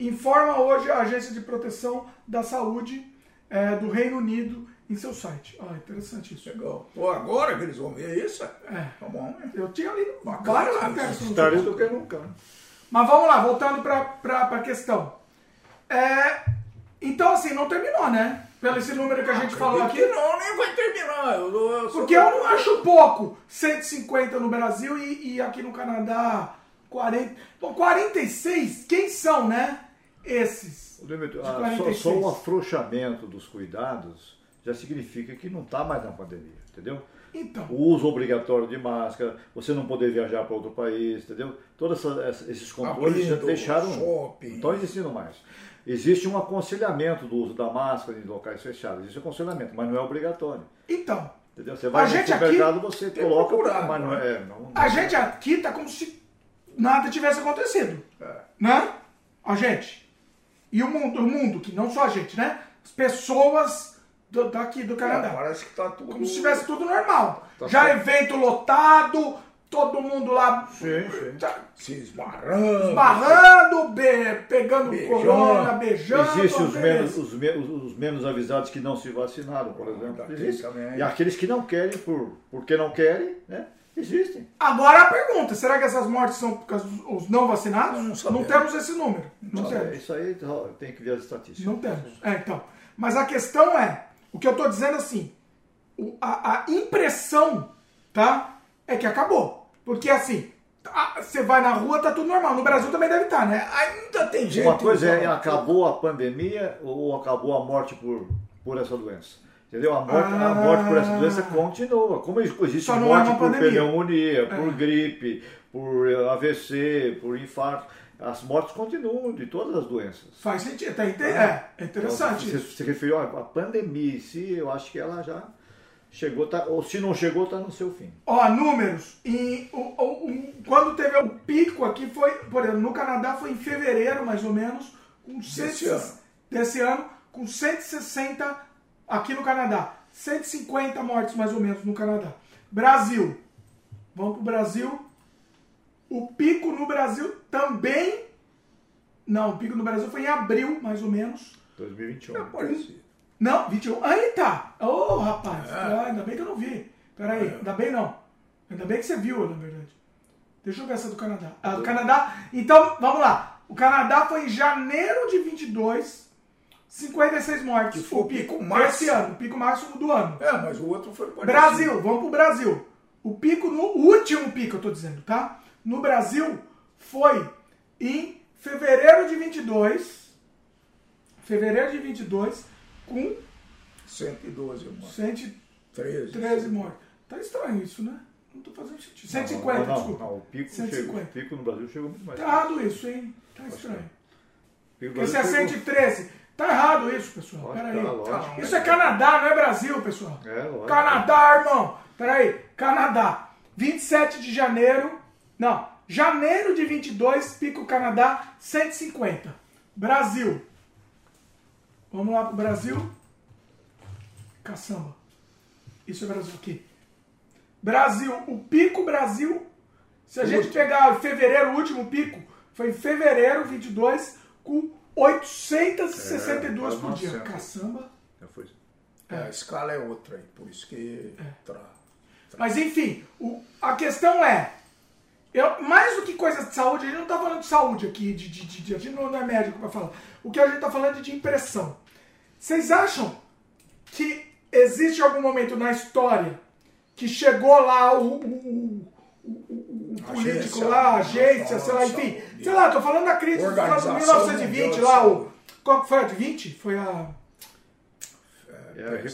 informa hoje a Agência de Proteção da Saúde é, do Reino Unido em seu site. Ah, interessante isso. Legal. Pô, agora que eles vão ver isso? É. Tá bom, né? Eu tinha lido matérias sobre Estarei isso. do que nunca. Mas vamos lá, voltando para a questão. É, então, assim, não terminou, né? Pelo esse número que a gente falou Acredito aqui. que não, nem vai terminar. Eu, eu Porque eu não acho pouco 150 no Brasil e, e aqui no Canadá 40. Bom, 46, quem são, né? Esses. Ah, só, 46. só o afrouxamento dos cuidados já significa que não está mais na pandemia, entendeu? Então. O uso obrigatório de máscara, você não poder viajar para outro país, entendeu? Todos esses controles já deixaram. shopping. Não estão existindo mais. Existe um aconselhamento do uso da máscara em locais fechados. Existe um aconselhamento, mas não é obrigatório. Então. Entendeu? Você vai A no gente supermercado, aqui você coloca, procurado, mas não né? é. Não, A gente aqui tá como se nada tivesse acontecido. É. Né? A gente. E o mundo, o mundo, que não só a gente, né? As pessoas do- daqui do Canadá. É, parece que tá tudo. Como se tivesse tudo normal. Tá Já certo. evento lotado, todo mundo lá Sim, sim. tá Se esbarrando. esbarrando, be- pegando Beijando. corona, beijando. Existem os menos, os, me- os- os menos avisados que não se vacinaram, por exemplo. Também. E aqueles que não querem, por, porque não querem, né? Existem. Agora a pergunta, será que essas mortes são por causa dos os não vacinados? Não Não, sabemos. temos esse número. Não, É, temos. isso aí tem que ver as estatísticas. Não temos. É, então. Mas a questão é, o que eu tô dizendo assim, o- a, a impressão, tá? É que acabou. Porque assim, tá- você vai na rua, tá tudo normal. No Brasil também deve estar, né? Ainda tem gente. Uma coisa é, acabou a pandemia ou acabou a morte por, por essa doença. Entendeu? A morte, Ah. a morte por essa doença continua. Como existe é morte uma por pandemia. pneumonia, por É. gripe, por eh, AVC, por infarto, as mortes continuam de todas as doenças. Faz sentido. Tá, é, é interessante Então, você se referiu à pandemia em si, eu acho que ela já chegou, tá, ou se não chegou, está no seu fim. Ó, números. O, o- o- quando teve o pico aqui foi, por exemplo, no Canadá foi em fevereiro, mais ou menos, com Desse 100 ano. desse ano, com 160 aqui no Canadá. 150 mortes mais ou menos no Canadá. Brasil. Vamos pro Brasil. O pico no Brasil também. Não, o pico no Brasil foi em abril, mais ou menos. 2021. É parecido. Não, 21. Aí tá. Ô, rapaz. Ah, ainda bem que eu não vi. Peraí, ainda bem não. Ainda bem que você viu, na verdade. Deixa eu ver essa do Canadá. Ah, do Canadá. Então, vamos lá. O Canadá foi em janeiro de 22, 56 mortes. Que foi o pico máximo. Esse ano, o pico máximo do ano. É, mas o outro foi parecido. Brasil, vamos pro Brasil. O pico, no o último pico, eu tô dizendo, tá? No Brasil foi em fevereiro de 22. Fevereiro de 22, com 112, mano. 113 13. mortes. Tá estranho isso, né? Não tô fazendo sentido. Não, 150, não, não, desculpa. Não, o pico, 150. chegou, o pico no Brasil chegou muito mais. Tá errado isso, hein? Tá estranho. Porque se é Brasil chegou- 113. Tá errado isso, pessoal. Lógico, Pera aí. tá, lógico. Isso é Canadá, não é Brasil, pessoal. É, lógico. Canadá, irmão. Pera aí. Canadá. 27 de janeiro. Não. Janeiro de 22, pico Canadá, 150. Brasil. Vamos lá pro Brasil. Caçamba. Isso é Brasil aqui. Brasil. O pico Brasil. Se a gente pegar fevereiro, o último pico, foi em fevereiro 22, com 862 É, por dia. quase 900. Caçamba. Já foi. É, a escala é outra aí, por isso que. Tra... Mas enfim, o- a questão é. Eu, mais do que coisas de saúde, a gente não está falando de saúde aqui, de, de, de- de- a gente não é médico para falar. O que a gente está falando é de impressão. Vocês acham que existe algum momento na história que chegou lá o, o- o- o- o político Agência lá, a agência, sei lá, de enfim, sei lá, tô falando da crise dos anos Organização 1920 Mundial de lá, o. Qual que foi a de 20? Foi a É,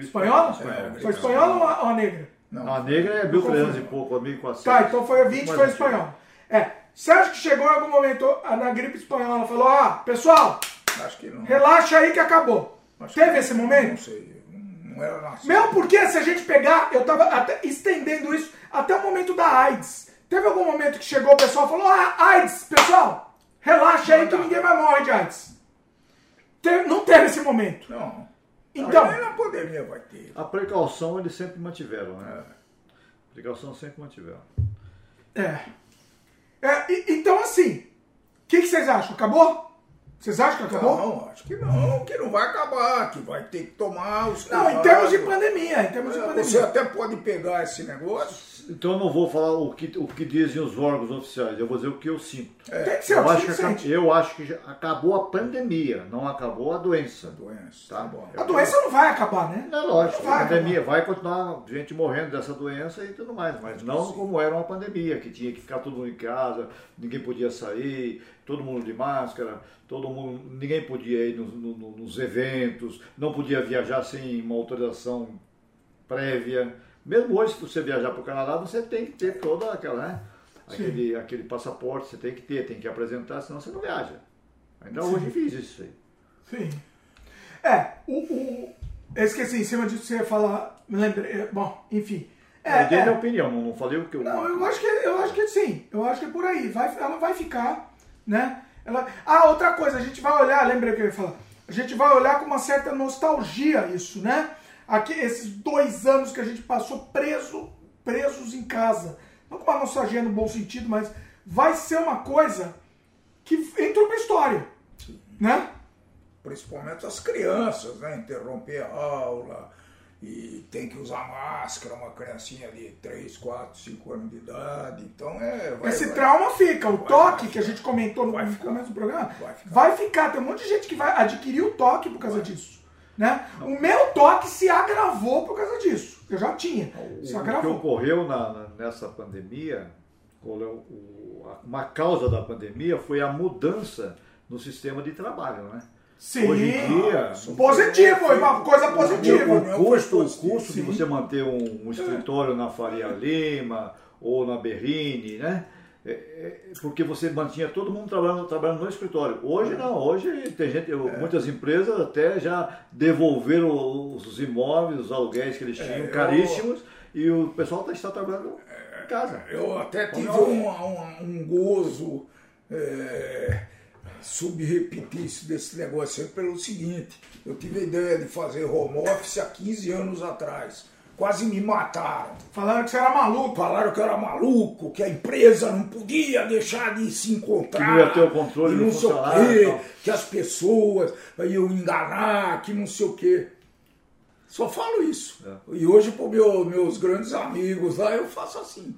espanhola? É, Foi espanhola ou a, ou a negra? Não, A negra é 1300 e pouco, 1400. Tá, então foi a 20, Mas foi não espanhol. É, você acha que chegou em algum momento na gripe espanhola falou, ó, pessoal, acho que não. relaxa aí que acabou. Acho Teve que- esse Não momento? sei. Não era na Mesmo porque se a gente pegar, eu tava até estendendo isso até o momento da AIDS. Teve algum momento que chegou o pessoal e falou, ah, AIDS, pessoal, relaxa aí que ninguém vai morrer de AIDS. Teve- não teve esse momento. Não. Então- Aí na pandemia vai ter. A precaução eles sempre mantiveram, né? A precaução sempre mantiveram. É. É, e- então assim, o que, que vocês acham? Acabou? Vocês acham que acabou? Não, acho que não, que não vai acabar, que vai ter que tomar os Não, em termos de pandemia, em termos de É, Você pandemia. até pode pegar esse negócio. Então eu não vou falar o que, o que dizem os órgãos oficiais, eu vou dizer o que eu sinto. Tem que ser, eu, o acho que que, você aca- sente. eu acho que acabou a pandemia, não acabou a doença. Doença, Tá. tá bom. A doença não vai acabar, né? É lógico, Vai a pandemia vai continuar gente morrendo dessa doença e tudo mais, mas não como era uma pandemia, que tinha que ficar todo mundo em casa, ninguém podia sair, todo mundo de máscara, todo mundo, ninguém podia ir nos, no- no- nos eventos, não podia viajar sem uma autorização prévia. Mesmo hoje, se você viajar para o Canadá, você tem que ter toda aquela, né? Aquele, aquele passaporte, você tem que ter, tem que apresentar, senão você não viaja. Ainda hoje fiz isso aí. Sim. É, o, o- eu esqueci, em cima disso você ia falar, me lembrei, é, bom, enfim. É, eu dei é. minha opinião, não não falei o que eu. Não, eu acho que eu acho que sim. Eu acho que é por aí. Vai, ela vai ficar, né? Ela... Ah, outra coisa, a gente vai olhar, lembrei o que eu ia falar. A gente vai olhar com uma certa nostalgia isso, né? Aqui, esses dois anos que a gente passou preso, presos em casa. Não com uma nostalgia no bom sentido, mas vai ser uma coisa que entrou pra história, né? Principalmente as crianças, né? Interromper a aula e tem que usar máscara, uma criancinha de 3, 4, 5 anos de idade. Então é. vai- Esse vai- trauma fica. O toque que a gente comentou no Vai no ficar. começo do programa Vai ficar. vai ficar. Tem um monte de gente que vai adquirir o toque por causa disso. Né? O meu toque se agravou por causa disso. Eu já tinha. Se O que ocorreu na- na- nessa pandemia, é o- o- uma causa da pandemia foi a mudança no sistema de trabalho, né? Sim. Hoje em dia, Positivo, foi uma coisa o, positiva. o custo, o custo de você manter um, um escritório na Faria Lima ou na Berrine, né? É, é, porque você mantinha todo mundo trabalhando, trabalhando no escritório. Hoje não, hoje tem gente, muitas empresas até já devolveram os imóveis, os aluguéis que eles tinham eu- caríssimos e o pessoal tá- está trabalhando em casa. Eu até tive um, um, um gozo é, subrepetício desse negócio aí pelo seguinte: eu tive a ideia de fazer home office há 15 anos atrás. Quase me mataram. Falaram que você era maluco. Falaram que eu era maluco, que a empresa não podia deixar de se encontrar. Que não ia ter o controle e do não sei o quê, tal. que as pessoas iam enganar, que não sei o quê. Só falo isso. É. E hoje, para meu, meus grandes amigos lá, eu faço assim.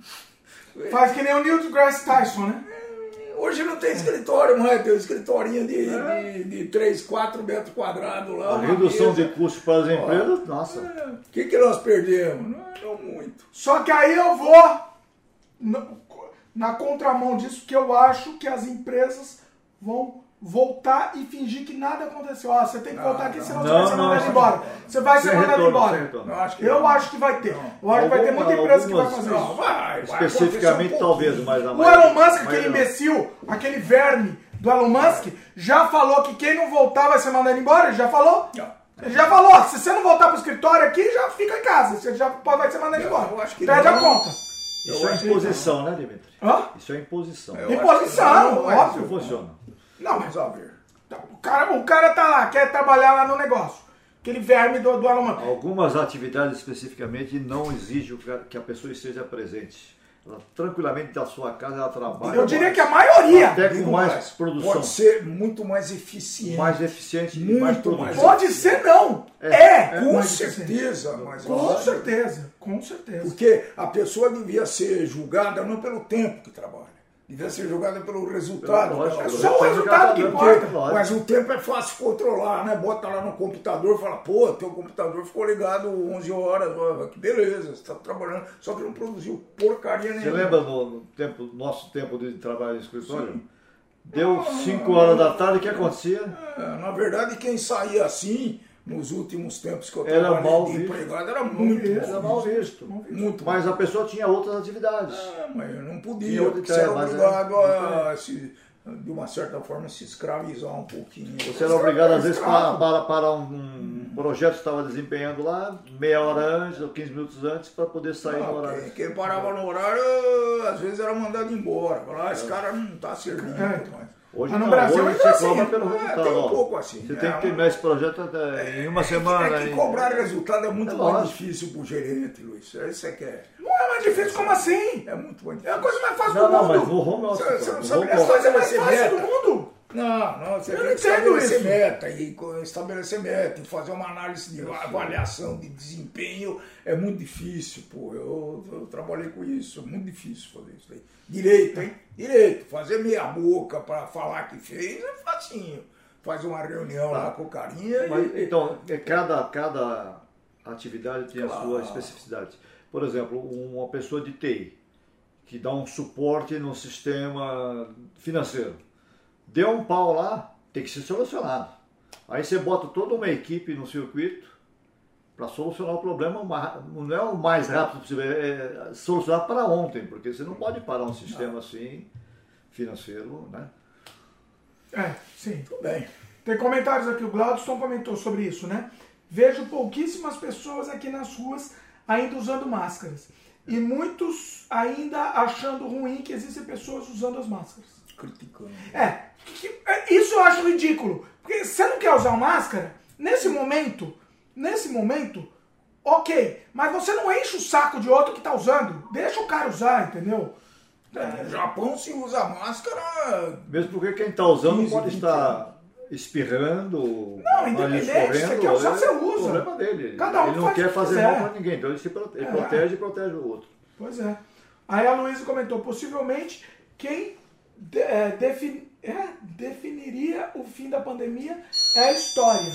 Faz que nem o Neil deGrasse Tyson, né? Hoje não tem escritório mais, tem um escritorinho de, de, de 3, 4 metros quadrados lá. A redução mesa. de custos para as empresas, nossa. O que, que nós perdemos? Não, não muito. Só que aí eu vou na, na contramão disso, que eu acho que as empresas vão voltar e fingir que nada aconteceu. Ó, você tem que Não, voltar aqui, não. senão você Não, vai ser mandado não. embora. Você vai ser mandado embora. Eu acho que Eu acho que vai ter. Eu acho que vai ter muita empresa que vai fazer isso. vai, vai Especificamente, um talvez, mas a O Elon Musk, aquele imbecil, aquele verme do Elon Musk, já falou que quem não voltar vai ser mandado embora. Ele já falou? Não. Ele já falou, se você não voltar pro escritório aqui, já fica em casa. Você já pode, vai ser mandado Eu embora. acho que Perde a conta. Isso é imposição, né, Dimitri? Hã? Isso é imposição. Eu Imposição, mas óbvio. Não funciona. Não, a ver. o cara, o cara tá lá, quer trabalhar lá no negócio. Aquele verme do, do. Algumas atividades especificamente não exigem que a- pessoa esteja presente. Ela, tranquilamente da sua casa ela trabalha. Eu diria que a maioria até com Digo mais produção, Pode ser muito mais eficiente. mais eficiente e Muito mais mais. produtivo. pode ser não. É, É, Com mais eficiente. certeza, mas Com certeza, com certeza. Porque a pessoa devia ser julgada não pelo tempo que trabalha, devia ser julgada pelo resultado. Lógico, É só o resultado que importa. Mas o tempo é fácil controlar, né? Bota lá no computador e fala, pô, teu computador ficou ligado 11 horas, que beleza, você tá trabalhando, só que não produziu porcaria Você nenhuma. lembra no, tempo, nosso tempo de trabalho no escritório? Deu 5 horas da tarde, o que acontecia? É, Na verdade, quem saía assim, nos últimos tempos que eu Era mal visto. empregado, era muito visto. Era mal mal visto. visto. Muito Mas a pessoa tinha outras atividades. É, mas eu não podia, você era mas é- obrigado a, se, de uma certa forma, se escravizar um pouquinho. Você era obrigado, às vezes, para, para, para um, um projeto que estava desempenhando lá, meia hora antes ou 15 minutos antes, para poder sair no Ah, horário. quem, quem parava no horário, às vezes era mandado embora. Falar, ah, esse cara não está servindo. É. mais. Hoje Mas no não, Brasil hoje ainda você é assim, cobra pelo É, resultado. tem um ó. pouco assim, Você né? tem que terminar esse projeto até em uma semana. É que cobrar resultado é muito É mais lógico. difícil pro gerente, Luiz. Isso é que é. Não é mais difícil como assim? É muito mais É a difícil. coisa mais fácil Não, do não, mundo. mas no home office. Você- não sabe home É a coisa mais fácil do mundo. Não, Não, você Eu tem não entendo estabelecer isso. meta e estabelecer meta e fazer uma análise de avaliação de desempenho é muito difícil, pô. Eu, eu trabalhei com isso, é muito difícil fazer isso aí. Direito, hein? Direito. Fazer meia boca para falar que fez é facinho. Faz uma reunião lá com o carinha Mas, e. então, é, cada, cada atividade tem a Claro. sua especificidade. Por exemplo, uma pessoa de TI, que dá um suporte no sistema financeiro. Deu um pau lá, tem que ser solucionado. Aí você bota toda uma equipe no circuito para solucionar o problema, não é o mais rápido possível, é solucionar para ontem, porque você não pode parar um sistema assim, financeiro, né? É, sim. Tudo bem. Tem comentários aqui, o Gladstone comentou sobre isso, né? Vejo pouquíssimas pessoas aqui nas ruas ainda usando máscaras. E muitos ainda achando ruim que existem pessoas usando as máscaras. Criticando. É, que- é, isso eu acho ridículo. Porque você não quer usar máscara, nesse momento, nesse momento, ok. Mas você não enche o saco de outro que tá usando. Deixa o cara usar, entendeu? É, no Japão se usa máscara. Mesmo porque quem está usando 15, pode 20 estar espirrando, Não, independente, escorrendo, você quer usar, é você usa. problema dele. Cada um ele não faz o quer que fazer quiser. mal para ninguém, então ele, se prote- ele É. protege e protege o outro. Pois é. Aí a Luísa comentou, possivelmente quem de- é, defin- é, definiria o fim da pandemia é a história.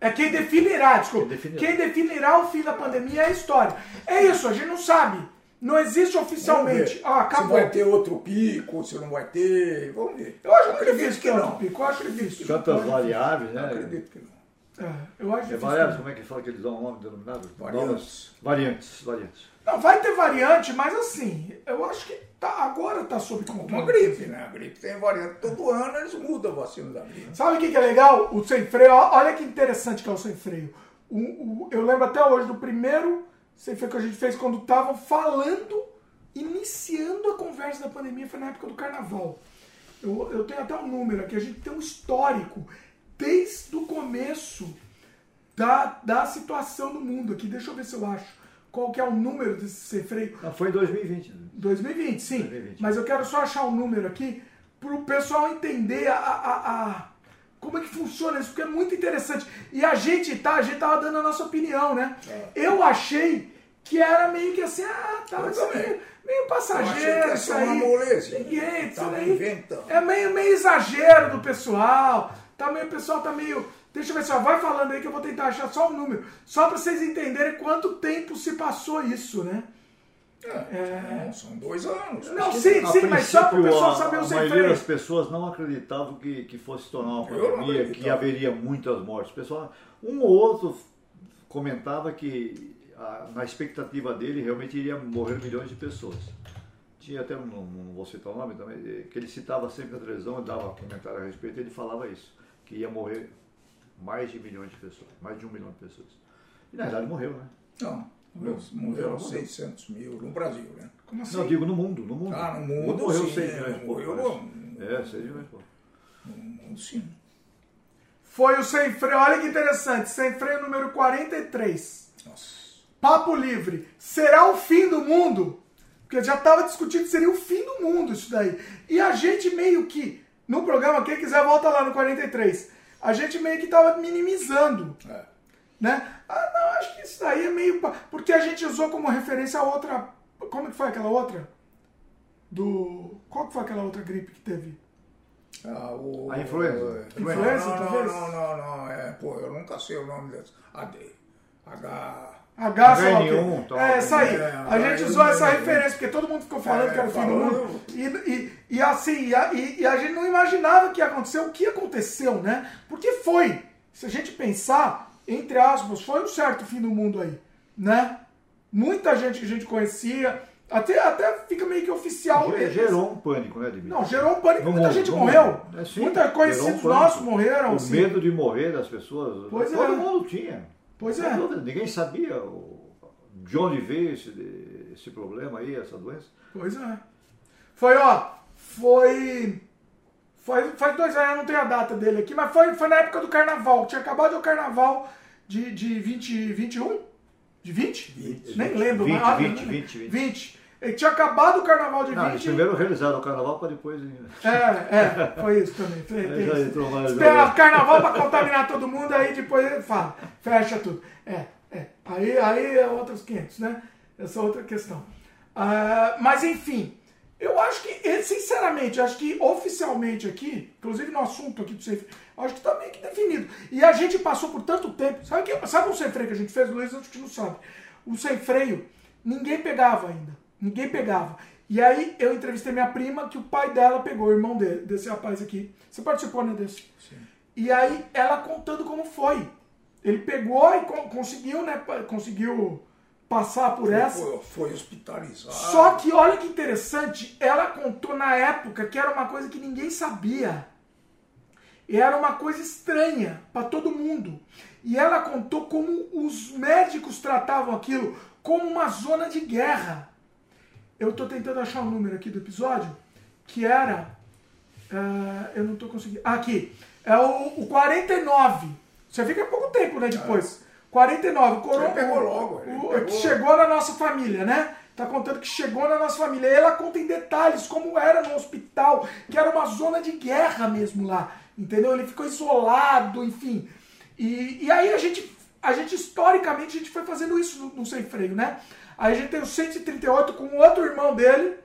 É, quem definirá, desculpa. Quem definirá. Quem definirá o fim da pandemia é a história. É isso, a gente não sabe. Não existe oficialmente. Ah, se acabou. vai ter outro pico, se não vai ter. Vamos ver. Eu acho acredito difícil que não. pico, eu acho difícil. Tantas Eu variáveis, Eu né? acredito que não. É, eu acho É variáveis, como é que fala que eles dão um nome denominado? Variantes. Novas- Variantes, variantes. Não, vai ter variante, mas assim, eu acho que tá, agora tá sob controle. Uma gripe, né? A gripe tem variante. Todo ano eles mudam a vacina da gripe. Sabe o que, que é legal? O sem freio, olha que interessante que é o sem freio. O, o- eu lembro até hoje do primeiro sem freio que a gente fez quando estavam falando, iniciando a conversa da pandemia, foi na época do carnaval. Eu, eu tenho até um número aqui, a gente tem um histórico desde o começo da, da situação do mundo aqui. Deixa eu ver se eu acho qual que é o número desse sem freio. Não, foi em 2020. né? 2020, sim. 2020. Mas eu quero só achar um número aqui para o pessoal entender a, a- a- como é que funciona isso, porque é muito interessante. E a gente tá, a gente tava dando a nossa opinião, né? Eu achei que era meio que assim, ah, tá, isso aí, também. meio Eu achei que passageiro, isso aí. moleza. Ninguém, isso Tava aí. inventando. É meio, meio exagero do pessoal. Tá meio, o pessoal tá meio. Deixa eu ver só, vai falando aí que eu vou tentar achar só um número. Só para vocês entenderem quanto tempo se passou isso, né? É, não, são dois anos. Não, sim, sim, mas só para o pessoal a- saber o A maioria das pessoas não acreditavam que, que fosse se tornar uma pandemia, que haveria muitas mortes. O Pessoal, um ou outro comentava que a- na expectativa dele realmente iria morrer milhões de pessoas. Tinha até, um- não, não vou citar o nome também, que ele citava sempre na televisão, ele dava comentário a respeito, ele falava isso, que ia morrer mais de milhões de pessoas, mais de um milhão de pessoas. E na verdade morreu, né? Não, morreram 600 mil no Brasil, né? Como assim? Não, eu digo no mundo, no mundo. Ah, no mundo, morreu sim, 6 é, milhões morreu. É, 6 milhões pouco. No mundo, sim. Foi o sem freio, olha que interessante, sem freio número 43. Nossa. Papo livre. Será o fim do mundo? Porque já estava discutindo que seria o fim do mundo isso daí. E a gente meio que, no programa, quem quiser volta lá no 43, a gente meio que estava minimizando. É. Né? Ah, não, acho que isso daí é meio. Porque a gente usou como referência a outra. Como que foi aquela outra? Do. Qual que foi aquela outra gripe que teve? Ah, o, A influenza. é, Influenza, não, talvez? não, não, não, não, é, pô, eu nunca sei o nome dessa. AD. H. H, sei lá o quê. HN1, tal. É, essa aí. É, A gente HN1. usou essa referência, porque todo mundo ficou falando É, que era o fim do mundo. E, e, e assim, e a, e- e a gente não imaginava que ia acontecer o que aconteceu, né? Porque foi. Se a gente pensar, entre aspas, foi um certo fim do mundo aí, né? Muita gente que a gente conhecia, até, até fica meio que oficial. Ge- Gerou um pânico, né, Dimitri? Não, gerou um pânico, No muita mundo, gente morreu. É, sim, Muita conhecidos um nossos morreram. O assim. medo de morrer das pessoas, Pois todo é. mundo tinha. Pois é. dúvida, Ninguém sabia de onde veio esse, esse problema aí, essa doença. Pois é. Foi, ó, foi. Foi, faz dois anos, eu não tenho a data dele aqui, mas foi, foi na época do carnaval. Tinha acabado o carnaval de, de 20, 21? De 20? 20. Nem lembro. 20, mas- ah, 20, nem- 20, 20. 20. Ele tinha acabado o carnaval de Não, 20. primeiro realizaram o carnaval para depois. É, é, foi isso também. Já isso. Espera o carnaval pra contaminar todo mundo, aí depois fala, fecha tudo. É, é. Aí, aí é outros 500, né? Essa é outra questão. Ah, mas enfim, eu acho que, eh, sinceramente, acho que oficialmente aqui, inclusive no assunto aqui do freio, acho que tá meio que definido. E a gente passou por tanto tempo. Sabe, que, sabe o sem freio que a gente fez, Luiz? Acho que não sabe. O sem freio, ninguém pegava ainda. Ninguém pegava. E aí eu entrevistei minha prima, que o pai dela pegou, o irmão dele, desse rapaz aqui. Você participou, né, desse? Sim. E aí ela contando como foi. Ele pegou e con- conseguiu, né? Conseguiu passar por essa. Foi, foi hospitalizado. Só que olha que interessante, ela contou na época que era uma coisa que ninguém sabia. E era uma coisa estranha para todo mundo. E ela contou como os médicos tratavam aquilo como uma zona de guerra. Eu estou tentando achar o número aqui do episódio, que era. ah, eu não estou conseguindo. Ah, aqui. É o, o 49. Você fica pouco tempo, né? Depois. 49. O Corona Ele pegou logo, o- pegou. chegou na nossa família, né? Tá contando que chegou na nossa família. E ela conta em detalhes como era no hospital, que era uma zona de guerra mesmo lá. Entendeu? Ele ficou isolado, enfim. E, e aí a gente, a gente, historicamente, a gente foi fazendo isso no, no Sem Freio, né? Aí a gente tem o 138 com outro irmão dele,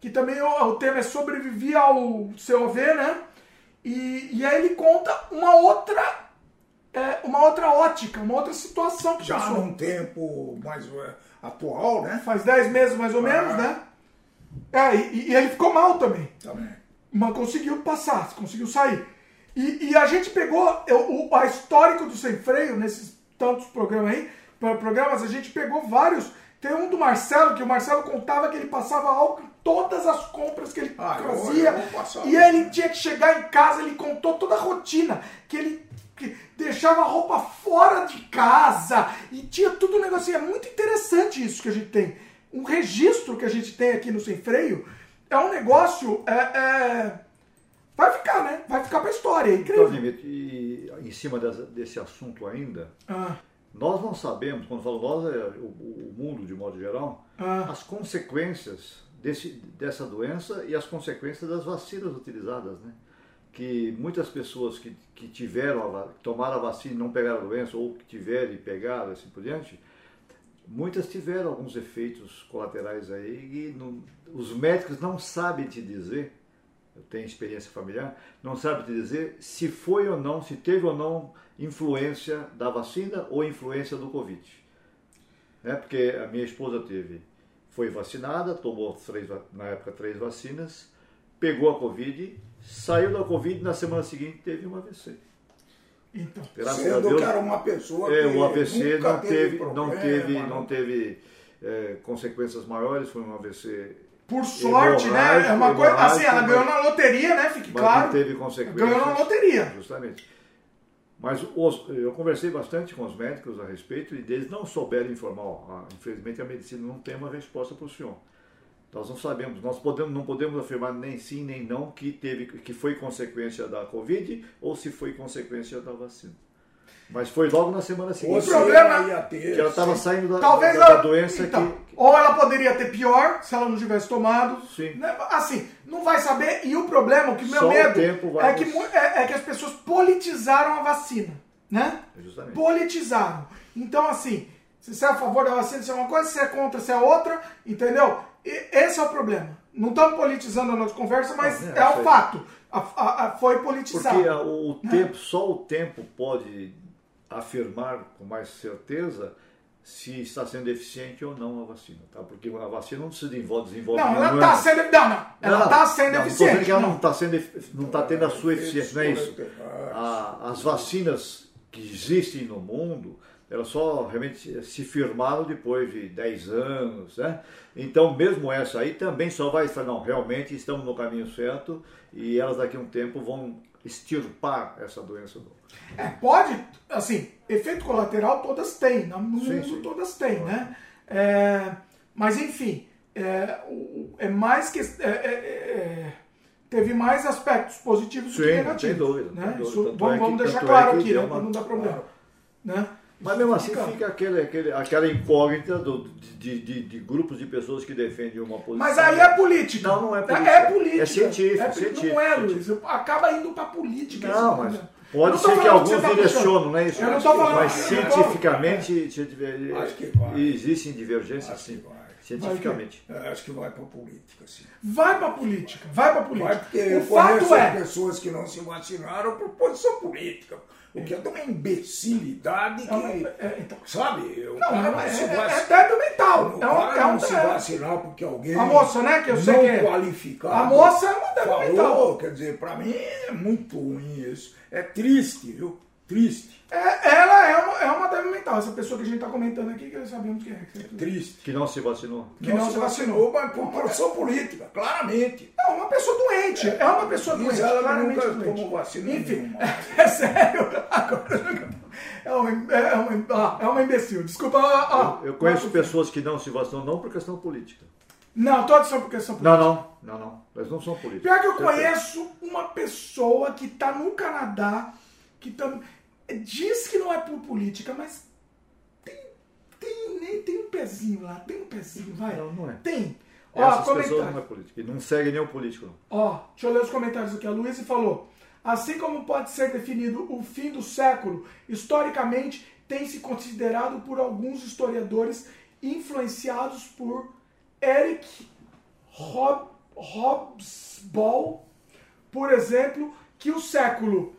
que também o, o tema é sobreviver ao COV, né? E, e aí ele conta uma outra, é, uma outra ótica, uma outra situação que Já passou. num tempo mais é, atual, né? Faz 10 meses mais ou menos, Ah. né? É, e, e ele ficou mal também. Também. Mas conseguiu passar, conseguiu sair. E, e a gente pegou eu, o a histórico do Sem Freio, nesses tantos programas aí, pro- programas, a gente pegou vários. Tem um do Marcelo, que o Marcelo contava que ele passava álcool em todas as compras que ele Ah, fazia. eu. E ele tinha que chegar em casa, ele contou toda a rotina. Que ele que deixava a roupa fora de casa e tinha tudo um negocinho. É muito interessante isso que a gente tem. Um registro que a gente tem aqui no Sem Freio é um negócio. É, é, vai ficar, né? Vai ficar pra história. É Então, incrível. Limite, e em cima dessa- desse assunto ainda, Ah, nós não sabemos, quando falo nós, é o, o mundo de modo geral, ah, as consequências desse, dessa doença e as consequências das vacinas utilizadas, né? Que muitas pessoas que, que tiveram, a, que tomaram a vacina e não pegaram a doença, ou que tiveram e pegaram, assim por diante, muitas tiveram alguns efeitos colaterais aí e não- os médicos não sabem te dizer, eu tenho experiência familiar, não sabem te dizer se foi ou não, se teve ou não influência da vacina ou influência do Covid né? Porque a minha esposa teve, foi vacinada, tomou três, na época três vacinas, pegou a Covid, saiu da Covid e na semana seguinte teve um AVC. então. Graças a Sendo Deus, que era uma pessoa é, o AVC não teve, não teve, né? não teve é, consequências maiores, foi um AVC, Por sorte, né? É uma coisa. Assim, ela ganhou na loteria, né? Fique claro. não teve consequências. Ganhou na loteria. Justamente. Mas os- eu conversei bastante com os médicos a respeito e eles não souberam informar. ó, infelizmente a medicina não tem uma resposta para o senhor. Nós não sabemos, nós podemos, não podemos afirmar nem sim nem não que teve, que foi consequência da Covid ou se foi consequência da vacina. Mas foi logo na semana seguinte se problema- ela ia ter, que ela estava saindo da, Talvez da, ela. da doença então, que, Ou ela poderia ter pior se ela não tivesse tomado. Sim. Né? Assim, não vai saber. E o problema, o que meu Só medo é, que, é, é que as pessoas politizaram a vacina. Né? Justamente. Politizaram. Então, assim, se você é a favor da vacina, se é uma coisa, se é contra, se é outra, entendeu? E esse é o problema. Não estamos politizando a nossa conversa, mas é, é, o fato. A- a- a- foi politizado. Porque o, o tempo, só o tempo pode afirmar com mais certeza se está sendo eficiente ou não a vacina, tá? Porque a vacina não se desenvolve, desenvolve Não, ela está é- sendo. Não, não. Ela está sendo não, eficiente. ela não. está sendo, não está tendo a sua eficiência, não é isso? A- as vacinas que existem no mundo, elas só realmente se firmaram depois de 10 anos, né? Então, mesmo essa aí também só vai falar, não, realmente estamos no caminho certo e elas daqui a um tempo vão extirpar essa doença. do- É, pode, assim, efeito colateral todas têm, no Sim, mundo sim. todas têm, né? É, mas enfim, é, é mais que. é, é, é, teve mais aspectos positivos do Sim, que não negativos. tem Né? tem dúvida. Isso, Tanto vamos é que- vamos deixar é claro que aqui, né? não dar problema. Né? Mas mesmo assim fica aquele, aquele, aquela incógnita do, de, de, de, grupos de pessoas que defendem uma posição. Mas aí é política. Não, não é política. É, política. É científico, é, científico. Não é, Luiz. Acaba indo pra política. Não, mas pode ser que alguns tá direcionam, não é isso? Eu não tô falando, mas cientificamente acho que vai. existem divergências, acho sim. Que vai. Cientificamente. Vai acho que vai para política, sim. Vai para política, vai para política. Vai porque o eu fato conheço é, pessoas que não se vacinaram por posição política. O que é de uma imbecilidade que. é, então, sabe? Eu, não, cara não, é, é, vac- é débil mental. O É um, cara é um, não se é- vacinar porque alguém A moça, né, que eu sei não que é. qualificado A moça é uma débil mental. falou, quer dizer, pra mim é muito ruim isso. É triste, viu? Triste. É, ela é uma, é uma débil mental. Essa pessoa que a gente tá comentando aqui, que sabemos quem é. que é. Triste. Que não se vacinou. Que não se vacinou. mas por posição política, claramente. É uma pessoa doente. É uma pessoa doente. ela que claramente nunca doente. tomou vacina Enfim, nenhuma. é sério. Agora, é uma, é uma, ah, é uma imbecil. Desculpa. ah, ah. Eu conheço pessoas que não se vacinam não por questão política. Não, todos são por questão política. Não, não, não, não. Eles não são políticos. Pior que eu Certeza. conheço uma pessoa que tá no Canadá, que tam, diz que não é por política, mas tem, tem, nem tem um pezinho lá, tem um pezinho, vai. Não, não é. Tem. Ó, Essas pessoas não é política. E não segue nenhum político, não. Ó, deixa eu ler os comentários aqui. A Luísa falou: assim como pode ser definido o fim do século, historicamente tem se considerado por alguns historiadores influenciados por Eric Hob, Hobsbawm, por exemplo, que o século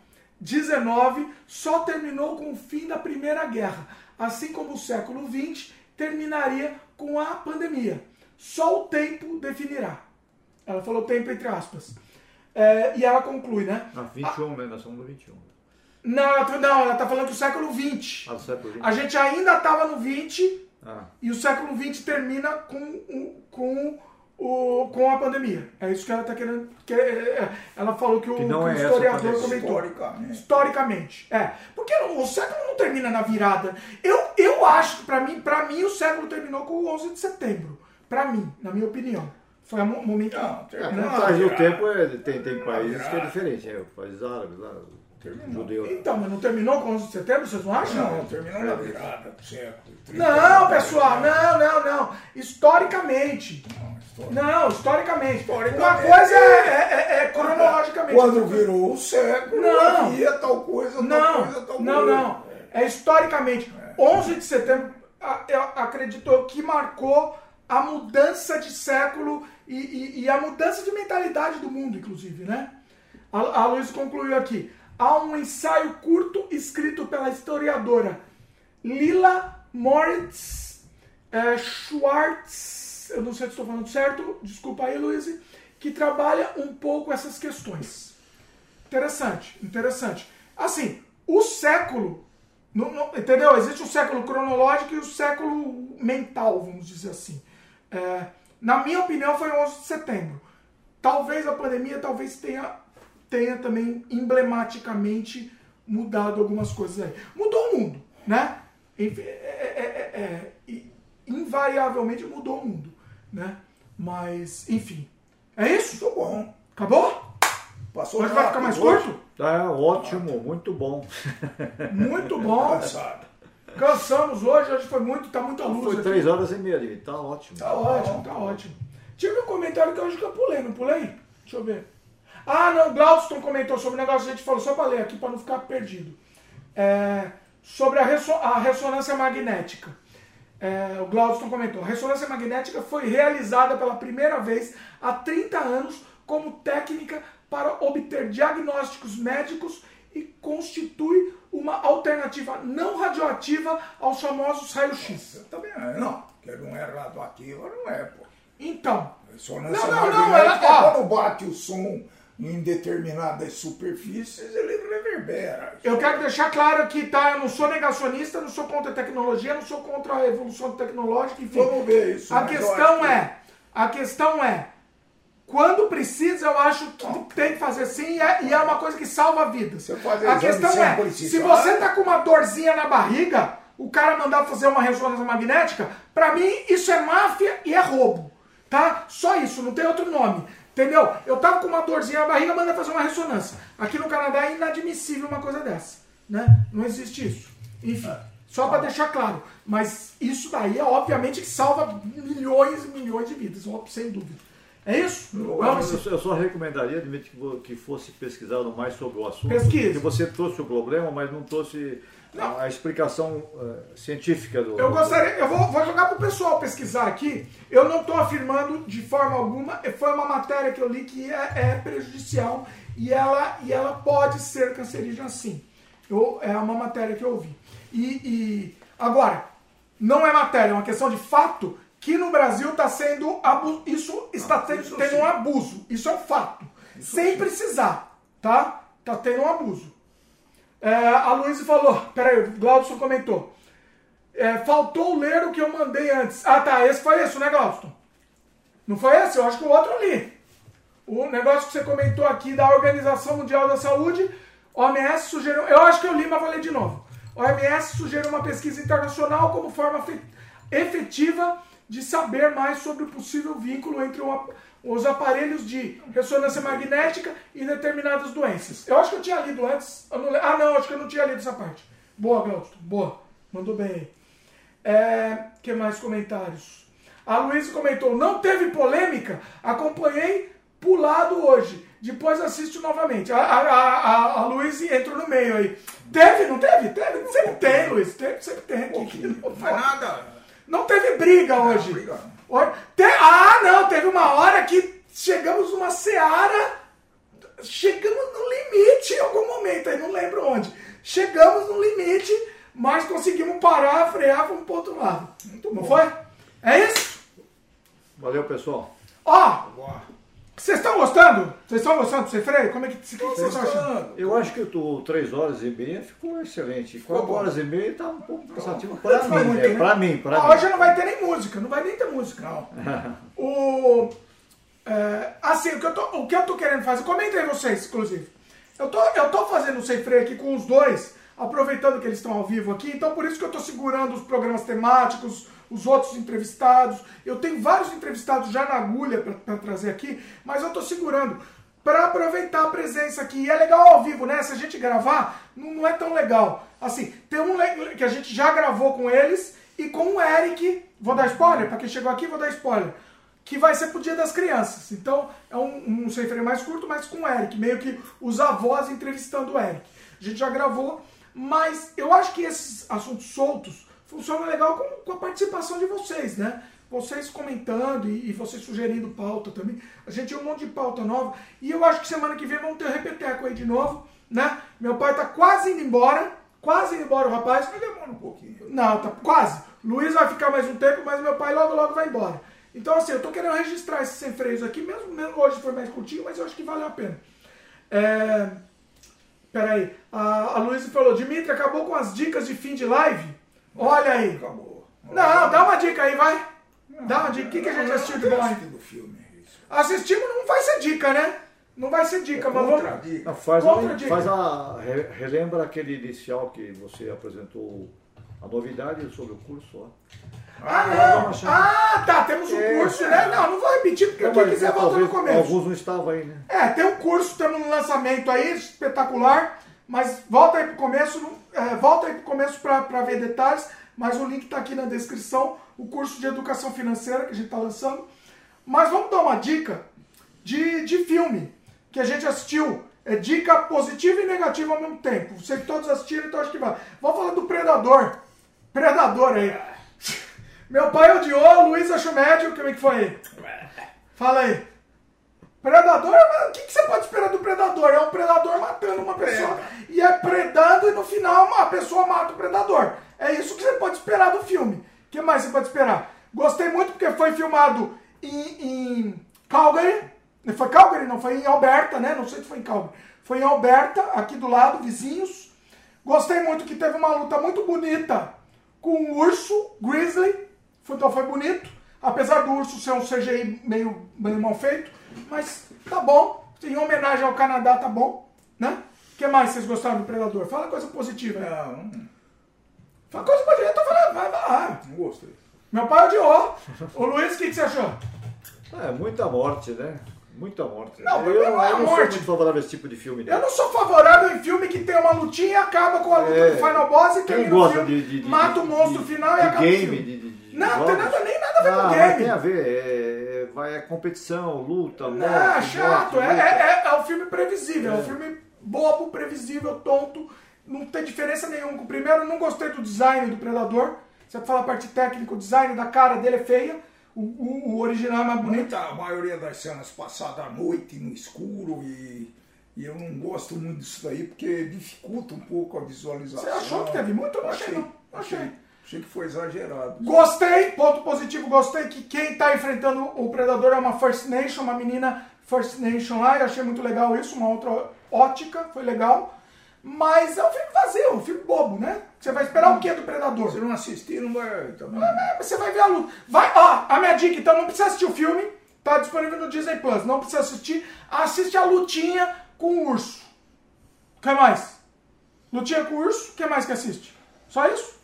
XIX só terminou com o fim da Primeira Guerra, assim como o século XX terminaria com a pandemia. Só o tempo definirá. Ela falou tempo entre aspas. É, e ela conclui, né? Ah, 21, né? Nós somos no 21. Não, ela, não, ela tá falando do século XX. Ah, do século 20. A gente ainda estava no 20 Ah, e o século XX termina com, com, o, com a pandemia. É isso que ela está querendo. que- é, ela falou que o, Que não que o é essa historiador comentou. Historicamente. Historicamente. É. Porque o século não termina na virada. Eu, eu acho que, para mim, pra mim, o século terminou com o 11 de setembro. Para mim, na minha opinião. Foi o mo- momento. Não, na contagem do virada. tempo é, tem, tem países que é diferente. É, países árabes, lá, judeus. Então, mas não terminou com o 11 de setembro, vocês não acham? Não, terminou na virada do século. Não, pessoal, não, não, não. Historicamente. Não. Não, historicamente. Historicamente. Uma coisa é, é- é- é cronologicamente. Quando virou o século, Não. havia tal coisa, tal Não, coisa, tal não, coisa. não. É historicamente. 11 de setembro, a- eu acredito que marcou a mudança de século e, e- e a mudança de mentalidade do mundo, inclusive, né? A, a Luiz concluiu aqui. Há um ensaio curto escrito pela historiadora Lila Moritz é, Schwartz, eu não sei se estou falando certo, desculpa aí, Luiz, que trabalha um pouco essas questões. Interessante, interessante. Assim, o século, entendeu? Existe o século cronológico e o século mental, vamos dizer assim. É, na minha opinião, foi 11 de setembro. Talvez a pandemia, talvez tenha, tenha também emblematicamente mudado algumas coisas aí. Mudou o mundo, né? Enfim, é- é- é- é- e invariavelmente mudou o mundo, né? Mas, enfim. É isso? Muito bom. Acabou? Passou Hoje vai ficar mais curto? Tá ótimo, muito bom. Muito bom. Cansado. Cansamos hoje, hoje foi muito, tá muita luz Foi aqui. três horas e meia ali, tá ótimo. Tá ótimo, tá ótimo. Tive um comentário que eu acho que eu pulei, não pulei? Deixa eu ver. Ah, não, o Glaudston comentou sobre o negócio que a gente falou, só pra ler aqui, pra não ficar perdido. É, sobre a, resso- a ressonância magnética. É, o Glaudston comentou, a ressonância magnética foi realizada pela primeira vez há 30 anos como técnica para obter diagnósticos médicos e constitui uma alternativa não radioativa aos famosos raios-x. Também é, não. Que não é radioativa, não é, pô. Então, Ressonância Não, não, não, ela- ó. quando bate o som em determinadas superfícies, ele reverbera. Eu quero deixar claro aqui, tá? Eu não sou negacionista, não sou contra a tecnologia, não sou contra a evolução tecnológica, enfim. Vamos ver isso. A questão que- é, a questão é, quando precisa, eu acho que tem que fazer sim e é, e é uma coisa que salva vidas. A questão é, se você tá com uma dorzinha na barriga, o cara mandar fazer uma ressonância magnética, pra mim isso é máfia e é roubo, tá? Só isso, não tem outro nome. Entendeu? Eu tava com uma dorzinha na barriga, manda fazer uma ressonância. Aqui no Canadá é inadmissível uma coisa dessa, né? Não existe isso. Enfim, Só para deixar claro. Mas isso daí é obviamente que salva milhões e milhões de vidas, sem dúvida. É isso? Eu, eu só- eu só recomendaria, Dmitry, que fosse pesquisado mais sobre o assunto. Pesquise. Porque você trouxe o problema, mas não trouxe Não. a, a explicação eh, científica do. Eu gostaria, eu vou, vou jogar pro pessoal pesquisar aqui. Eu não estou afirmando de forma alguma, foi uma matéria que eu li que é, é prejudicial e ela, e ela pode ser cancerígena sim. Eu, é uma matéria que eu ouvi. E, e agora, não é matéria, é uma questão de fato que no Brasil está sendo abu- isso está tendo, isso tendo sim. um abuso. Isso é um fato. Sem precisar, tá? Tá tendo um abuso. É, a Luísa falou, peraí, o Glaudson comentou. É, faltou ler o que eu mandei antes. Ah, tá. Esse foi esse, né, Glaucio? Não foi esse? Eu acho que o outro eu li. O negócio que você comentou aqui da Organização Mundial da Saúde, OMS sugeriu. Eu acho que eu li, mas vou ler de novo. OMS sugeriu uma pesquisa internacional como forma fe- efetiva de saber mais sobre o possível vínculo entre ap- os aparelhos de ressonância magnética e determinadas doenças. Eu acho que eu tinha lido antes. não ah, não, acho que eu não tinha lido essa parte. Boa, Glaucio. Boa. Mandou bem aí. É, que mais comentários? A Luísa comentou, não teve polêmica, acompanhei pulado hoje. Depois assisto novamente. A, a, a, a, Luísa entrou no meio aí. Teve, não teve? Teve? Sempre tem, Luiz. Teve, sempre tem. Que- que não Não nada. Não teve briga hoje. briga. Te- ah, não, teve uma hora que chegamos numa seara, chegamos no limite em algum momento, aí não lembro onde. Chegamos no limite, mas conseguimos parar, frear, fomos pro outro lado. não foi? É isso? Valeu, pessoal. Ó, Boa. Vocês estão gostando? Vocês estão gostando do Sem Freio? Como é que, o que que vocês estão achando? Eu acho que o 3 horas e meia ficou excelente. 4 bom. horas e meia está um pouco cansativo para mim. muito, né? né? Para mim, para Ah, mim. Hoje não vai ter nem música, não vai nem ter música. Não. O, é, assim, o que, eu tô, o que eu tô querendo fazer, comentem aí vocês, inclusive. Eu tô, eu tô fazendo o Sem Freio aqui com os dois, aproveitando que eles estão ao vivo aqui, então por isso que eu tô segurando os programas temáticos, os outros entrevistados. Eu tenho vários entrevistados já na agulha para trazer aqui, mas eu tô segurando para aproveitar a presença aqui. E é legal ao vivo, né? Se a gente gravar, não, não é tão legal. Assim, tem um que a gente já gravou com eles e com o Eric. Vou dar spoiler? Para quem chegou aqui, vou dar spoiler. Que vai ser pro Dia das Crianças. Então, é um, um sem freio mais curto, mas com o Eric. Meio que os avós entrevistando o Eric. A gente já gravou, mas eu acho que esses assuntos soltos funcionam legal com, com a participação de vocês, né? Vocês comentando e, e vocês sugerindo pauta também. A gente tem um monte de pauta nova. E eu acho que semana que vem vamos ter repeteco aí de novo, né? Meu pai tá quase indo embora. Quase indo embora o rapaz. Mas demora um pouquinho. Não, tá quase. Luiz vai ficar mais um tempo, mas meu pai logo, logo vai embora. Então, assim, eu tô querendo registrar esses sem freios aqui, mesmo, mesmo hoje foi mais curtinho, mas eu acho que valeu a pena. É... Peraí, a, a Luísa falou, Dimitri, acabou com as dicas de fim de live? Olha aí. Acabou. Não, dá uma dica aí, vai. Dá uma dica. O que, que a gente assistiu de não bom. Assistimos não vai ser dica, né? Não vai ser dica, mas Contra vamos... dica. Não, faz, Outra a, dica. faz a. re- Relembra aquele inicial que você apresentou a novidade sobre o curso lá. Ah, não. Ah, tá, temos um É. curso, né? Não, não vou repetir, porque quem quiser volta no começo. alguns não estavam aí, né? É, tem um curso, estamos no lançamento aí, espetacular, mas volta aí pro começo, é, volta aí pro começo para ver detalhes, mas o link tá aqui na descrição, o curso de educação financeira que a gente tá lançando. Mas vamos dar uma dica de, de filme que a gente assistiu. É dica positiva e negativa ao mesmo tempo. Sei que todos assistiram, então acho que vai. Vamos falar do Predador. Predador aí. Meu pai odiou, Luiz achou médio, como é que foi? Fala aí. Predador, o que, que você pode esperar do predador? É um predador matando uma pessoa e é predando e no final uma pessoa mata o predador. É isso que você pode esperar do filme. O que mais você pode esperar? Gostei muito porque foi filmado em, em Calgary. Foi Calgary? Não, foi em Alberta, né? Não sei se foi em Calgary. Foi em Alberta, aqui do lado, vizinhos. Gostei muito que teve uma luta muito bonita com um urso, grizzly. Então foi bonito. Apesar do urso ser um CGI meio, meio mal feito. Mas tá bom. Em homenagem ao Canadá, tá bom. Né? O que mais vocês gostaram do Predador? Fala coisa positiva. Não, Fala coisa positiva. Eu tô falando, vai, vai lá. não gostei. Meu pai odiou. Ô Luiz, o que, que você achou? É, muita morte, né? Muita morte. Não, o eu, não é eu não sou morte. muito favorável a esse tipo de filme. Eu Né? não sou favorável em filme que tem uma lutinha e acaba com a luta É. do final boss e termina o filme, de, de, mata o monstro de- final e acaba o game, filme. Não, não tem nada, nem nada a ver Ah, com mas game. tem a ver. É, é- vai, é competição, luta, morte. Não, chato. morte, É, luta. é, é um filme previsível. É. um filme bobo, previsível, tonto. Não tem diferença nenhuma. O primeiro, não gostei do design do Predador. Você fala a parte técnica, o design da cara dele é feia. O, o- o original é mais bonito. Muita, a maioria das cenas passadas à noite, no escuro, e, e eu não gosto muito disso daí, porque dificulta um pouco a visualização. Você achou que teve muito? Eu não achei, Achei, não. Não achei. Achei. Que foi exagerado. Gostei, ponto positivo, gostei que quem tá enfrentando o Predador é uma First Nation, uma menina First Nation lá, eu achei muito legal isso, uma outra ótica, foi legal. Mas é um filme vazio, um filme bobo, né? Você vai esperar o que do Predador? Se não assistir, não vai também. É, Você vai ver a luta. Vai, ó, a minha dica, então não precisa assistir o filme, tá disponível no Disney Plus, não precisa assistir. Assiste a lutinha com o urso. O que mais? Lutinha com o urso, o que mais que assiste? Só isso?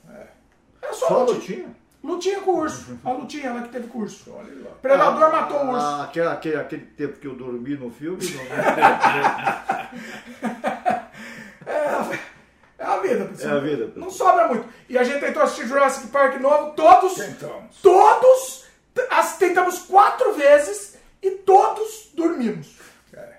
É só, Só lutinha. lutinha? Lutinha com o urso. A lutinha lá que teve com o urso. Olha lá. Predador matou o urso. Ah, aquele, aquele, aquele tempo que eu dormi no filme. É a vida, pessoal. É a vida, pessoal. Não sobra muito. E a gente tentou assistir Jurassic Park novo, todos. Tentamos. Todos. As, tentamos quatro vezes e todos dormimos. É.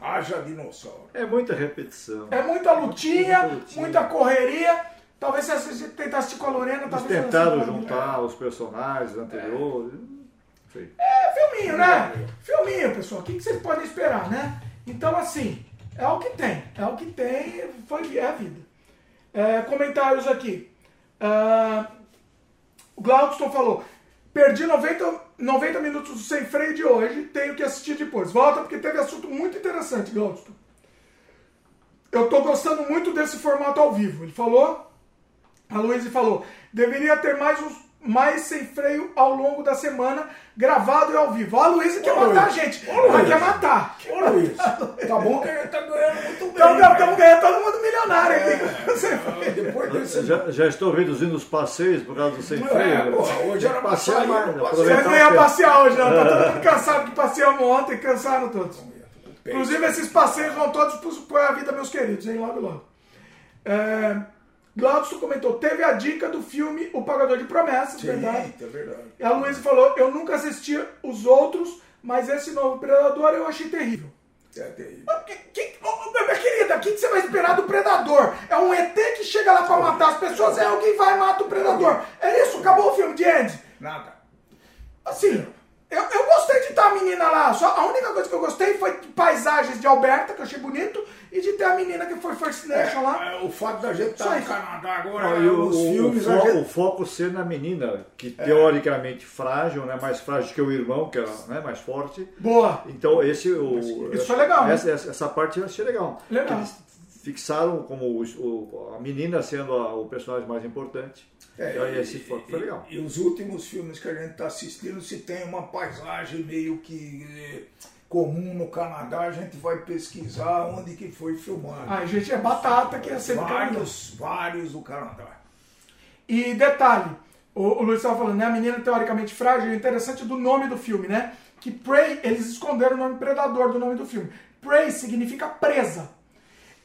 Haja dinossauro. É muita repetição. É muita lutinha, Muita lutinha. muita correria. Talvez se a gente a Lorena, Eles talvez. tentaram se- juntar os personagens anteriores. Sei. É filminho, né? Filminho, pessoal. O que que vocês podem esperar, né? Então, assim, é o que tem. É o que tem, foi, é a vida. É, comentários aqui. Ah, o Glaudston falou: perdi 90, 90 minutos do sem freio de hoje, tenho que assistir depois. Volta porque teve assunto muito interessante, Glaudston. Eu tô gostando muito desse formato ao vivo. Ele falou. A Luísa falou: deveria ter mais uns mais sem freio ao longo da semana, gravado e ao vivo. Ó, a Luísa quer matar a gente. Ô, Ela Luísa. quer matar. Ô Luiz, tá bom que a gente tá ganhando muito bem. Então, né? estamos ganhando todo mundo milionário aqui. Ah, Depois desse. Já, já estou reduzindo os passeios por causa do sem É, freio. pô, hoje era pra Passear mais, não passei. Vocês não iam passear hoje, não. Tá todo mundo cansado que passeamos ontem, cansaram todos. Inclusive, esses passeios vão todos pro- pra vida, meus queridos, hein? Logo, logo. É, Glaucio comentou, teve a dica do filme O Pagador de Promessas, Sim, verdade? é verdade. E a Luísa falou, eu nunca assisti os outros, mas esse novo Predador eu achei terrível. É terrível. Mas que- que- ô, minha querida, o que, que você vai esperar do Predador? É um ET que chega lá pra matar as pessoas, é alguém vai e mata o Predador. É isso, acabou o filme de Andy. Nada. Assim, eu, eu gostei de ter a menina lá. Só a única coisa que eu gostei foi de paisagens de Alberta, que eu achei bonito, e de ter a menina que foi First Nation lá. É, o fato da gente estar no isso. Canadá agora, Não, e o, os o- filmes, o fo- gente o foco ser na menina, que teoricamente frágil, né, mais frágil que o irmão, que era né, mais forte. Boa. Então esse o Isso foi legal, né? Essa, essa, essa parte eu achei legal. Legal. Eles fixaram como o- a menina sendo a- o personagem mais importante. É, e- esse foco foi e- legal. E, os últimos filmes que a gente está assistindo, se tem uma paisagem meio que eh, comum no Canadá, a gente vai pesquisar onde que foi filmado. Ai, gente, é batata que é sempre Canadá. vários, vários do Canadá. E detalhe, o, o Luiz estava falando, né? A menina teoricamente frágil, é interessante do nome do filme, né? Que Prey, eles esconderam o nome predador do nome do filme. Prey significa presa.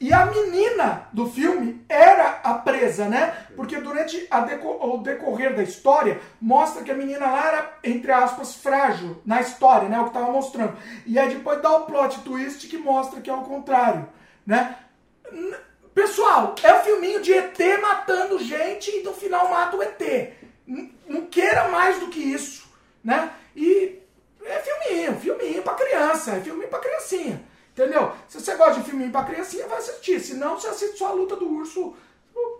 E a menina do filme era a presa, né? Porque durante deco- o decorrer da história, mostra que a menina lá era, entre aspas, frágil na história, né? O que tava mostrando. E aí depois dá o plot twist que mostra que é o contrário, né? Pessoal, é um filminho de ET matando gente e no final mata o ET. Não queira mais do que isso, né? E é filminho, filminho pra criança, é filminho pra criancinha. Entendeu? Se você gosta de filminho pra criancinha, vai assistir. Se não, você assiste só a luta do urso,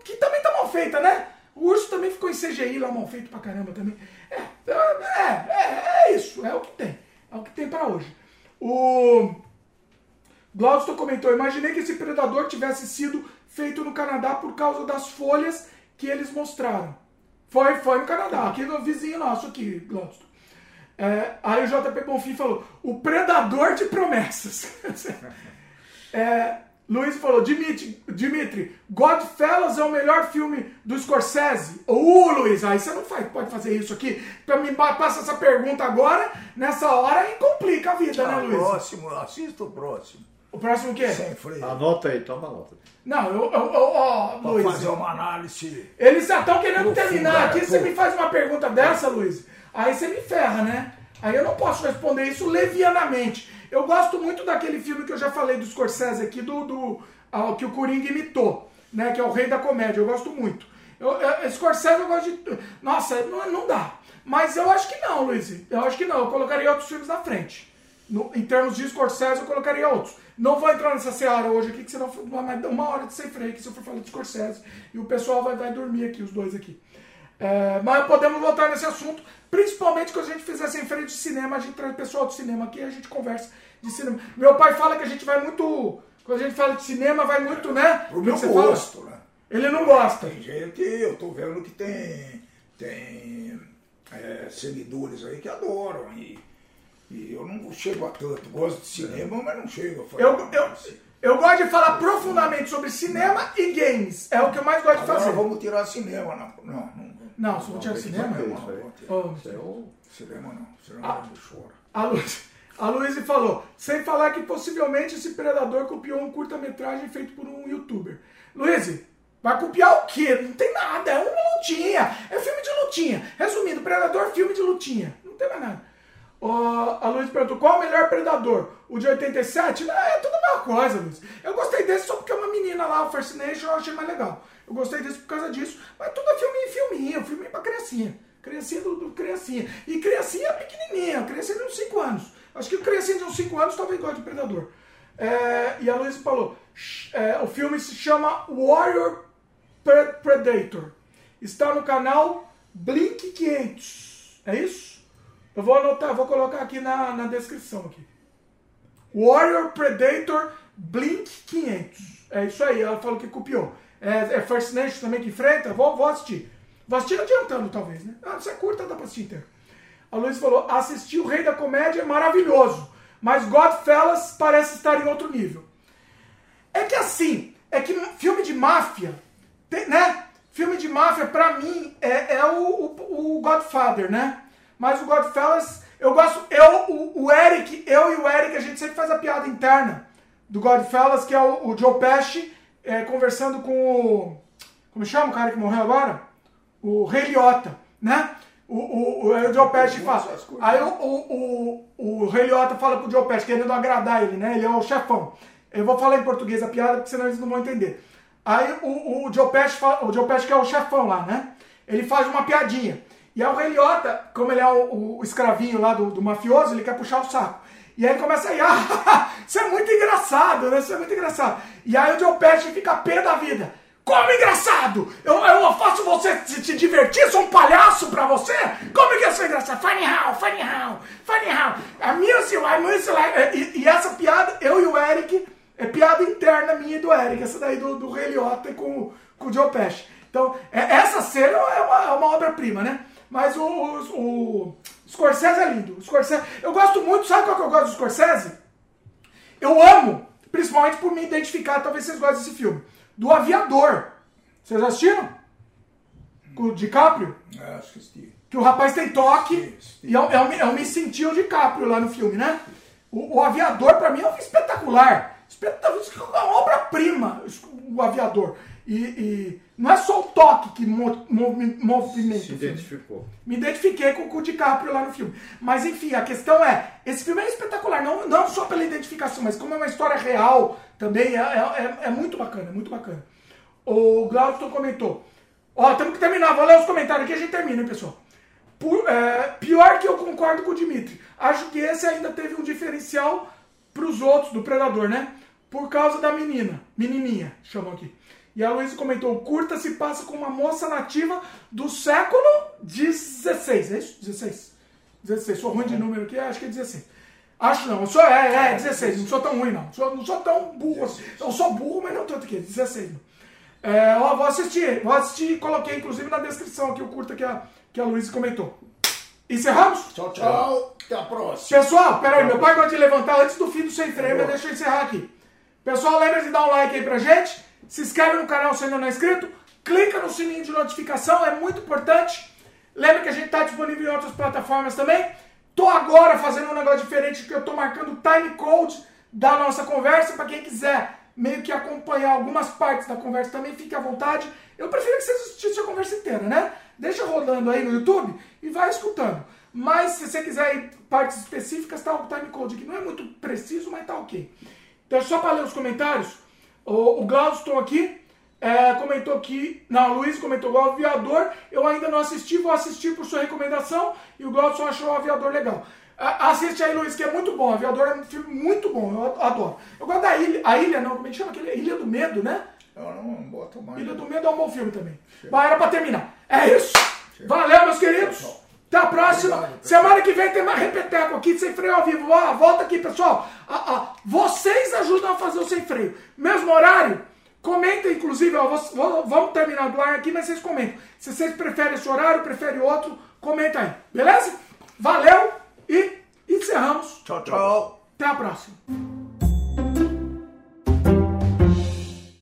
que também tá mal feita, né? O urso também ficou em CGI lá, mal feito pra caramba também. É, é, é, é isso, é o que tem. É o que tem pra hoje. O. Glaudston comentou: Imaginei que esse predador tivesse sido feito no Canadá por causa das folhas que eles mostraram. Foi, foi no Canadá, aqui no vizinho nosso, aqui, Glaudston. É, aí o JP Bonfim falou: o predador de promessas. É, Luiz falou, Dimitri, Dimitri, Godfellas é o melhor filme do Scorsese? Ô, Luiz, aí você não faz, pode fazer isso aqui. Pra mim, passa essa pergunta agora, nessa hora, e complica a vida, né, Ah, Luiz? próximo, assista o próximo. O próximo o quê? Sem freio. Anota aí, toma nota. Não, eu, eu, eu ó, Luiz. fazer uma análise. Eles já estão querendo terminar aqui. pô. Você me faz uma pergunta dessa, Luiz, aí você me ferra, né? Aí eu não posso responder isso levianamente. Eu gosto muito daquele filme que eu já falei do Scorsese aqui, do, do ah, que o Coringa imitou, né? Que é o Rei da Comédia. Eu gosto muito. Eu, eu, Scorsese eu gosto de. Nossa, não, não dá. Mas eu acho que não, Luiz. Eu acho que não. Eu colocaria outros filmes na frente. No- em termos de Scorsese, eu colocaria outros. Não vou entrar nessa seara hoje aqui, que senão vai dar uma hora de sem freio aqui se eu for falar de Scorsese. E o pessoal vai, vai dormir aqui, os dois aqui. É, mas podemos voltar nesse assunto, principalmente quando a gente fizer sem freio de cinema, a gente traz o pessoal do cinema aqui e a gente conversa de cinema. Meu pai fala que a gente vai muito. Quando a gente fala de cinema, vai muito, né? Pro O meu você fala? gosto, né? Ele não gosta. Tem gente, eu tô vendo que tem, tem é, seguidores aí que adoram. E, e eu não chego a tanto. Gosto de cinema, mas não chego a falar. Eu, eu, eu gosto de falar profundamente sobre cinema e games. É o que eu mais gosto de Agora fazer. vamos tirar cinema. Não, não, não. Não, se não tiver cinema. que Não, é Cinema não. Cinema Ah. não chora. A Luiz, a Luiz falou, sem falar que possivelmente esse predador copiou um curta-metragem feito por um youtuber. Luiz, vai copiar o quê? Não tem nada, é uma lutinha. É filme de lutinha. Resumindo, Predador, filme de lutinha. Não tem mais nada. A Luiz perguntou, qual o melhor Predador? O de 87? Não, é tudo a mesma coisa, Luiz. Eu gostei desse só porque é uma menina lá, o First Nation, eu achei mais legal. Eu gostei desse por causa disso. Mas tudo é filminho, filminho, filminho pra criancinha. Criancinha do, do criancinha. E criancinha pequenininha, criancinha de uns 5 anos. Acho que criancinha de uns 5 anos talvez goste de Predador. É, e a Luísa falou, "Sh- é, o filme se chama Warrior Pre- Predator. Está no canal Blink 500. É isso? Eu vou anotar, vou colocar aqui na, na descrição aqui. Warrior Predator Blink 500. É isso aí, ela falou que copiou. É, é First Nation também que enfrenta? Vou, vou assistir. Vou assistir adiantando, talvez, né? Ah, se é curta, dá pra assistir inteiro. A Luiz falou: assistir o Rei da Comédia é maravilhoso, mas Godfellas parece estar em outro nível. É que assim, é que filme de máfia, tem- né? Filme de máfia, pra mim, é, é o, o, o Godfather, né? Mas o Godfellas, eu gosto. Eu, o, o Eric, eu e o Eric, a gente sempre faz a piada interna do Godfellas, que é o, o Joe Pesci é, conversando com o. Como chama o cara que morreu agora? O Rei Liotta, né? O, o, o, aí o Joe Pesci fala. Aí o, o, o, o Rei Liotta fala pro Joe Pesci, querendo agradar ele, né? Ele é o chefão. Eu vou falar em português a piada, porque senão eles não vão entender. Aí o, o Joe Pesci, fala, o Joe Pesci que é o chefão lá, né? Ele faz uma piadinha. E aí o Rei Liotta, como ele é o, o escravinho lá do, do mafioso, ele quer puxar o saco. E aí começa a ir, ah, isso é muito engraçado, né? Isso é muito engraçado. E aí o Pesci fica pé da vida. Como engraçado? Eu, eu faço você se, divertir? Sou um palhaço pra você? Como que eu sou engraçado? Funny how, funny how, funny how. Amuse you, amuse you. like- E, e essa piada, eu e o Eric, é piada interna minha e do Eric. Essa daí do, do Rei Liotta com, com o Joe Pesci. Então, é- essa cena é uma, é uma obra-prima, né? Mas o, o Scorsese é lindo. Scorsese, eu gosto muito, sabe qual que eu gosto do Scorsese? Eu amo, principalmente por me identificar, talvez vocês gostem desse filme, do Aviador. Vocês assistiram? Com o DiCaprio? É, assisti. Que o rapaz tem toque Sim, sim. e é o, é, o, é Me Sentiu o DiCaprio lá no filme, né? O, o Aviador, pra mim, é um espetacular. Espetacular, uma obra-prima, o Aviador. E, e não é só o toque que mo, movi- movimenta Se identificou. Me identifiquei com, o DiCaprio lá no filme. Mas enfim, a questão é, esse filme é espetacular, não, não só pela identificação, mas como é uma história real também, é, é, é- é muito bacana, é muito bacana. O Glaucio comentou, ó, temos que terminar, vou ler os comentários aqui e a gente termina, hein, pessoal. Por- é, pior que eu concordo com o Dimitri. Acho que esse ainda teve um diferencial pros outros do Predador, né? Por causa da menina, menininha, chamam aqui. E a Luísa comentou, o curta se passa com uma moça nativa do século XVI, é isso? 16. 16, sou ruim de número aqui, acho que é 16. Acho não, eu sou, é, é, 16, não sou tão ruim não. Sou, não sou tão burro assim. Eu sou burro, mas não tanto que 16. Não. É, ó, vou assistir, vou assistir, coloquei inclusive na descrição aqui o curta que a, que a Luísa comentou. Encerramos? Tchau, tchau. Até a próxima. Pessoal, peraí, meu pai gosta de levantar antes do fim do sem freio, mas deixa eu encerrar aqui. Pessoal, lembra de dar um like aí pra gente. Se inscreve no canal se ainda não é inscrito. Clica no sininho de notificação, é muito importante. Lembra que a gente está disponível em outras plataformas também. Tô agora fazendo um negócio diferente que eu tô marcando o time code da nossa conversa para quem quiser meio que acompanhar algumas partes da conversa também, fique à vontade. Eu prefiro que vocês assistissem a conversa inteira, né? Deixa rodando aí no YouTube e vai escutando. Mas se você quiser partes específicas, tá o timecode aqui. Não é muito preciso, mas tá ok. Então, só para ler os comentários, o, o Glaudston aqui é, comentou que. Não, o Luiz comentou o Aviador. Eu ainda não assisti, vou assistir por sua recomendação. E o Glaudston achou o Aviador legal. Assiste aí, Luiz, que é muito bom. Aviador é um filme muito bom, eu adoro. Eu gosto da Ilha. A Ilha, não, como é que chama aquele? Ilha do Medo, né? Não, não, não bota mais. Ilha do Medo é um bom filme também. Mas era pra terminar. É isso. Valeu, meus queridos. Até a próxima. Obrigado, Semana que vem tem mais repeteco aqui de sem freio ao vivo. Ó, volta aqui, pessoal. Ah, ah, vocês ajudam a fazer o sem freio. Mesmo horário. Comenta, inclusive, ó, vou- vamos terminar do ar aqui, mas vocês comentam. Se vocês preferem esse horário, preferem outro, comenta aí. Beleza? Valeu e encerramos. Tchau, tchau. Até a próxima.